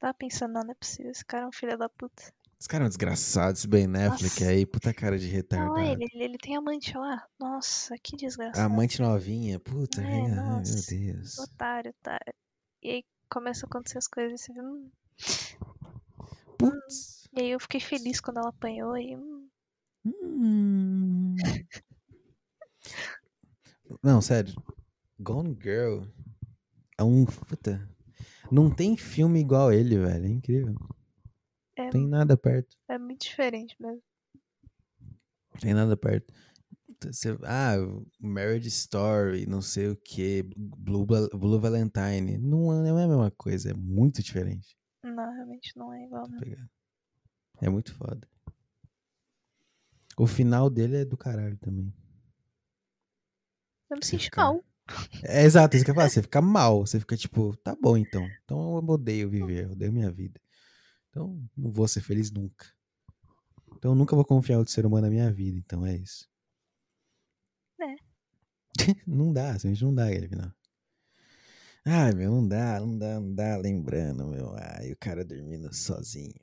Tava pensando, não, não é possível, esse cara é um filho da puta. Esse cara é um desgraçado, esse Ben Affleck Nossa. aí, puta cara de Não, retardado. ele, ele, ele tem amante lá. Nossa, que A desgraçado. amante novinha, puta, É, ai, ai, meu nossa. Deus. Otário, otário. E aí começa a acontecer as coisas e você vê. hum. Putz. E aí eu fiquei feliz quando ela apanhou e. hum, Hum. [LAUGHS] Não, sério. Gone Girl é um. Puta. Não tem filme igual ele, velho. É incrível. É, Não tem nada perto. é muito diferente mesmo. Tem nada perto. Ah, Marriage Story, não sei o que, Blue, Blue Valentine. Não é não é a mesma coisa, é muito diferente. Não, realmente não é igual, não. É muito foda. O final dele é do caralho também. Eu me senti fica- mal. É exato, isso que eu falo. Você fica mal. Você fica tipo, tá bom então. Então eu odeio viver, eu odeio minha vida. Então não vou ser feliz nunca. Então eu nunca vou confiar outro ser humano na minha vida. Então é isso. É. [LAUGHS] não dá, simplesmente não dá aquele final. Ai, meu, não dá, não dá, não dá. Lembrando, meu. Ai, o cara dormindo sozinho.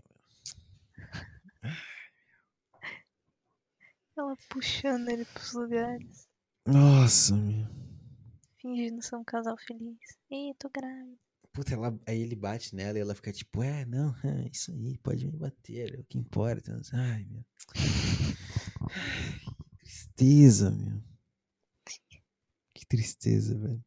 Ela puxando ele pros lugares. Nossa, meu. Fingindo ser um casal feliz. Ih, tô grávida. Puta, ela, aí ele bate nela e ela fica tipo, é, não, [LAUGHS] é isso aí, pode me bater, é o que importa. Ai, meu. Ai, que tristeza, meu. Que tristeza, velho.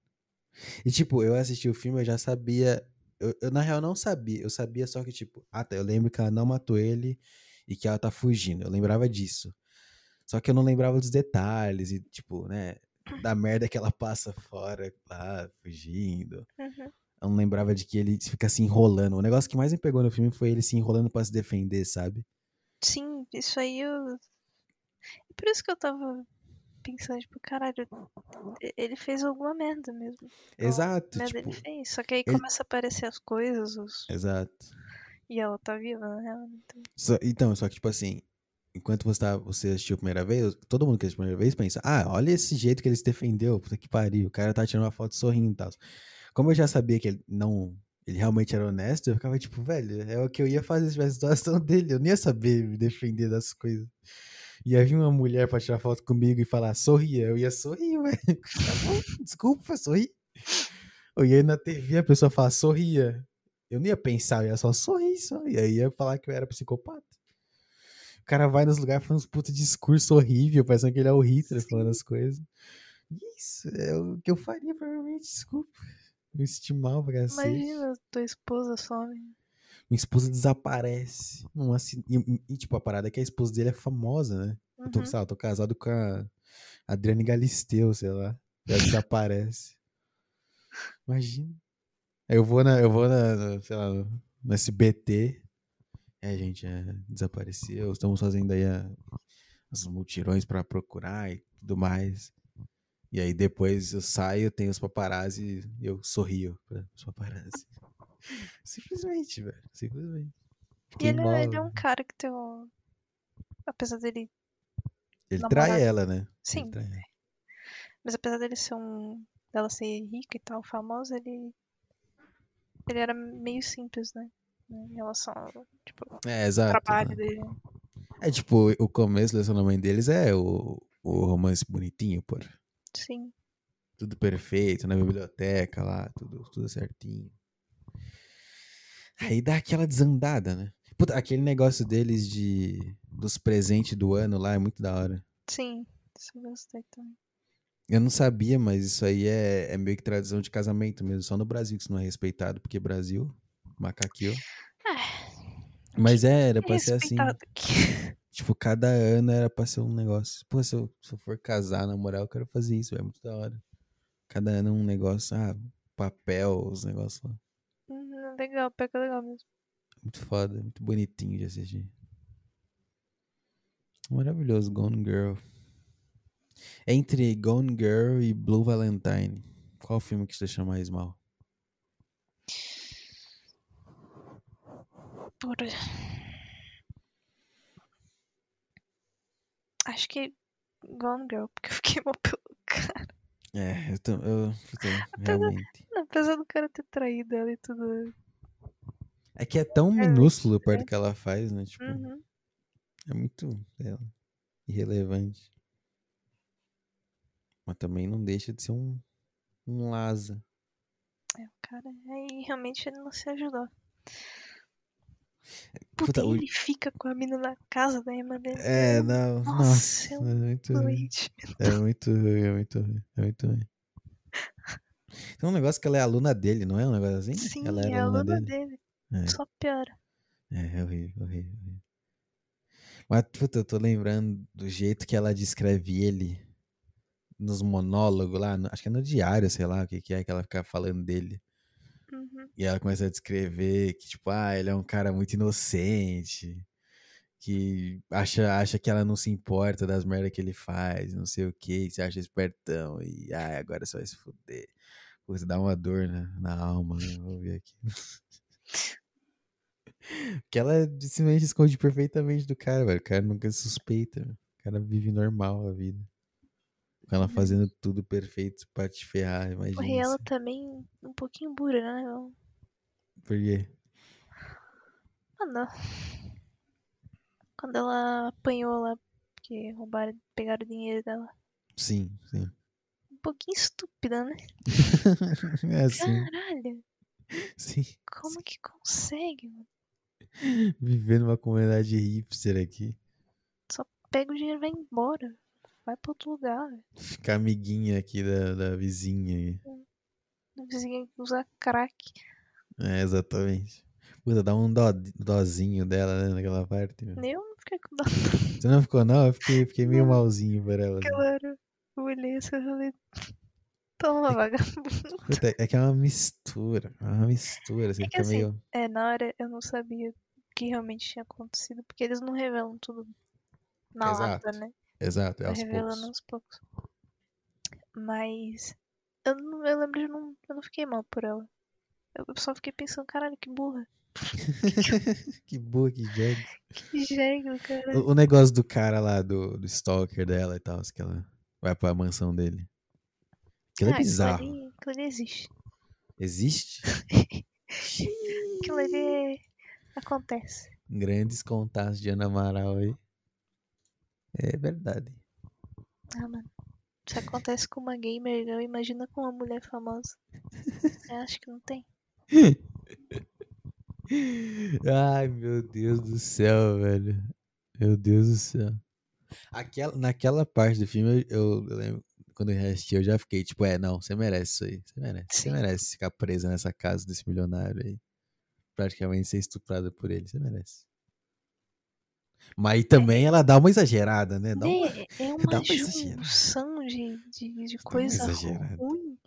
E tipo, eu assisti o filme, eu já sabia. Eu, eu, na real não sabia. Eu sabia só que, tipo, ah, tá, eu lembro que ela não matou ele e que ela tá fugindo. Eu lembrava disso. Só que eu não lembrava dos detalhes e, tipo, né, da merda que ela passa fora lá, fugindo. Uhum. Eu não lembrava de que ele fica se enrolando. O negócio que mais me pegou no filme foi ele se enrolando pra se defender, sabe? Sim, isso aí eu. Por isso que eu tava pensando, tipo, caralho, ele fez alguma merda mesmo. Exato, merda tipo, ele fez. Só que aí ele- começa a aparecer as coisas os- exato. e ela tá viva, real. Então... Só- então, só que tipo assim, enquanto você, tá, você assistiu a primeira vez, todo mundo que assistiu a primeira vez pensa, ah, olha esse jeito que ele se defendeu, puta que pariu, o cara tá tirando uma foto sorrindo e tal. Como eu já sabia que ele não, ele realmente era honesto, eu ficava tipo, velho, é o que eu ia fazer se tivesse a situação [LAUGHS] dele, eu não ia saber me defender das coisas. Ia vir uma mulher pra tirar foto comigo e falar, sorria, eu ia sorrir, velho. Tá bom, desculpa, sorri. Eu ia na TV, a pessoa fala, sorria. Eu não ia pensar, eu ia só sorrir, só. E aí ia falar que eu era psicopata. O cara vai nos lugares falando uns puta discurso horrível, parecendo que ele é o Hitler falando as coisas. Isso é o que eu faria, provavelmente, desculpa. Me senti mal pra cacete. Imagina, tua esposa some. Minha esposa desaparece. Não, assim, e, e, tipo, a parada é que a esposa dele é famosa, né? Eu tô, Uhum. lá, eu tô casado com a Adriane Galisteu, sei lá. Ela desaparece. Imagina. Eu vou na, eu vou na, na, sei lá, no, SBT. É, gente, é, desapareceu. Estamos fazendo aí a, os multirões pra procurar e tudo mais. E aí depois eu saio, tem os paparazzi e eu sorrio pra os paparazzi. Simplesmente, velho. Simplesmente. E ele, é, ele é um cara que tem um. Apesar dele. Ele namorado. trai ela, né? Sim, ela. mas apesar dele ser um. dela ser rica e tal, famosa, ele. Ele era meio simples, né? Em relação ao tipo, É, exato. trabalho dele. É tipo, o começo do relacionamento deles é o, o romance bonitinho, pô. Sim. Tudo perfeito, na biblioteca lá, tudo, tudo certinho. Aí dá aquela desandada, né? Puta, aquele negócio deles de dos presentes do ano lá é muito da hora. Sim. Isso eu gostei também. Eu não sabia, mas isso aí é, é meio que tradição de casamento mesmo. Só no Brasil que isso não é respeitado, porque Brasil, macaqueou. É. Mas é, era pra ser assim. Aqui. [LAUGHS] Tipo, cada ano era pra ser um negócio. Pô, se eu, se eu for casar, na moral, eu quero fazer isso, é muito da hora. Cada ano um negócio, ah, papel, os negócios lá. Legal, pega legal mesmo. Muito foda, muito bonitinho de assistir. Maravilhoso, Gone Girl. Entre Gone Girl e Blue Valentine, qual filme que te deixa mais mal? Por. Acho que Gone Girl, porque eu fiquei mal pelo É, eu, tô, eu, puta, realmente. Apesar do cara ter traído ela e tudo. É que é tão É, minúsculo perto do que ela faz, né? Tipo, Uhum. é muito lá, irrelevante. Mas também não deixa de ser um, um Laza. É, o cara. Aí realmente ele não se ajudou. Puta, Puta, o- ele fica com a mina na casa da irmã dele. É, não, Nossa, nossa, é é muito ruim. É muito ruim, é muito ruim, é muito ruim. Tem um negócio que ela é aluna dele, não é um negócio assim? Sim, ela é aluna aluna dele. dele. É. Só piora. É, é horrível, horrível, horrível. Mas, puta, eu tô lembrando do jeito que ela descreve ele nos monólogos lá, no- acho que é no diário, sei lá o que que é que ela fica falando dele. Uhum. E ela começa a descrever que, tipo, ah, ele é um cara muito inocente, que acha, acha que ela não se importa das merdas que ele faz, não sei o que, se acha espertão, e ah, agora você vai se fuder. Puta, dá uma dor na, na alma, né? Vou ver aqui. [LAUGHS] que ela simplesmente esconde perfeitamente do cara, velho. O cara nunca suspeita, velho. o cara vive normal a vida. Com ela Uhum. fazendo tudo perfeito pra te ferrar, Porra, imagina. ela isso. também um pouquinho burra, né? Ela- Por quê? Ah, não. Quando ela apanhou lá, porque roubaram, pegaram o dinheiro dela. Sim, sim. Um pouquinho estúpida, né? [LAUGHS] é assim, Caralho, sim. como que consegue, mano? [LAUGHS] Viver numa comunidade hipster aqui. Só pega o dinheiro e vai embora. Vai pra outro lugar. Ficar amiguinha aqui da, da vizinha. aí. Não precisa usar crack. É, exatamente. Puta, dá um dó, dózinho dela, né, naquela parte. meu. Nem eu não fiquei com dó. Você não ficou, não? Eu fiquei, fiquei meio Não. malzinho por ela. assim. Claro. Eu olhei assim e falei. Toma, vagabundo. [LAUGHS] Puta, é que é uma mistura. É uma mistura. Você É que assim, meio. É, na hora eu não sabia o que realmente tinha acontecido, porque eles não revelam tudo na Exato. lata, né? Exato, é aos revelando poucos. aos poucos. Mas eu, não, eu lembro de não. Eu não fiquei mal por ela. Eu só fiquei pensando, caralho, que burra. [LAUGHS] que boa, que jegue. [LAUGHS] Que jegue, cara. O, o negócio do cara lá, do, do stalker dela e tal, que ela vai pra mansão dele. Aquilo é Ah, bizarro. Aquilo ali, aquilo ali existe. Existe? [LAUGHS] Aquilo ali acontece. Grandes contatos de Ana Amaral aí. É verdade. Ah, mano. Se acontece com uma gamer, eu imagina com uma mulher famosa. Eu acho que não tem. [LAUGHS] Ai, meu Deus do céu, velho. Meu Deus do céu. Aquela, naquela parte do filme, eu, eu lembro, quando eu assisti, eu já fiquei tipo, é, não, você merece isso aí. Você merece. Você Sim. merece ficar presa nessa casa desse milionário aí. Praticamente ser estuprada por ele. Você merece. Mas aí também ela dá uma exagerada, né? Dá uma, Né, é [LAUGHS] dá uma uma exagerada. junção de, de, de Dá uma coisa exagerada. ruim.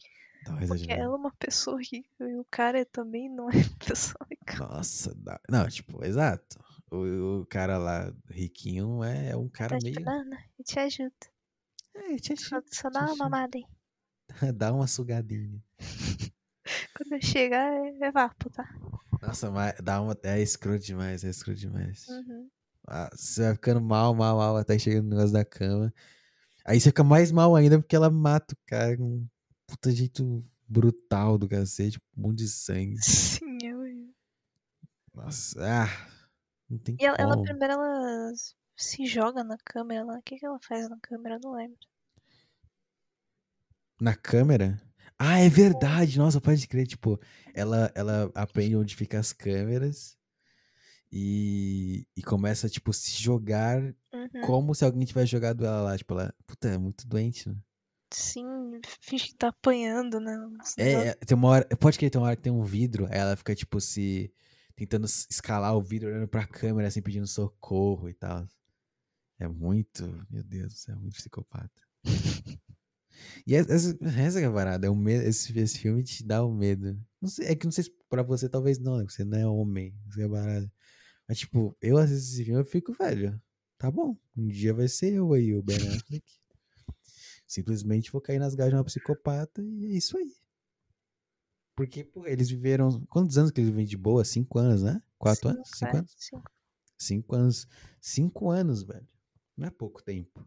dá uma Porque ela é uma pessoa rica e o cara também não é [LAUGHS] pessoa rica. Nossa, dá... não, tipo, exato. O, o cara lá, riquinho, é, é um cara Tá meio. não, não, eu te ajudo. É, Só, dá uma mamada aí. [LAUGHS] Dá uma sugadinha. [LAUGHS] Quando eu chegar, é, é vapo, tá? Nossa, mas dá uma. É escroto demais, é escroto demais. Uhum. Ah, você vai ficando mal, mal, mal, até chega no negócio da cama. Aí você fica mais mal ainda porque ela mata o cara com um puta jeito brutal do cacete, um monte de sangue. [LAUGHS] Sim, eu. Nossa, ah, não tem E ela, ela como. primeiro ela se joga na câmera lá. O que, que ela faz na câmera? Eu não lembro. Na câmera? Ah, é verdade. Nossa, pode crer. Tipo, ela, ela aprende onde ficam as câmeras e, e começa, tipo, se jogar Uhum. como se alguém tivesse jogado ela lá. Tipo, ela, puta, é muito doente, né? Sim, finge que tá apanhando, né? É, é, tem uma hora, pode crer, tem uma hora que tem um vidro, aí ela fica, tipo, se. tentando escalar o vidro, olhando pra câmera, assim, pedindo socorro e tal. É muito, meu Deus do céu, muito psicopata. [LAUGHS] E essa, essa é a parada, é o medo, esse, esse filme te dá o medo. Não sei, é que não sei se pra você talvez não, né? Você não é homem, essa é a parada. Mas, tipo, eu assisto esse filme eu fico, velho, tá bom, um dia vai ser eu aí, o Ben Affleck. Simplesmente vou cair nas garras de uma psicopata e é isso aí. Porque, pô, eles viveram. Quantos anos que eles vivem de boa? Cinco anos, né? Quatro anos? Cinco é, anos? cinco. Cinco anos. Cinco anos, velho. Não é pouco tempo.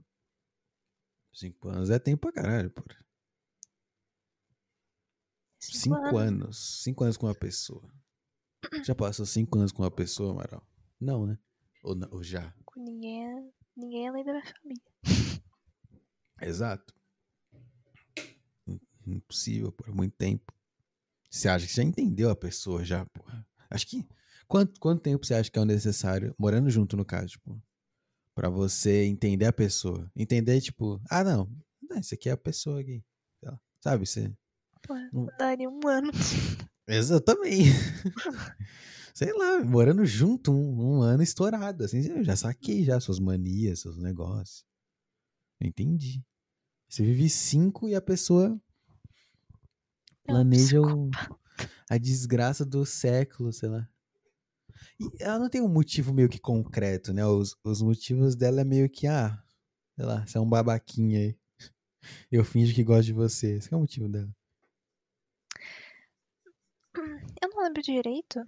Cinco anos é tempo pra caralho, pô. Cinco anos. Cinco anos com uma pessoa. Já passou cinco anos com uma pessoa, Amaral? Não, né? Ou, não, ou já? Com ninguém, ninguém além da minha família. Exato. Impossível por muito tempo. Você acha que já entendeu a pessoa já, porra? Acho que. Quanto, quanto tempo você acha que é o necessário, morando junto no caso, tipo, pra você entender a pessoa? Entender, tipo, ah, não, esse aqui é a pessoa aqui. Sabe? Você. Pô, não... daria um ano. [LAUGHS] Exatamente. [LAUGHS] Sei lá, morando junto um, um, ano estourado, assim, eu já saquei já suas manias, seus negócios. Entendi. Você vive cinco e a pessoa planeja o, a desgraça do século, sei lá. E ela não tem um motivo meio que concreto, né? Os, os motivos dela é meio que, ah, sei lá, você é um babaquinha aí. Eu finjo que gosto de você. Esse é o motivo dela. Eu não lembro direito.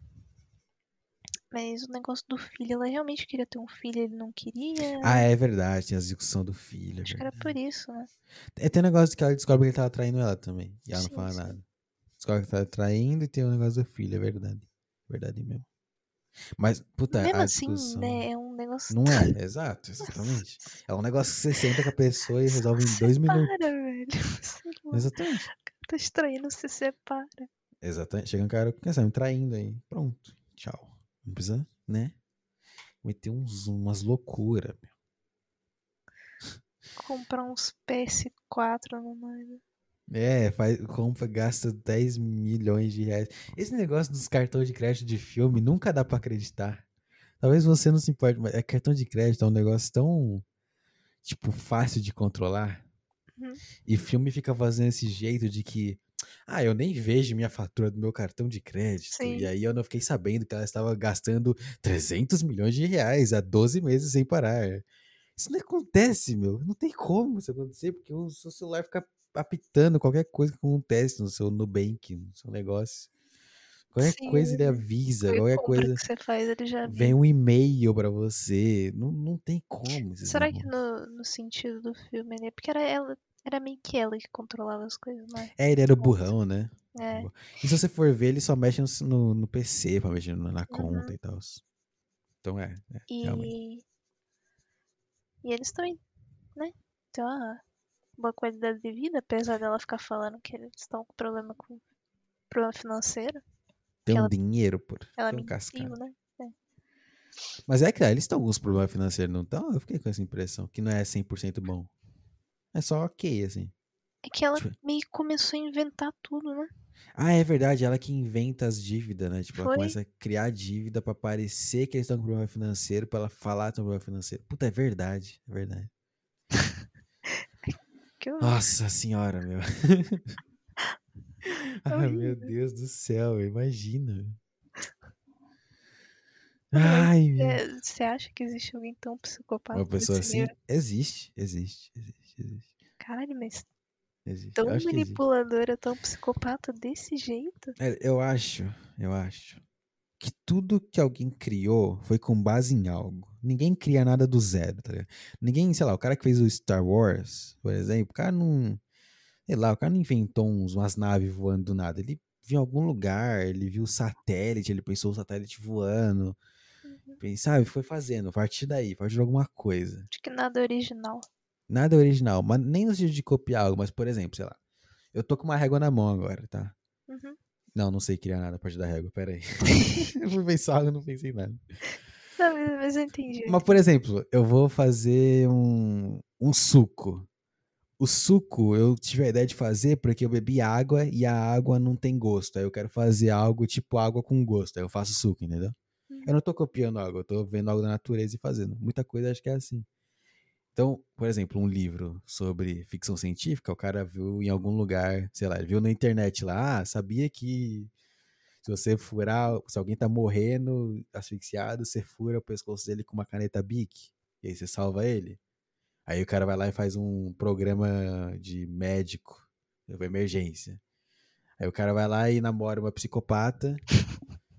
Mas o negócio do filho, ela realmente queria ter um filho, ele não queria. Ah, é verdade, tem a discussão do filho. É Acho que era por isso, né? É, tem um negócio que ela descobre que ele tava traindo ela também. E ela sim, não fala sim. nada. Descobre que tá traindo e tem o um negócio do filho, é verdade. Verdade mesmo. Mas, puta, Mesmo a assim, discussão... né, é um negócio... Não é, [LAUGHS] exato, exatamente. É um negócio que você senta com a pessoa e resolve em dois minutos. Para, velho. [LAUGHS] Exatamente. O cara tá estranho, se separa. Exatamente. Chega um cara, quem sabe, me traindo aí. Pronto, tchau. Não precisa, né? Meter uns, umas loucuras, meu. Comprar uns PS4 no mano. É, faz, compra, gasta 10 milhões de reais. Esse negócio dos cartões de crédito de filme nunca dá para acreditar. Talvez você não se importe, mas é cartão de crédito é um negócio tão, tipo, fácil de controlar. Uhum. E filme fica fazendo esse jeito de que, ah, eu nem vejo minha fatura do meu cartão de crédito. Sim. E aí eu não fiquei sabendo que ela estava gastando 300 milhões de reais há 12 meses sem parar. Isso não acontece, meu. Não tem como isso acontecer, porque o seu celular fica apitando qualquer coisa que acontece no seu Nubank, no seu negócio. Qualquer Sim, coisa ele avisa, qualquer coisa. que você faz, ele já Vem um e-mail pra você. Não, não tem como. Será que no, no sentido do filme, né? Porque era ela, era meio que ela que controlava as coisas, né? É, ele era o burrão, né? É. E se você for ver, ele só mexe no, no PC pra mexer na conta Uhum. e tal. Então é, é E. realmente. E eles também, né? Tem uma boa qualidade de vida, apesar dela ficar falando que eles estão com problema com problema financeiro. Tem um ela- dinheiro, por. Ela Tem um mentiu, né? Mas é que ah, eles estão com alguns problemas financeiros, não estão? Eu fiquei com essa impressão, que não é 100% bom. É só ok, assim. É que ela Tipo- meio que começou a inventar tudo, né? Ah, é verdade, ela que inventa as dívidas, né? Tipo, ela Foi. começa a criar dívida pra parecer que eles estão com problema financeiro, pra ela falar que tem um problema financeiro. Puta, é verdade, é verdade. Que. Nossa senhora, meu. [LAUGHS] Ai, meu. Deus do céu, imagina. Ai. É, Você acha que existe alguém tão psicopata? Uma pessoa assim? Existe, existe, existe, existe. Caralho, mas existe. tão manipuladora, tão psicopata desse jeito? É, Eu acho, eu acho que tudo que alguém criou foi com base em algo. Ninguém cria nada do zero, tá ligado? Ninguém, sei lá, o cara que fez o Star Wars, por exemplo, o cara não. Sei lá, o cara não inventou uns, umas naves voando do nada. Ele viu em algum lugar, ele viu o satélite, ele pensou o satélite voando. Bem, Sabe, foi fazendo, a partir daí, a partir de alguma coisa. Acho que nada original. Nada original, mas nem no sentido de copiar algo, mas por exemplo, sei lá. Eu tô com uma régua na mão agora, tá? Uhum. Não, não sei criar nada a partir da régua, pera aí. [LAUGHS] eu fui pensar algo, não pensei em nada. Não, mas, eu entendi. Mas, por exemplo, eu vou fazer um, um suco. O suco eu tive a ideia de fazer porque eu bebi água e a água não tem gosto. Aí eu quero fazer algo tipo água com gosto. Aí eu faço suco, entendeu? Eu não tô copiando algo, eu tô vendo algo da natureza e fazendo. Muita coisa acho que é assim. Então, por exemplo, um livro sobre ficção científica, o cara viu em algum lugar, sei lá, ele viu na internet lá, ah, sabia que se você furar, se alguém tá morrendo, asfixiado, você fura o pescoço dele com uma caneta Bic, e aí você salva ele. Aí o cara vai lá e faz um programa de médico, de emergência. Aí o cara vai lá e namora uma psicopata, [LAUGHS]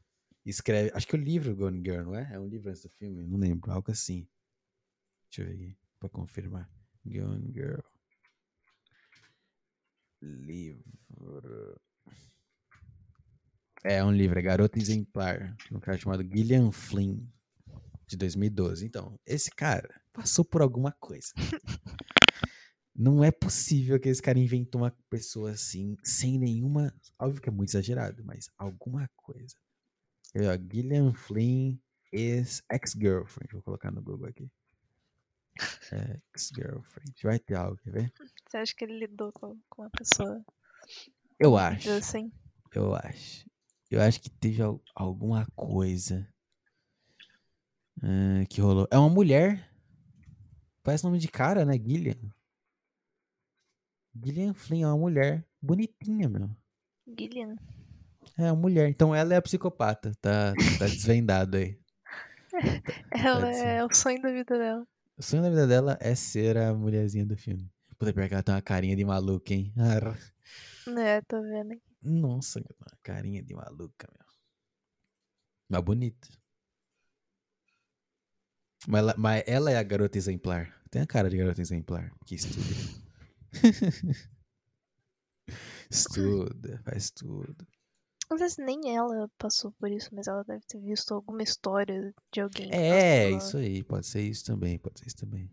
escreve, acho que é o livro Gone Girl, não é? É um livro antes do filme, não lembro, algo assim. Deixa eu ver aqui, pra confirmar. Gone Girl. Livro. É um livro, é Garota Exemplar, um cara chamado Gillian Flynn, de 2012. Então, esse cara passou por alguma coisa. [LAUGHS] Não é possível que esse cara inventou uma pessoa assim, sem nenhuma. Óbvio que é muito exagerado, mas alguma coisa. Ó, Gillian Flynn is ex-girlfriend. Vou colocar no Google aqui. Ex-girlfriend. Vai ter algo, quer ver? Você acha que ele lidou com, com uma pessoa Eu acho. assim? Eu acho. Eu acho que teve al- alguma coisa ah, que rolou. É uma mulher. Parece nome de cara, né? Gillian. Gillian Flynn é uma mulher bonitinha, meu. Gillian. É uma mulher. Então ela é a psicopata. Tá, tá desvendado aí. [LAUGHS] Ela sim. é o sonho da vida dela. O sonho da vida dela é ser a mulherzinha do filme. Puta, pior que ela tem uma carinha de maluca, hein? Arra. É, tô vendo. aqui. Nossa, uma carinha de maluca, meu. Mas bonita. Mas ela, mas ela é a garota exemplar. Tem a cara de garota exemplar. Que estuda. [LAUGHS] estuda, faz tudo. Às vezes nem ela passou por isso, mas ela deve ter visto alguma história de alguém. É, isso aí. Pode ser isso também. Pode ser isso também.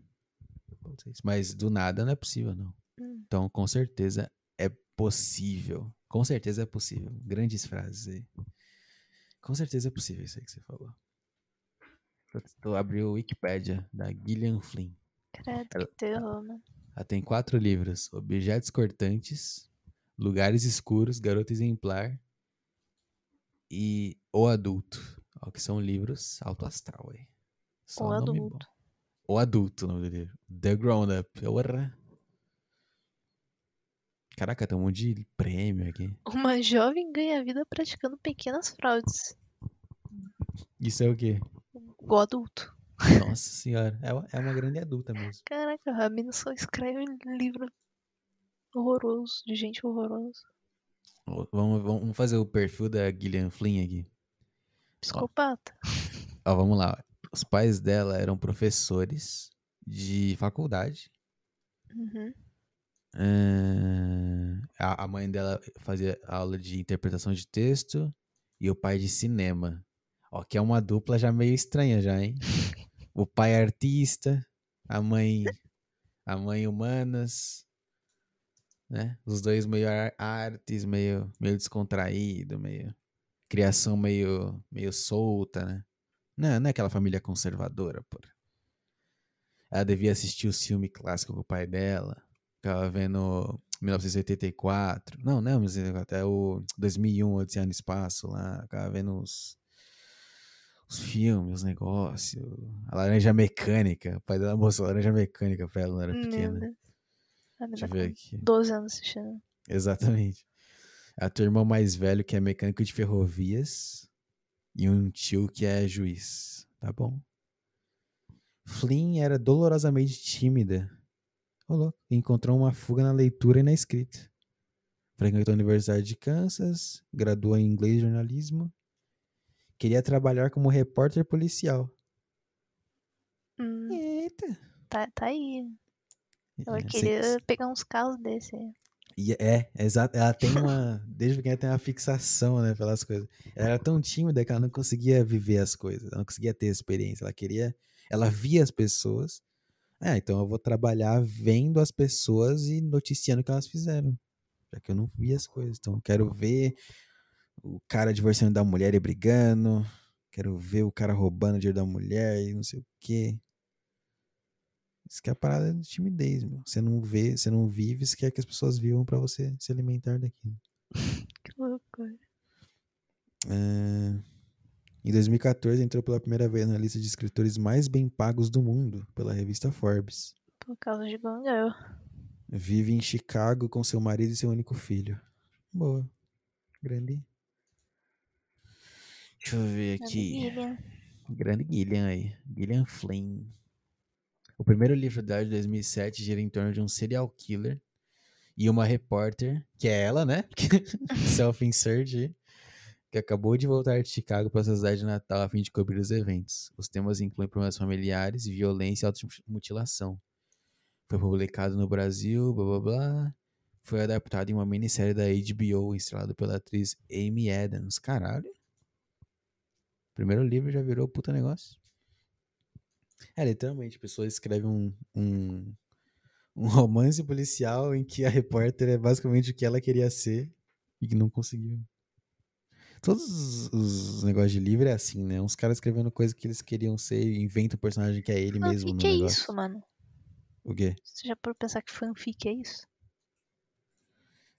Pode ser isso. Mas do nada não é possível, não. Hum. Então, com certeza é possível. Com certeza é possível. Grandes frases aí. Com certeza é possível isso aí que você falou. Eu tô abriu o Wikipedia da Gillian Flynn. Credo, Ela- que terror, né? Ela tem quatro livros: Objetos Cortantes, Lugares Escuros, Garota Exemplar e O Adulto. Ó, que são livros alto astral aí. Só O nome bom. Adulto. O Adulto, o nome do livro. The Grown Up. Porra. Caraca, tem um monte de prêmio aqui. Uma jovem ganha vida praticando pequenas fraudes. Isso é o quê? O adulto. Nossa senhora. É uma, é uma grande adulta mesmo. Caraca, a mina só escreve livro horroroso, de gente horrorosa. Ó, Vamos, vamos fazer o perfil da Gillian Flynn aqui. Psicopata. Ó, vamos lá. Os pais dela eram professores de faculdade. Uhum. Ahn, a, a mãe dela fazia aula de interpretação de texto e o pai de cinema. Ó, que é uma dupla já meio estranha já, hein? [LAUGHS] O pai é artista, a mãe a mãe humanas, né? Os dois meio ar- artes, meio meio descontraído, meio criação meio meio solta, né? Não, não é aquela família conservadora, pô. Ela devia assistir o filme clássico com o pai dela. Ficava vendo 1984. Não, não é 1984, é o 2001, Odisseia no Espaço lá. Ficava vendo os, os filmes, os negócios. A Laranja Mecânica. O pai dela mostrou a Laranja Mecânica pra ela, não era pequena. Deixa eu ver aqui. 12 anos assistindo. Exatamente. A tua irmã mais velho que é mecânico de ferrovias e um tio que é juiz. Tá bom. Flynn era dolorosamente tímida. E Encontrou uma fuga na leitura e na escrita. Frequentou a Universidade de Kansas, graduou em inglês e jornalismo. Queria trabalhar como repórter policial. Hum, Eita. tá, tá aí. Ela É, queria pegar uns carros desse. aí. E é, exato. Ela tem uma. Desde pequena tem uma fixação, né, pelas coisas. Ela era tão tímida que ela não conseguia viver as coisas. Ela não conseguia ter experiência. Ela queria. Ela via as pessoas. Ah, então eu vou trabalhar vendo as pessoas e noticiando o que elas fizeram. Já que eu não vi as coisas. Então eu quero ver o cara divorciando da mulher e brigando. Quero ver o cara roubando o dinheiro da mulher e não sei o quê. Isso que é a parada de timidez, meu. Você não vê, você não vive, você quer que as pessoas vivam pra você se alimentar daquilo. [LAUGHS] Que loucura. É, Em 2014, entrou pela primeira vez na lista de escritores mais bem pagos do mundo pela revista Forbes. Por causa de Gone Girl. Vive em Chicago com seu marido e seu único filho. Boa. Grande. Deixa eu ver aqui. Grande Gillian aí. Gillian Flynn. O primeiro livro dela de 2007 gira em torno de um serial killer e uma repórter, que é ela, né? [LAUGHS] Self-insert, que acabou de voltar de Chicago para sua cidade natal a fim de cobrir os eventos. Os temas incluem problemas familiares, violência e automutilação. Foi publicado no Brasil, blá blá blá. foi adaptado em uma minissérie da HBO, estrelado pela atriz Amy Adams. Caralho. Primeiro livro já virou puta negócio. É, literalmente, a pessoa escreve um, um, [LAUGHS] um romance policial em que a repórter é basicamente o que ela queria ser e que não conseguiu. Todos os, os negócios de livro é assim, né? Uns caras escrevendo coisa que eles queriam ser e inventam um personagem que é ele mesmo no Fanfic é negócio. isso, mano. O quê? Você já por pensar que fanfic é isso?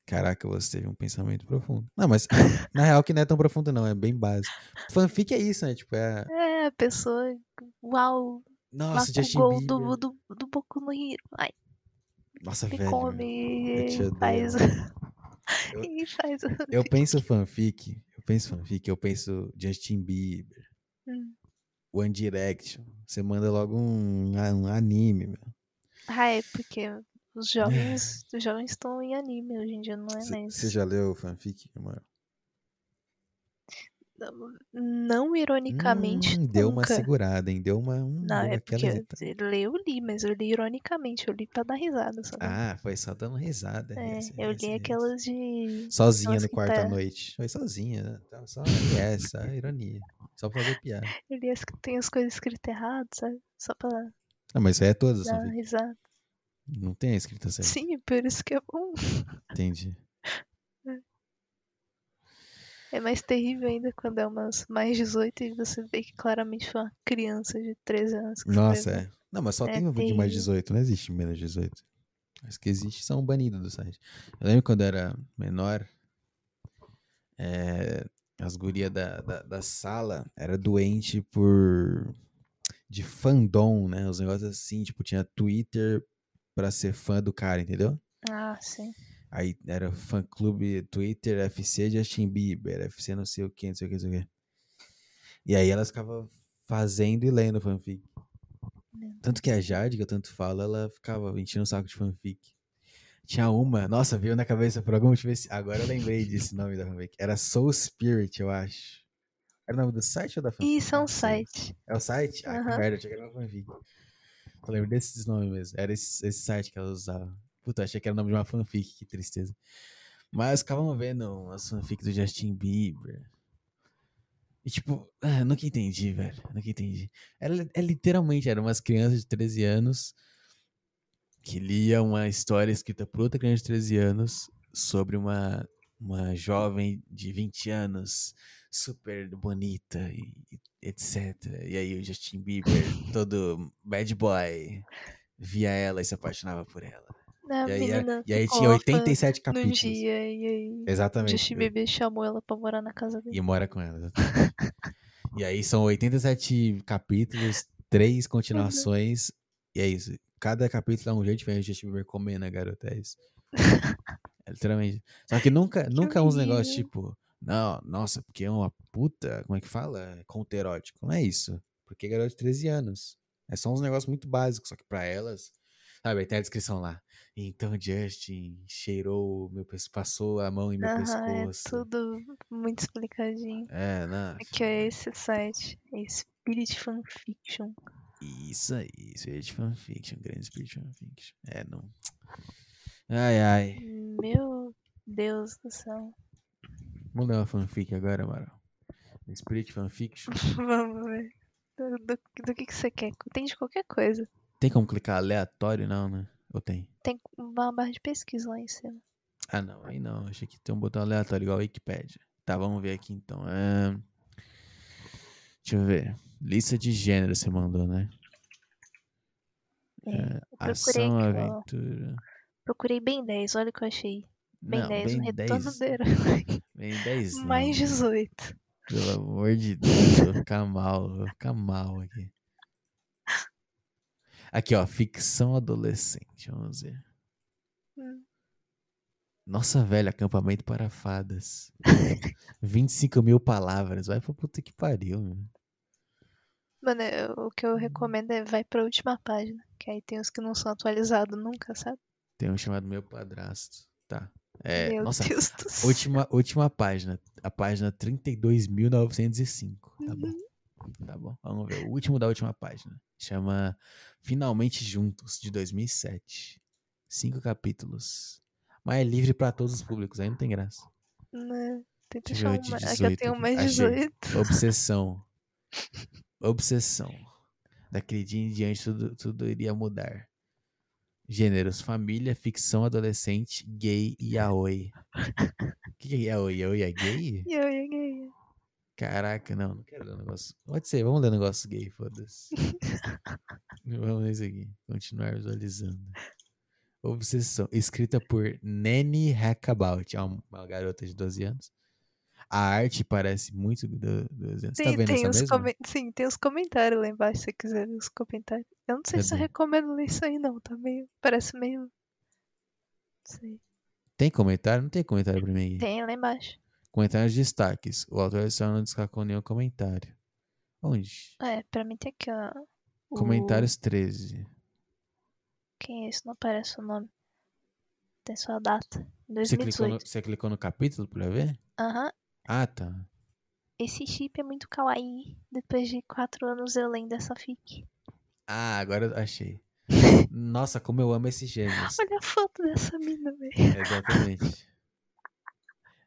Caraca, você teve um pensamento profundo. Não, mas [LAUGHS] na real que não é tão profundo não, é bem básico. Fanfic é isso, né? Tipo, é... É, a pessoa. Uau! Nossa, Justin gol Bieber. do, do, do Boku no Hero. Ai, Nossa, ele velho. come eu te odeio. faz. [LAUGHS] Eu- e faz. o- Eu [LAUGHS] penso fanfic, eu penso fanfic, eu penso Justin Bieber, Hum. One Direction. Você manda logo um, um anime, meu. Ah, é porque os [LAUGHS] jovens, os jovens estão em anime hoje em dia, não é Você mais. você já leu fanfic, mano? Não ironicamente. Hum, deu uma nunca. segurada, hein? Deu uma. Hum, Não, deu é porque eu, eu li, mas eu li ironicamente, eu li pra dar risada, sabe? Ah, foi só dando risada. é, essa, eu essa, li essa. aquelas de. Sozinha no quarto tá- à noite. Foi sozinha, né? Tava só essa, ironia. Só pra fazer piada. Eu li as que tem as coisas escritas errado, sabe? Só pra Não, mas isso aí é todas as dar risada. Não tem a escrita certa. Sim, por isso que é bom. Entendi. [LAUGHS] É mais terrível ainda quando é umas mais 18 e você vê que claramente foi uma criança de 13 anos Nossa, é. Não, mas só É tem um vídeo mais terrível. 18, não existe menos de 18. As que existem são banidos do site. Eu lembro quando eu era menor, é, as gurias da, da, da sala era doente por. de fandom, né? Os negócios assim, tipo, tinha Twitter pra ser fã do cara, entendeu? Ah, sim. Aí era fã clube Twitter, FC Justin Bieber, FC não sei o que, não sei o que, não sei o que. E aí elas ficavam fazendo e lendo fanfic. Tanto que a Jade, que eu tanto falo, ela ficava enchendo o saco de fanfic. Tinha uma, nossa, veio na cabeça por algum motivo. esse- Agora eu lembrei desse nome da fanfic. Era Soul Spirit, eu acho. Era o nome do site ou da fanfic? Isso é um site. É o site? Ah, que Aham. merda, eu achei que era uma fanfic. Eu lembro desses nomes mesmo. Era esse, esse site que ela usava. Puta, achei que era o nome de uma fanfic, que tristeza. Mas ficavam vendo umas fanfics do Justin Bieber. E tipo, ah, nunca entendi, velho. Nunca entendi. Era, é literalmente, eram umas crianças de 13 anos que liam uma história escrita por outra criança de 13 anos sobre uma, uma jovem de 20 anos super bonita e, etc. E aí o Justin Bieber, todo bad boy, via ela e se apaixonava por ela. A E aí, era- e aí tinha órfã 87 num capítulos. dia e aí Exatamente. Justin Bieber chamou ela pra morar na casa dele. E mora com ela. exatamente. e aí são 87 capítulos, três continuações. E é isso. Cada capítulo é um jeito diferente de Justin Bieber comendo a garota. É isso. [LAUGHS] É, literalmente. Só que nunca, nunca é uns negócios tipo, não, nossa, porque é uma puta, como é que fala? É Conto erótico. Não é isso. Porque é garota de 13 anos. É só uns negócios muito básicos, só que pra elas. Sabe, aí tem a descrição lá. Então Justin cheirou meu pescoço, passou a mão em meu é pescoço. tudo muito explicadinho. É, não. Aqui é esse site. É Spirit Fanfiction. Isso aí, Spirit Fanfiction, grande Spirit Fanfiction. É, não. Ai, ai. Meu Deus do céu. Vamos ler uma fanfic agora, Mara. Spirit Fanfiction. [LAUGHS] Vamos ver. Do, do- do que, que você quer? Tem de qualquer coisa. Tem como clicar aleatório, não, né? Ou tem? Tem uma barra de pesquisa lá em cima. Ah, não, aí não. Achei que tem um botão aleatório igual a Wikipedia. Tá, vamos ver aqui então. Ahn, Deixa eu ver. Lista de gênero você mandou, né? É, É, ação, aventura. Procurei bem 10, olha o que eu achei. Bem Não, 10, um bem retorno 10. do herói. Bem 10 [LAUGHS] não. Mais 18. Pelo amor de Deus, eu vou ficar mal, eu vou ficar mal aqui. Aqui, ó, ficção adolescente, vamos ver. Hum. Nossa, velho, acampamento para fadas. [LAUGHS] 25 mil palavras, vai pra puta que pariu. Mano, eu- o que eu recomendo é vai pra última página. Que aí tem os que não são atualizados nunca, sabe? Tem um chamado Meu Padrasto. Tá. É, Meu nossa, Deus do céu. [LAUGHS] última, última página. A página 32.905. Tá bom. Uhum. Tá bom. Vamos ver. O último da última página. Chama Finalmente Juntos, de 2007. Cinco capítulos. Mas é livre pra todos os públicos, aí não tem graça. Né? Tenta Deixa eu ver achar de uma. É que eu 18 tenho mais Achei. 18. Obsessão. Obsessão. Daquele dia em diante tudo, tudo iria mudar. Gêneros: família, ficção, adolescente, gay e yaoi. O que, é yaoi? Yaoi é gay? Eu ia ganhar. Caraca, não, não quero ler um negócio. Pode ser, vamos ler um negócio gay, foda-se. [LAUGHS] vamos ler isso aqui. Continuar visualizando. Obsessão. Escrita por Nanny Hackabout. É uma garota de 12 anos. A arte parece muito do, 12 anos. Você tá vendo tem essa comen- Sim, tem os comentários lá embaixo, se você quiser ver os comentários. Eu não sei se eu recomendo ler isso aí, não. Tá meio. Parece meio. Não sei. Tem comentário? Não tem comentário pra mim. aqui. Tem lá embaixo. Comentários de destaques. O autor só não destacou nenhum comentário. Onde? É, pra mim tem aqui, ó. o- Comentários 13. Quem é esse? Não aparece o nome. Tem só a data. Você clicou, no, 2018. você clicou no capítulo pra ver? Aham. Ah, tá. Esse chip é muito kawaii. Depois de quatro anos eu lendo essa fic. Ah, agora eu achei. [LAUGHS] Nossa, como eu amo esses gêmeos. Olha a foto dessa mina, velho. Exatamente.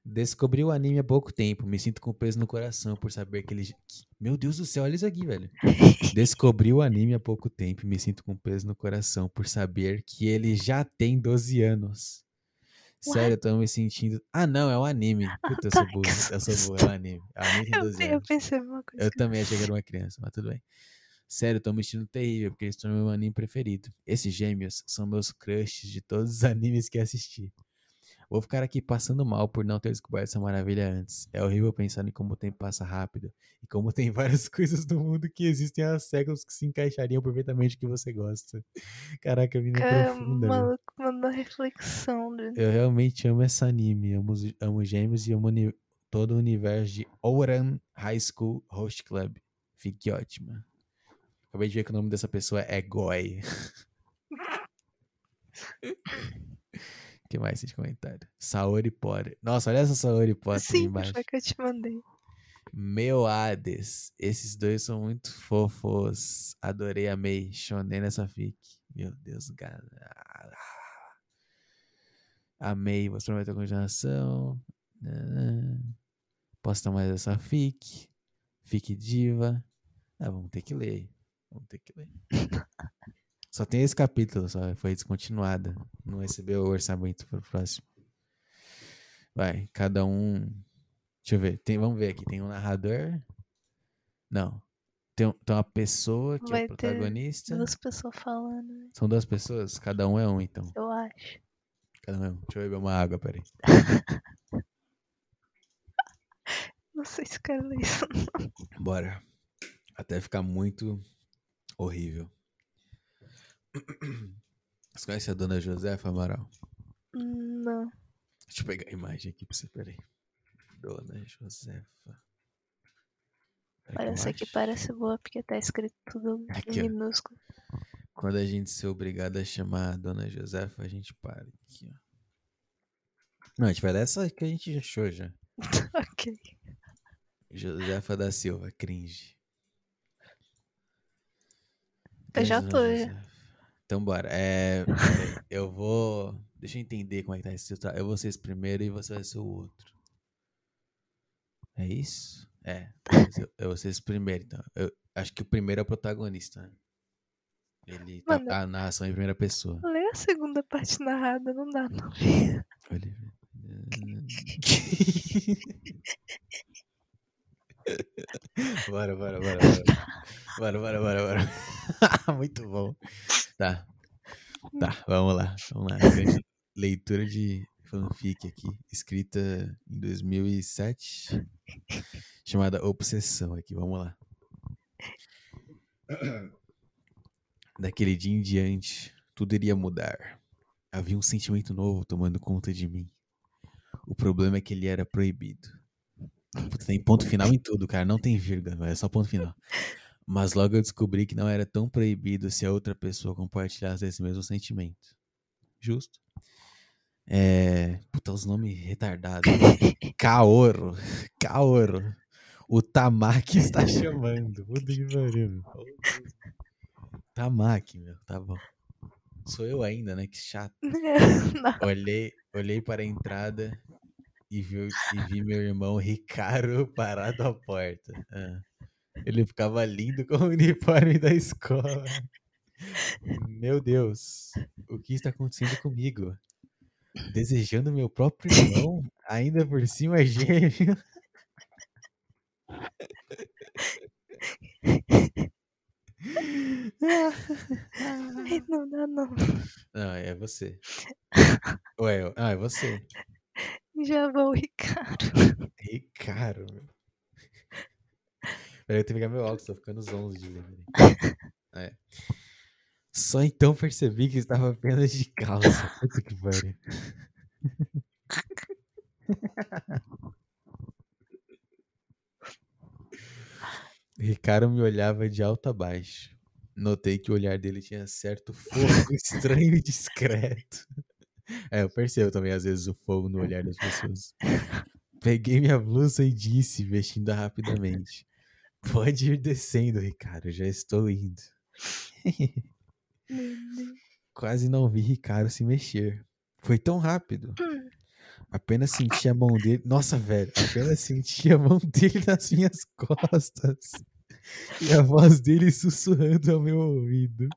Descobri o anime há pouco tempo. Me sinto com peso no coração por saber que ele. Meu Deus do céu, olha isso aqui, velho. [LAUGHS] Descobri o anime há pouco tempo e me sinto com peso no coração por saber que ele já tem 12 anos. Sério, eu tô me sentindo. Ah, não, é um anime. Puta, eu sou burro. Eu sou burro, é um anime. É um anime tem Eu, 12 eu anos. pensei a mesma coisa. Eu também achei que era [LAUGHS] uma criança, mas tudo bem. Sério, tô me sentindo terrível, porque eles tornam meu anime preferido. Esses gêmeos são meus crushes de todos os [LAUGHS] animes que assisti. Vou ficar aqui passando mal por não ter descoberto essa maravilha antes. É horrível pensar em como o tempo passa rápido e como tem [LAUGHS] várias coisas no mundo que existem há séculos que se encaixariam perfeitamente que você gosta. Caraca, a menina é Cara, profunda, maluco mandou reflexão. né? Eu realmente amo esse anime. Amo, os- amo gêmeos e amo uni- todo o universo de Ouran High School Host Club. Fique ótima. Acabei de ver que o nome dessa pessoa é Goi. [LAUGHS] [LAUGHS] O que mais de comentário? Saori Potter. Nossa, olha essa Saori aí Sim, embaixo. foi que eu te mandei. Meu Hades. Esses dois são muito fofos. Adorei, amei. Shonen nessa fic. Meu Deus, cara. Amei. Você prometeu continuação. Nanã. Posta mais essa fic. Fic diva. Ah, vamos ter que ler. Vamos ter que ler. [LAUGHS] Só tem esse capítulo, só foi descontinuada. Não recebeu o orçamento pro próximo. Vai, cada um. Deixa eu ver. Tem, vamos ver aqui. Tem um narrador. Não. Tem, tem uma pessoa que é Vai o ter protagonista. Duas pessoas falando, né? São duas pessoas? Cada um é um, então. eu acho. Cada um é um. Deixa eu beber uma água, peraí. [LAUGHS] Não sei se quero ler isso. Bora. Até ficar muito horrível. Você conhece a dona Josefa Amaral? Não. Deixa eu pegar a imagem aqui pra você, peraí. Dona Josefa. Parece que parece boa porque tá escrito tudo Aqui, em ó. minúsculo. Quando a gente ser obrigado a chamar a Dona Josefa, a gente para aqui, ó. Não, a gente vai dar essa que a gente achou já. [LAUGHS] ok. Josefa da Silva, cringe. Eu já tô, já. Então bora. É, [LAUGHS] eu vou. Deixa eu entender como é que tá esse tá? Eu vou ser esse primeiro e você vai ser o outro. É isso? É. Eu, vou ser esse primeiro, então. Eu acho que o primeiro é o protagonista, né? Ele tá Mano. a narração em primeira pessoa. Lê a segunda parte narrada, não dá não. Oliver. [LAUGHS] bora, bora, bora, bora. Bora, bora, bora, bora. [LAUGHS] Muito bom. Tá. Tá, vamos lá. Vamos lá. Leitura de fanfic aqui, escrita em 2007, chamada Obsessão aqui. Vamos lá. Daquele dia em diante, tudo iria mudar. Havia um sentimento novo tomando conta de mim. O problema é que ele era proibido. Puta, tem ponto final em tudo, cara. Não tem vírgula, é só ponto final. Mas logo eu descobri que não era tão proibido se a outra pessoa compartilhasse esse mesmo sentimento. Justo. É. Puta, os nomes retardados. [LAUGHS] Kaoro. Kaoro. O Tamaki está [LAUGHS] chamando. Puta que pariu, meu. Tamaki, meu. Tá bom. Sou eu ainda, né? Que chato. [LAUGHS] Não. Olhei, olhei para a entrada e vi, e vi meu irmão Ricardo parado à porta. Ah. Ele ficava lindo com o uniforme da escola. Meu Deus, o que está acontecendo comigo? Desejando meu próprio irmão, ainda por cima gêmeo. Ai, não dá não. Não, é você. Ué, eu- ah, é você. Já vou, Ricardo. Ricardo, meu. Eu tenho que pegar meu óculos, tô ficando uns 11 de ler. É. Só então percebi que estava apenas de calça. Puta que pariu. [LAUGHS] Ricardo me olhava de alto a baixo. Notei que o olhar dele tinha certo fogo estranho e discreto. É, eu percebo também às vezes o fogo no olhar das pessoas. Peguei minha blusa e disse, vestindo rapidamente: Pode ir descendo, Ricardo, já estou indo. Quase não vi Ricardo se mexer. Foi tão rápido. Hum. Apenas senti a mão dele. Nossa, velho. Apenas senti a mão dele nas minhas costas. E a voz dele sussurrando ao meu ouvido.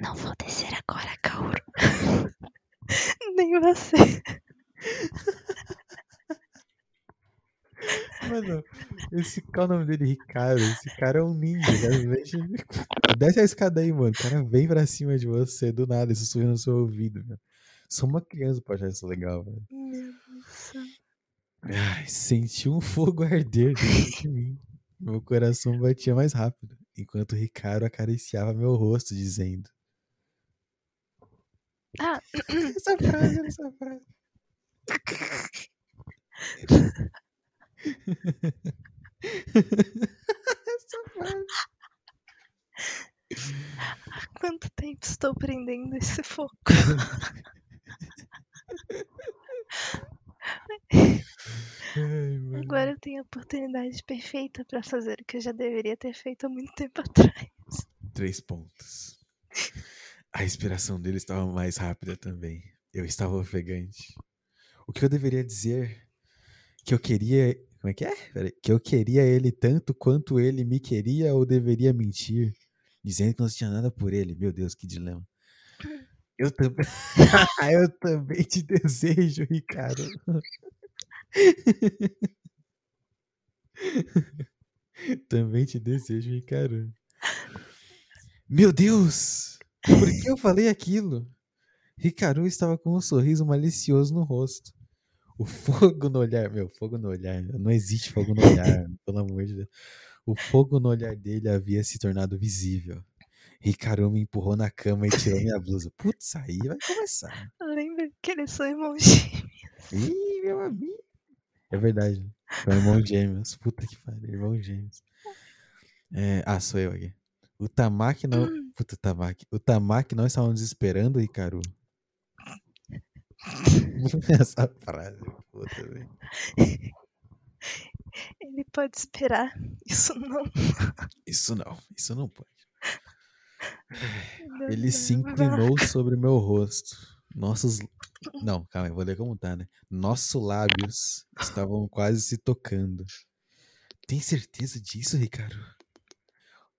Não vou descer agora, Kaoru. [LAUGHS] Nem você. Mano, esse qual é o nome dele? Ricardo. Esse cara é um ninja. Cara. [LAUGHS] Desce a escada aí, mano. O cara vem pra cima de você do nada, sussurrando no seu ouvido, meu. Só uma criança pode achar isso legal, velho. Ai, senti um fogo arder dentro de mim. Meu coração batia mais rápido, enquanto Ricardo acariciava meu rosto, dizendo: Ah, Essa frase, essa frase. [LAUGHS] há quanto tempo estou prendendo esse? Ai, mano. Agora eu tenho a oportunidade perfeita pra fazer o que eu já deveria ter feito há muito tempo atrás. Três pontos. A respiração dele estava mais rápida também. Eu estava ofegante. O que eu deveria dizer? Que eu queria. Como é que é? Que eu queria ele tanto quanto ele me queria ou deveria mentir, dizendo que não tinha nada por ele. Meu Deus, que dilema. Eu também. [LAUGHS] eu também te desejo, Ricardo. [LAUGHS] também te desejo, Ricardo. Meu Deus! Por que eu falei aquilo? Ricardo estava com um sorriso malicioso no rosto. O fogo no olhar. Meu, fogo no olhar. Não existe fogo no olhar, [LAUGHS] pelo amor de Deus. O fogo no olhar dele havia se tornado visível. Ricardo me empurrou na cama e tirou minha blusa. Putz, aí vai começar. Lembra que eles são irmãos gêmeos. Ih, meu amigo. É verdade. Foi irmão gêmeos. Puta que pariu, irmão gêmeos. É, ah, sou eu aqui. O Tamaki não. Puta, Tamaki. O Tamaki não estavam desesperando, Ricardo. [LAUGHS] Essa frase, puta, velho. Ele pode esperar. Isso não. [LAUGHS] Isso não, isso não pode. Não Ele se dá. inclinou sobre meu rosto. Nossos. [LAUGHS] Não, calma aí, vou ler como tá, né? Nossos lábios estavam quase se tocando. Tem certeza disso, Ricardo?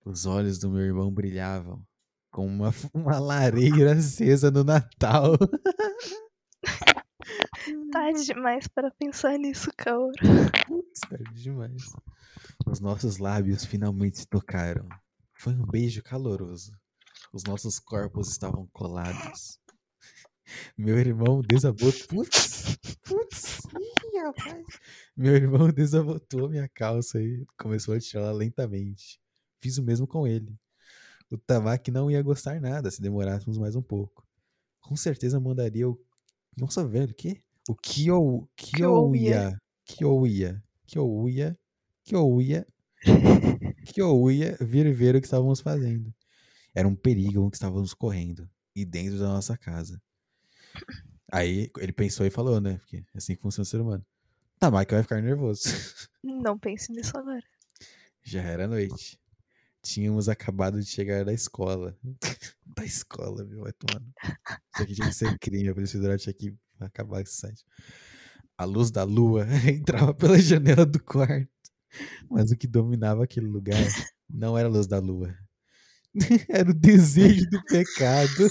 Os olhos do meu irmão brilhavam como uma, uma lareira acesa no Natal. Tarde demais para pensar nisso, Kaoru. Tarde demais. Os nossos lábios finalmente se tocaram. Foi um beijo caloroso. Os nossos corpos estavam colados. Meu irmão desabotou. Putz, putz, ih, rapaz. Meu irmão desabotou minha calça e começou a tirá-la lentamente. Fiz o mesmo com ele. O Tamaki não ia gostar nada se demorássemos mais um pouco. Com certeza mandaria o. Nossa, velho, o quê? O Kyo. Kyoya. Kyoya. Kyoya. Kyoya. Kyoya vir ver o que estávamos fazendo. Era um perigo que estávamos correndo. E dentro da nossa casa. Aí ele pensou e falou, né? Porque é assim que funciona o ser humano. Tamaki vai ficar nervoso. Não [LAUGHS] pense nisso agora. da escola, [LAUGHS] viu? Vai tomar. Isso aqui tinha que ser crime. A Polícia Federal tinha que acabar esse site. A luz da lua [LAUGHS] entrava pela janela do quarto. Mas o que dominava aquele lugar não era a luz da lua. [LAUGHS] Era o desejo do pecado.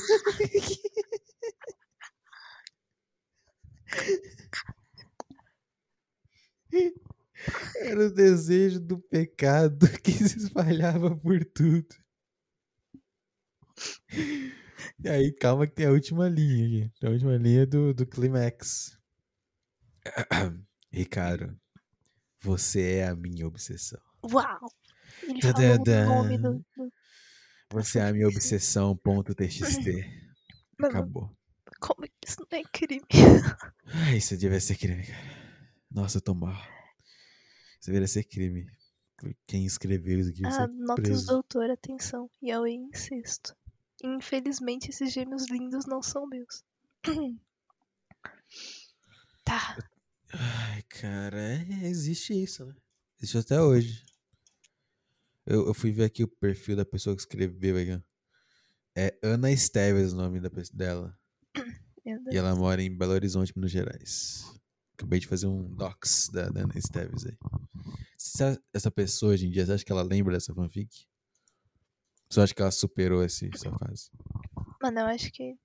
[LAUGHS] Era o desejo do pecado que se espalhava por tudo. E aí, calma que tem a última linha aqui. A última linha do, do clímax. [CLEARS THROAT] Ricardo, você é a minha obsessão. Uau! Ele Tadadã. falou o nome do... do- Você é a minha obsessão, ponto TXT. Acabou. como que isso não é crime? Ai, [LAUGHS] isso devia ser crime, cara. Nossa, eu tô mal. Isso deveria ser crime. Quem escreveu isso aqui Ah, notas preso. doutor, atenção. Yaoi incesto. Infelizmente, esses gêmeos lindos não são meus. [CLEARS THROAT] tá. Ai, cara, é- existe isso, né? Existe até hoje. Eu, eu fui ver aqui o perfil da pessoa que escreveu aqui. É Ana Esteves o nome da, dela. [CLEARS THROAT] Meu E ela mora em Belo Horizonte, Minas Gerais. Acabei de fazer um docs da, da Ana Esteves aí. Você- Essa pessoa hoje em dia, você acha que ela lembra dessa fanfic? Você acha que ela superou esse, essa fase? Mano, eu acho que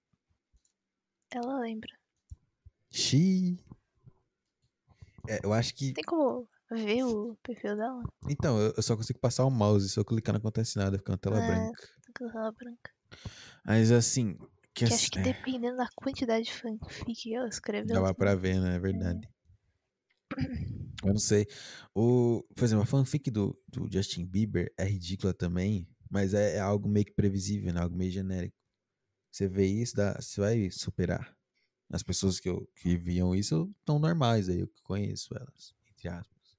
ela lembra. Xiii. É, eu acho que. Tem como ver o perfil dela? Então, eu, eu só consigo passar o mouse. Se eu clicar não acontece nada, fica uma tela É. branca. Tem que usar ela branca. Mas assim. Que Que acho que é, dependendo da quantidade de fanfic que ela escreveu. dava pra ver, né? É verdade. [CLEARS THROAT] Eu não sei. O, por exemplo, a fanfic do, do Justin Bieber é ridícula também, mas é, é algo meio que previsível, né? Algo meio genérico. Você vê isso, dá, você vai superar. As pessoas que, eu, que viam isso estão normais aí, eu que conheço elas, entre aspas.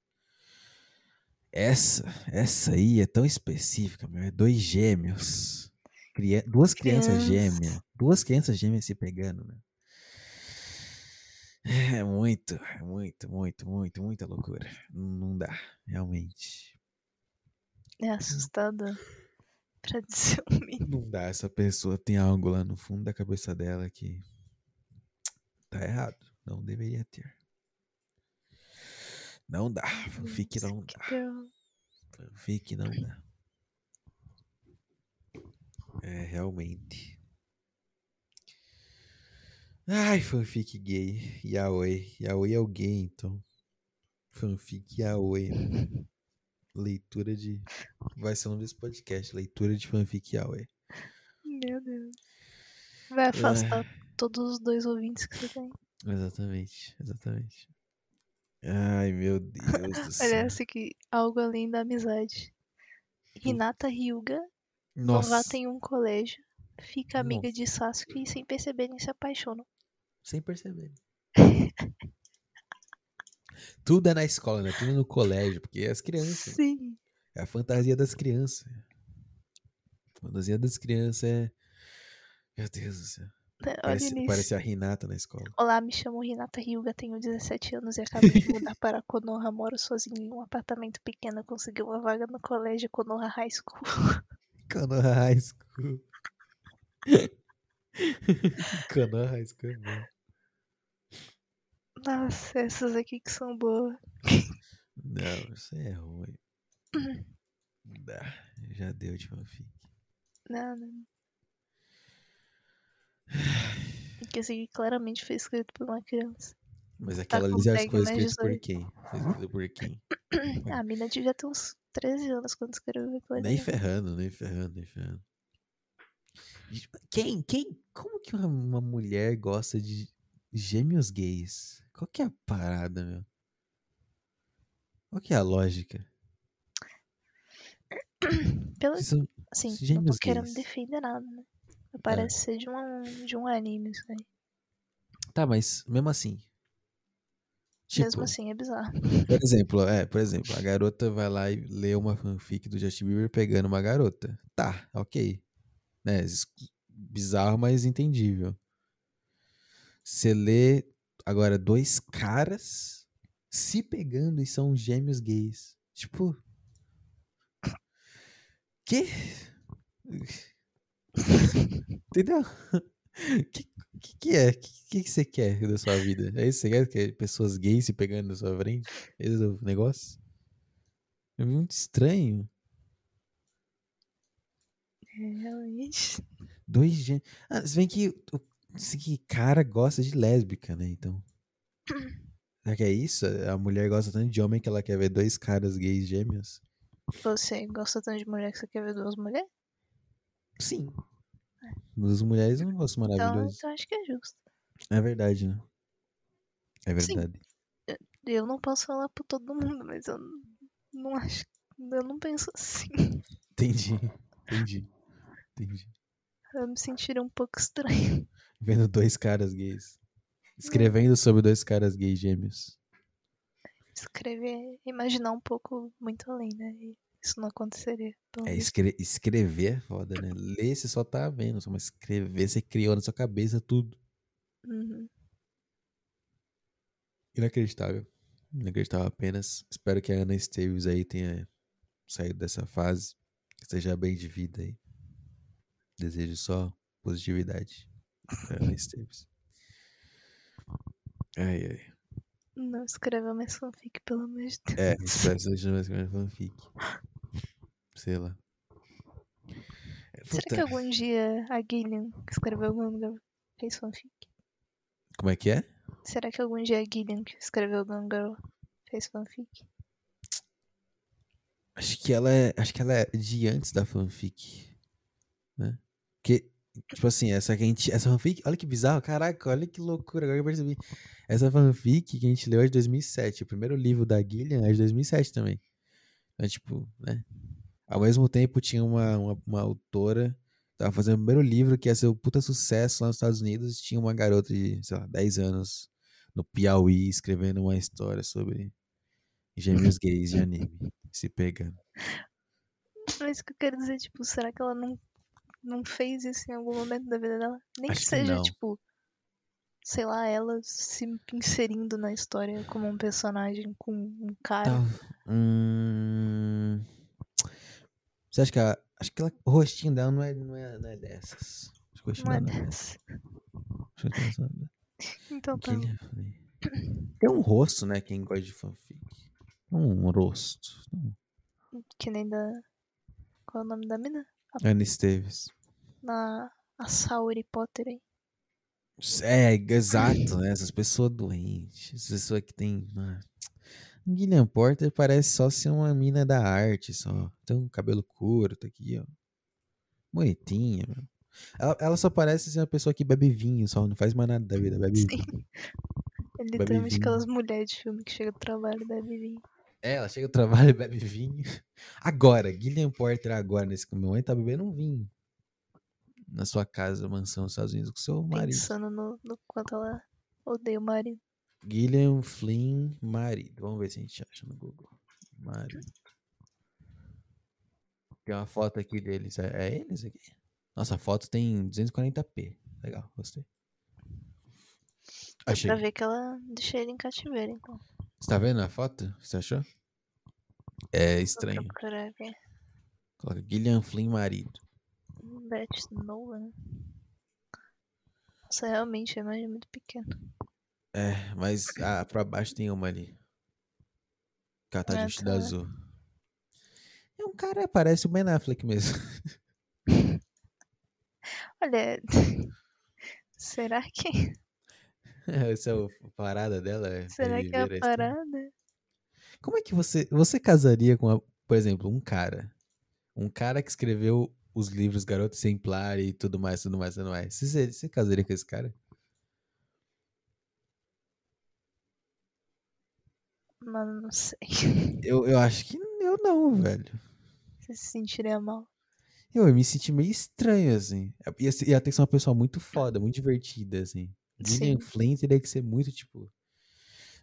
Essa, essa aí é tão específica, meu. É dois gêmeos. Cria- duas crianças gêmeas. Duas crianças gêmeas se pegando, né? É muito, é muito, muito, muito, muita loucura. Não, não dá, realmente. É assustador. Pra dizer o mínimo. Não dá. Essa pessoa tem algo lá no fundo da cabeça dela que tá errado. Não deveria ter. Não dá. Fanfic não dá. Fanfic não dá. É, realmente. Ai, fanfic gay. Yaoi. Yaoi é o gay, então. Fanfic Yaoi. [LAUGHS] Leitura de. Vai ser o nome desse podcast. Leitura de fanfic Yaoi. Meu Deus. Vai afastar todos os dois ouvintes que você tem. Exatamente, exatamente. Ai, meu Deus do [LAUGHS] céu. Essa aqui. Algo além da amizade. Hinata Ryuga, novata em um colégio, fica amiga Nossa. de Sasuke e sem perceberem se apaixonam. sem perceber. [LAUGHS] Tudo é na escola, né? Tudo no colégio, porque é as crianças. Sim. É a fantasia das crianças. A fantasia das crianças é. Meu Deus do céu. Parece, parece a Renata na escola. Olá, me chamo Hinata Ryuga, tenho 17 anos e acabei de mudar para Konoha. Moro sozinho em um apartamento pequeno. Consegui uma vaga no colégio Konoha High School. [LAUGHS] Konoha High School. [LAUGHS] Konoha High School é bom. Nossa, essas aqui que são boas. Não, isso é ruim. Já deu de fanfic. Não, não. Que esse aqui claramente foi escrito por uma criança. Mas Tá aquela ali já foi mais escrito por 18. quem? Foi escrito por quem? Ah, [CLEARS THROAT] a mina devia ter uns 13 anos quando escreveu aquilo. Nem ali. ferrando, nem ferrando, nem ferrando. Quem, quem, como que uma mulher gosta de gêmeos gays? Qual que é a parada, meu? Qual que é a lógica? [COUGHS] Pelo, são- assim, não tô querendo gays. defender nada, né? Parece ser de um, de um anime isso aí. Tá, mas mesmo assim. Tipo, Mesmo assim, é bizarro. por exemplo, é, por exemplo, a garota vai lá e lê uma fanfic do Justin Bieber pegando uma garota. Tá, ok. Né? Bizarro, mas entendível. Você lê agora dois caras se pegando e são gêmeos gays. Tipo. Que? [LAUGHS] Entendeu? O que, que, que é? Que, que você quer da sua vida? É isso que você quer? Que pessoas gays se pegando na sua frente? Esse é o negócio? É muito estranho. É, realmente. Dois gêmeos. Ah, se bem que o que cara gosta de lésbica, né? Então. Será que é isso? A mulher gosta tanto de homem que ela quer ver dois caras gays gêmeos? Você gosta tanto de mulher que você quer ver duas mulheres? Sim. Duas mulheres é um negócio Então, maravilhoso. então acho que é justo. É verdade, né? É Sim. verdade. Eu não posso falar por todo mundo, mas eu não- não acho. Eu não penso assim. Entendi. Entendi. Entendi. Eu me sentiria um pouco estranho. Vendo dois caras gays. Escrevendo sobre dois caras gays gêmeos. Escrever, é imaginar um pouco muito além, né? Isso não aconteceria. É, escre- escrever é foda, né? Ler você só tá vendo, só, mas escrever você criou na sua cabeça tudo. Uhum. Inacreditável. Inacreditável apenas. Espero que a Ana Esteves aí tenha saído dessa fase. Que esteja bem de vida aí. Desejo só positividade Ana Esteves. Ai, ai. Não escreva mais fanfic, pelo amor de Deus. É, espero que mais fanfic. Sei lá. É, Será que algum dia a Gillian, que escreveu Gone Girl, fez fanfic? Como é que é? Será que algum dia a Gillian, que escreveu Gone Girl, fez fanfic? Acho que ela é. Acho que ela é de antes da fanfic. Né? Porque, tipo assim, essa que a gente. Essa fanfic. Olha que bizarro, caraca, olha que loucura, agora que eu percebi. Essa fanfic que a gente leu é de 2007. O primeiro livro da Gillian é de 2007 também. Então, tipo, né? Ao mesmo tempo tinha uma, uma, uma autora que tava fazendo o primeiro livro que ia ser o puta sucesso lá nos Estados Unidos. Tinha uma garota de, sei lá, 10 anos no Piauí escrevendo uma história sobre gêmeos gays de anime se pegando. Mas o que eu quero dizer, tipo, será que ela não, não fez isso em algum momento da vida dela? Nem Acho que que seja, não. tipo, sei lá, ela se inserindo na história como um personagem com um cara. Tá. Hum... Você acha que a, acho que ela- o rostinho dela não é, não é, não é dessas. Acho que o rostinho Não é dela não é dessa. Acho que ela não é Então tá. Tem um rosto, né? Quem gosta de fanfic. Um rosto. Que nem da. Qual é o nome da mina? Ana Esteves. Na. A Saori Potter aí. É, exato, né? Essas pessoas doentes. Essas pessoas que tem. Ah. Guilherme Porter parece só ser uma mina da arte, só. Tem um cabelo curto aqui, ó. Bonitinha, meu. Ela, ela só parece ser uma pessoa que bebe vinho, só. Não faz mais nada da vida. Bebe Sim. vinho. [LAUGHS] É literalmente vinho. aquelas mulheres de filme que chega do trabalho e bebe vinho. É, ela chega do trabalho e [LAUGHS] bebe vinho. Agora, Guilherme Porter, agora, nesse momento, tá bebendo um vinho. Na sua casa, mansão nos Estados Unidos, com seu marido. Pensando no, no quanto ela odeia o marido. Guilherme Flynn, marido. Vamos ver se a gente acha no Google. Marido. Tem uma foto aqui deles. É, é eles aqui? Nossa, a foto tem 240p. Legal, gostei. Dá Achei. pra ver que ela deixa ele em cativeiro, então. Você tá vendo a foto? Você achou? É estranho. Coloca Guilherme Flynn, marido. Beth Nolan. Nossa, realmente a imagem é muito pequena. É, mas ah, pra baixo tem uma ali. Que ela tá azul. É um cara, parece o Ben Affleck mesmo. [LAUGHS] Olha. [LAUGHS] Será que. [LAUGHS] Essa é a parada dela. é Será que é a parada? Como é que você. Você casaria com, a- por exemplo, um cara? Um cara que escreveu os livros Garoto Exemplar e tudo mais, tudo mais, tudo mais. Você, você casaria com esse cara? Mano, não sei. Eu, eu acho que eu não, velho. Você se sentiria mal. Eu, me senti meio estranho, assim. Ia, ia ter que ser uma pessoa muito foda, muito divertida, assim. Gillian Sim. Flynn teria que ser muito, tipo...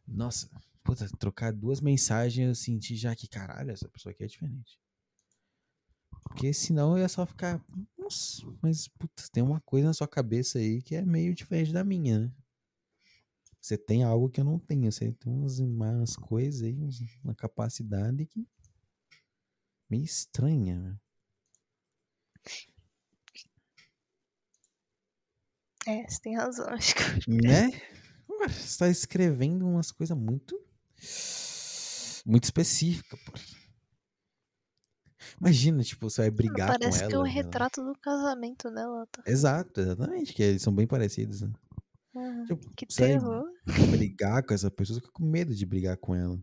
Nossa, puta, trocar duas mensagens, eu senti já que, caralho, essa pessoa aqui é diferente. Porque senão eu ia só ficar... Nossa, mas, puta, tem uma coisa na sua cabeça aí que é meio diferente da minha, né? Você tem algo que eu não tenho. Você tem umas, umas coisas aí, uma capacidade que... Meio estranha, né? É, você tem razão. [LAUGHS] Acho que Né? Ué, Você tá escrevendo umas coisas muito. Muito específicas, pô. Imagina, tipo, você vai brigar com parece ela. que é o ela- retrato do casamento dela. Tá? Exato, exatamente, que eles são bem parecidos. Né? Uhum. Tipo, Que você vai terror. brigar com essa pessoa, você fica com medo de brigar com ela.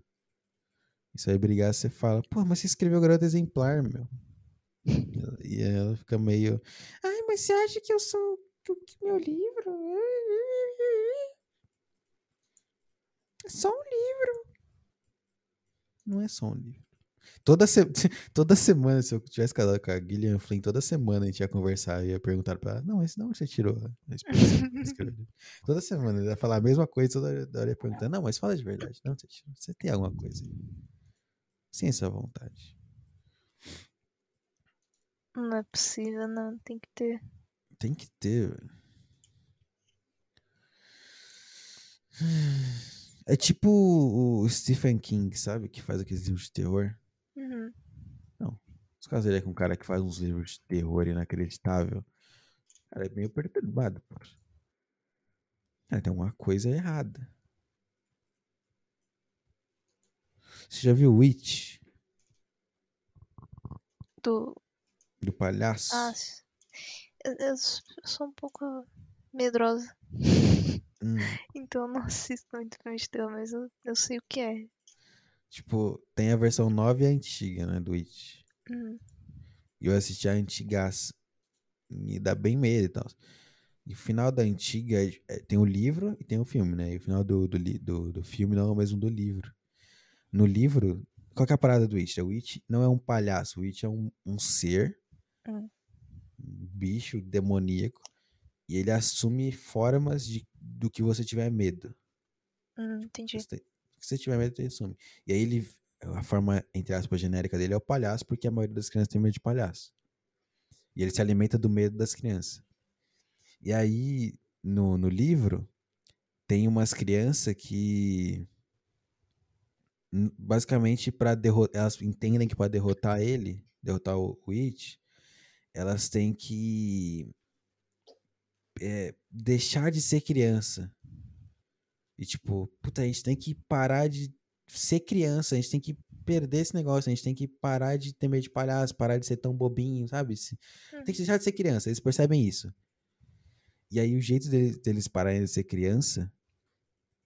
E você vai brigar, você fala, pô, mas você escreveu Garota Exemplar, meu. E ela fica meio. Ai, mas você acha que eu sou. que meu livro? É só um livro. Não é só um livro. Toda, se... [LAUGHS] toda semana, se eu tivesse casado com a Gillian Flynn, toda semana a gente ia conversar e ia perguntar pra ela: Não, mas não você tirou. [LAUGHS] Toda semana ela ia falar a mesma coisa, toda hora ia perguntar: Não, mas fala de verdade. Não, você tirou. Você tem alguma coisa aí. Sem essa vontade. Não é possível, não. Tem que ter. Tem que ter. velho. É tipo o Stephen King, sabe? Que faz aqueles livros de terror. Uhum. Os casos ele é com um cara que faz uns livros de terror inacreditável. Cara, é meio perturbado, pô. Cara, tem alguma coisa errada. Você já viu Witch, Do. do palhaço? Ah, eu, eu sou um pouco medrosa. Hum, [LAUGHS] Então eu não assisto muito filme de terror, mas eu, eu sei o que é. Tipo, tem a versão nova e a antiga, né, do Witch. Uhum. E eu assisti a antigaça. Me dá bem medo e tal. E o final da antiga é- é- tem o livro e tem o filme, né? E o final do, do, do, do filme não é o mesmo do livro. No livro, qual que é a parada do Witch? O Witch não é um palhaço, o Witch é um, um ser, Hum. um bicho demoníaco, e ele assume formas de, do que você tiver medo. Hum, entendi. Você tem- Se você tiver medo, ele assume. E aí ele, a forma, entre aspas, genérica dele é o palhaço, porque a maioria das crianças tem medo de palhaço. E ele se alimenta do medo das crianças. E aí, no, no livro, tem umas crianças que. Basicamente, para derrotar. Elas entendem que para derrotar ele, derrotar o o elas têm que. é, deixar de ser criança. E tipo, puta, a gente tem que parar de ser criança, a gente tem que perder esse negócio, a gente tem que parar de ter medo de palhaço, parar de ser tão bobinho, sabe? Tem que deixar de ser criança, eles percebem isso. E aí o jeito deles, deles pararem de ser criança,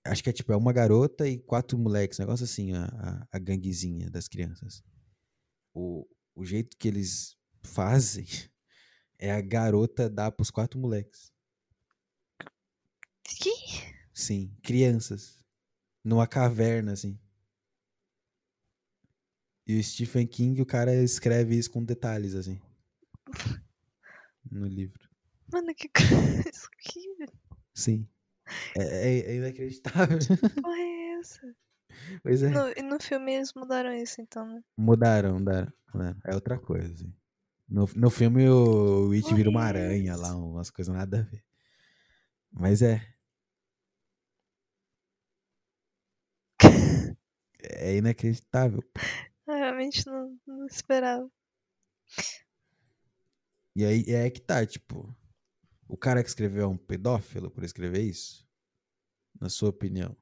acho que é tipo, é uma garota e quatro moleques, um negócio assim, a, a, a ganguezinha das crianças. O, o jeito que eles fazem [LAUGHS] é a garota dar pros quatro moleques. Que? Sim, crianças. Numa caverna, assim. E o Stephen King, o cara escreve isso com detalhes, assim. No livro. Mano, que coisa. [LAUGHS] Que Sim. É, é- é inacreditável. porra é essa? pois é. No, e no filme eles mudaram isso, então, né? Mudaram, mudaram, mudaram. É outra coisa, assim. No, no filme o It vira uma é aranha essa? lá, umas coisas nada a ver. Mas é. É inacreditável. [LAUGHS] Eu realmente não, não esperava. E aí é que tá, tipo, o cara que escreveu é um pedófilo por escrever isso? Na sua opinião?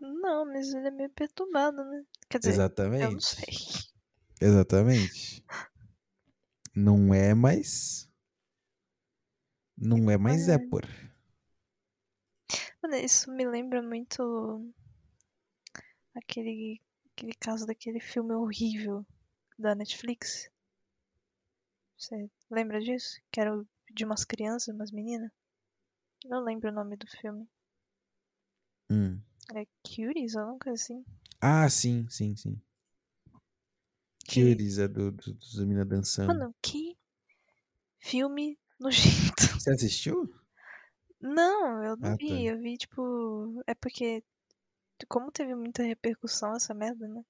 Não, mas ele é meio perturbado, né? Quer dizer, eu não Exatamente. sei. [LAUGHS] Exatamente. Não é, mas. Não é, mas é, é. por. Mano, isso me lembra muito aquele, aquele caso daquele filme horrível da Netflix. Você lembra disso? Que era de umas crianças, umas meninas? Não lembro o nome do filme. Hum. É Cuties ou alguma coisa assim? Ah, sim, sim, sim. Que- Cuties é do, do, dos meninas dançando. Mano, que filme nojento. Você assistiu? Não, eu não Ah, vi. tá. Eu vi, tipo. É porque. Como teve muita repercussão essa merda, né?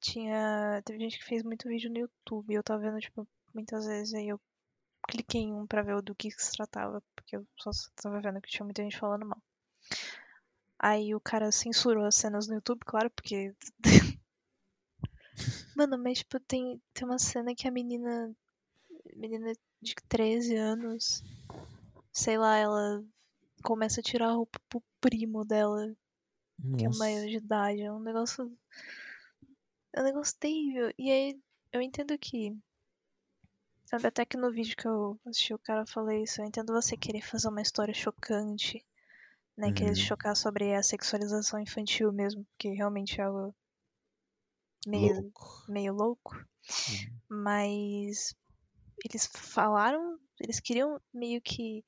Tinha. Teve gente que fez muito vídeo no YouTube. Eu tava vendo, tipo, muitas vezes. Aí eu cliquei em um pra ver do que, que se tratava. Porque eu só tava vendo que tinha muita gente falando mal. Aí o cara censurou as cenas no YouTube, claro, porque. [LAUGHS] Mano, mas tipo, tem, tem uma cena que a menina. Menina de 13 anos. sei lá, ela começa a tirar a roupa pro primo dela, que é maior de idade. É um negócio. É um negócio terrível. E aí eu entendo que. Sabe, até que no vídeo que eu assisti o cara falou isso, eu entendo você querer fazer uma história chocante, né? Querer Uhum. chocar sobre a sexualização infantil mesmo, porque realmente é algo meio, Louco. meio louco. Uhum. Mas eles falaram, eles queriam meio que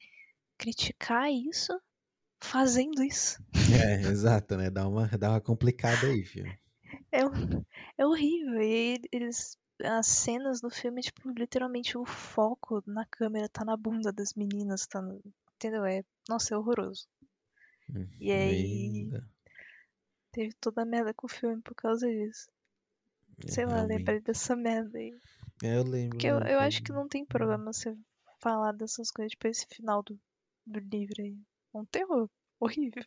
criticar isso fazendo isso. É, exato, né? Dá uma, dá uma complicada aí, filho. É, é horrível. E eles. As cenas do filme, tipo, literalmente o foco na câmera tá na bunda das meninas, tá no, Entendeu? É, nossa, é horroroso. Hum, E aí ainda. teve toda a merda com o filme por causa disso. É, Sei lá, realmente. lembrei dessa merda aí. É, eu lembro. Porque eu, eu acho que não tem problema você falar dessas coisas, tipo esse final do, do livro aí. É um terror. Horrível.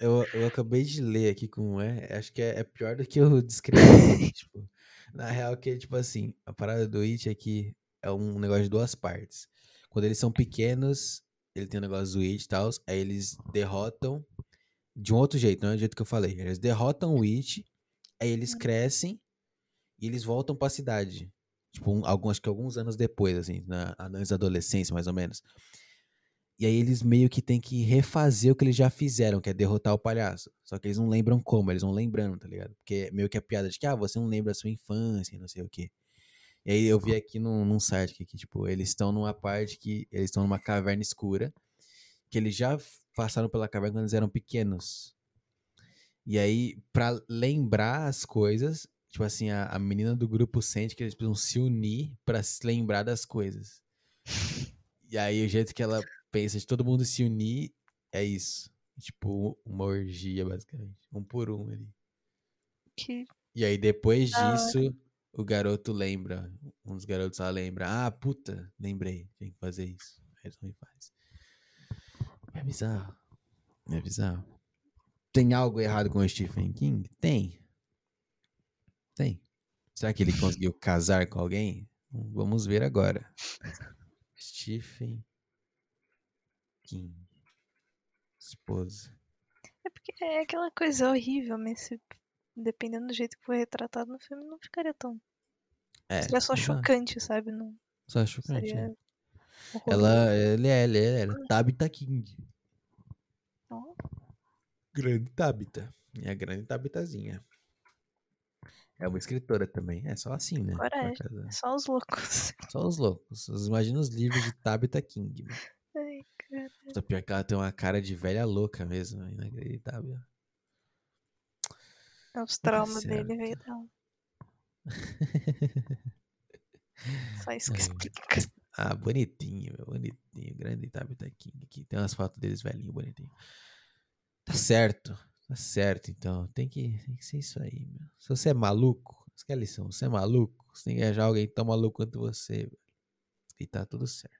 Eu, eu acabei de ler aqui como é. Acho que é, é pior do que eu [LAUGHS] descrevi. tipo, na real, que tipo assim, a parada do It é que é um negócio de duas partes. Quando eles são pequenos, ele tem um negócio do It e tal, aí eles derrotam de um outro jeito, não é do jeito que eu falei. Eles derrotam o It, aí eles crescem e eles voltam pra cidade. Tipo, um, alguns, acho que alguns anos depois, assim, na, antes da adolescência, mais ou menos. E aí eles meio que têm que refazer o que eles já fizeram, que é derrotar o palhaço. Só que eles não lembram como, eles vão lembrando, tá ligado? Porque é meio que a piada de que, ah, você não lembra da sua infância, não sei o quê. E aí eu vi aqui num, num site que, que, tipo, eles estão numa parte que eles estão numa caverna escura, que eles já passaram pela caverna quando eles eram pequenos. E aí, pra lembrar as coisas, tipo assim, a, a menina do grupo sente que eles precisam se unir pra se lembrar das coisas. [LAUGHS] E aí, o jeito que ela pensa de todo mundo se unir é isso. Tipo, uma orgia, basicamente. Um por um ali. Que E aí, depois disso, o garoto lembra. Um dos garotos lá lembra. Ah, puta, lembrei. Tem que fazer isso. Aí eles vão e faz. É bizarro. É bizarro. Tem algo errado com o Stephen King? Tem. Tem. Será que ele conseguiu casar com alguém? Vamos ver agora. [LAUGHS] Stephen King. Esposa. É porque é aquela coisa horrível, mas se, dependendo do jeito que foi retratado no filme, não ficaria tão. É. Seria só exato. chocante, sabe? Não Só chocante. seria. é. Ela, ele é, ele é, era Tabitha King. Ó, Grande Tabitha. É a grande Tabitazinha. É uma escritora também. É só assim, né? Coragem. é só os loucos. Só os loucos. Imagina os livros de Tabitha King. mano. Ai, cara. Puta, pior que ela tem uma cara de velha louca mesmo. Inacreditável. É Os traumas certo. dele veio dela. [LAUGHS] Só isso que É. explica. Ah, bonitinho, meu, bonitinho. Grande Tabitha King aqui. Tem umas fotos deles velhinho, bonitinho. Tá certo. Tá certo, então. Tem que, tem que ser isso aí, meu. Se você é maluco, isso que é a lição. Você é maluco, você tem que arranjar alguém tão maluco quanto você, velho. E tá tudo certo.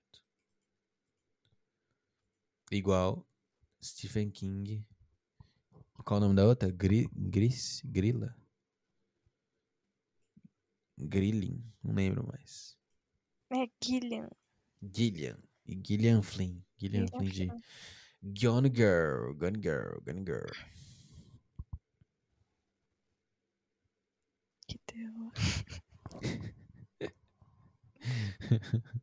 Igual Stephen King. Qual o nome da outra? Gri, Gris? Grilla? Grilling. Não lembro mais. É Gillian. Gillian. E Gillian Flynn. Gillian Gillian Flynn de Flynn. Gone Girl. Gone Girl. Gone Girl. Que terror. [LAUGHS]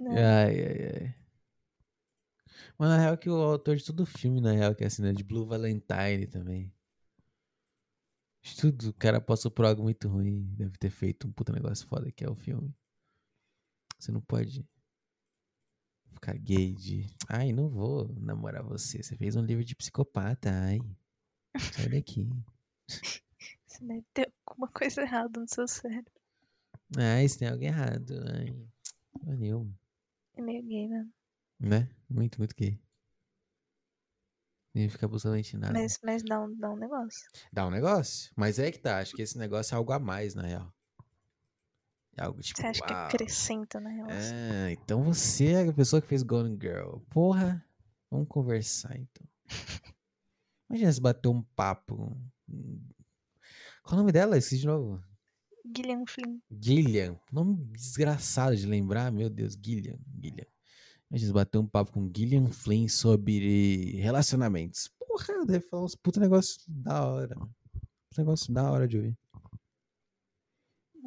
Ai, ai, ai. Mas na real que o autor de todo o filme, na real, que é assim, né? De Blue Valentine também. De tudo, o cara passou por algo muito ruim. Deve ter feito um puta negócio foda que é o filme. Você não pode ficar gay de. Ai, não vou namorar você. Você fez um livro de psicopata, ai. Sai daqui. [LAUGHS] você deve ter alguma coisa errada no seu cérebro. Ai, isso tem algo errado. Ai. É nenhuma. É meio gay, né? Né? Muito, muito gay. Nem fica absolutamente nada. Mas, mas dá, um, dá um negócio. Dá um negócio. Mas é que tá. Acho que esse negócio é algo a mais, na real. É algo tipo. Você acha que uau. acrescenta na relação? É, então você é a pessoa que fez Golden Girl. Porra, vamos conversar então. [LAUGHS] Imagina se bater um papo. Qual o nome dela? Esqueci de novo. Gillian Flynn. Gillian. Nome desgraçado de lembrar, meu Deus. Gillian. Gillian. A gente bateu um papo com Gillian Flynn sobre relacionamentos. Porra, deve falar uns puta negócio da hora. mano. Negócio da hora de ouvir.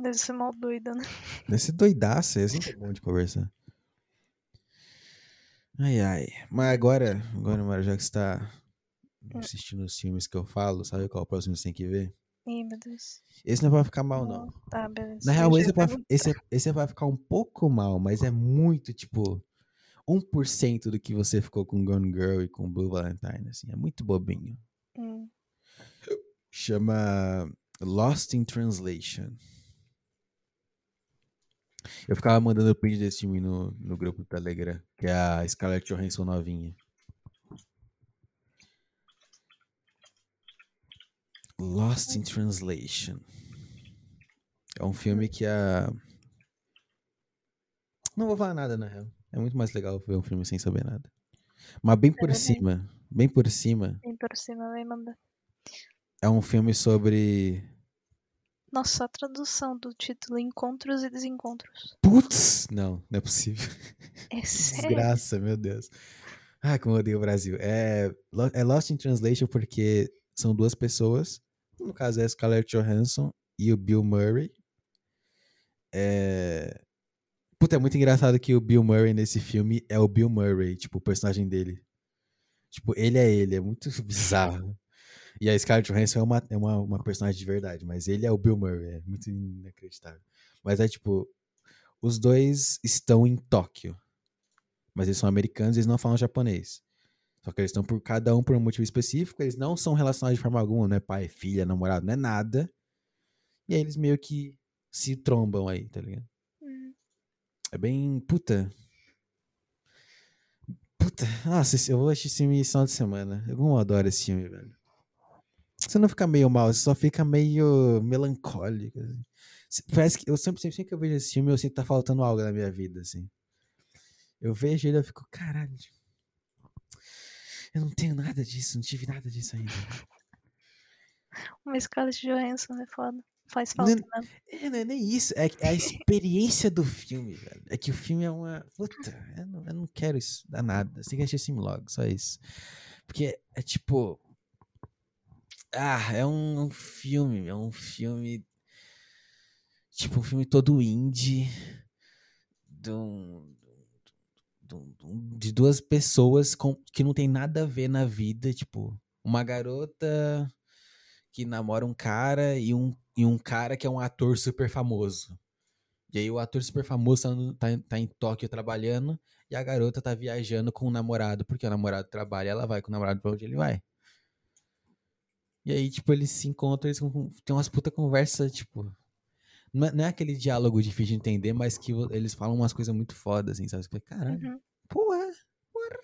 Deve ser mal doida, né? Deve ser doidaça, é sempre bom de conversar. Ai, ai. Mas agora, agora, Mara, já que você tá assistindo os filmes que eu falo, sabe qual é o próximo que você tem que ver? Ih, meu Deus. Esse não vai ficar mal, não. Tá, beleza. Na real, esse, vai, esse, esse vai ficar um pouco mal, mas é muito, tipo, 1% do que você ficou com Gone Girl e com Blue Valentine, assim. É muito bobinho. Hum, Chama Lost in Translation. Eu ficava mandando print desse filme no, no grupo do Telegram, que é a Scarlett Johansson novinha. Lost in Translation. É um filme que a. Não vou falar nada, na real. É muito mais legal ver um filme sem saber nada. Mas bem por cima, bem por cima, Vem por cima, vem mandar. é um filme sobre. Nossa, a tradução do título Encontros e Desencontros. Putz! Não, não é possível. É [LAUGHS] sério? Desgraça, meu Deus. Ah, como eu odeio o Brasil. É, é Lost in Translation porque são duas pessoas. No caso é a Scarlett Johansson e o Bill Murray. É... Puta, é muito engraçado que o Bill Murray nesse filme é o Bill Murray, tipo, o personagem dele. Tipo, ele é ele, é muito [LAUGHS] bizarro. E a Scarlett Johansson é uma, é uma, uma personagem de verdade, mas ele é o Bill Murray, é muito inacreditável. Mas é tipo, os dois estão em Tóquio. Mas eles são americanos e eles não falam japonês. Só que eles estão por cada um por um motivo específico, eles não são relacionados de forma alguma, não é pai, filha, namorado, não é nada. E aí eles meio que se trombam aí, tá ligado? É bem. Puta. Puta. Nossa, eu vou assistir esse filme esse final de semana. Eu adoro esse filme, velho. Você não fica meio mal, você só fica meio melancólico. assim. Parece que eu sempre, sempre, sempre que eu vejo esse filme, eu sinto que tá faltando algo na minha vida, assim. Eu vejo ele eu fico, caralho. Eu não tenho nada disso, não tive nada disso ainda. Uma Scarlett Johansson é foda. Faz falta, Não- né? É, não é nem isso. É, é a experiência do filme, velho. É que o filme é uma. Puta, eu não, eu não quero isso dar nada. Você tem que assistir filme logo, só isso. Porque é tipo. Ah, é um, um filme. É um filme. Tipo, um filme todo indie. De um- de duas pessoas com, que não tem nada a ver na vida. Tipo, uma garota que namora um cara e um, e um cara que é um ator super famoso. E aí o ator super famoso tá, tá, em- tá em Tóquio trabalhando e a garota tá viajando com o namorado, porque o namorado trabalha, ela vai com o namorado pra onde ele vai. E aí, tipo, eles se encontram, eles tem umas puta conversa, tipo. Não é, não é aquele diálogo difícil de entender, mas que eles falam umas coisas muito fodas, assim, sabe? Caralho, Uhum. pô, é, porra,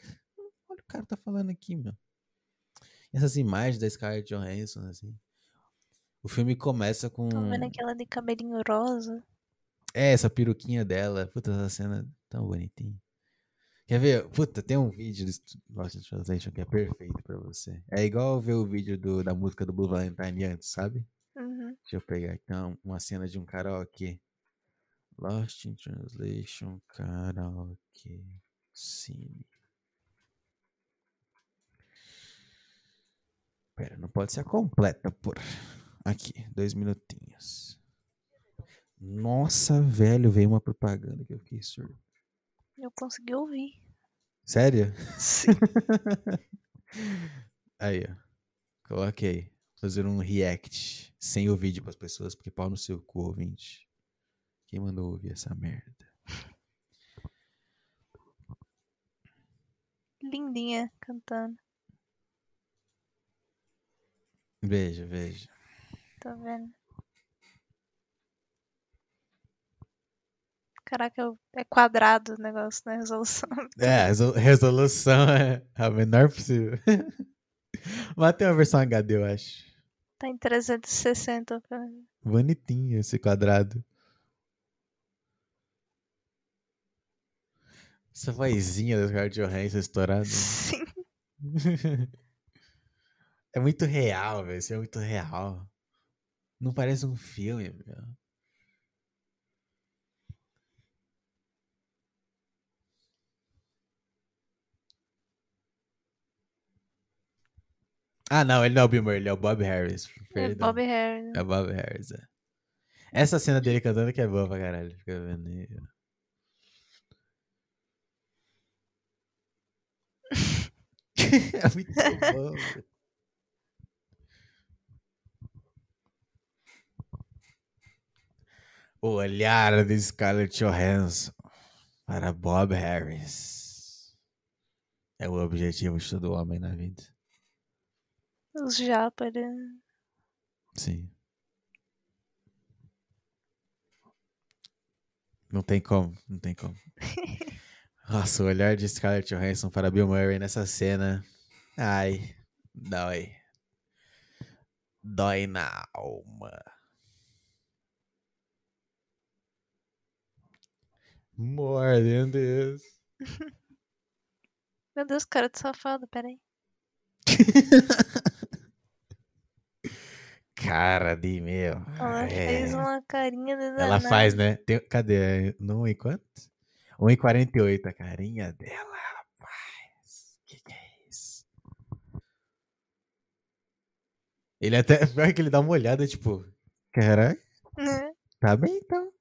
olha o cara tá falando aqui, meu. E essas imagens da Scarlett Johansson, assim. O filme começa com. Tô vendo aquela de cabelinho rosa. É, essa peruquinha dela. Puta, essa cena é tão bonitinha. Quer ver? Puta, tem um vídeo do Lost in Translation que é perfeito pra você. É igual ver o vídeo do- da música do Blue Valentine antes, sabe? Uhum. Deixa eu pegar aqui uma, uma cena de um karaokê. Lost in Translation, karaokê, cine. Pera, não pode ser a completa, por. Aqui, dois minutinhos. Nossa, velho, veio uma propaganda que eu fiquei surdo. Eu consegui ouvir. Sério? Sim. [LAUGHS] Aí, ó. Coloquei. Fazer um react sem o vídeo pras pessoas, porque pau no seu cu, ouvinte. Quem mandou ouvir essa merda? Lindinha cantando. Veja, veja. Tô vendo. Caraca, é quadrado o negócio, né? Resolução. [LAUGHS] É, a resol- resolução é a menor possível. [LAUGHS] Mas tem uma versão HD, eu acho. Tá em 360. cara. Bonitinho esse quadrado. Essa vozinha do Scarlett Johansson estourada. Sim. [LAUGHS] É muito real, velho. Isso é muito real. Não parece um filme, meu. Ah, não, ele não é o Bill Murray, ele é o Bob Harris. É, perdão. É Bob Harris. Né? É o Bob Harris, é. Essa cena dele cantando que é boa pra caralho. Fica vendo aí. [LAUGHS] é muito bom. [LAUGHS] O olhar de Scarlett Johansson para Bob Harris é o objetivo de todo homem na vida. Os japa, né? Sim. Não tem como, não tem como. [LAUGHS] Nossa, o olhar de Scarlett Johansson para Bill Murray nessa cena. Ai, dói. Dói na alma. More than this. Meu Deus, cara de safado, peraí. [LAUGHS] Cara de meu. Ela é. fez uma carinha de Ela faz, né? Tem- cadê? 1 e quanto? 1 e 48, a carinha dela, rapaz. Que que é isso? Ele até. [LAUGHS] Pior que ele dá uma olhada, tipo. Caralho, Né? tá bem então.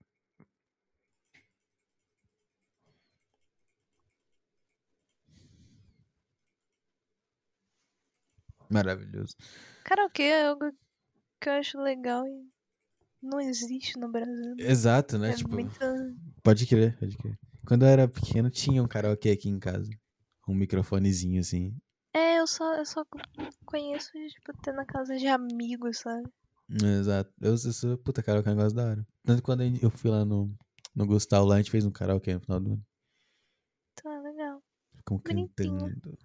Maravilhoso. Karaokê é algo que eu acho legal e não existe no Brasil. Exato, né? É tipo, muito. pode crer, pode crer. Quando eu era pequeno, tinha um karaokê aqui em casa. Um microfonezinho assim. É, eu só, eu só conheço, tipo, ter na casa de amigos, sabe? Exato. Eu, eu sou, puta, karaokê é um negócio da hora. Tanto quando eu fui lá no, no Gustavo, lá a gente fez um karaokê no final do ano. Então é legal. Ficamos Bonitinho. cantando.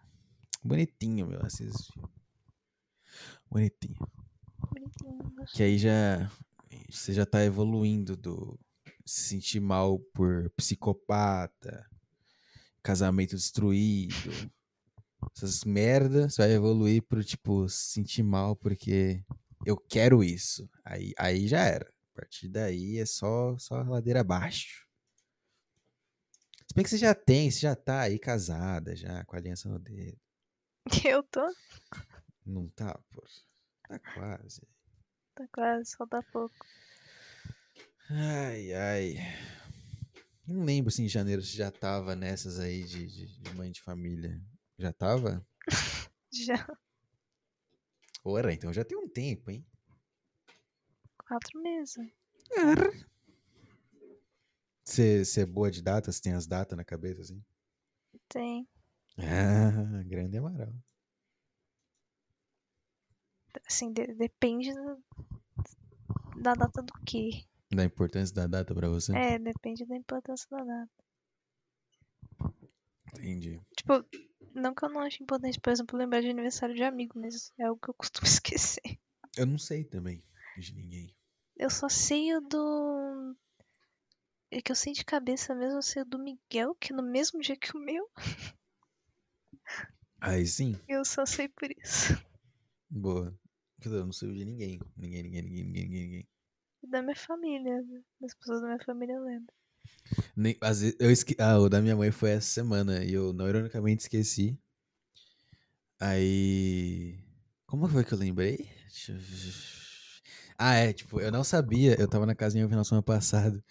Bonitinho, meu, assiste. Bonitinho. Bonitinho. Que aí já. Você já tá evoluindo do se sentir mal por psicopata, casamento destruído. Essas merdas, você vai evoluir pro tipo, se sentir mal porque eu quero isso. Aí, aí já era. A partir daí é só, só ladeira abaixo. Se bem que você já tem, você já tá aí casada, já, com a aliança no dedo. [LAUGHS] Eu tô. Não tá, pô. Tá quase. Tá quase, falta pouco. Ai, ai. Não lembro se em janeiro você já tava nessas aí de, de, de mãe de família. Já tava? [LAUGHS] Já. Ora, então já tem um tempo, hein? Quatro meses. Você é boa de data? Você tem as datas na cabeça, assim? Tem. Ah, grande Amaral. Assim, de- depende da data do quê? Da importância da data pra você? É, depende da importância da data. Entendi. Tipo, não que eu não ache importante, por exemplo, lembrar de aniversário de amigo, mas é algo que eu costumo [LAUGHS] esquecer. Eu não sei também de ninguém. Eu só sei o do. É que eu sei de cabeça mesmo, eu sei o do Miguel, que é no mesmo dia que o meu. Aí sim, Eu só sei por isso. boa. Eu não sei de ninguém. Ninguém, ninguém, ninguém, ninguém, ninguém. ninguém. Da minha família. Das pessoas da minha família eu lembro. Nem, às vezes, eu esque... Ah, o da minha mãe foi essa semana e eu não ironicamente esqueci. Aí. Como foi que eu lembrei? Deixa eu- Ah, é, tipo, eu não sabia. Eu tava na casa minha na semana passada.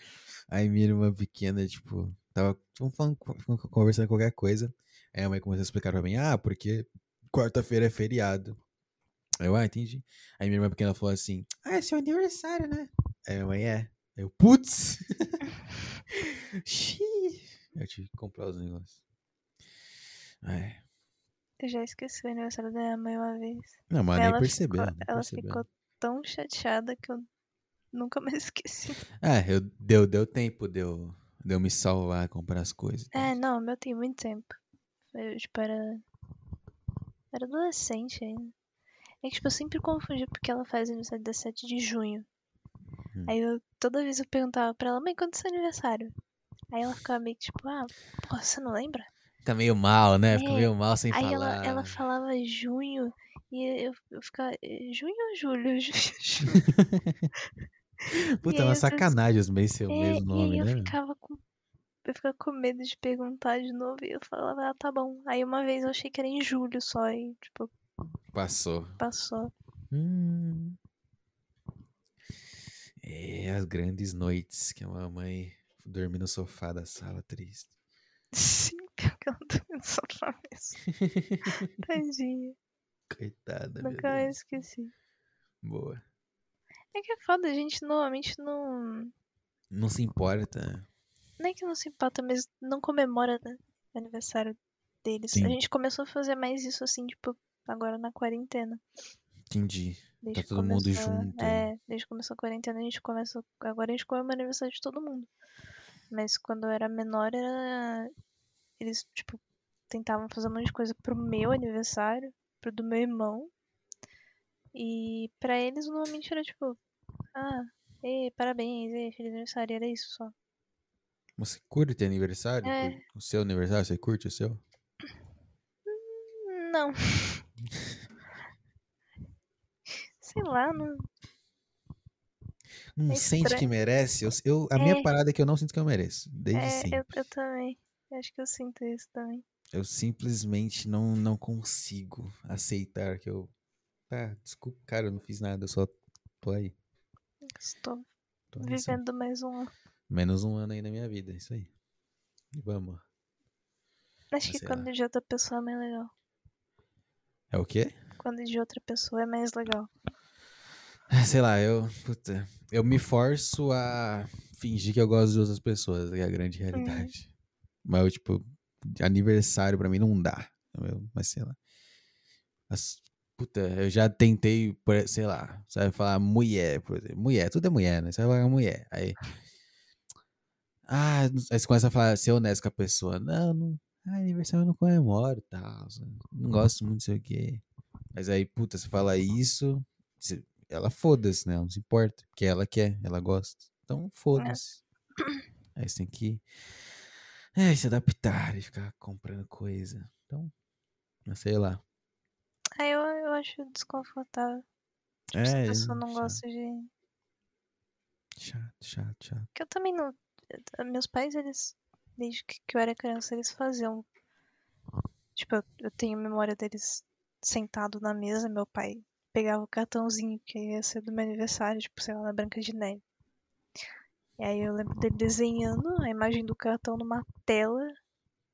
Aí minha irmã pequena, tipo, tava tava falando, conversando qualquer coisa. Aí a mãe começou a explicar pra mim: ah, porque quarta-feira é feriado. Eu, ah, entendi. Aí minha irmã pequena falou assim: ah, é seu aniversário, né? Aí minha mãe é. Aí eu, putz! [LAUGHS] Xiii. Eu tive que comprar os negócios. É. Eu já esqueci o aniversário da minha mãe uma vez. Não, mas nem ela percebeu. ficou, nem ela percebeu. ficou tão chateada que eu nunca mais [LAUGHS] esqueci. É, eu, deu, deu tempo de eu, de eu me salvar, comprar as coisas. É, não, meu tem muito tempo. Eu, tipo, era. Era adolescente ainda. É que, tipo, eu sempre confundi porque ela faz aniversário dia 7 de junho. Hum. Aí eu, toda vez eu perguntava pra ela, mãe, quando é seu aniversário? Aí ela ficava meio que tipo, ah, pô, você não lembra? Fica meio mal, né? Fica É, meio mal sem Aí falar. ela, ela falava junho e eu, eu ficava, "Eh, junho ou julho? [LAUGHS] Junho. Puta, e é aí uma sacanagem os meus seu É, mesmo e nome, aí eu né? ficava com. Eu ficava com medo de perguntar de novo e eu falava, ah, tá bom. Aí uma vez eu achei que era em julho só e, tipo, Passou. Passou. Hum. É, as grandes noites que a mamãe dorme no sofá da sala triste. Sim, [LAUGHS] pior que ela dormiu no sofá mesmo. [LAUGHS] Tadinha. Coitada, meu Nunca Deus. esqueci. Boa. É que é foda, a gente normalmente não. Não se importa. Nem que não se importa, mas não comemora né, o aniversário deles. Sim. A gente começou a fazer mais isso assim, tipo, agora na quarentena. Entendi. Desde Tá todo mundo começou- junto. É, desde que começou a quarentena a gente começa. Agora a gente comemora o aniversário de todo mundo. Mas quando eu era menor, era. Eles, tipo, tentavam fazer um monte de coisa pro meu aniversário, pro do meu irmão. E pra eles normalmente era tipo, ah, ei, parabéns, ei, feliz aniversário, era isso só. Você curte aniversário? É. O seu aniversário? Você curte o seu? Não. Sei lá, não. Não É sente que merece? Eu, eu- a minha É. parada é que eu não sinto que eu mereço. Desde É, sempre. eu, eu também. Acho que eu sinto isso também. Eu simplesmente não, não consigo aceitar que eu. Ah, desculpa, cara, eu não fiz nada, eu só tô aí. Estou Tô vivendo mais um. Menos um ano aí na minha vida, é isso aí. Vamos. Acho que quando lá. de outra pessoa é mais legal. É o quê? Quando é de outra pessoa é mais legal. Ah, Sei lá, eu. Puta, eu me forço a fingir que eu gosto de outras pessoas, que é a grande realidade. Mas eu, tipo, aniversário pra mim não dá. eu- mas sei lá. Mas, puta, eu já tentei, sei lá, você vai falar mulher, por exemplo. Mulher, tudo é mulher, né? Você vai falar mulher. Aí. [LAUGHS] Ah, aí você começa a falar, ser honesto com a pessoa. Não, não. Ah, aniversário eu não comemoro tal. Não gosto muito, não sei o quê. Mas aí, puta, você fala isso, você- ela foda-se, né? Ela não se importa. Porque ela quer, ela gosta. Então, foda-se. Aí você tem que é, se adaptar e ficar comprando coisa. Então, mas sei lá. Aí eu, eu acho desconfortável. Tipo, se a É, pessoa não chato. gosta de. Chato, chato, chato. Que eu também não. Meus pais, eles. Desde que que eu era criança, eles faziam. Tipo, eu, eu tenho memória deles sentado na mesa, meu pai pegava o cartãozinho que ia ser do meu aniversário, tipo, sei lá, na Branca de Neve. E aí eu lembro dele desenhando a imagem do cartão numa tela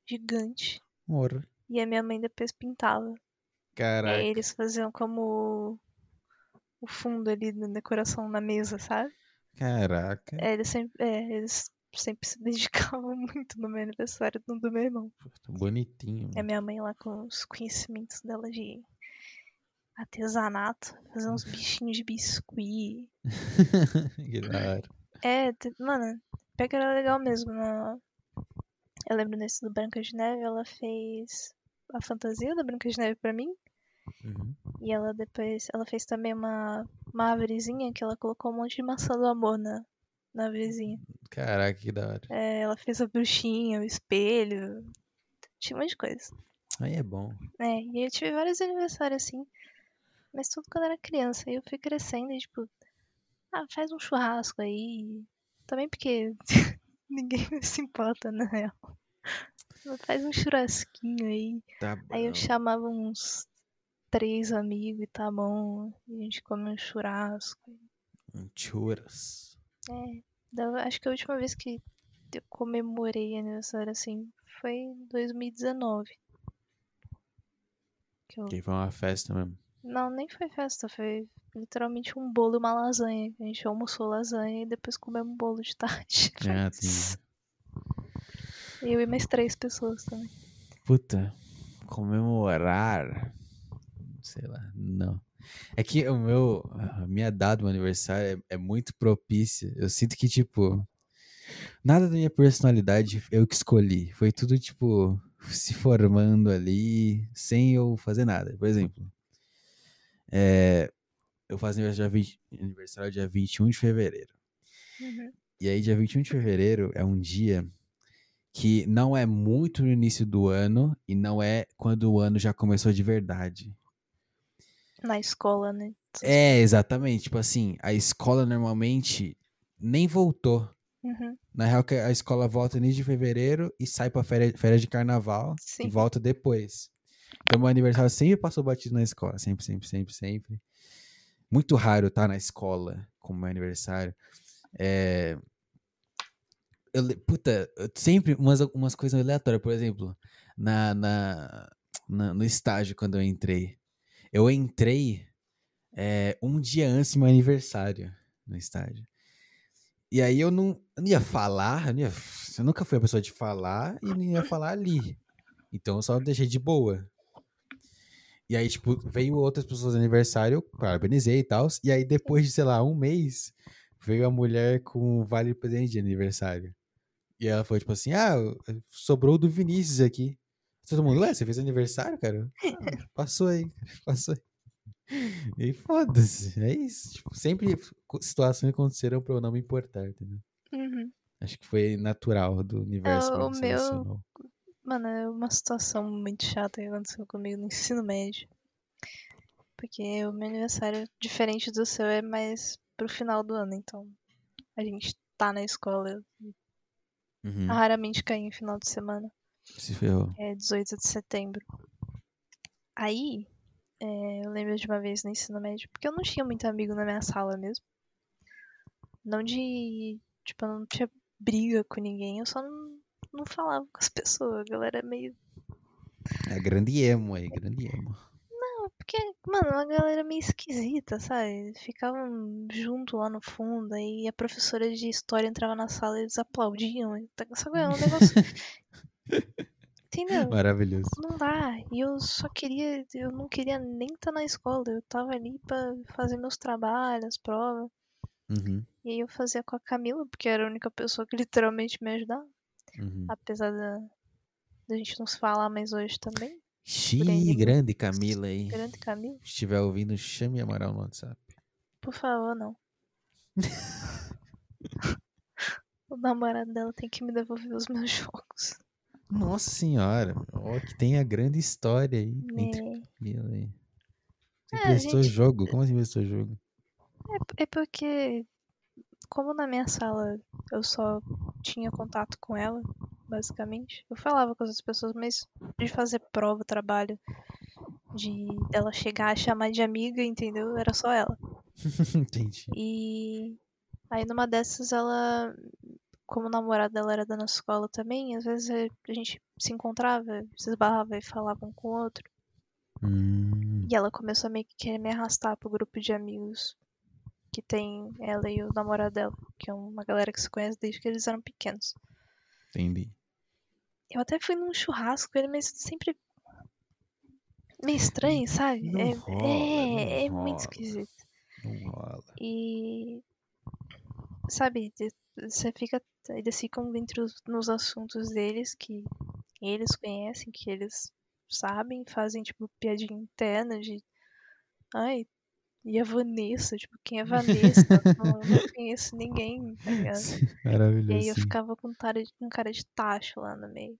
gigante. Morra. E a minha mãe depois pintava. E Caraca. aí eles faziam como o fundo ali da decoração na mesa, sabe? Caraca. É, eles sempre, é, eles sempre se dedicavam [LAUGHS] muito no meu aniversário no do meu irmão. Puta, Bonitinho. A minha mãe lá com os conhecimentos dela de artesanato, fazer uns bichinhos de biscuit. [LAUGHS] hora. É, mano, pior que era legal mesmo. né? Eu lembro nesse do Branca de Neve, ela fez a fantasia da Branca de Neve pra mim. Uhum. E ela depois, ela fez também uma, uma árvorezinha que ela colocou um monte de maçã do amor na, na árvorezinha. Caraca, que da hora. É, ela fez a bruxinha, o espelho, tinha um monte de coisa. Aí é bom. É, e eu tive vários aniversários assim, mas tudo quando era criança. Aí eu fui crescendo e tipo, ah, faz um churrasco aí. Também porque [LAUGHS] ninguém [LAUGHS] se importa, na real. Faz um churrasquinho aí. Tá bom. Aí eu chamava uns três amigos e tá bom. E a gente come um churrasco. Um churras. É, da- acho que a última vez que eu comemorei aniversário assim foi em 2019. Que eu Que foi uma festa mesmo. Não, nem foi festa, foi literalmente um bolo e uma lasanha. A gente almoçou lasanha e depois comemos um bolo de tarde. [LAUGHS] Ah, isso. [LAUGHS] Eu e mais três pessoas também. Puta, comemorar. Sei lá, não. É que o meu, a minha data do aniversário é, é muito propícia. Eu sinto que, tipo, nada da minha personalidade eu que escolhi. Foi tudo, tipo, se formando ali, sem eu fazer nada. Por exemplo, é, eu faço aniversário dia, 20, aniversário dia 21 de fevereiro. Uhum. E aí, dia 21 de fevereiro é um dia que não é muito no início do ano e não é quando o ano já começou de verdade. Na escola, né? É, exatamente. Tipo assim, a escola normalmente nem voltou. Uhum. Na real, que a escola volta início de fevereiro e sai pra férias, férias de carnaval Sim. e volta depois. Então, meu aniversário sempre passou batido na escola. Sempre, sempre, sempre, sempre. Muito raro estar na escola como meu aniversário. É... Eu, puta, eu sempre umas, umas coisas aleatórias. Por exemplo, na, na, na- no estágio, quando eu entrei. Eu entrei é, um dia antes do meu aniversário no estágio. E aí eu não, eu não ia falar, eu, não ia- eu nunca fui a pessoa de falar e não ia falar ali. Então eu só deixei de boa. E aí, tipo, veio outras pessoas no aniversário, eu parabenizei e tal. E aí, depois de, sei lá, um mês, veio a mulher com vale presente de aniversário. E ela foi tipo assim: Ah, sobrou do Vinícius aqui. Todo mundo, ué, você fez aniversário, cara? Ah, [LAUGHS] passou aí, passou aí. E foda-se, é isso. Tipo, sempre situações aconteceram pra eu não me importar, entendeu? Uhum. Acho que foi natural do universo o me meu-. Mano, é uma situação muito chata que aconteceu comigo no ensino médio. Porque o meu aniversário, diferente do seu, é mais pro final do ano, então a gente tá na escola. Uhum, Raramente cai em final de semana. Se ferrou. É 18 de setembro. Aí, é, eu lembro de uma vez no ensino médio, porque eu não tinha muito amigo na minha sala mesmo. Não de. Tipo, eu não tinha briga com ninguém, eu só não, não falava com as [LAUGHS] pessoas. A galera é meio. É grande emo aí, grande emo. Porque, mano, uma galera meio esquisita, sabe? Ficavam junto lá no fundo, aí a professora de história entrava na sala e eles aplaudiam. Sabe, é um [LAUGHS] negócio. Entendeu? Maravilhoso. Não dá. E eu só queria. Eu não queria nem estar na escola. Eu tava ali pra fazer meus trabalhos, provas. Uhum, E aí eu fazia com a Camila, porque era a única pessoa que literalmente me ajudava. uhum. Apesar da, da gente não se falar mais hoje também. Xiii, grande Camila aí. Grande Camila. Se estiver ouvindo, chame Amaral no WhatsApp. Por favor, não. [LAUGHS] o namorado dela tem que me devolver os meus jogos. Nossa senhora, ó, que tem a grande história aí. Entre É, Camila aí. Você É, gente- jogo? Como assim emprestou jogo? é porque, como na minha sala eu só tinha contato com ela, basicamente, eu falava com as pessoas, mas de fazer prova, trabalho, de ela chegar a chamar de amiga, entendeu? Era só ela. [LAUGHS] Entendi. E aí numa dessas ela, como o namorado dela era da nossa escola também, às vezes a gente se encontrava, se esbarrava e falava um com o outro. Hum, E ela começou a meio que querer me arrastar pro grupo de amigos que tem ela e o namorado dela, que é uma galera que se conhece desde que eles eram pequenos. entendi. Eu até fui num churrasco com ele, mas sempre meio estranho, sabe? Não é rola, é, é não muito rola. esquisito. Não rola. E sabe, você fica eles ficam dentro os- nos assuntos deles que eles conhecem, que eles sabem, fazem tipo piadinha interna de ai, e a Vanessa, tipo, quem é Vanessa? [LAUGHS] não, não conheço ninguém, tá ligado? E Maravilhoso. aí eu ficava com cara de, com cara de tacho lá no meio.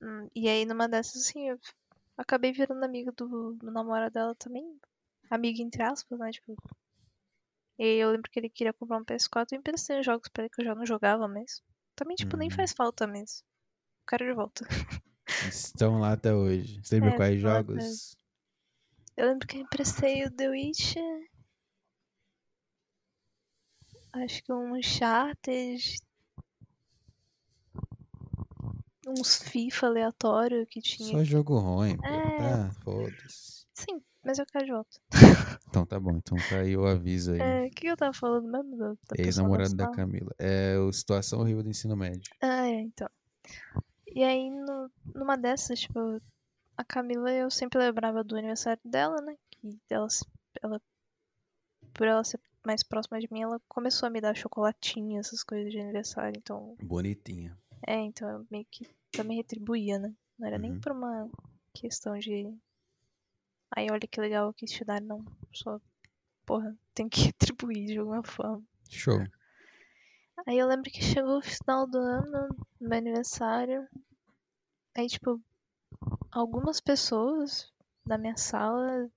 Hum, e aí numa dessas, assim, eu acabei virando amiga do, do namorado dela também. Amiga entre aspas, né? Tipo. E eu lembro que ele queria comprar um PS4 e emprestei os jogos pra ele que eu já não jogava mais. Também, tipo, nem Uhum. faz falta mesmo. Quero de volta. [LAUGHS] Estão lá até hoje. Você lembra É, quais jogos? Eu lembro que eu emprestei o The Witcher. Acho que um Uncharted. Uns FIFA aleatório que tinha. Só jogo ruim. É. Tá, foda-se. Sim, mas eu quero de volta. [LAUGHS] Então tá bom, então tá aí o aviso aí. É, o que eu tava falando mesmo? Da, da Ex-namorado da? Camila. É o situação horrível do ensino médio. Ah, é, então. E aí, no- numa dessas, tipo, a Camila, eu sempre lembrava do aniversário dela, né? Que ela, se- ela, por ela ser mais próxima de mim, ela começou a me dar chocolatinho, essas coisas de aniversário. Então, Bonitinha. é, então eu meio que também retribuía, né? Não era nem Uhum. por uma questão de. Ai, olha que legal eu quis te dar, não. Só, porra, tem que [LAUGHS] retribuir de alguma forma. Show. Aí eu lembro que chegou o final do ano, no meu aniversário. Aí, tipo, algumas pessoas da minha sala,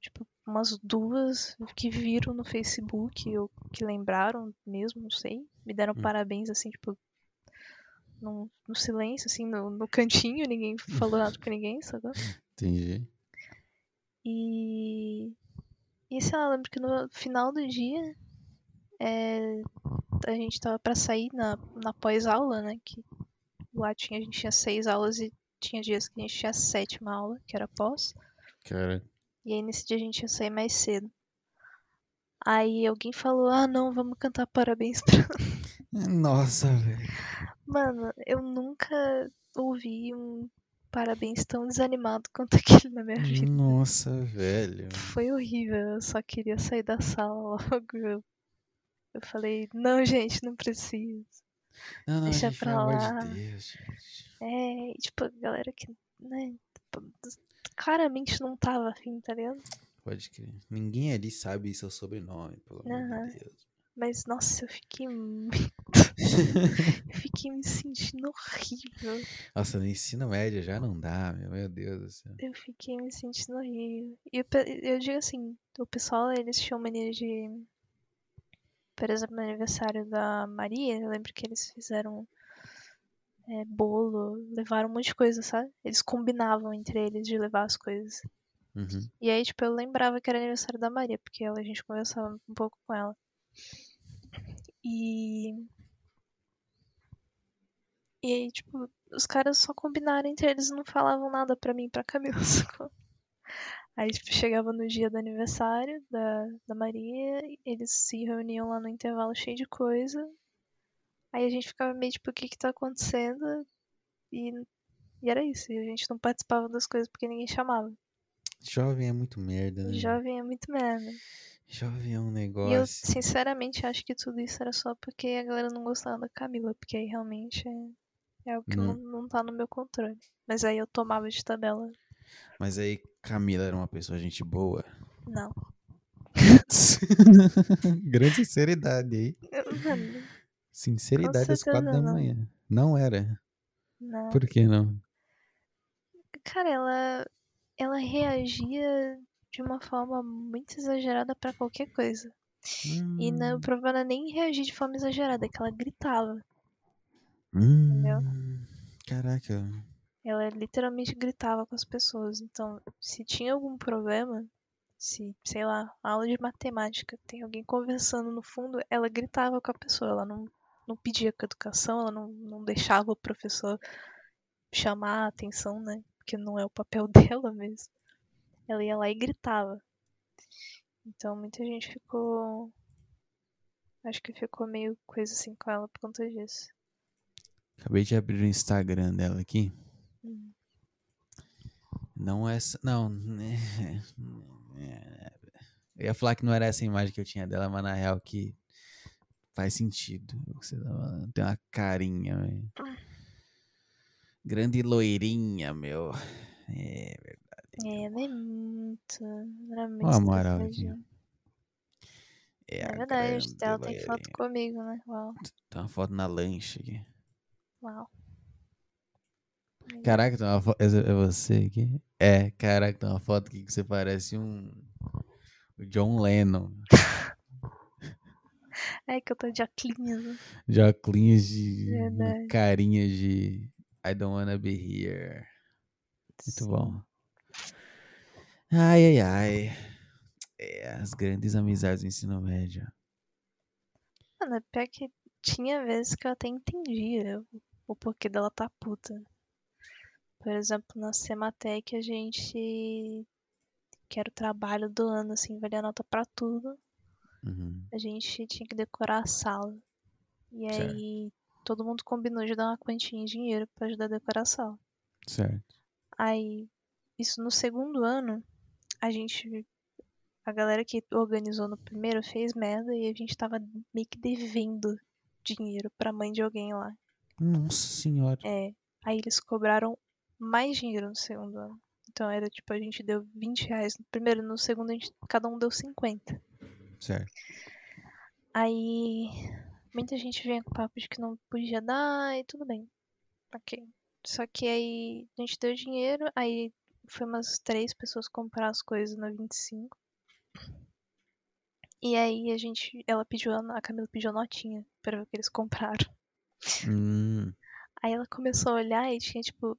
tipo, umas duas que viram no Facebook ou que lembraram mesmo, não sei, me deram Hum. parabéns, assim, tipo, no, no silêncio, assim, no, no cantinho, ninguém falou [LAUGHS] nada com ninguém, sabe? Entendi. E. E sei lá, eu lembro que no final do dia é, a gente tava pra sair na, na pós-aula, né? Que lá tinha, a gente tinha seis aulas e tinha dias que a gente tinha a sétima aula, que era pós. Cara, E aí nesse dia a gente ia sair mais cedo. Aí alguém falou, ah não, vamos cantar parabéns pra. [LAUGHS] nossa, velho. Mano, eu nunca ouvi um parabéns tão desanimado [LAUGHS] quanto aquele na minha vida. Nossa, velho. Foi horrível, eu só queria sair da sala [LAUGHS] logo. Eu, eu falei, não, gente, não preciso. Não, não, Deixa gente, pra lá. de Deus. É, e, tipo, a galera que, né, tipo, claramente não tava afim, tá ligado? Pode crer. Ninguém ali sabe seu sobrenome, pelo amor Aham. de Deus. Mas, nossa, eu fiquei [LAUGHS] muito. Eu fiquei me sentindo horrível. Nossa, no ensino médio já não dá, meu, meu Deus do céu. Eu fiquei me sentindo horrível. E eu, eu digo assim, o pessoal, eles tinham mania de. Por exemplo, no aniversário da Maria, eu lembro que eles fizeram é, bolo, levaram um monte de coisa, sabe? Eles combinavam entre eles de levar as coisas. Uhum. E aí, tipo, eu lembrava que era aniversário da Maria, porque ela, a gente conversava um pouco com ela. E. E aí, tipo, os caras só combinaram entre eles e não falavam nada pra mim pra Camila? [LAUGHS] Aí, tipo, chegava no dia do aniversário da, da Maria, eles se reuniam lá no intervalo cheio de coisa. Aí a gente ficava meio tipo, o que que tá acontecendo? E, e era isso, e a gente não participava das coisas porque ninguém chamava. Jovem é muito merda, né? Jovem é muito merda. Jovem é um E eu, negócio. sinceramente, acho que tudo isso era só porque a galera não gostava da Camila, porque aí realmente é, algo que Não. não, tá no meu controle. Mas aí eu tomava de tabela. Mas aí, Camila era uma pessoa gente boa. Não. [LAUGHS] Grande sinceridade aí. Mano, Sinceridade às quatro da não. manhã. Não era. não. Por que não? Cara, ela, ela reagia de uma forma muito exagerada pra qualquer coisa. E não, o Hum, problema não é nem reagir de forma exagerada, é que ela gritava. Hum, Caraca. Ela literalmente gritava com as pessoas. Então, se tinha algum problema, se, sei lá, aula de matemática, tem alguém conversando no fundo, ela gritava com a pessoa. Ela não, não pedia com educação, ela não, não deixava o professor chamar a atenção, né? Porque não é o papel [LAUGHS] dela mesmo. Ela ia lá e gritava. Então, muita gente ficou. Acho que ficou meio coisa assim com ela por conta disso. Acabei de abrir o Instagram dela aqui. Não é essa. Não. né, Eu ia falar que não era essa imagem que eu tinha dela, mas na real que faz sentido. Você tá tem uma carinha, velho. Grande loirinha, meu. É, É, ela é muito. Ela é muito Ó a moral aqui. é, É a verdade, grande ela tem foto comigo, né? Uau, Tem uma foto na lancha aqui. Uau. Caraca, tem uma foto. É você aqui? É, caraca, tem uma foto aqui que você parece um. O John Lennon. [LAUGHS] É que eu tô de óculos. né? De óculos de. Verdade. carinha de. I don't wanna be here. Muito bom. Ai, ai, ai. É, as grandes amizades do ensino médio. Mano, é pior que tinha vezes que eu até entendia o- o porquê dela tá puta. Por exemplo, na Sematec a gente. Que era o trabalho do ano, assim, valia nota pra tudo. Uhum. A gente tinha que decorar a sala. E Certo. aí todo mundo combinou de dar uma quantia em dinheiro pra ajudar a decorar a sala. Certo. Aí, isso no segundo ano, a gente. A galera que organizou no primeiro fez merda e a gente tava meio que devendo dinheiro pra mãe de alguém lá. Nossa senhora. É. Aí eles cobraram mais dinheiro no segundo ano. Então era tipo, a gente deu 20 reais no primeiro, no segundo a gente, cada um deu 50. Certo. Aí muita gente vinha com papo de que não podia dar e tudo bem. Ok. Só que aí a gente deu dinheiro, aí foi umas três pessoas comprar as coisas na 25. E aí a gente, ela pediu, a a Camila pediu a notinha pra ver o que eles compraram. Hum, Aí ela começou a olhar e tinha, tipo,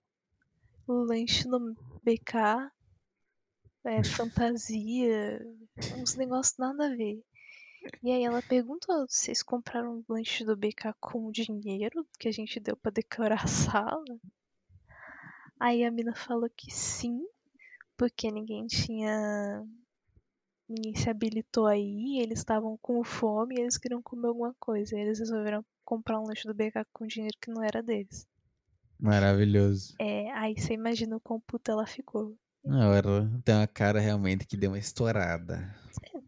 lanche no BK, é, [LAUGHS] fantasia, uns negócios nada a ver. E aí ela perguntou, vocês compraram o lanche do BK com o dinheiro que a gente deu pra decorar a sala? Aí a mina falou que sim, porque ninguém tinha. Se habilitou aí, eles estavam com fome e eles queriam comer alguma coisa. E eles resolveram comprar um lanche do BK com dinheiro que não era deles. Maravilhoso. É, aí você imagina o quão puta ela ficou. Não, ela tem uma cara realmente que deu uma estourada.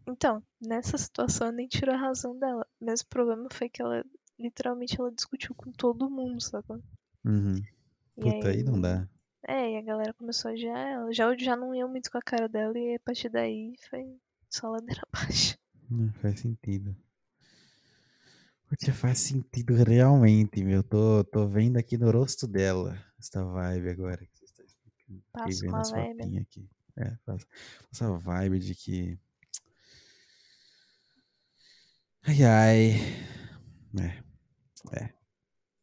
Então, nessa situação eu nem tiro a razão dela. Mas o problema foi que ela, literalmente, ela discutiu com todo mundo, sabe? Uhum. E Puta, aí não dá. É, e a galera começou ela. Já, já não iam muito com a cara dela e a partir daí foi só ladeira [LAUGHS] abaixo. Não faz sentido. Porque faz sentido realmente, meu. Tô, tô vendo aqui no rosto dela essa vibe agora que você está explicando. Passa uma vibe. aqui. É, passa essa vibe de que. Ai, ai. É. É.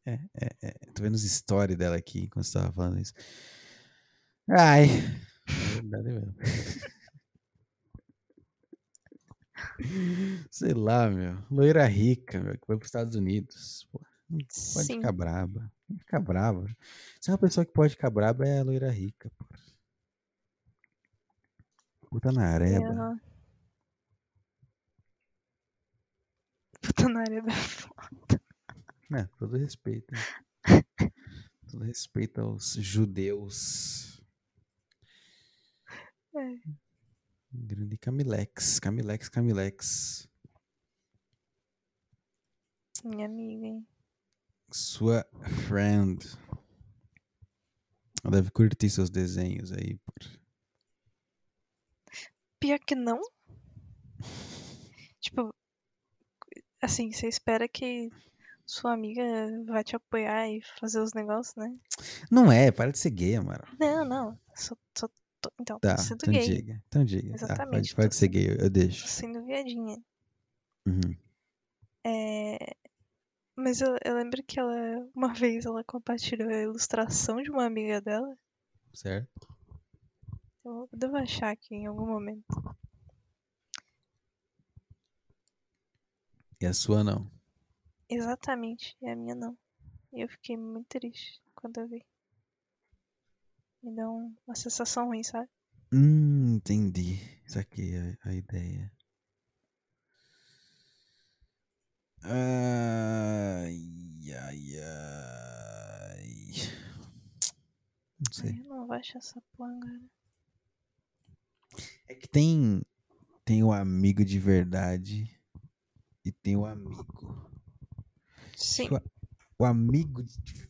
É, é, é. Tô vendo os stories dela aqui enquanto você tava falando isso. Ai. É verdade mesmo. Sei lá, meu. Loira rica, meu, que foi pros Estados Unidos. Pô, não pode Sim. ficar braba. Não ficar brava. Se é uma pessoa que pode ficar braba, é a loira rica, pô. Puta na areba. Aham. Puta na área da É, todo respeito. [LAUGHS] todo respeito aos judeus. É. Grande Camilex. Camilex, Camilex. Minha amiga, hein? Sua friend. Ela deve curtir seus desenhos aí. Por... Pior que não. [LAUGHS] Tipo, assim, você espera que sua amiga vai te apoiar e fazer os negócios, né? Não é, para de ser gay, Amaro. Não, não. Só, só então, Tá, sendo então gay. diga. Então diga. Tá, Exatamente, pode, pode tô ser gay, eu, eu Tô deixo. sendo viadinha. Uhum. É... Mas eu, eu lembro que ela, uma [LAUGHS] vez, ela compartilhou a ilustração de uma amiga dela. Certo? Eu devo achar aqui em algum momento. E a sua não. Exatamente, e a minha não. E eu fiquei muito triste quando eu vi. Me um- uma sensação ruim, sabe? Hum, entendi. Saquei a, a ideia. Ai, ai, ai. Não sei. eu não vou achar essa porra agora. É que tem, tem o amigo de verdade e tem o amigo. Sim, O, amigo,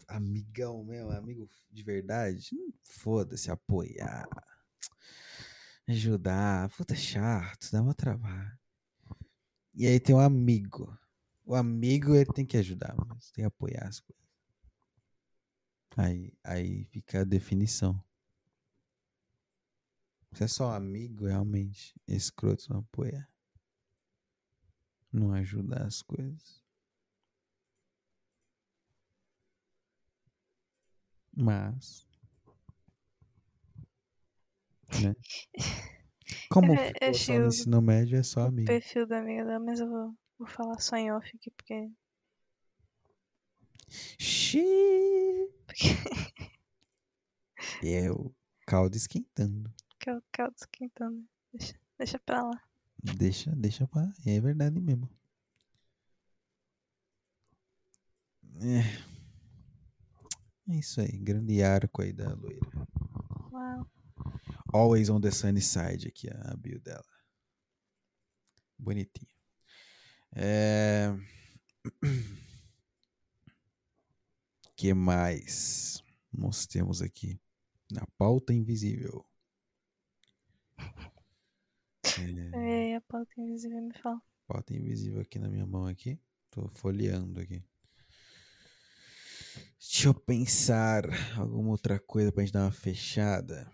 amigão mesmo, amigo de verdade, hum, foda-se, apoiar, ajudar, puta chato, dá uma trabalho. E aí tem o amigo. O amigo ele tem que ajudar, mas tem que apoiar as coisas. Aí, aí fica a definição. Se é só amigo, realmente, escroto não apoia. Não ajuda as coisas. Mas. Né? [LAUGHS] Como Eu- eu só no o- ensino médio, é só o amigo. perfil da amiga dela, mas eu vou, vou falar só em off aqui, porque. Xiii. porque E é o caldo esquentando. que eu caldo esquentando. Deixa, deixa pra lá. Deixa, deixa pra. É verdade mesmo. É. É isso aí. Grande arco aí da loira. Uau. Always on the sunny side aqui, a bio dela. Bonitinho. É... [CLEARS THROAT] que mais nós temos aqui na pauta invisível? É, É, a pauta invisível me fala. pauta invisível aqui na minha mão aqui. Tô folheando aqui. Deixa eu pensar alguma outra coisa pra gente dar uma fechada.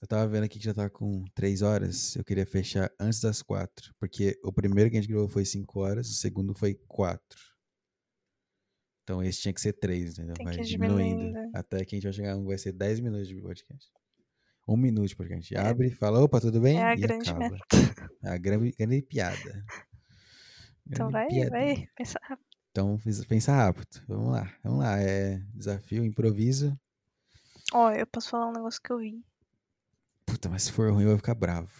Eu tava vendo aqui que já tá com 3 horas. Eu queria fechar antes das 4. Porque o primeiro que a gente gravou foi 5 horas, o segundo foi 4. Então esse tinha que ser três, entendeu? Tem vai diminuindo. diminuindo. Até que a gente vai chegar, vai ser 10 minutos de podcast. Um minuto de podcast. É. Abre, fala, opa, tudo bem? É a e grande acaba. meta. É a grande, grande piada. Então Grande vai, piadinha. vai, pensa rápido. Então pensa rápido. Vamos lá, vamos lá. É desafio, improviso. Ó, eu posso falar um negócio que eu vi. Puta, mas se for ruim eu vou ficar bravo.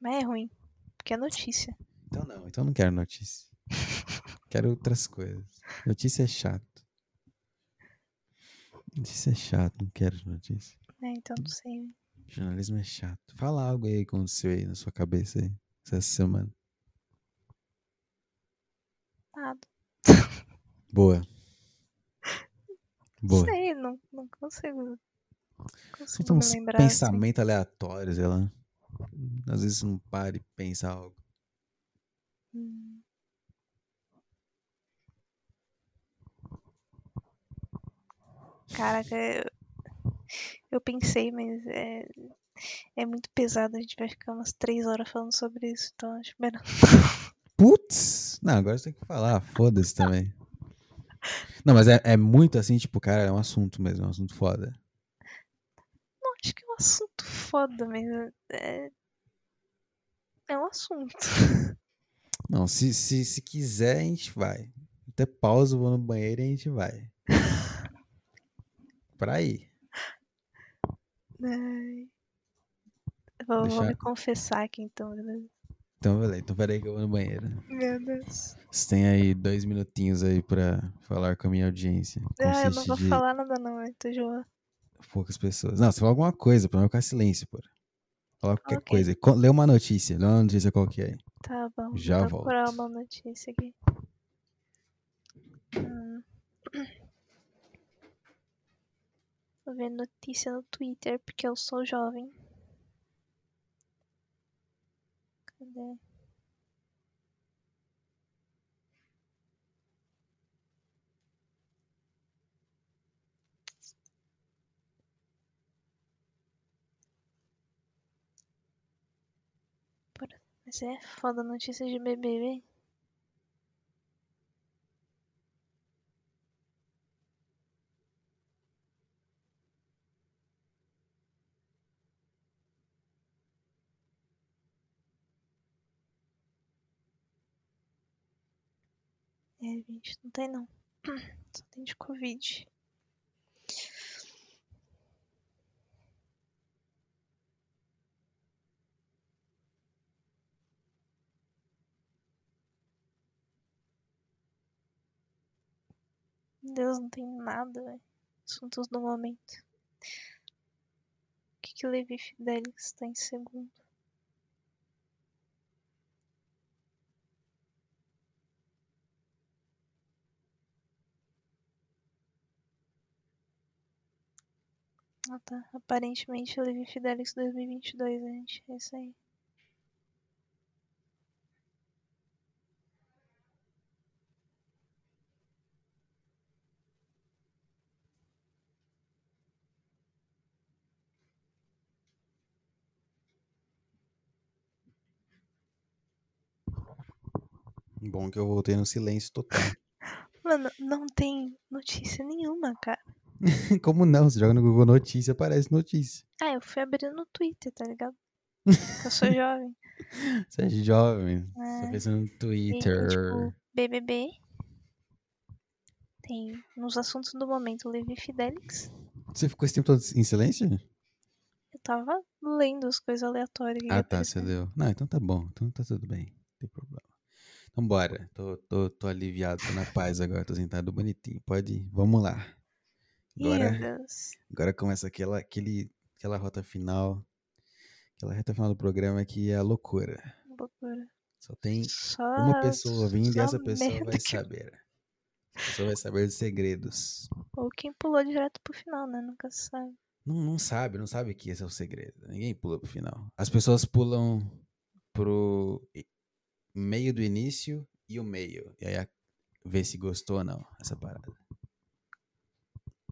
Mas é ruim. Porque é notícia. Então não, então não quero notícia. [LAUGHS] quero outras coisas. Notícia é chato. Notícia é chato, não quero notícia. É, então não sei. Jornalismo é chato. Fala algo aí que aconteceu aí na sua cabeça aí, essa semana. Nada. Boa. Boa. Sei, não, não consigo. São consigo uns lembrar. assim. pensamentos aleatórios, sei lá. Às vezes não para e pensa algo. Hum. Caraca, eu, eu pensei, mas é, é muito pesado. A gente vai ficar umas três horas falando sobre isso. Então acho melhor. Putz! Não, agora você tem que falar. Foda-se também. Não, mas é, é muito assim, tipo, cara, é um assunto mesmo, é um assunto foda. Não, acho que é um assunto foda, mas é, é um assunto. [LAUGHS] Não, se, se, se quiser, a gente vai. Até pausa, vou no banheiro e a gente vai. [LAUGHS] Pra. Ai. Vou, vou me confessar aqui então, beleza? Então, beleza. Então, peraí que eu vou no banheiro. Meu Deus. Você tem aí dois minutinhos aí pra falar com a minha audiência. Ah, eu não vou de falar nada não, eu tô enjoando. poucas pessoas. Não, você fala alguma coisa pra não ficar silêncio, pô. Fala qualquer Ok. coisa. Co- Lê uma notícia. Lê uma notícia qualquer. Tá bom, Já vou procurar volto. uma notícia aqui. Hum. Vou ver notícia no Twitter, porque eu sou jovem. Cadê? Mas é foda notícia de BBB. É, gente, não tem não. [CLEARS THROAT] Só tem de Covid. Deus, não tem nada, velho. Assuntos do momento. O que que o Levi Fidelix está em segundo? Ah tá, aparentemente o Levi Fidelix 2022, gente. É isso aí. Bom que eu voltei no silêncio total. [LAUGHS] Mano, não tem notícia nenhuma, cara. [LAUGHS] Como não? Você joga no Google Notícia, aparece notícia. Ah, eu fui abrir no Twitter, tá ligado? [LAUGHS] Eu sou jovem. Você é jovem. Você É. tá pensando no Tem, Twitter. tipo, BBB. Tem nos assuntos do momento Levi Fidelix. Você ficou esse tempo todo em silêncio? Eu tava lendo as coisas aleatórias. Ah, tá, você leu. Não, então tá bom. Então tá tudo bem. Não tem problema. Então bora. Tô, tô, tô aliviado, tô na paz agora. Tô sentado bonitinho. Pode ir. Vamos lá. Agora, agora começa aquela, aquele, aquela rota final. Aquela reta final do programa que é a loucura. Loucura. Só tem Só, uma pessoa ouvindo e essa pessoa vai que- saber. Essa pessoa vai saber dos segredos. Ou quem pulou direto pro final, né? Nunca sabe. Não, não sabe, não sabe que esse é o segredo. Ninguém pula pro final. As pessoas pulam pro meio do início e o meio. E aí vê se gostou ou não essa parada.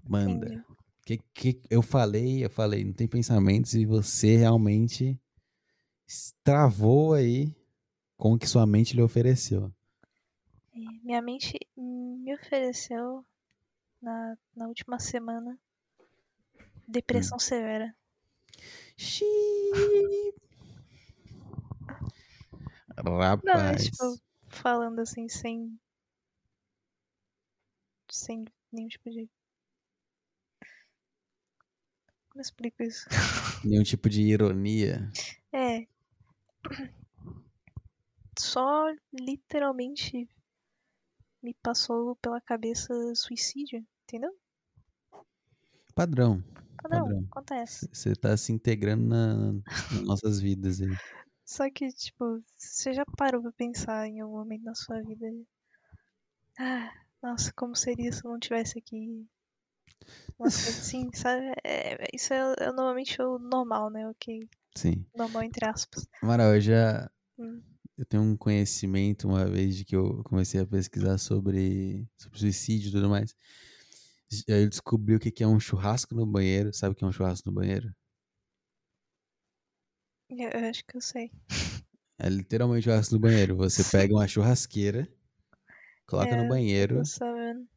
Manda. Entendi. Que, que eu falei, eu falei, não tem pensamentos e você realmente travou aí com o que sua mente lhe ofereceu. É, minha mente me ofereceu na, na última semana. Depressão severa. Xiii. Não, é Rapaz. tipo, falando assim, sem. Sem nenhum tipo de. Como eu explico isso? Nenhum tipo de ironia. É. Só literalmente me passou pela cabeça suicídio, entendeu? Padrão. Padrão, Padrão. acontece. Você tá se integrando na, nas nossas vidas aí. Só que, tipo, você já parou pra pensar em algum momento na sua vida? Ah, nossa, como seria se eu não tivesse aqui? Assim, sabe? É, isso é, é normalmente o normal, né? O que Sim. normal entre aspas. Amaral, eu já. Hum. Eu tenho um conhecimento uma vez de que eu comecei a pesquisar sobre, sobre suicídio e tudo mais. Aí eu descobri o que é um churrasco no banheiro. Sabe o que é um churrasco no banheiro? Eu, acho que eu sei. É literalmente um churrasco no banheiro. Você pega uma churrasqueira, coloca É, no banheiro.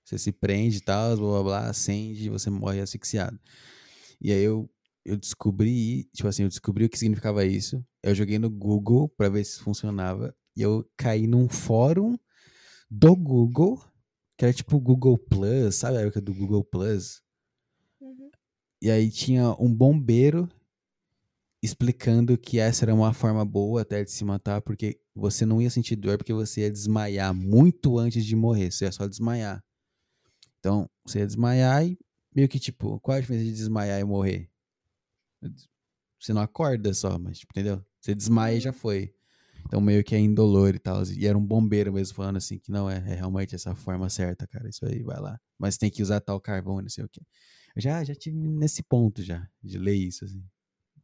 Você se prende e tal, blá blá blá, acende e você morre asfixiado. E aí eu, eu descobri, tipo assim, eu descobri o que significava isso. Eu joguei no Google pra ver se funcionava. E eu caí num fórum do Google, que era tipo Google Plus, sabe a época do Google Plus? Uhum. E aí tinha um bombeiro explicando que essa era uma forma boa até de se matar, porque você não ia sentir dor, porque você ia desmaiar muito antes de morrer, você ia só desmaiar. Então, você ia desmaiar e meio que tipo, qual a diferença de desmaiar e morrer? Você não acorda só, mas, tipo, entendeu? Você desmaia e já foi. Então, meio que é indolor e tal. E era um bombeiro mesmo falando assim, que não é, é realmente essa forma certa, cara. Isso aí, vai lá. Mas tem que usar tal carvão, não sei o quê. Eu já, já tive nesse ponto já, de ler isso, assim.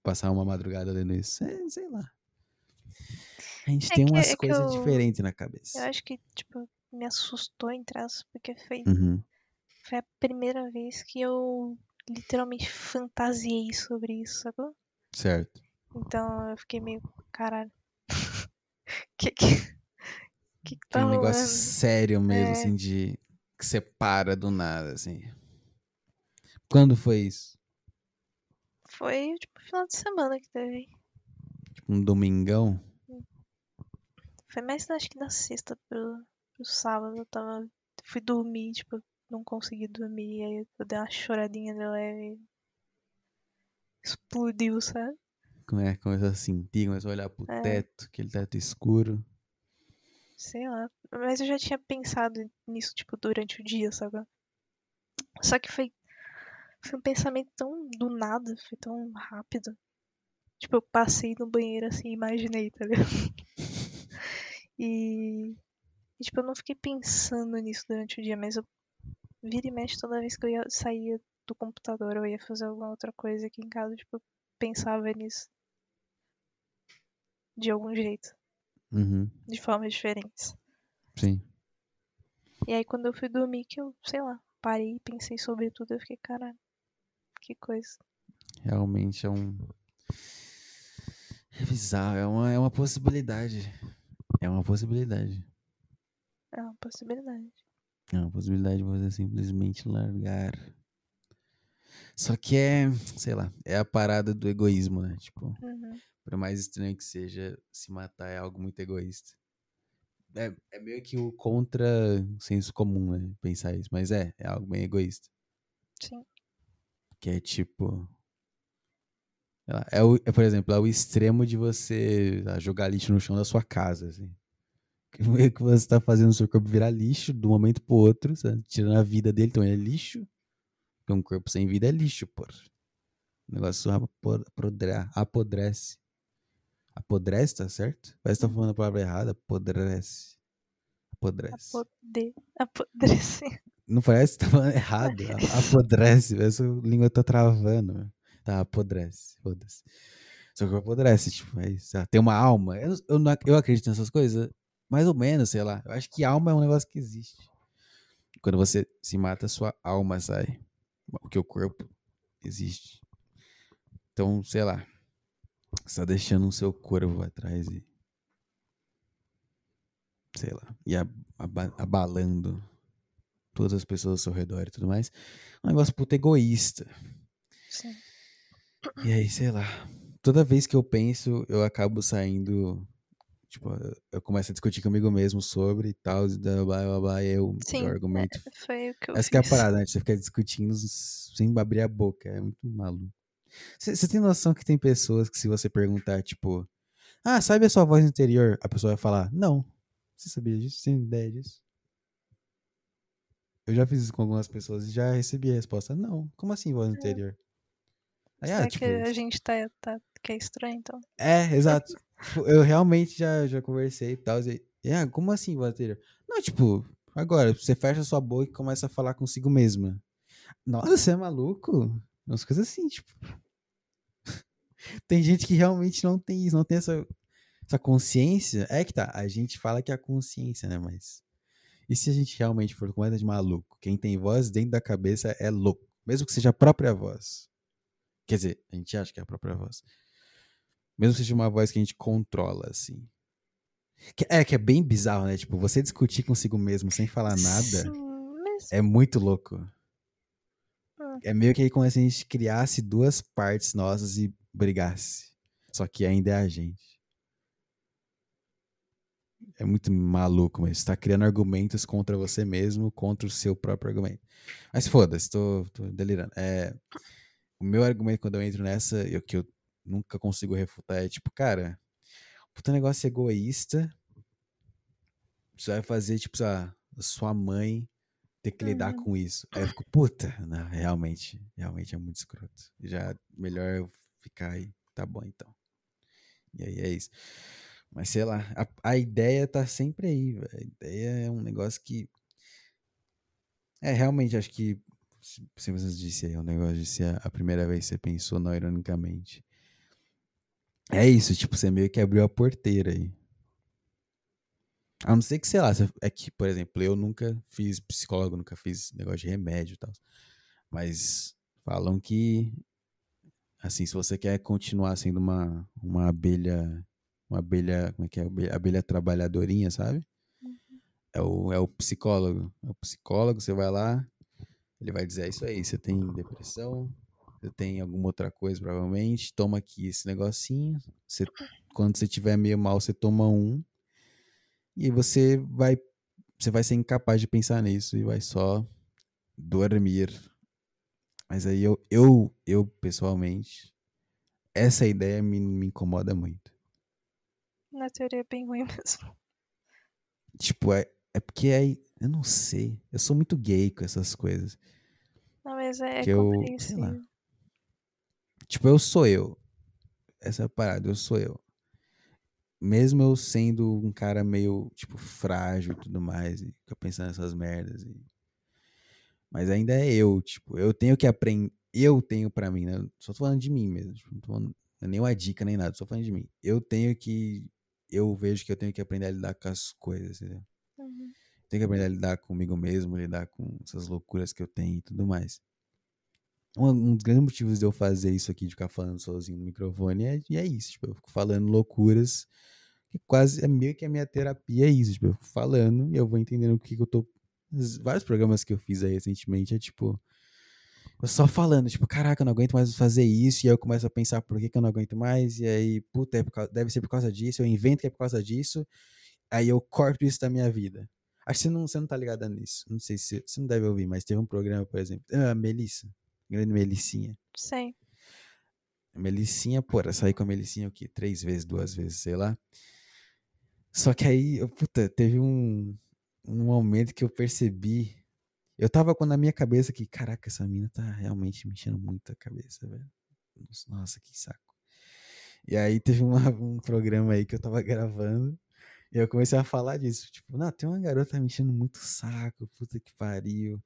Passar uma madrugada lendo isso. É, sei lá. A gente É tem que- umas é coisas eu- diferentes na Eu cabeça. acho que, tipo, me assustou em traço, porque foi, Uhum. Foi a primeira vez que eu literalmente fantasiei sobre isso, sacou? Certo. Então eu fiquei meio, caralho. [LAUGHS] que que, que, que tá Tem um negócio rolando? sério mesmo, É. assim, de. que separa do nada, assim. Quando foi isso? Foi, tipo, final de semana que teve. Tipo, um domingão? Foi mais, acho que da sexta pro, pro sábado. Eu tava. Fui dormir, tipo, não consegui dormir. Aí eu dei uma choradinha de leve. Explodiu, sabe? Como é? Começou a sentir, começou a olhar pro É. teto, aquele teto escuro. Sei lá. Mas eu já tinha pensado nisso, tipo, durante o dia, sabe? Só que foi. Foi um pensamento tão do nada, foi tão rápido. Tipo, eu passei no banheiro assim e imaginei, tá ligado? [LAUGHS] E, e, tipo, eu não fiquei pensando nisso durante o dia, mas eu vira e mexe toda vez que eu ia saía do computador ou ia fazer alguma outra coisa aqui em casa, tipo, eu pensava nisso. De algum jeito, Uhum. de formas diferentes. Sim. E aí quando eu fui dormir que eu, sei lá, parei e pensei sobre tudo, eu fiquei, caralho, que coisa. Realmente é um. É bizarro, é uma, é uma possibilidade. É uma possibilidade. É uma possibilidade. É uma possibilidade de você simplesmente largar. Só que é, sei lá, é a parada do egoísmo, né? Tipo, Uhum. por mais estranho que seja, se matar é algo muito egoísta. É, é meio que o contra senso comum, né? Pensar isso. Mas é, é algo bem egoísta. Sim. Que é tipo. É, o, é, por exemplo, é o extremo de você jogar lixo no chão da sua casa, assim. [LAUGHS] Que meio que você tá fazendo o seu corpo virar lixo de um momento pro outro, sabe? tirando a vida dele, então ele é lixo. Porque um corpo sem vida é lixo, pô. O negócio apo- apodre- apodrece. Apodrece, tá certo? Parece que tá falando a palavra errada. Apodrece. Apodrece. Apode... Apodrecer. [LAUGHS] Não parece que tá falando errado. Apodrece. Parece que a língua tá travando. meu. Tá, apodrece. Foda-se. Seu corpo apodrece, tipo, é isso. Ah, Tem uma alma. Eu, eu, não eu acredito nessas coisas. Mais ou menos, sei lá. Eu acho que alma é um negócio que existe. Quando você se mata, sua alma sai. Porque o corpo existe. Então, sei lá. Você tá deixando o seu corpo atrás e. Sei lá. E ab- aba- abalando todas as pessoas ao seu redor e tudo mais. É um negócio puta egoísta. Sim. E aí, sei lá. Toda vez que eu penso, eu acabo saindo. Tipo, eu começo a discutir comigo mesmo sobre e tal, e blá blá blá, e eu Sim, o argumento. é, foi o que eu Essa que é a parada, né? Você fica discutindo sem abrir a boca. É muito maluco. Você tem noção que tem pessoas que, se você perguntar, tipo, ah, sabe a sua voz interior? A pessoa vai falar, não. Você sabia disso? Você tem ideia disso? Eu já fiz isso com algumas pessoas e já recebi a resposta, não. Como assim voz interior? Aí, ah, tipo, que a gente tá, tá que é estranho, então? é, exato. Tipo, eu realmente já, já conversei e tal. E, ah, como assim interior? Não, tipo, agora, você fecha sua boca e começa a falar consigo mesma. Nossa, você é maluco? Umas coisas assim, tipo. [LAUGHS] tem gente que realmente não tem isso, não tem essa, essa consciência. É que tá, a gente fala que é a consciência, né? Mas. E se a gente realmente for completamente maluco? Quem tem voz dentro da cabeça é louco. Mesmo que seja a própria voz. Quer dizer, a gente acha que é a própria voz. Mesmo que seja uma voz que a gente controla, assim. Que- é, que é bem bizarro, né? Tipo, você discutir consigo mesmo sem falar nada Sim, mas é muito louco. Hum. É meio que aí como se a gente criasse duas partes nossas e brigasse. Só que ainda é a gente. É muito maluco, mas você tá criando argumentos contra você mesmo, contra o seu próprio argumento. Mas foda-se, tô, tô delirando. É, o meu argumento quando eu entro nessa, eu, que eu nunca consigo refutar, é tipo, cara, puta negócio egoísta. Você vai fazer, tipo, a sua mãe ter que lidar Uhum. com isso. Aí eu fico, puta, não, realmente, realmente é muito escroto. Já melhor eu ficar aí. Tá bom, então. E aí é isso. Mas sei lá, a, a ideia tá sempre aí, velho. A ideia é um negócio que. É, realmente, acho que. Se se você disse aí, é um negócio de ser a, a primeira vez que você pensou não ironicamente. É isso, tipo, você meio que abriu a porteira aí. A não ser que, sei lá, é que, por exemplo, eu nunca fiz psicólogo, nunca fiz negócio de remédio e tal. Mas falam que, assim, se você quer continuar sendo uma, uma abelha, uma abelha, como é que é? Abelha, abelha trabalhadorinha, sabe? É o, é o psicólogo. É o psicólogo, você vai lá, ele vai dizer, é isso aí, você tem depressão, você tem alguma outra coisa, provavelmente, toma aqui esse negocinho, você, quando você tiver meio mal, você toma um, e aí você vai, você vai ser incapaz de pensar nisso e vai só dormir. Mas aí eu, eu, eu pessoalmente, essa ideia me, me incomoda muito. na teoria é bem ruim [LAUGHS] mesmo. Tipo, é, é porque aí, eu não sei, eu sou muito gay com essas coisas. Não, mas é, é Que eu- sei lá. Tipo, eu sou eu. Essa é a parada, eu sou eu. Mesmo eu sendo um cara meio, tipo, frágil e tudo mais, e fica pensando nessas merdas. E... Mas ainda é eu, tipo, eu tenho que aprender. Eu tenho pra mim, né? Só tô falando de mim mesmo. Tipo, não tô falando é nenhuma dica nem nada, só falando de mim. Eu tenho que. Eu vejo que eu tenho que aprender a lidar com as coisas, entendeu? Uhum. Tenho que aprender a lidar comigo mesmo, lidar com essas loucuras que eu tenho e tudo mais. Um, um dos grandes motivos de eu fazer isso aqui, de ficar falando sozinho no microfone, é, é isso. Tipo, eu fico falando loucuras que quase é meio que a minha terapia é isso. Tipo, eu fico falando e eu vou entendendo o que, que eu tô. os Vários programas que eu fiz aí recentemente é tipo. Eu só falando, tipo, caraca, eu não aguento mais fazer isso. E aí eu começo a pensar por que, que eu não aguento mais. E aí, puta, é causa- deve ser por causa disso. Eu invento que é por causa disso. Aí eu corto isso da minha vida. Acho que você não, você não tá ligada nisso. Não sei se você não deve ouvir, mas teve um programa, por exemplo. Ah, Melissa. Grande Melissinha. Sei. A Melicinha, porra, saí com a Melicinha o quê? Três vezes, duas vezes, sei lá. Só que aí, eu, puta, teve um, um momento que eu percebi. Eu tava com na minha cabeça que, caraca, essa mina tá realmente me enchendo muito a cabeça, velho. Nossa, que saco. E aí teve uma- um programa aí que eu tava gravando. E eu comecei a falar disso. Tipo, não, tem uma garota me enchendo muito saco, puta que pariu.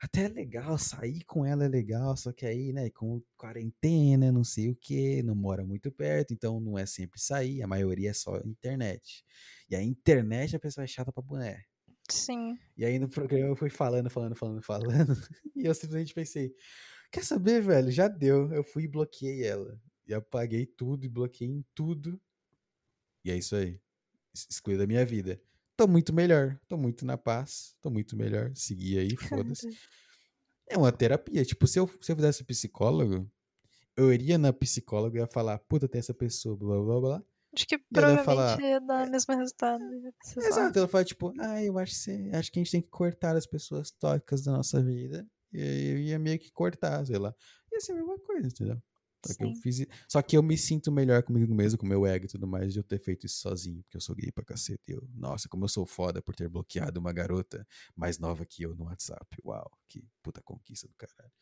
Até é legal, sair com ela é legal, só que aí, né, com quarentena, não sei o que, não mora muito perto, então não é sempre sair, a maioria é só internet. E a internet a pessoa é chata pra boné. Sim. E aí no programa eu fui falando, falando, falando, falando, [LAUGHS] e eu simplesmente pensei, quer saber, velho, já deu. Eu fui e bloqueei ela. E apaguei tudo e bloqueei em tudo. E é isso aí. Excluí da minha vida. Tô muito melhor, tô muito na paz, tô muito melhor, segui aí, foda-se. É uma terapia. Tipo, se eu, se eu fizesse psicólogo, eu iria na psicóloga e ia falar, puta, tem essa pessoa, blá blá blá. Acho que provavelmente falar, ia dar o mesmo resultado. né? Exato, ela fala, tipo, ah, eu acho que, você- acho que a gente tem que cortar as pessoas tóxicas da nossa vida. E eu ia meio que cortar, sei lá. Ia ser a mesma coisa, entendeu? Só que eu fiz. Só que eu me sinto melhor comigo mesmo, com meu ego e tudo mais, de eu ter feito isso sozinho, porque eu sou gay pra cacete. Eu, nossa, como eu sou foda por ter bloqueado uma garota mais nova que eu no WhatsApp. Uau, que puta conquista do caralho.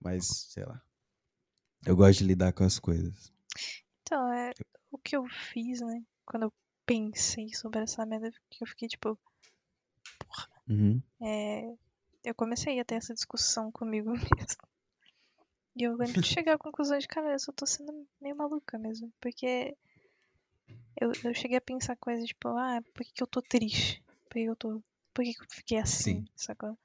Mas, sei lá. Eu gosto de lidar com as coisas. Então, é o que eu fiz, né? Quando eu pensei sobre essa merda, que eu fiquei tipo, Uhum. é, eu comecei a ter essa discussão comigo [LAUGHS] mesmo. E eu lembro de [LAUGHS] chegar à conclusão de, cara, eu só tô sendo meio maluca mesmo. Porque eu, eu cheguei a pensar coisas tipo, ah, por que, que eu tô triste? Por que eu tô. Por que, que eu fiquei assim? Sim. Sacou?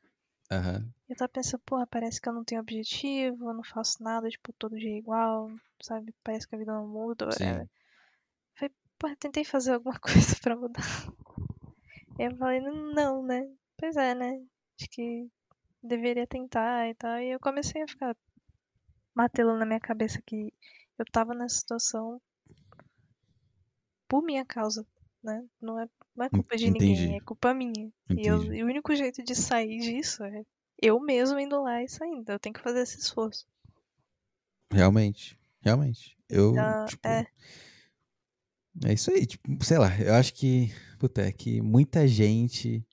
Aham. Eu tava pensando, porra, parece que eu não tenho objetivo, eu não faço nada, tipo, todo dia é igual, sabe? Parece que a vida não muda. Sim. Falei, porra, tentei fazer alguma [LAUGHS] coisa pra mudar. E eu falei, não, né? Pois é, né? Acho que deveria tentar e tal. E eu comecei a ficar martelando na minha cabeça que eu tava nessa situação por minha causa, né? Não é, não é culpa de ninguém, Entendi. é culpa minha. E, eu- Entendi. e o único jeito de sair disso é eu mesmo indo lá e saindo. Eu tenho que fazer esse esforço. Realmente. Realmente. Eu, Então, tipo. é. É isso aí, tipo, sei lá, eu acho que, puta, é que muita gente.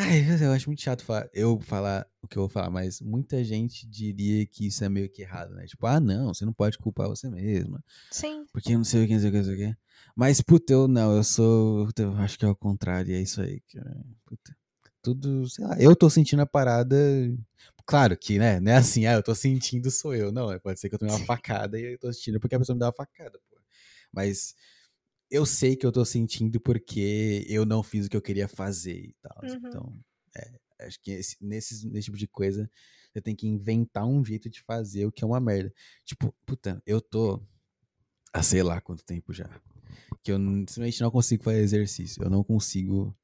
Ai, eu acho muito chato falar, eu falar o que eu vou falar, mas muita gente diria que isso é meio que errado, né? Tipo, ah, não, você não pode culpar você mesma, Sim, porque não sei o que, não sei o que, não sei o que. Mas, puta, eu não, eu sou. puta, Eu acho que é o contrário, é isso aí, cara. Puta, tudo, sei lá, eu tô sentindo a parada. Claro que, né? Não é assim, ah, eu tô sentindo, sou eu. Não, pode ser que eu tomei uma facada e eu tô sentindo porque a pessoa me deu uma facada, pô. Mas eu sei que eu tô sentindo porque eu não fiz o que eu queria fazer e tal. Uhum. Então, é, acho que esse, nesses, nesse tipo de coisa, você tem que inventar um jeito de fazer o que é uma merda. Tipo, puta, eu tô há sei lá quanto tempo já. Que eu simplesmente não consigo fazer exercício. Eu não consigo.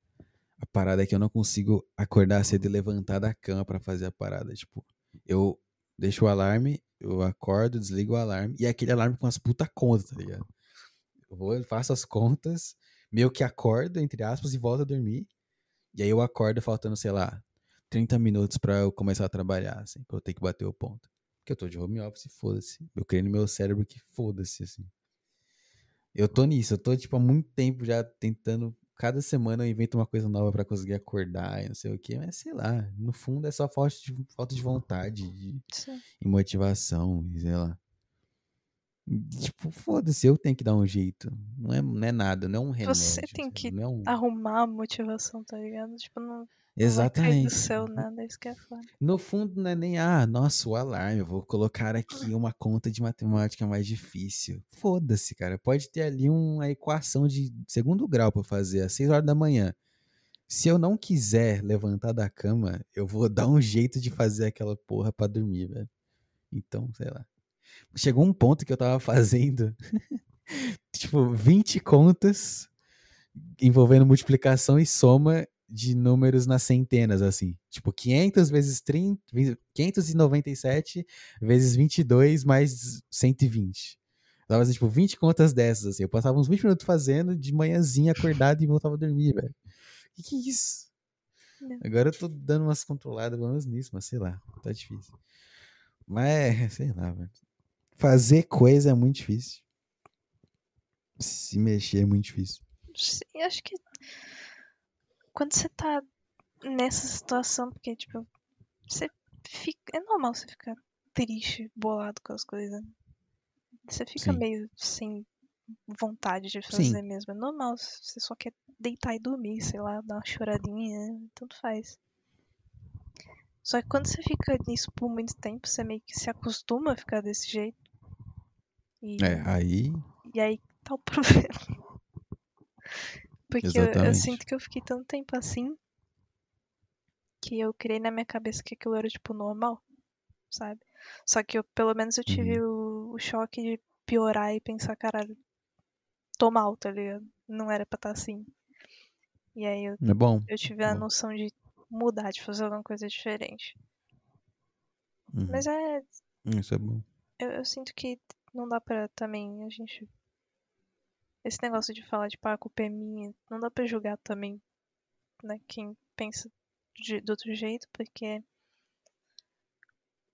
A parada é que eu não consigo acordar cedo e levantar da cama pra fazer a parada. Tipo, eu deixo o alarme, eu acordo, desligo o alarme, e é aquele alarme com as puta contas, tá ligado? Vou, faço as contas, meio que acordo, entre aspas, e volto a dormir. E aí eu acordo faltando, sei lá, 30 minutos pra eu começar a trabalhar, assim, pra eu ter que bater o ponto. Porque eu tô de home office, foda-se. Eu criei no meu cérebro que foda-se, assim. Eu tô nisso, eu tô, tipo, há muito tempo já tentando. Cada semana eu invento uma coisa nova pra conseguir acordar e não sei o quê, mas sei lá, no fundo é só falta de, falta de vontade de, e motivação, sei lá. Tipo, foda-se, eu tenho que dar um jeito. Não é, não é nada, não é um remédio. Você tem que Não é um... arrumar a motivação, tá ligado? Tipo, não, não Exatamente. céu nada, isso que é foda. No fundo, não é nem, ah, nossa, o alarme, eu vou colocar aqui uma conta de matemática mais difícil. Foda-se, cara. Pode ter ali uma equação de segundo grau pra fazer às 6 horas da manhã. Se eu não quiser levantar da cama, eu vou [LAUGHS] dar um jeito de fazer aquela porra pra dormir, velho. Então, sei lá. Chegou um ponto que eu tava fazendo, [LAUGHS] tipo, 20 contas envolvendo multiplicação e soma de números nas centenas, assim. Tipo, 500 vezes 30, 597 vezes 22 mais 120. Eu tava fazendo, tipo, 20 contas dessas, assim. Eu passava uns 20 minutos fazendo, de manhãzinha acordado e voltava a dormir, velho. Que que é isso? Não. Agora eu tô dando umas controladas, pelo menos nisso, mas sei lá, tá difícil. Mas, [LAUGHS] sei lá, velho. Fazer coisa é muito difícil. Se mexer é muito difícil. Sim, acho que quando você tá nessa situação, porque, tipo, você fica. É normal você ficar triste, bolado com as coisas. né? Você fica Sim. meio sem vontade de Sim. fazer mesmo. É normal, você só quer deitar e dormir, sei lá, dar uma choradinha, tanto faz. Só que quando você fica nisso por muito tempo, você meio que se acostuma a ficar desse jeito. E, É, aí. e aí tá o [LAUGHS] problema. Porque eu, eu sinto que eu fiquei tanto tempo assim que eu criei na minha cabeça que aquilo era tipo normal, sabe? Só que eu, pelo menos eu tive o, o choque de piorar e pensar, caralho, tô mal, tá ligado? Não era pra estar assim. E aí eu, É bom. eu tive a Bom. noção de mudar, de fazer alguma coisa diferente. Uhum. Mas é. Isso é bom. Eu, eu sinto que não dá pra também a gente. Esse negócio de falar de pá, a culpa é minha, não dá pra julgar também, né, quem pensa de, do outro jeito, porque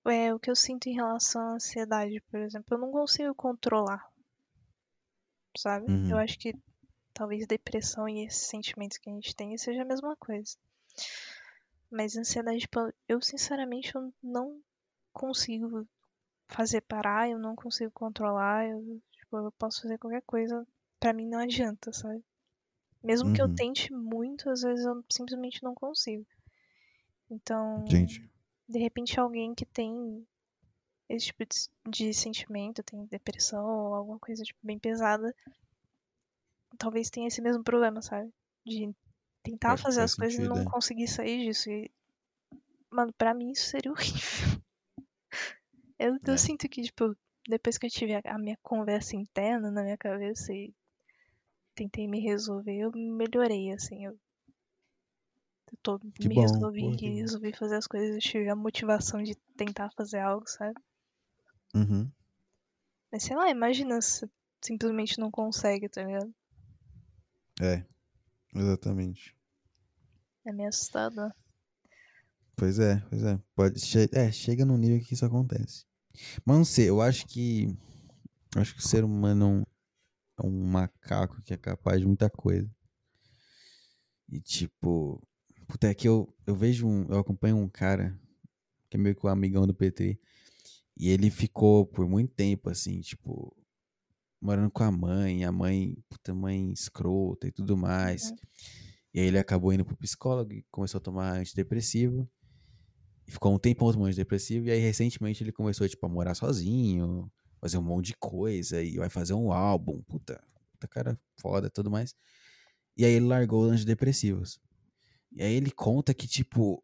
é o que eu sinto em relação à ansiedade, por exemplo, eu não consigo controlar, sabe? Uhum. Eu acho que talvez depressão e esses sentimentos que a gente tem seja a mesma coisa. Mas ansiedade, tipo, eu sinceramente eu não consigo fazer parar, eu não consigo controlar, eu, tipo, eu posso fazer qualquer coisa, pra mim não adianta, sabe? Mesmo que eu Uhum. tente muito, às vezes eu simplesmente não consigo. Então, Gente. de repente alguém que tem esse tipo de, de sentimento, tem depressão ou alguma coisa tipo, bem pesada, talvez tenha esse mesmo problema, sabe? De tentar Faz- fazer faz as coisas e sentido, não é. conseguir sair disso. E, mano, pra mim isso seria horrível. Eu, eu É. sinto que, tipo, depois que eu tive a, a minha conversa interna na minha cabeça e tentei me resolver, eu melhorei, assim. Eu, eu tô, Que me bom, resolvi, porra, resolvi fazer as coisas, eu tive a motivação de tentar fazer algo, sabe? Uhum. Mas sei lá, imagina se simplesmente não consegue, tá ligado? É. Exatamente. É meio assustador. Pois é, pois é. Pode, che é, chega num nível que isso acontece. Mas não sei, eu acho que. eu acho que o ser humano é um, é um macaco que é capaz de muita coisa. E tipo. Puta, é que eu, eu vejo um. Eu acompanho um cara que é meio que um amigão do PT. E ele ficou por muito tempo, assim, tipo. Morando com a mãe, a mãe, puta, mãe escrota e tudo mais. Uhum. E aí ele acabou indo pro psicólogo e começou a tomar antidepressivo. E ficou um tempão tomando antidepressivo. E aí recentemente ele começou, tipo, a morar sozinho, fazer um monte de coisa. E vai fazer um álbum. Puta, puta cara foda tudo mais. E aí ele largou os antidepressivos. E aí ele conta que, tipo,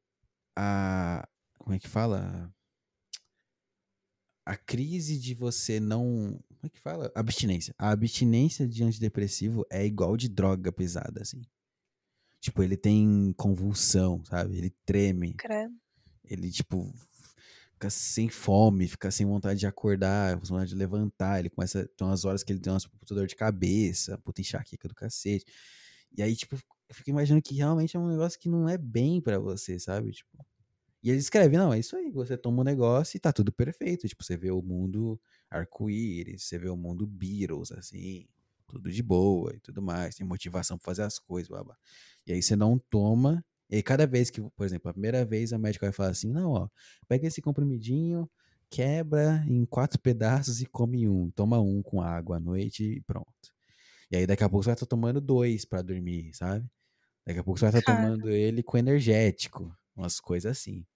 a. Como é que fala? A crise de você não. Como é que fala? Abstinência. A abstinência de antidepressivo é igual de droga pesada, assim. Tipo, ele tem convulsão, sabe? Ele treme. Credo. Ele, tipo, fica sem fome, fica sem vontade de acordar, sem vontade de levantar. Ele começa. Tem umas horas que ele tem umas puta dor de cabeça, puta enxaqueca do cacete. E aí, tipo, eu fico imaginando que realmente é um negócio que não é bem pra você, sabe? Tipo. E ele escreve, não, é isso aí, você toma um negócio e tá tudo perfeito. Tipo, você vê o mundo arco-íris, você vê o mundo Beatles, assim, tudo de boa e tudo mais, tem motivação pra fazer as coisas, blá. E aí você não toma, e cada vez que, por exemplo, a primeira vez a médica vai falar assim, não, ó, pega esse comprimidinho, quebra em quatro pedaços e come um, toma um com água à noite e pronto. E aí daqui a pouco você vai estar tomando dois pra dormir, sabe? Daqui a pouco você vai estar Cara. tomando ele com energético, umas coisas assim.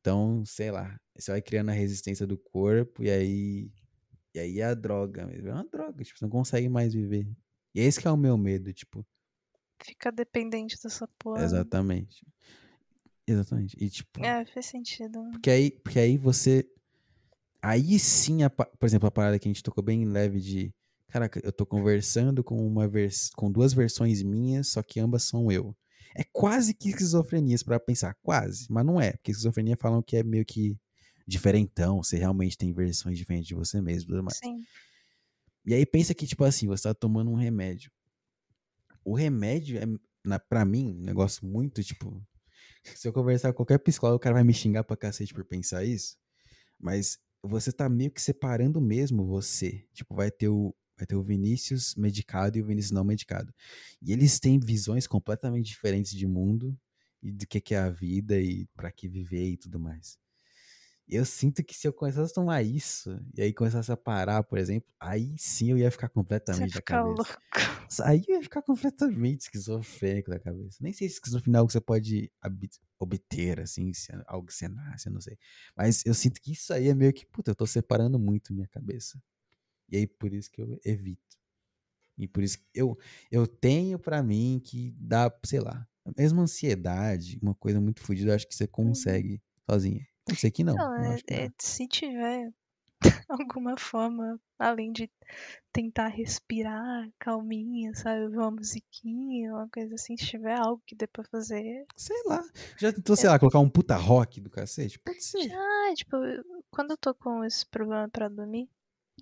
Então, sei lá, você vai criando a resistência do corpo e aí. E aí é a droga mesmo. É uma droga, tipo, você não consegue mais viver. E esse que é o meu medo, tipo. Fica dependente dessa porra. Exatamente. Exatamente. E tipo. É, faz sentido. Porque aí, porque aí você. Aí sim, a por exemplo, a parada que a gente tocou bem leve de. Caraca, eu tô conversando com uma vers com duas versões minhas, só que ambas são eu. É quase que esquizofrenia, para pensar, quase, mas não é, porque esquizofrenia falam que é meio que diferentão, você realmente tem versões diferentes de você mesmo, tudo mais. Sim. E aí pensa que tipo assim, você tá tomando um remédio. O remédio é na para mim, um negócio muito tipo, [LAUGHS] se eu conversar com qualquer psicólogo, o cara vai me xingar pra cacete por pensar isso, mas você tá meio que separando mesmo você. Tipo, vai ter o vai ter o Vinícius medicado e o Vinícius não medicado. E eles têm visões completamente diferentes de mundo e do que que é a vida e pra que viver e tudo mais. Eu sinto que se eu começasse a tomar isso, e aí começasse a parar, por exemplo, aí sim eu ia ficar completamente da fica cabeça. louco. Aí eu ia ficar completamente esquizofrênico da cabeça. Nem sei se esquizofrenia é algo que você pode obter, assim, se é algo que você nasce, eu não sei. Mas eu sinto que isso aí é meio que, puta, eu tô separando muito minha cabeça. E aí por isso que eu evito. E por isso que eu, eu tenho pra mim que dá, sei lá, mesmo ansiedade, uma coisa muito fodida, eu acho que você consegue sozinha. Pode ser que não. Não, eu é, que é- se tiver [LAUGHS] alguma forma, além de tentar respirar calminha, sabe? Ver uma musiquinha, uma coisa assim, se tiver algo que dê pra fazer. Sei lá. Já tentou, sei lá, colocar um puta rock do cacete? Pode ser. Já, tipo, quando eu tô com esse problema pra dormir,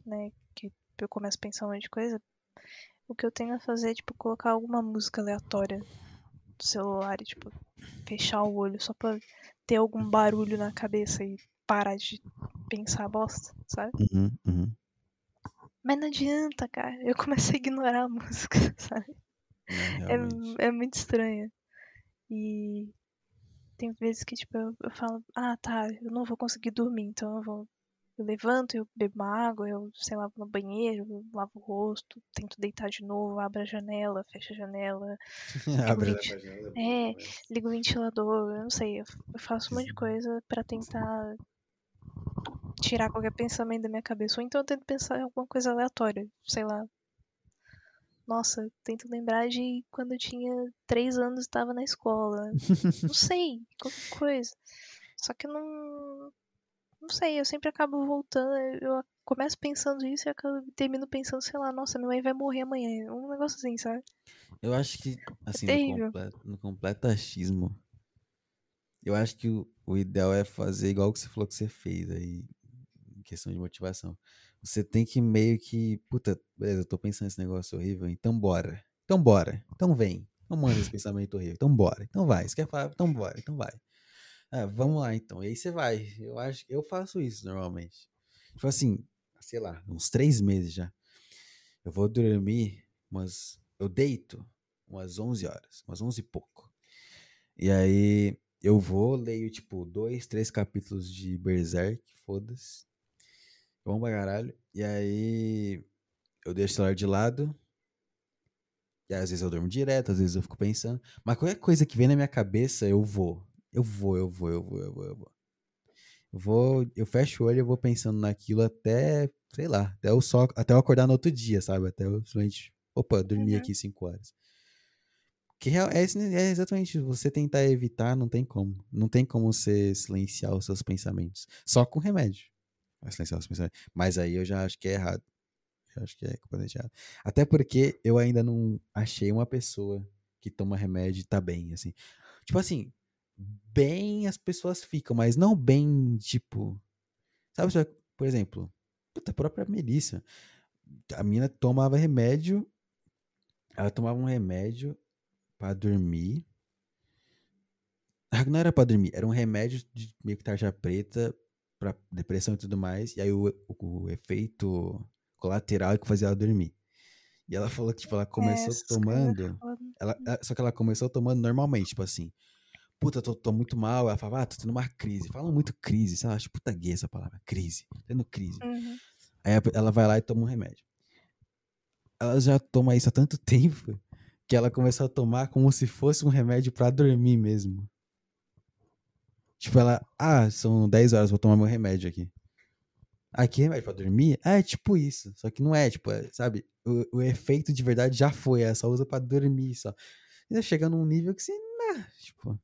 né? Que eu começo a pensar um monte de coisa, o que eu tenho a fazer é, tipo, colocar alguma música aleatória do celular e, tipo, fechar o olho só pra ter algum barulho na cabeça e parar de pensar bosta, sabe? Uhum, uhum. Mas não adianta, cara. Eu começo a ignorar a [LAUGHS] música, sabe? É, É, é muito estranha. E tem vezes que, tipo, eu, eu falo, ah, tá, eu não vou conseguir dormir, então eu vou. Eu levanto, eu bebo água, eu, sei lá, vou no banheiro, lavo o rosto, tento deitar de novo, abro a janela, fecho a janela, [LAUGHS] Abre a janela. É. ligo o ventilador, eu não sei, eu, eu faço um monte de coisa pra tentar tirar qualquer pensamento da minha cabeça. Ou então eu tento pensar em alguma coisa aleatória, sei lá. Nossa, tento lembrar de quando eu tinha três anos e estava na escola. [LAUGHS] Não sei, qualquer coisa. Só que eu não. Não sei, eu sempre acabo voltando. Eu começo pensando isso e acabo, termino pensando, sei lá, nossa, minha mãe vai morrer amanhã. Um negócio assim, sabe? Eu acho que, assim, no, terrível. completo, no completo achismo, eu acho que o, o ideal é fazer igual o que você falou que você fez aí, em questão de motivação. Você tem que meio que, puta, beleza, eu tô pensando nesse negócio horrível, então bora. Então bora. Então vem. Não manda esse pensamento horrível. Então bora. Então vai. Você quer falar? Então bora. Então vai. Ah, vamos lá então. E aí você vai. Eu acho, eu faço isso normalmente. Tipo assim, sei lá, uns três meses já. Eu vou dormir umas. Eu deito umas 11 horas, umas 11 e pouco. E aí eu vou, leio tipo dois, três capítulos de Berserk, foda-se. Bom pra caralho. E aí eu deixo o celular de lado. E às vezes eu durmo direto, às vezes eu fico pensando. Mas qualquer coisa que vem na minha cabeça, eu vou. Eu vou, eu vou, eu vou, eu vou, eu vou. Eu vou, eu fecho o olho e eu vou pensando naquilo até, sei lá, até eu só, até eu acordar no outro dia, sabe? Até eu simplesmente, opa, dormi Uhum. aqui cinco horas. Que é, é exatamente você tentar evitar, não tem como. Não tem como você silenciar os seus pensamentos. Só com remédio. Vai silenciar os pensamentos. Mas aí eu já acho que é errado. Eu acho que é completamente errado. Até porque eu ainda não achei uma pessoa que toma remédio e tá bem, assim. Tipo assim, bem as pessoas ficam, mas não bem, tipo. Sabe, por exemplo, puta, a própria Melissa. A mina tomava remédio. Ela tomava um remédio pra dormir. Ah, Não era pra dormir, era um remédio de meio que tarja preta pra depressão e tudo mais. E aí o, o, o efeito colateral é que fazia ela dormir. E ela falou que, tipo, ela começou essas coisas é tomando. ela- só que ela começou tomando normalmente, tipo assim. Puta, tô, tô muito mal. Ela falava, ah, tô tendo uma crise. Falam muito crise, lá, acho puta gay essa palavra. Crise. Tendo crise. Uhum. Aí ela vai lá e toma um remédio. Ela já toma isso há tanto [LAUGHS] tempo que ela começou a tomar como se fosse um remédio pra dormir mesmo. Tipo, ela, ah, são 10 horas, vou tomar meu remédio aqui. Ah, que remédio pra dormir? Ah, é tipo isso. Só que não é, tipo, é, sabe? O, o efeito de verdade já foi, ela só usa pra dormir só. E chegando num nível que você, nah, tipo,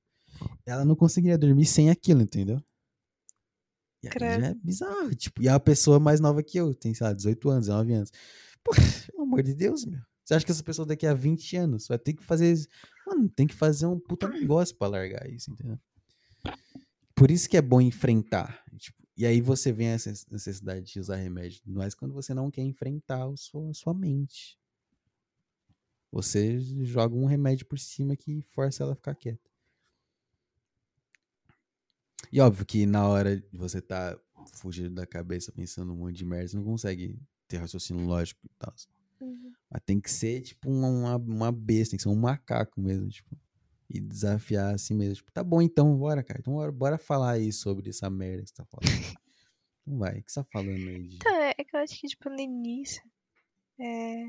ela não conseguiria dormir sem aquilo, entendeu? E aí já é bizarro, tipo, e é uma pessoa mais nova que eu, tem, sei lá, 18 anos, 19 anos. Pô, pelo amor de Deus, meu. Você acha que essa pessoa daqui a 20 anos vai ter que fazer. Mano, tem que fazer um puta negócio pra largar isso, entendeu? Por isso que é bom enfrentar. tipo, e aí você vem essa necessidade de usar remédio, mas quando você não quer enfrentar a sua, a sua mente. Você joga um remédio por cima que força ela a ficar quieta. E óbvio que na hora de você tá fugindo da cabeça pensando um monte de merda, você não consegue ter raciocínio lógico e tal. Uhum. Mas tem que ser, tipo, uma, uma besta, tem que ser um macaco mesmo, tipo. E desafiar assim mesmo. Tipo, tá bom então, bora, cara. Então bora, bora falar aí sobre essa merda que você tá falando. [LAUGHS] Não vai, o que você tá falando aí de. Então, é, é que eu acho que, tipo, no início, é...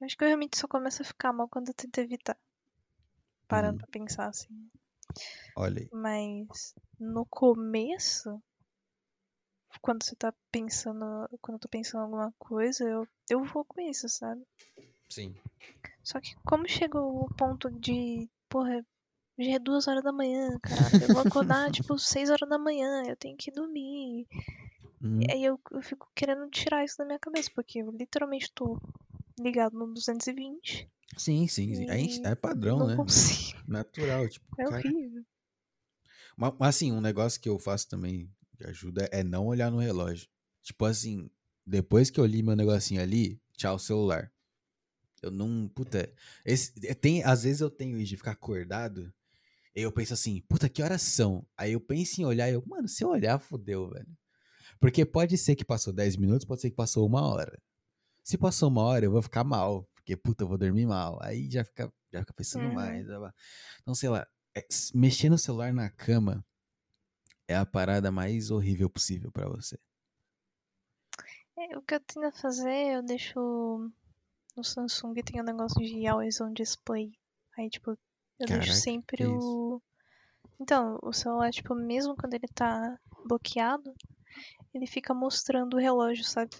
Eu acho que eu realmente só começo a ficar mal quando eu tento evitar. Parando Uhum. pra pensar, assim. Olha aí. Mas, no começo, quando você tá pensando... Quando eu tô pensando em alguma coisa, eu, eu vou com isso, sabe? Sim. Só que como chegou o ponto de... Porra, já é duas horas da manhã, cara. Eu vou acordar, [LAUGHS] tipo, seis horas da manhã. Eu tenho que dormir. Uhum. E aí eu, eu fico querendo tirar isso da minha cabeça, porque eu literalmente tô ligado no 220. Sim, sim, sim. É, é padrão, não né? consigo. Natural, tipo, É cara. horrível. Mas, mas, assim, um negócio que eu faço também que ajuda é não olhar no relógio. Tipo assim, depois que eu li meu negocinho ali, tchau celular. Eu não, puta, esse, é, tem, às vezes eu tenho isso de ficar acordado, e eu penso assim, puta, que horas são? Aí eu penso em olhar e eu, mano, se eu olhar, fodeu, velho. Porque pode ser que passou 10 minutos, pode ser que passou uma hora. Se passou uma hora, eu vou ficar mal, porque, puta, eu vou dormir mal. Aí já fica, já fica pensando Uhum. mais. Então, sei lá, é, mexer no celular na cama é a parada mais horrível possível pra você. É, o que eu tento fazer, eu deixo no Samsung tem um negócio de always on display. Aí, tipo, eu Caraca, deixo sempre o. Então, o celular, tipo, mesmo quando ele tá bloqueado, ele fica mostrando o relógio, sabe?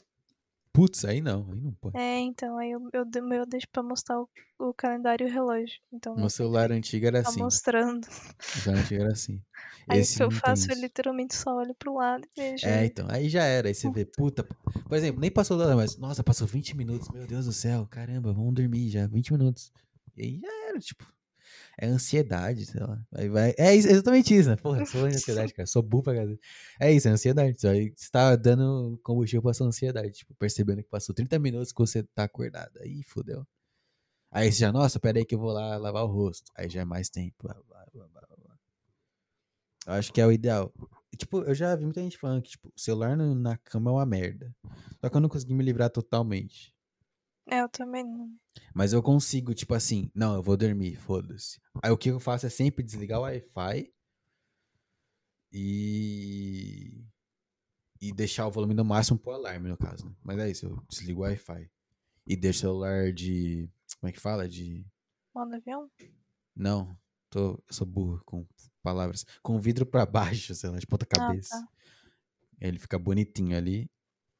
Putz, aí não, aí não pode. É, então, aí eu, eu, o eu deixo pra mostrar o, o calendário e o relógio. Então, Meu celular antigo era tá assim. mostrando. Meu celular antigo era assim. [LAUGHS] Aí Esse o que eu faço, eu literalmente só olho pro lado e vejo. É, então, aí já era. Aí você vê, puta. Por exemplo, nem passou nada, mas, nossa, passou 20 minutos. Meu Deus do céu, caramba, vamos dormir já, 20 minutos. E aí já era, tipo. É ansiedade, sei lá. Aí vai. É isso- exatamente isso, né? Porra, sou [LAUGHS] ansiedade, cara. Sou burro pra caralho. É isso, é ansiedade. Só aí você tá dando combustível pra sua ansiedade. Tipo, percebendo que passou 30 minutos que você tá acordado. Aí fodeu. Aí você já, nossa, pera aí que eu vou lá lavar o rosto. Aí já é mais tempo. Blá, blá, blá, blá, blá. Eu acho que é o ideal. Tipo, eu já vi muita gente falando que, tipo, o celular na cama é uma merda. Só que eu não consegui me livrar totalmente. É, eu também não. Mas eu consigo, tipo assim, não, eu vou dormir, foda-se. Aí o que eu faço é sempre desligar o Wi-Fi e. E deixar o volume no máximo pro alarme, no caso, né? Mas é isso, eu desligo o Wi-Fi. E deixo o celular de. Como é que fala? De. Modo avião? Não, tô, eu sou burro com palavras. Com vidro pra [LAUGHS] baixo, sei lá, de ponta Ah, cabeça. tá. Ele fica bonitinho ali.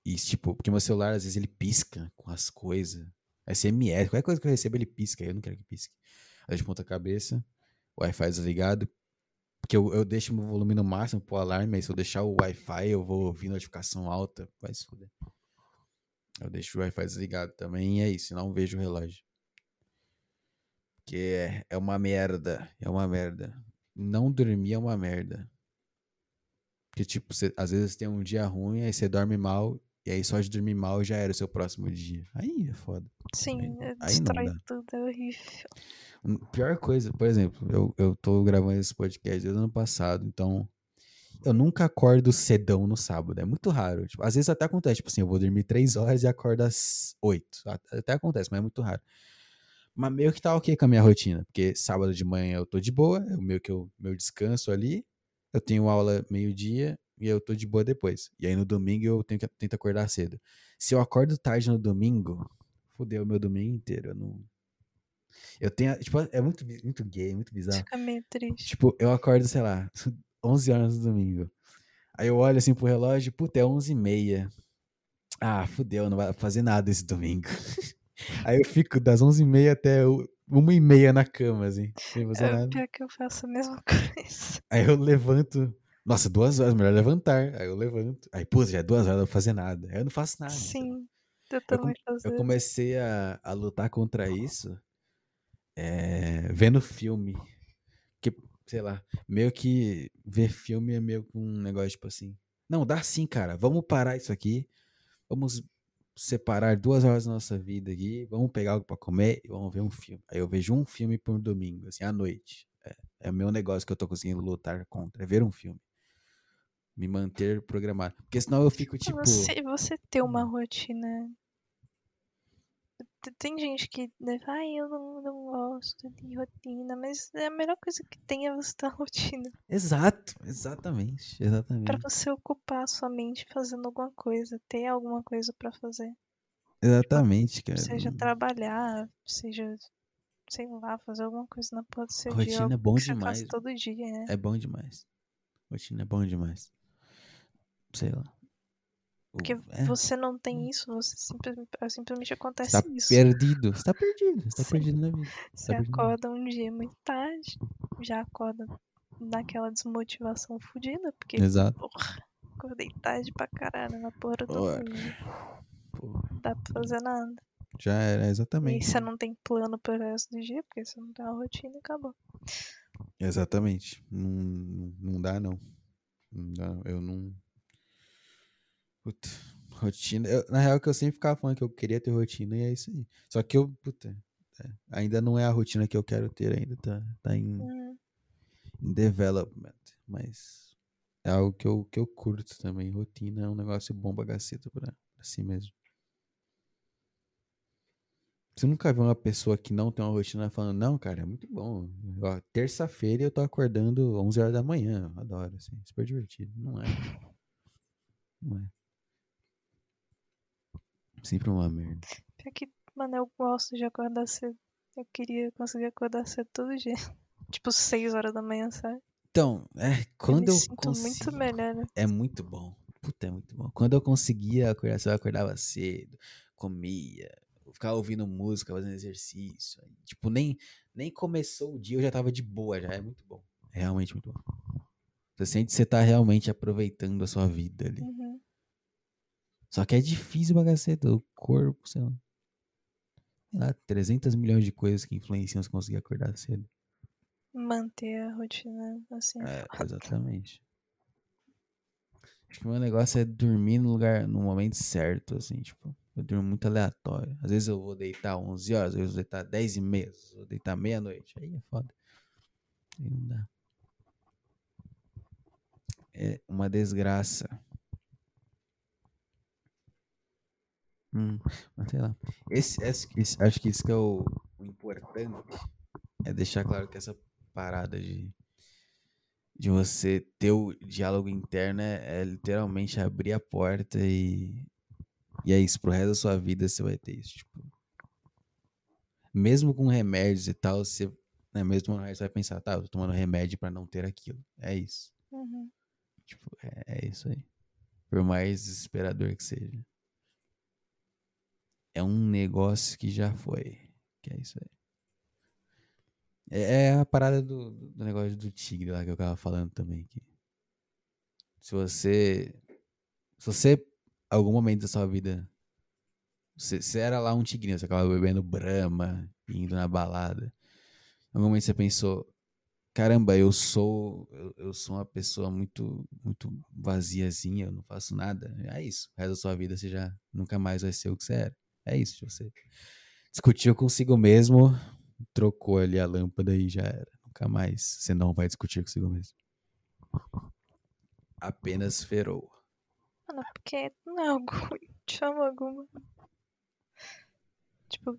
E, tipo, porque meu celular, às vezes, ele pisca com as coisas. SMS, qualquer coisa que eu recebo, ele pisca. Eu não quero que pisque. Aí de ponta cabeça, o Wi-Fi desligado. Porque eu, eu deixo meu volume no máximo pro alarme, aí se eu deixar o Wi-Fi, eu vou ouvir notificação alta. Vai se fuder. Eu deixo o Wi-Fi desligado também e é isso, não vejo o relógio. Porque é, é uma merda. É uma merda. Não dormir é uma merda. Porque, tipo, cê- às vezes tem um dia ruim, aí você dorme mal, e aí só de dormir mal já era o seu próximo dia. Aí é foda. Sim, Aí- é, aí destrói tudo, é horrível. Um- Pior coisa, por exemplo, eu, eu tô gravando esse podcast desde o ano passado, então eu nunca acordo cedão no sábado. É muito raro. Tipo, às vezes até acontece, tipo assim, eu vou dormir três horas e acordo às oito. Até acontece, mas é muito raro. Mas meio que tá ok com a minha rotina, porque sábado de manhã eu tô de boa, é o meio que eu, meu descanso ali. Eu tenho aula meio-dia e eu tô de boa depois. E aí no domingo eu tenho que tento acordar cedo. Se eu acordo tarde no domingo, fudeu o meu domingo inteiro. Eu não. Eu tenho. Tipo, é muito, muito gay, muito bizarro. Fica meio triste. Tipo, eu acordo, sei lá, [LAUGHS] 11 horas no domingo. Aí eu olho assim pro relógio, puta, é 11 e meia. Ah, fudeu, não vai fazer nada esse domingo. [LAUGHS] Aí eu fico das 11 e meia até o- uma e meia na cama, assim, sem fazer É, nada. pior que eu faço a mesma [LAUGHS] coisa. Aí eu levanto. Nossa, duas horas, melhor levantar. Aí eu levanto. Aí, puta, já é duas horas, não vou fazer nada. Aí eu não faço nada. Sim, eu Eu, também eu isso. comecei a, a lutar contra isso é, vendo filme. Que, sei lá, meio que ver filme é meio que um negócio tipo assim. Não, dá sim, cara. Vamos parar isso aqui. Vamos separar duas horas da nossa vida aqui. Vamos pegar algo pra comer e vamos ver um filme. Aí eu vejo um filme por domingo, assim, à noite. É, é o meu negócio que eu tô conseguindo lutar contra. É ver um filme. Me manter programado. Porque senão eu fico tipo. Você, você ter uma rotina. T- Tem gente que deve, ai, eu não, não gosto de rotina, mas é a melhor coisa que tem é você [LAUGHS] ter uma rotina. Exato, exatamente, Pra exatamente. você ocupar a sua mente fazendo alguma coisa, ter alguma coisa pra fazer. Exatamente, cara. Seja trabalhar, seja, sei lá, fazer alguma coisa na seu dia. Rotina é algo bom que você demais. faz todo dia, né? É bom demais. Rotina é bom demais. Sei lá. Porque é, você não tem isso, você simplesmente, simplesmente você acontece tá isso. perdido. Você tá perdido. Você tá Sim. perdido na vida. Você tá perdido. acorda um dia muito tarde, já acorda naquela desmotivação fodida, porque Exato. porra, Acordei tarde pra caralho na porra do. Pô, Não dá pra fazer nada. já era, E exatamente. você não tem plano pro resto do dia, porque você não tem uma rotina e acabou. Exatamente. Não, não, dá, não. Não dá, não. eu não. Puta, rotina. eu- na real, que eu sempre ficava falando que eu queria ter rotina e é isso aí. Só que eu, puta, é, ainda não é a rotina que eu quero ter ainda. Tá, tá em, Uhum. em development. Mas é algo que eu, que eu curto também. Rotina é um negócio bom pra caceta pra, pra si mesmo. Você nunca viu uma pessoa que não tem uma rotina falando, não, cara, é muito bom. Terça-feira eu tô acordando 11 horas da manhã. Adoro, assim, super divertido. Não é. Não é. Sempre uma merda. Pior que, mano, eu gosto de acordar cedo. Eu queria conseguir acordar cedo todo dia. [LAUGHS] Tipo, 6 horas da manhã, sabe? Então, é, eu quando me eu, sinto consigo, muito melhor. né? é muito bom. Puta, é muito bom. Quando eu conseguia acordar cedo, eu acordava cedo, comia, ficava ouvindo música, fazendo exercício. Tipo, nem, nem começou o dia, eu já tava de boa, já é muito bom. É realmente muito bom. Você sente que você tá realmente aproveitando a sua vida ali. Uhum. Só que é difícil pra caceta, o corpo, sei lá. Sei lá, 300 milhões de coisas que influenciam você conseguir acordar cedo. Manter a rotina assim. É, exatamente. Acho que o meu negócio é dormir no lugar, no momento certo, assim, tipo, eu durmo muito aleatório. Às vezes eu vou deitar 11 horas, às vezes eu vou deitar 10 e meia, vou deitar meia-noite. Aí é foda. Aí não dá. É uma desgraça. Hum, mas sei lá. Esse, esse- esse- acho que isso que é o, o importante. É deixar claro que essa parada de, de você ter o diálogo interno é, é literalmente abrir a porta e, e é isso. Pro resto da sua vida você vai ter isso. Tipo, mesmo com remédios e tal, você, né, mesmo tomando remédio, você vai pensar, tá, eu tô tomando remédio pra não ter aquilo. É isso. Uhum. Tipo, é, é isso aí. Por mais desesperador que seja. É um negócio que já foi. Que é isso aí. É, é a parada do, do negócio do tigre lá que eu tava falando também. Se você. Se você, algum momento da sua vida. Você, você era lá um tigrinho, você acaba bebendo brama, indo na balada. Em algum momento você pensou, caramba, eu sou eu, eu sou uma pessoa muito muito vaziazinha, eu não faço nada. É isso. O resto da sua vida você já nunca mais vai ser o que você era. É isso, você discutiu consigo mesmo, trocou ali a lâmpada e já era. Nunca mais você não vai discutir consigo mesmo. Apenas ferou. Mano, porque não é algo [LAUGHS] forma alguma. Tipo,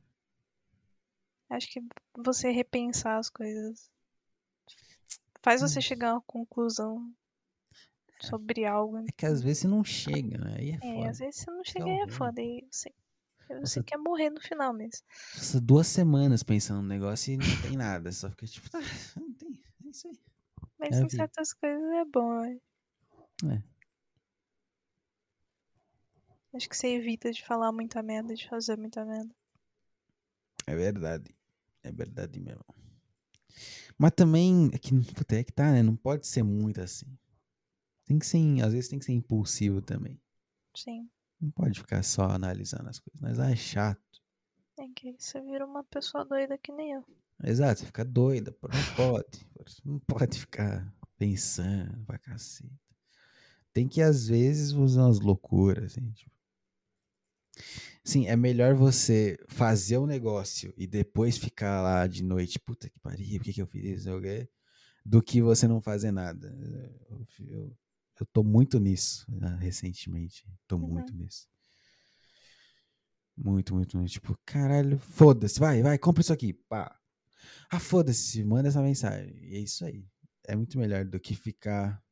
acho que você repensar as coisas faz você Hum. chegar a uma conclusão sobre algo. É que às vezes você não chega, né? Aí é É, foda. às vezes você não é chega e é foda. E você, você quer morrer no final mesmo. Passa duas semanas pensando no negócio e não tem nada. Só fica tipo, tá, não tem. É isso aí. Mas É em certas coisas é bom, né? É. Acho que você evita de falar muita merda, de fazer muita merda. É verdade. É verdade mesmo. Mas também, é que, puta, é que tá, né? Não pode ser muito assim. Tem que ser, às vezes tem que ser impulsivo também. Sim. Não pode ficar só analisando as coisas. Mas ah, é chato. É que você vira uma pessoa doida que nem eu. Exato, você fica doida. Não pode. Não pode ficar pensando pra caceta. Tem que, às vezes, usar umas loucuras, assim, tipo. Sim, é melhor você fazer o negócio e depois ficar lá de noite, puta que pariu, por que, que eu fiz isso? Do que você não fazer nada. Eu, eu, eu tô muito nisso né, recentemente. Tô Uhum. muito nisso. Muito, muito, muito. Tipo, caralho, foda-se, vai, vai, compra isso aqui. Pá. Ah, foda-se, manda essa mensagem. E é isso aí. É muito melhor do que ficar.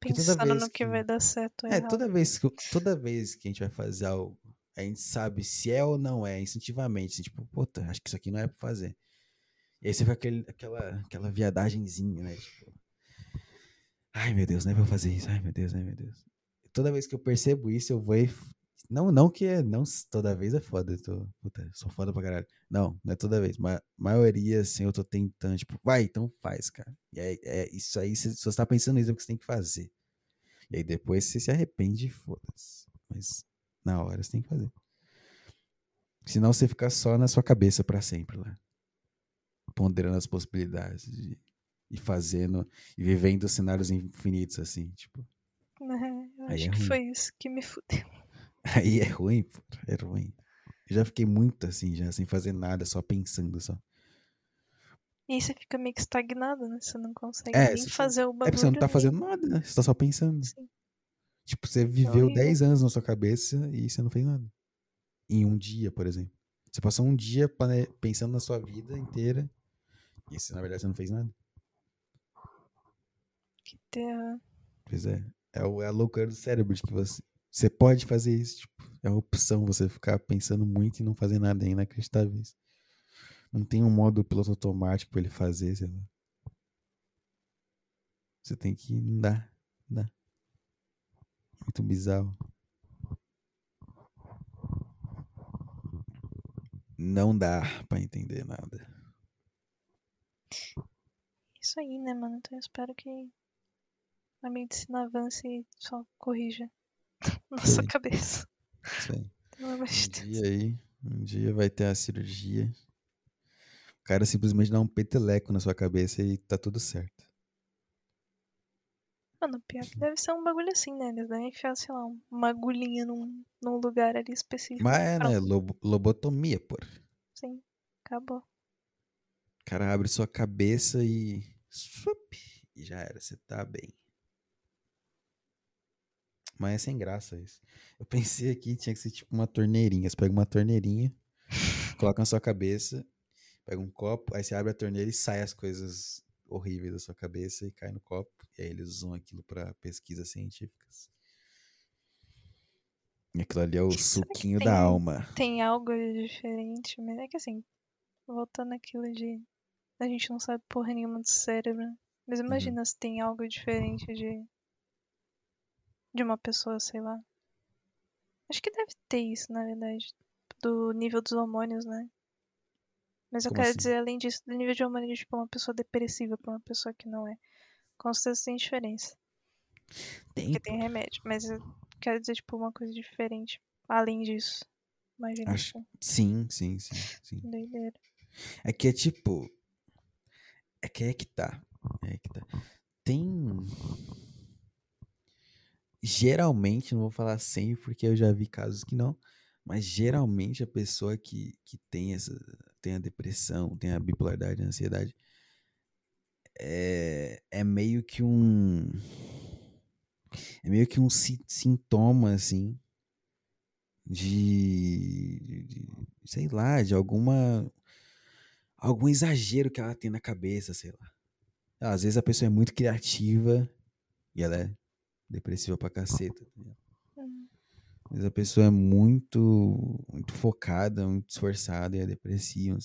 Porque Pensando no que que- vai dar certo É, errado. toda vez, que, toda vez que a gente vai fazer algo, a gente sabe se é ou não é, instintivamente. Assim, tipo, puta, acho que isso aqui não é pra fazer. E aí você fica aquele, aquela, aquela viadagenzinha, né? Tipo, ai meu Deus, não é pra eu fazer isso. Ai meu Deus, ai meu Deus. Toda vez que eu percebo isso, eu vou e. Não, não que é. Não toda vez é foda. Eu tô, puta, sou foda pra caralho. Não, não é toda vez. Mas maioria, assim, eu tô tentando, tipo, vai, então faz, cara. E é, é isso aí, se, você tá pensando nisso, é o que você tem que fazer. E aí depois você se arrepende foda-se. Mas na hora você tem que fazer. Senão você fica só na sua cabeça para sempre lá. Ponderando as possibilidades de, e fazendo e vivendo cenários infinitos assim, tipo. É, eu acho é que ruim. foi isso que me fudeu. [LAUGHS] Aí é ruim, pô, é ruim. Eu já fiquei muito assim, já sem fazer nada, só pensando só. E aí você fica meio que estagnado, né? Você não consegue É, nem fazer o É bagulho. porque você não tá fazendo nada, né? Você tá só pensando. Sim. Tipo, você viveu horrível. 10 anos na sua cabeça e você não fez nada. Em um dia, por exemplo. Você passou um dia pensando na sua vida inteira e você, na verdade você não fez nada. Terra. Pois é. É, o- é a loucura do cérebro de que você. Você pode fazer isso. Tipo, é uma opção você ficar pensando muito e não fazer nada. É inacreditável isso. Não tem um modo piloto automático pra ele fazer, sei lá. Você tem que. Não dá. Não dá. Muito bizarro. Não dá pra entender nada. Isso aí, né, mano? Então eu espero que a medicina avance e só corrija [LAUGHS] nossa Sim. cabeça. De Um dia aí, um dia vai ter a cirurgia. O cara simplesmente dá um peteleco na sua cabeça e tá tudo certo. Mano, pior que deve ser um bagulho assim, né? Eles devem enfiar, sei lá, uma agulhinha num, num lugar ali específico. Mas é, né? Lobo- lobotomia, pô. Sim, acabou. O cara abre sua cabeça e. Sup, e já era, você tá bem. Mas é sem graça isso. Eu pensei aqui tinha que ser tipo uma torneirinha. Você pega uma torneirinha, coloca na sua cabeça, pega um copo, aí você abre a torneira e sai as coisas horríveis da sua cabeça e cai no copo. E aí eles usam aquilo pra pesquisas científicas. E aquilo ali é o suquinho tem- da alma. Tem algo diferente, mas é que assim, voltando àquilo de. A gente não sabe porra nenhuma do cérebro. Mas imagina se tem algo diferente de. De uma pessoa, sei lá. Acho que deve ter isso, na verdade. Do nível dos hormônios, né? Mas eu Como quero assim? dizer, além disso, do nível de hormônio de tipo, uma pessoa depressiva pra uma pessoa que não é. Com certeza tem diferença. Tem, Porque tem remédio. Mas eu quero dizer, tipo, uma coisa diferente. Além disso. Imagina Acho- isso. Sim, sim, sim, sim. Doideira. É que é tipo. É que é que tá. É que tá. Tem. Geralmente, não vou falar sempre, porque eu já vi casos que não. Mas geralmente a pessoa que, que tem essa. Tem a depressão, tem a bipolaridade, a ansiedade. É, é meio que um. É meio que um si- sintoma, assim. De, de- de- Sei lá, de alguma algum exagero que ela tem na cabeça, sei lá. Às vezes a pessoa é muito criativa e ela é depressiva pra caceta. tá. Às vezes a pessoa é muito, muito focada, muito esforçada e é depressiva.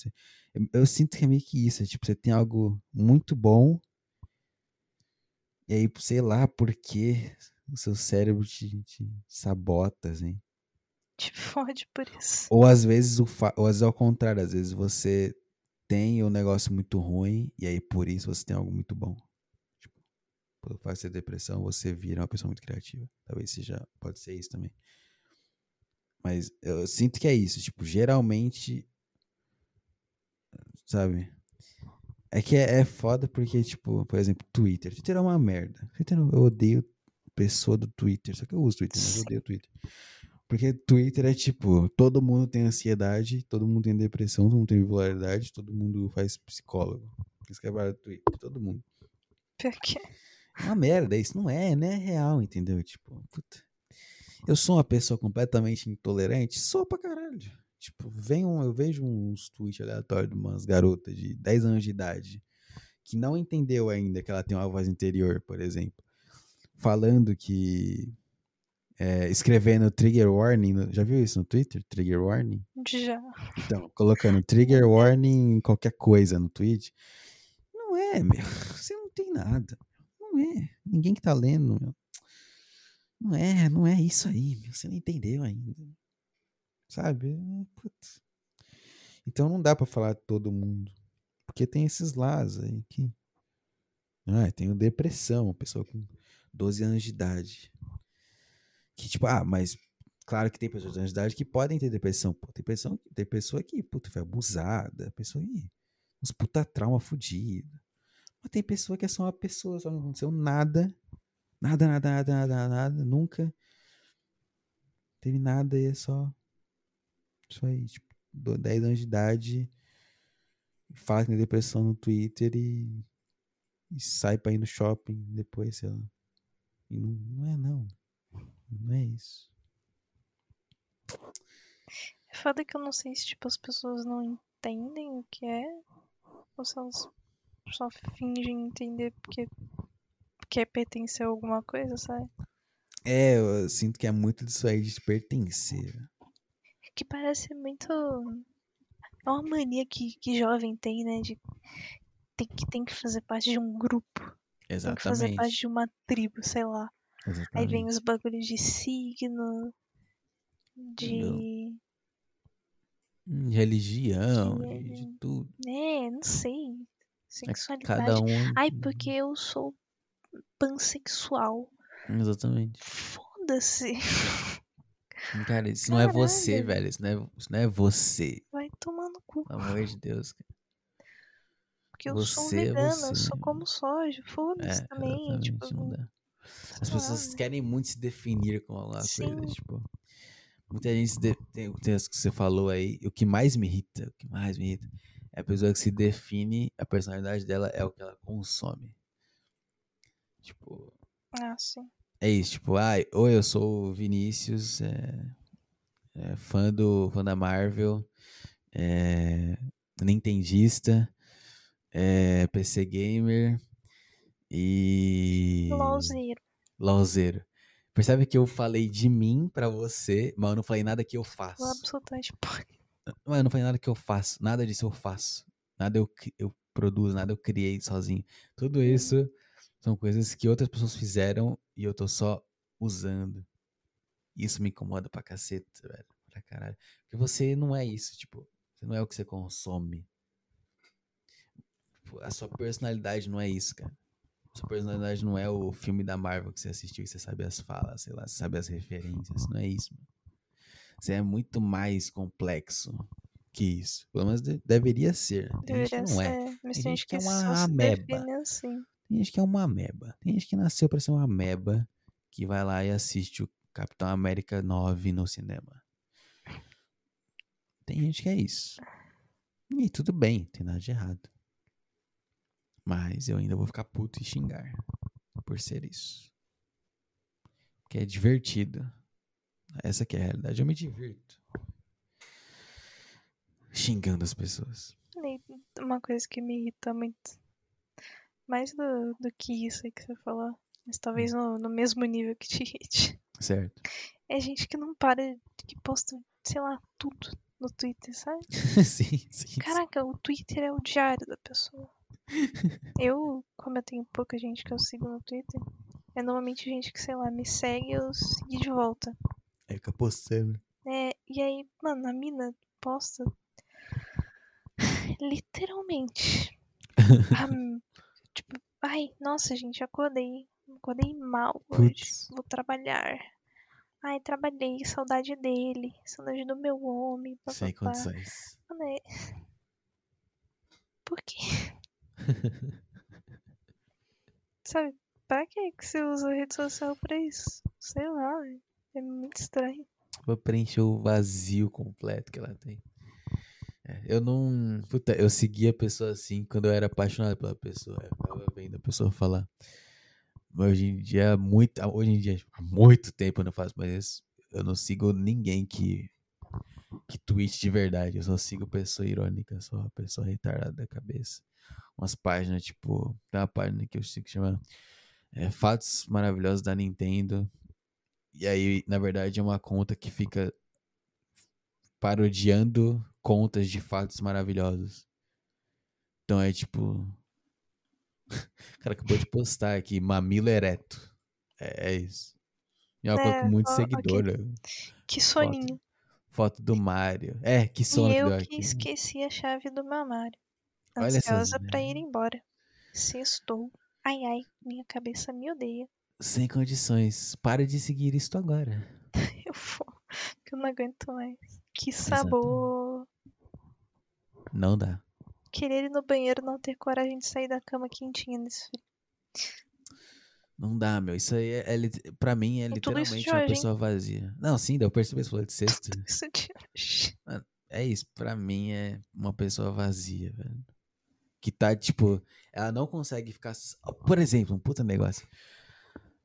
Eu, eu sinto que é meio que isso. é tipo, você tem algo muito bom e aí, sei lá, por que o seu cérebro te, te sabota, assim. Te fode por isso. Ou às vezes o ou às vezes ao contrário, às vezes você tem um negócio muito ruim e aí por isso você tem algo muito bom. Tipo, por faz ser depressão, você vira uma pessoa muito criativa. Talvez seja, pode ser isso também. Mas eu sinto que é isso, tipo, geralmente sabe? É que é, é foda porque, tipo, por exemplo, Twitter. Twitter é uma merda. Twitter, eu odeio pessoa do Twitter. Só que eu uso Twitter, mas eu odeio Twitter. Porque Twitter é tipo, todo mundo tem ansiedade, todo mundo tem depressão, todo mundo tem bipolaridade, todo mundo faz psicólogo. Isso que é barato do Twitter, todo mundo. Pior que É uma merda, isso não é, não é real, entendeu? Tipo, puta. Eu sou uma pessoa completamente intolerante? Sou pra caralho. Tipo, vem um, eu vejo uns tweets aleatórios de umas garotas de 10 anos de idade que não entendeu ainda que ela tem uma voz interior, por exemplo, falando que. é, escrevendo trigger warning. no- já viu isso no Twitter? Trigger warning? já. Então, colocando trigger warning em qualquer coisa no tweet. Não é, meu. [LAUGHS] Você não tem nada. Não é. Ninguém que tá lendo, meu. Não é, não é isso aí, meu. Você não entendeu ainda. Sabe? Putz. Então não dá pra falar de todo mundo. Porque tem esses lados aí que. Ah, eu tenho depressão, pessoa com 12 anos de idade. tipo, ah, mas claro que tem pessoas da idade que podem ter depressão. Pô, tem, pessoa, tem pessoa que, puta, foi abusada, pessoa que. Uns puta trauma fudido. Mas tem pessoa que é só uma pessoa, só não aconteceu nada. Nada, nada, nada, nada, nada, nunca. Teve nada e é só. Isso aí, tipo, 10 anos de idade. Fala que tem depressão no Twitter e. E sai pra ir no shopping depois, sei lá. E não, não é, não. Não é isso. É foda que eu não sei se tipo, as pessoas não entendem o que é. Ou se elas só fingem entender porque quer pertencer a alguma coisa, sabe? É, eu sinto que é muito disso aí de pertencer. Que parece muito. É uma mania que, que jovem tem, né? De tem que, tem que fazer parte de um grupo. Tem que fazer parte Exatamente. de uma tribo, sei lá. Aí vem Exatamente. os bagulhos de signo, de. Hum, Religião, de- de, de tudo. É, não sei. É Sexualidade. cada um. Ai, porque eu sou pansexual. Exatamente. Foda-se. [LAUGHS] Cara, isso não é você, Caralho. velho. Isso não é, isso não é você. Vai tomar no cu. Pelo amor de Deus. cara. Porque eu sou Você é vegana, eu você. sou como soja. Foda-se É, também. Tipo. As pessoas querem muito se definir com alguma Sim. coisa. Tipo, muita gente se de- tem, tem as que você falou aí. O que mais me irrita, o que mais me irrita, é a pessoa que se define, a personalidade dela é o que ela consome. Tipo, Ah, sim. é isso. Tipo, ah, ou eu sou o Vinícius, é, é fã, do, fã da Marvel, é, nintendista, é, PC gamer e. LOLzeiro. LOLzeiro. Percebe que eu falei de mim pra você, mas eu não falei nada que eu faço. Absolutamente [LAUGHS] porra. Mas não falei nada que eu faço. Nada disso eu faço. Nada eu, eu produzo, nada eu criei sozinho. Tudo isso são coisas que outras pessoas fizeram e eu tô só usando. Isso me incomoda pra caceta, velho. Pra caralho. Porque você não é isso, tipo, você não é o que você consome. A sua personalidade não é isso, cara. Sua personalidade não é o filme da Marvel que você assistiu e você sabe as falas, sei lá, você sabe as referências. Não é isso, mano. É muito mais complexo que isso. Pelo menos de- deveria ser. Tem gente que Deveria não é. ser. Mas Tem gente que é uma ameba. assim. Tem gente que é uma ameba. Tem gente que nasceu pra ser uma ameba que vai lá e assiste o Capitão América 9 no cinema. Tem gente que é isso. E tudo bem, tem nada de errado. Mas eu ainda vou ficar puto e xingar por ser isso. Porque é divertido. Essa que é a realidade. Eu me divirto. Xingando as pessoas. Uma coisa que me irrita muito. Mais do, do que isso aí que você falou. Mas talvez Hum. no, no mesmo nível que te irrite. Certo? É gente que não para, que posta, sei lá, tudo no Twitter, sabe? sim, [LAUGHS] sim. sim. Caraca, o Twitter é o diário da pessoa. [LAUGHS] Eu, como eu tenho pouca gente que eu sigo no Twitter, é normalmente gente que, sei lá, me segue e eu segui de volta. É fica postando. É, e aí, mano, a mina posta [SIGHS] literalmente. [LAUGHS] a- tipo, ai, nossa, gente, acordei. Acordei mal hoje. Vou trabalhar. Ai, trabalhei, saudade dele, saudade do meu homem. Sem papapá. condições. Mano, é... Por quê? [LAUGHS] Sabe, pra que você usa a rede social pra isso? Sei lá, é muito estranho. Pra preencher o vazio completo que ela tem. É, eu não. Puta, eu seguia a pessoa assim quando eu era apaixonado pela pessoa. Eu ficava vendo a pessoa falar. Mas hoje em dia, muito, hoje em dia, há muito tempo eu não faço mais isso. Eu não sigo ninguém que, que tweet de verdade. Eu só sigo pessoa irônica, só pessoa retardada da cabeça. Umas páginas, tipo, tem uma página que eu sigo que chama é, Fatos Maravilhosos da Nintendo. E aí, na verdade, é uma conta que fica parodiando contas de fatos maravilhosos. Então é tipo. O [LAUGHS] cara acabou de postar aqui, mamilo ereto. É, é isso. E é uma É, com muito ó, seguidor. ok. né? Que soninho. Foto do Mario. É, que sono e que eu que esqueci a chave do meu armário. Olha essas Ansiosa pra ir embora. Sextou. Ai ai, minha cabeça me odeia. Sem condições. Para de seguir isto agora. [LAUGHS] Eu não aguento mais. Que sabor. Não dá. Querer ir no banheiro não ter coragem de sair da cama quentinha nesse frio. Não dá, meu. Isso aí é, é pra mim é É literalmente uma hoje, hein? pessoa vazia. Não, sim, deu perceber você falou de [LAUGHS] sexta. Isso de hoje. É isso, pra mim é uma pessoa vazia, velho. Que tá, tipo, ela não consegue ficar. Por exemplo, um puta negócio.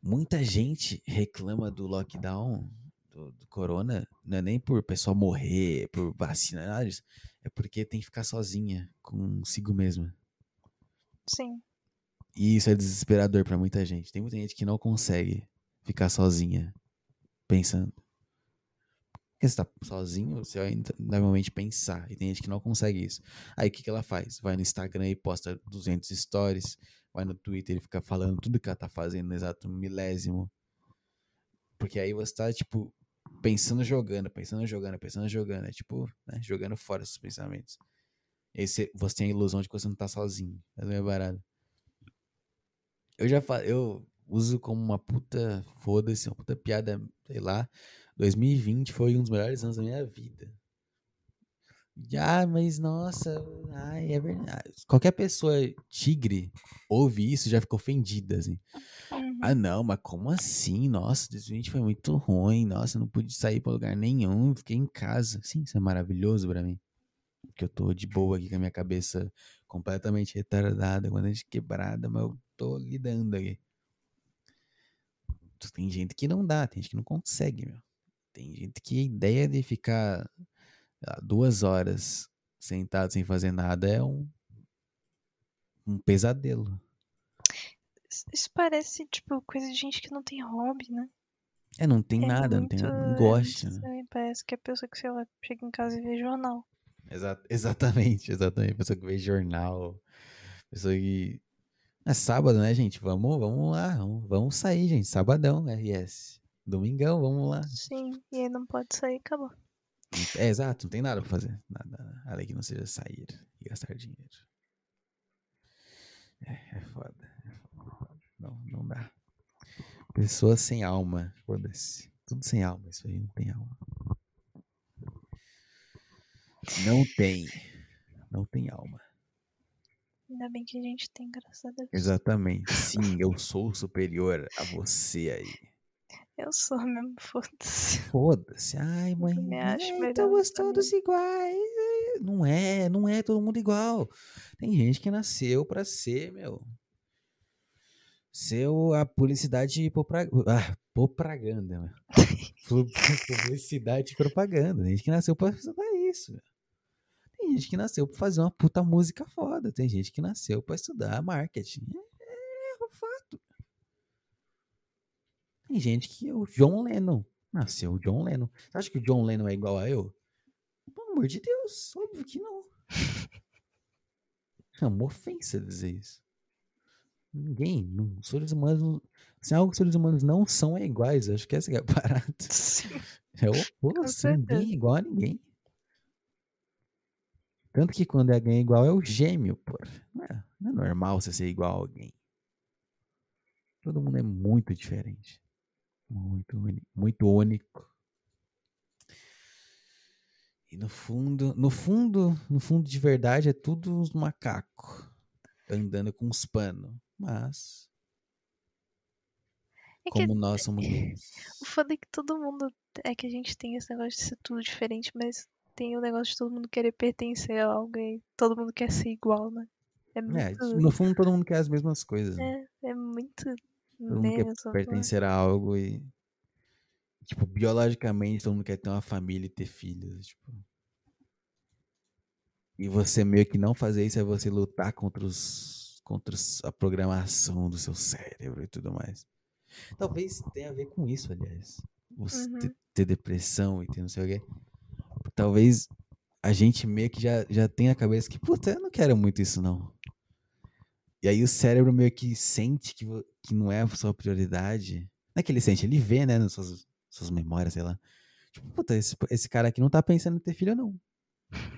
Muita gente reclama do lockdown, do, do corona, não é nem por pessoal morrer, por vacina, nada disso. É porque tem que ficar sozinha consigo mesma. Sim. E isso é desesperador pra muita gente. Tem muita gente que não consegue ficar sozinha pensando. Porque você tá sozinho, você vai inevitavelmente pensar. E tem gente que não consegue isso. Aí o que, que ela faz? Vai no Instagram e posta 200 stories. Vai no Twitter e fica falando tudo que ela tá fazendo no exato milésimo. Porque aí você tá, tipo, pensando jogando, pensando jogando, pensando jogando. É tipo, né, jogando fora esses pensamentos. E você, você tem a ilusão de que você não tá sozinho. É meio barato. Eu já falo, eu uso como uma puta, foda-se, uma puta piada, sei lá. 2020 foi um dos melhores anos da minha vida. Ah, mas nossa, ai, é verdade. Qualquer pessoa tigre ouve isso já fica ofendida, assim. Uhum. Ah, não, mas como assim? Nossa, 2020 foi muito ruim. Nossa, não pude sair pra lugar nenhum. Fiquei em casa. Sim, isso é maravilhoso pra mim. Porque eu tô de boa aqui com a minha cabeça completamente retardada, com a dente quebrada, mas eu tô lidando aqui. Tem gente que não dá, tem gente que não consegue, meu. Tem gente que a ideia de ficar duas horas sentado sem fazer nada é um, um pesadelo. Isso- parece, tipo, coisa de gente que não tem hobby, né? É, não tem É nada, não tem não é gosta. né? Parece que a pessoa que, sei lá, chega em casa e vê jornal. Exa- exatamente, [LAUGHS] exatamente. Pessoa que vê jornal. Pessoa que. É sábado, né, gente? Vamos, vamos lá. Vamos, vamos sair, gente. Sabadão, RS. Domingão, vamos lá. Sim, e aí não pode sair, acabou. É, exato, não tem nada pra fazer. Nada além que não seja sair e gastar dinheiro. É, é foda. é foda. Não, não dá. Pessoa sem alma. Foda-se. Tudo sem alma. Isso aí não tem alma. Não tem. Não tem alma. Ainda bem que a gente tem, graças a Deus. Exatamente. Sim, eu sou superior a você aí. Eu sou mesmo, [LAUGHS] foda-se. Foda-se. Ai, mãe. me acho estamos todos iguais. É, Não é, não é todo mundo igual. Tem gente que nasceu pra ser, meu. Ser a publicidade propra- ah, propaganda, meu. [LAUGHS] Pu- Publicidade e propaganda. Tem gente que nasceu pra estudar isso, meu. Tem gente que nasceu pra fazer uma puta música foda. Tem gente que nasceu pra estudar marketing. É, é fato. Tem gente que o John Lennon nasceu o John Lennon. Você acha que o John Lennon é igual a eu? Pelo amor de Deus, óbvio que não. É uma ofensa dizer isso. Ninguém, não, os seres humanos, se algo que os seres humanos não são é iguais, acho que essa que é a parada. Sim. [LAUGHS] É o oposto, ninguém é igual a ninguém. Tanto que quando alguém é igual é o gêmeo, pô. Não é, não é normal você ser igual a alguém. Todo mundo é muito diferente. Muito único. Muito único. E no fundo, no fundo, no fundo de verdade é tudo uns macaco andando com uns panos. Mas, É que como nós somos [LAUGHS] o foda é que todo mundo. É que a gente tem esse negócio de ser tudo diferente, mas tem o negócio de todo mundo querer pertencer a alguém. Todo mundo quer ser igual, né? É É, muito. no fundo todo mundo quer as mesmas coisas. né? É, é muito. Todo mundo quer mesmo, pertencer a algo e. Tipo, biologicamente todo mundo quer ter uma família e ter filhos. Tipo. E você meio que não fazer isso é você lutar contra os. contra a programação do seu cérebro e tudo mais. Talvez tenha a ver com isso, aliás. Você Uhum. ter, ter depressão e ter não sei o quê. Talvez a gente meio que já, já tem a cabeça que, puta, eu não quero muito isso, não. E aí o cérebro meio que sente que, que não é a sua prioridade. Não é que ele sente, ele vê, né, nas suas, suas memórias, sei lá. Tipo, puta, esse, esse cara aqui não tá pensando em ter filho, não.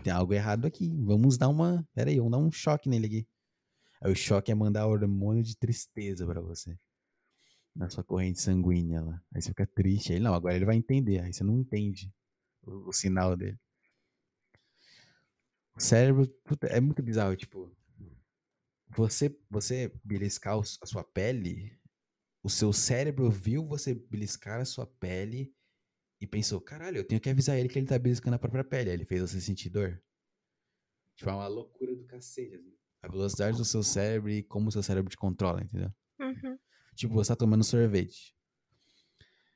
Tem algo errado aqui. Vamos dar uma. Pera aí, vamos dar um choque nele aqui. Aí o choque é mandar hormônio de tristeza pra você. Na sua corrente sanguínea lá. Aí você fica triste. Aí não, agora ele vai entender. Aí você não entende. o, o sinal dele. O cérebro puta, é muito bizarro, tipo. Você, você beliscar a sua pele, o seu cérebro viu você beliscar a sua pele e pensou, caralho, eu tenho que avisar ele que ele tá beliscando a própria pele. Aí ele fez você sentir dor. Tipo, é uma loucura do cacete. assim. A velocidade do seu cérebro e como o seu cérebro te controla, entendeu? Uhum. Tipo, você tá tomando sorvete.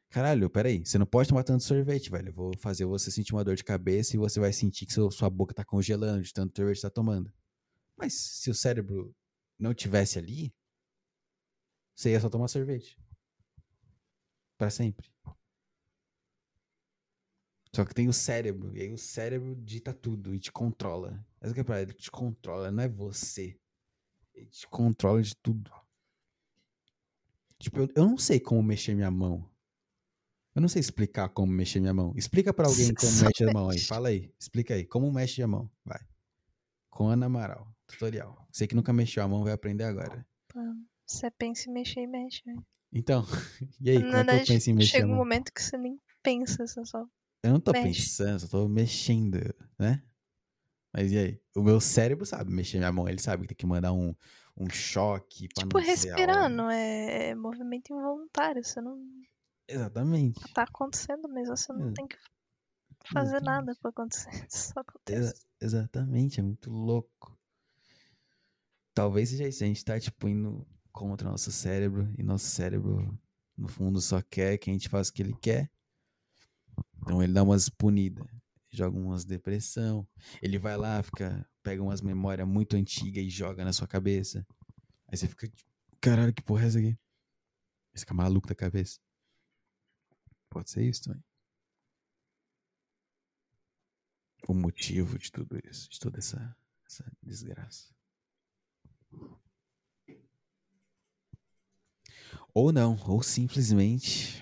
Caralho, peraí, você não pode tomar tanto sorvete, velho. Eu vou fazer você sentir uma dor de cabeça e você vai sentir que seu- sua boca tá congelando de tanto sorvete que você tá tomando. Mas se o cérebro não tivesse ali, você ia só tomar sorvete. Pra sempre. Só que tem o cérebro, e aí o cérebro dita tudo e te controla. Essa que é a parada, ele te controla, não é você. Ele te controla de tudo. Tipo, eu, eu não sei como mexer minha mão. Eu não sei explicar como mexer minha mão. Explica pra alguém como [LAUGHS] mexe a mão aí. Fala aí. Explica aí. Como mexe a mão. Vai. Com Ana Amaral. Tutorial. Você que nunca mexeu a mão vai aprender agora. Você pensa em mexer e mexe. né? Então, [LAUGHS] e aí? Como é que eu penso em mexer chega um momento que você nem pensa, você só. Eu não tô mexe. pensando, só tô mexendo, né? Mas e aí? O meu cérebro sabe mexer minha mão. Ele sabe que tem que mandar um, um choque pra Tipo, não é, é movimento involuntário. Você não Exatamente. tá acontecendo, mas você não É. tem que fazer Exatamente. nada pra acontecer. [LAUGHS] Só acontece. Exa- exatamente, é muito louco. Talvez seja isso, a gente tá, tipo, indo contra o nosso cérebro, e nosso cérebro, no fundo, só quer que a gente faça o que ele quer. Então ele dá umas punidas, joga umas depressão, ele vai lá, fica, pega umas memórias muito antigas e joga na sua cabeça. Aí você fica, tipo, caralho, que porra é essa aqui? Você fica maluco da cabeça. Pode ser isso também. O motivo de tudo isso, de toda essa, essa desgraça. Ou não, ou simplesmente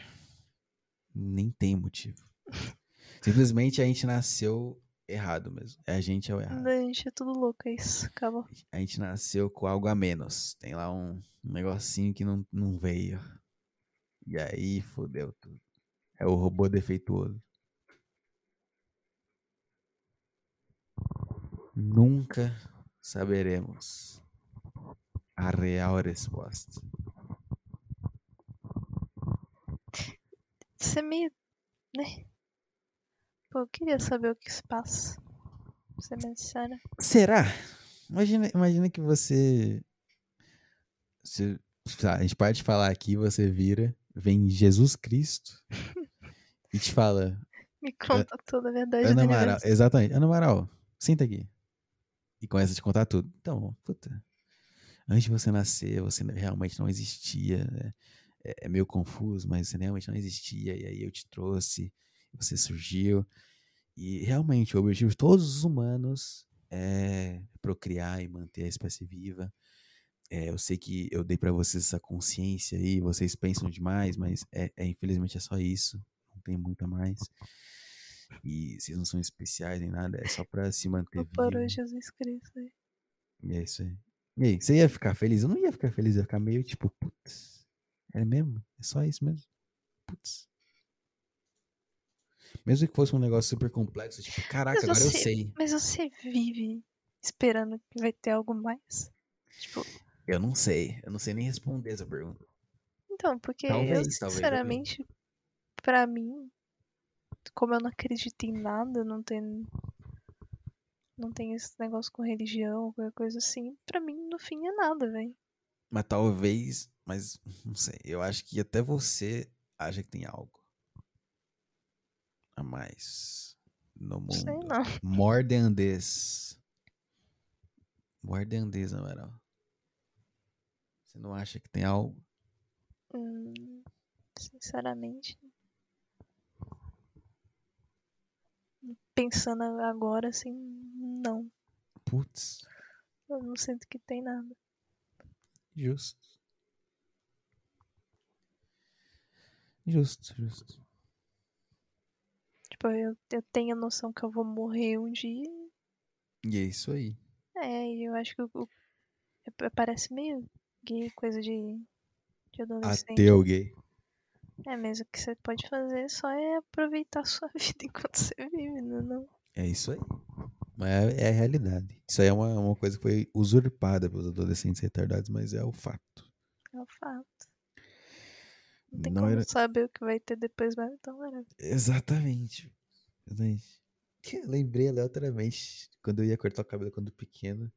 nem tem motivo. Simplesmente a gente nasceu errado mesmo. É a gente é o errado. A gente é tudo louco, é isso. Acabou. A gente nasceu com algo a menos. Tem lá um, um negocinho que não, não veio. E aí fodeu tudo. É o robô defeituoso. Nunca saberemos a real resposta. Você é meio. né? Pô, eu queria saber o que se passa. Pra ser bem sincera. Será? Imagina, imagina que você. você tá, a gente para de falar aqui, você vira, vem Jesus Cristo [LAUGHS] e te fala: Me conta toda a verdade Ana Amaral, exatamente, Ana Amaral, senta aqui. E começa a te contar tudo. Então, puta. Antes de você nascer, você realmente não existia. né? É, é meio confuso, mas você realmente não existia. E aí eu te trouxe, você surgiu. E realmente, o objetivo de todos os humanos é procriar e manter a espécie viva. É, eu sei que eu dei pra vocês essa consciência aí, vocês pensam demais, mas é, é, infelizmente é só isso. Não tem muito a mais. E vocês não são especiais nem nada, é só pra se manter vivo. hoje, Jesus Cristo. aí. É isso aí. E aí, você ia ficar feliz? Eu não ia ficar feliz, eu ia ficar meio tipo, putz, é mesmo? É só isso mesmo? Putz. Mesmo que fosse um negócio super complexo, tipo, caraca, Mas agora eu sei. Mas você vive esperando que vai ter algo mais? Tipo, Eu não sei, eu não sei nem responder essa pergunta. então, porque Talvez, eu, talvez, sinceramente, pra mim, como eu não acredito em nada, não tem. Não tem esse negócio com religião, qualquer coisa assim, pra mim, no fim, é nada, velho. Mas talvez, mas não sei, eu acho que até você acha que tem algo a mais no mundo. Sei não. More than this. More than this, Amaral. Você não acha que tem algo? Hum, sinceramente. Pensando agora, assim, não. Putz, Eu não sinto que tem nada. justo. Justo, justo. Tipo, eu, eu tenho a noção que eu vou morrer um dia. E é isso aí. É, e eu acho que o, o- é- parece meio gay, coisa de, de adolescente. Ateu gay. É mesmo, o que você pode fazer só é aproveitar a sua [LAUGHS] vida enquanto você vive, não, não. É isso aí. Mas é, é a realidade. Isso aí é uma, uma coisa que foi usurpada pelos adolescentes retardados, mas é o fato. É o fato. Não tem Não como era- saber o que vai ter depois, mas então era. Exatamente. Exatamente. Eu lembrei aleatoriamente quando eu ia cortar o cabelo quando pequeno.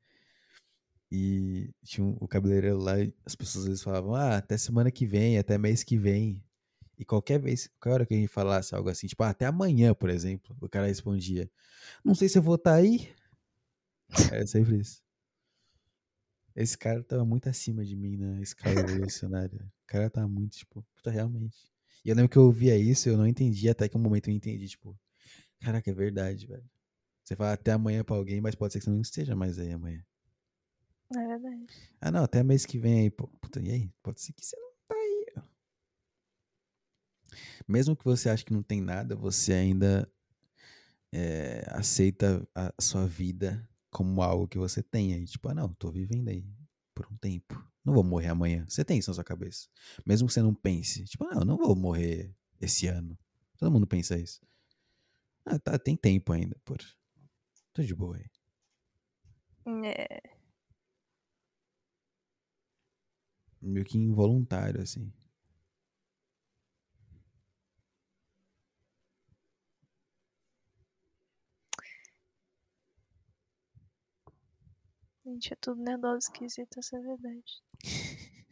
E tinha um- o cabeleireiro lá e as pessoas às vezes falavam, ah, até semana que vem, até mês que vem. E qualquer vez, qualquer hora que a gente falasse algo assim, tipo, ah, até amanhã, por exemplo, o cara respondia, não sei se eu vou estar aí. Era sempre isso. Esse cara tava muito acima de mim na escala evolucionária. O cara tava muito, tipo, puta, realmente. E eu lembro que eu ouvia isso, eu não entendia, até que um momento eu entendi, tipo, caraca, é verdade, velho. Você fala até amanhã pra alguém, mas pode ser que você não esteja mais aí amanhã. É verdade. Ah, não, até mês que vem aí, pô. Puta, e aí? Pode ser que você tá. Mesmo que você ache que não tem nada, você ainda é, aceita a sua vida como algo que você tem aí. Tipo, ah, não, tô vivendo aí por um tempo. Não vou morrer amanhã. Você tem isso na sua cabeça. Mesmo que você não pense. Tipo, não, eu não vou morrer esse ano. Todo mundo pensa isso. Ah, tá, tem tempo ainda, por. Tô de boa aí. É, Meio que involuntário, assim. Gente, é tudo nerdoso esquisito, essa é a verdade. [LAUGHS]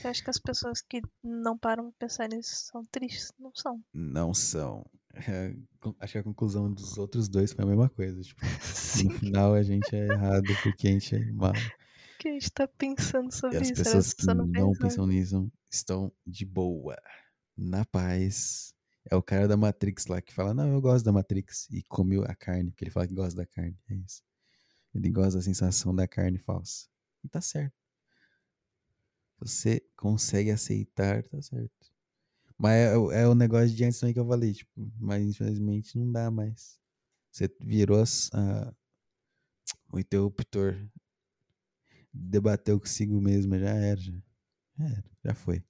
Você acha que as pessoas que não param pra pensar nisso são tristes? Não são. Não são. É, acho que a conclusão dos outros dois foi a mesma coisa. Tipo, [LAUGHS] no final a gente é errado porque a gente é mal. que a gente tá pensando E sobre as isso. pessoas as que pessoas não pensam. pensam nisso estão de boa, na paz. É o cara da Matrix lá que fala: Não, eu gosto da Matrix. E come a carne, porque ele fala que gosta da carne. É isso. Ele gosta da sensação da carne falsa. E tá certo. Você consegue aceitar, tá certo. Mas é, é o negócio de antes também que eu falei, tipo, mas infelizmente não dá mais. Você virou as- a- o interruptor, debateu consigo mesmo, já era, já, já era, já foi.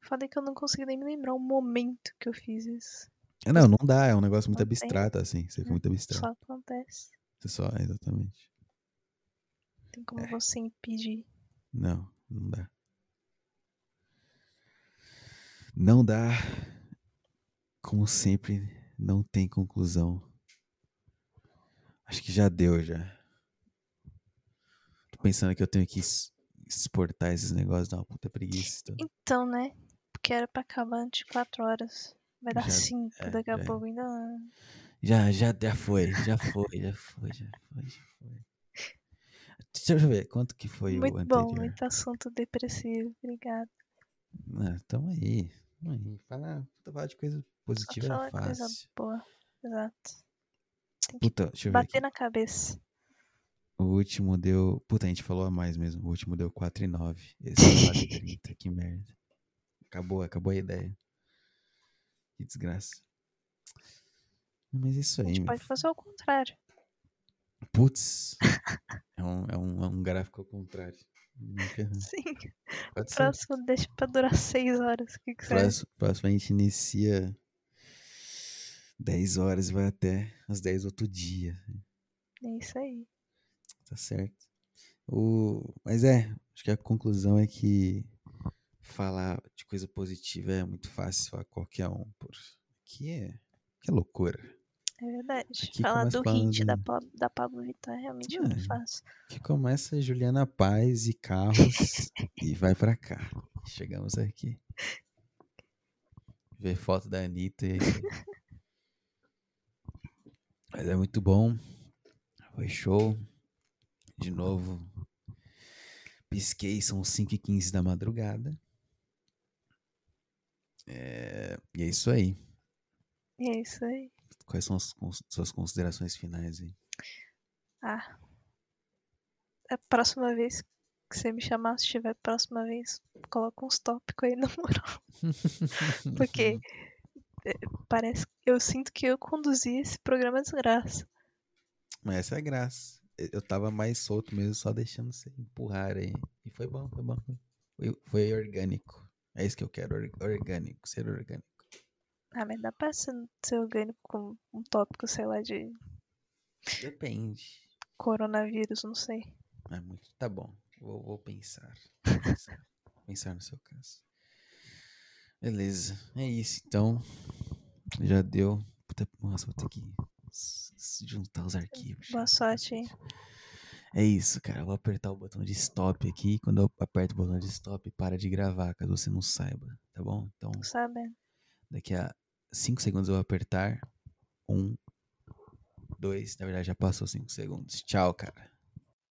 Foda é que eu não consigo nem me lembrar o momento que eu fiz isso. É, não, não dá, é um negócio muito abstrato, assim, você fica É, muito abstrato. Só acontece. Você só, exatamente. Tem como É. você impedir. Não, não dá. Não dá. Como sempre, não tem conclusão. Acho que já deu já. Tô pensando que eu tenho que exportar esses negócios, dá uma puta preguiça. Então. Então, né? Porque era pra acabar antes de 4 horas. Vai dar Já- 5 é, daqui a já é. pouco. Ainda. Já, já, já foi, já foi, já foi, já foi, já foi. Deixa eu ver, quanto que foi Muito o bom, anterior? muito assunto depressivo. Obrigada. Ah, tamo aí, tamo aí. Falar, falar de coisa positiva é falar coisa fácil. boa. Exato. Tem Puta, deixa eu ver aqui. bater na cabeça. O último deu. Puta, a gente falou a mais mesmo. O último deu 4,9. Esse é 4,30. [LAUGHS] que merda. Acabou, acabou a ideia. Que desgraça. Mas é isso A aí, gente meu. pode fazer o contrário. Putz. [LAUGHS] É um, é, um, é um gráfico ao contrário. Sim. Pode ser. Próximo deixa pra durar 6 horas. O que, que você? Próximo, próximo a gente inicia 10 horas e vai até as 10 outro dia. É isso aí. Tá certo. O... Mas é, acho que a conclusão é que falar de coisa positiva é muito fácil a qualquer um. Por... Que é, que é loucura. É verdade. Aqui Falar do hit da, da Pablo Vittar é realmente É. muito fácil. Que começa Juliana Paz e carros [LAUGHS] e vai pra cá. Chegamos aqui. Ver foto da Anitta e. [LAUGHS] Mas é muito bom. Foi show. De novo. Pisquei, são 5h15 da madrugada. É, E é isso aí. É isso aí. Quais são as suas considerações finais aí? Ah. A próxima vez que você me chamar, se tiver próxima vez, coloca uns tópicos aí [LAUGHS] na moral. Porque é, parece eu sinto que eu conduzi esse programa desgraça. Mas essa é a graça. Eu tava mais solto mesmo, só deixando você empurrar aí. E foi bom, foi bom. Foi, foi orgânico. É isso que eu quero, or- orgânico, ser orgânico. Ah, mas dá pra ser, ser orgânico com um tópico, sei lá, de Depende. coronavírus, não sei. É muito. Tá bom. Vou, vou pensar. Vou [LAUGHS] pensar. pensar no seu caso. Beleza. É isso, então. Já deu. Puta, nossa, vou ter que juntar os arquivos. Boa sorte. É isso, cara. Eu vou apertar o botão de stop aqui. Quando eu aperto o botão de stop, para de gravar, caso você não saiba. Tá bom? Então, sabendo. daqui a 5 segundos eu vou apertar. Um, dois. Na verdade, já passou 5 segundos. Tchau, cara.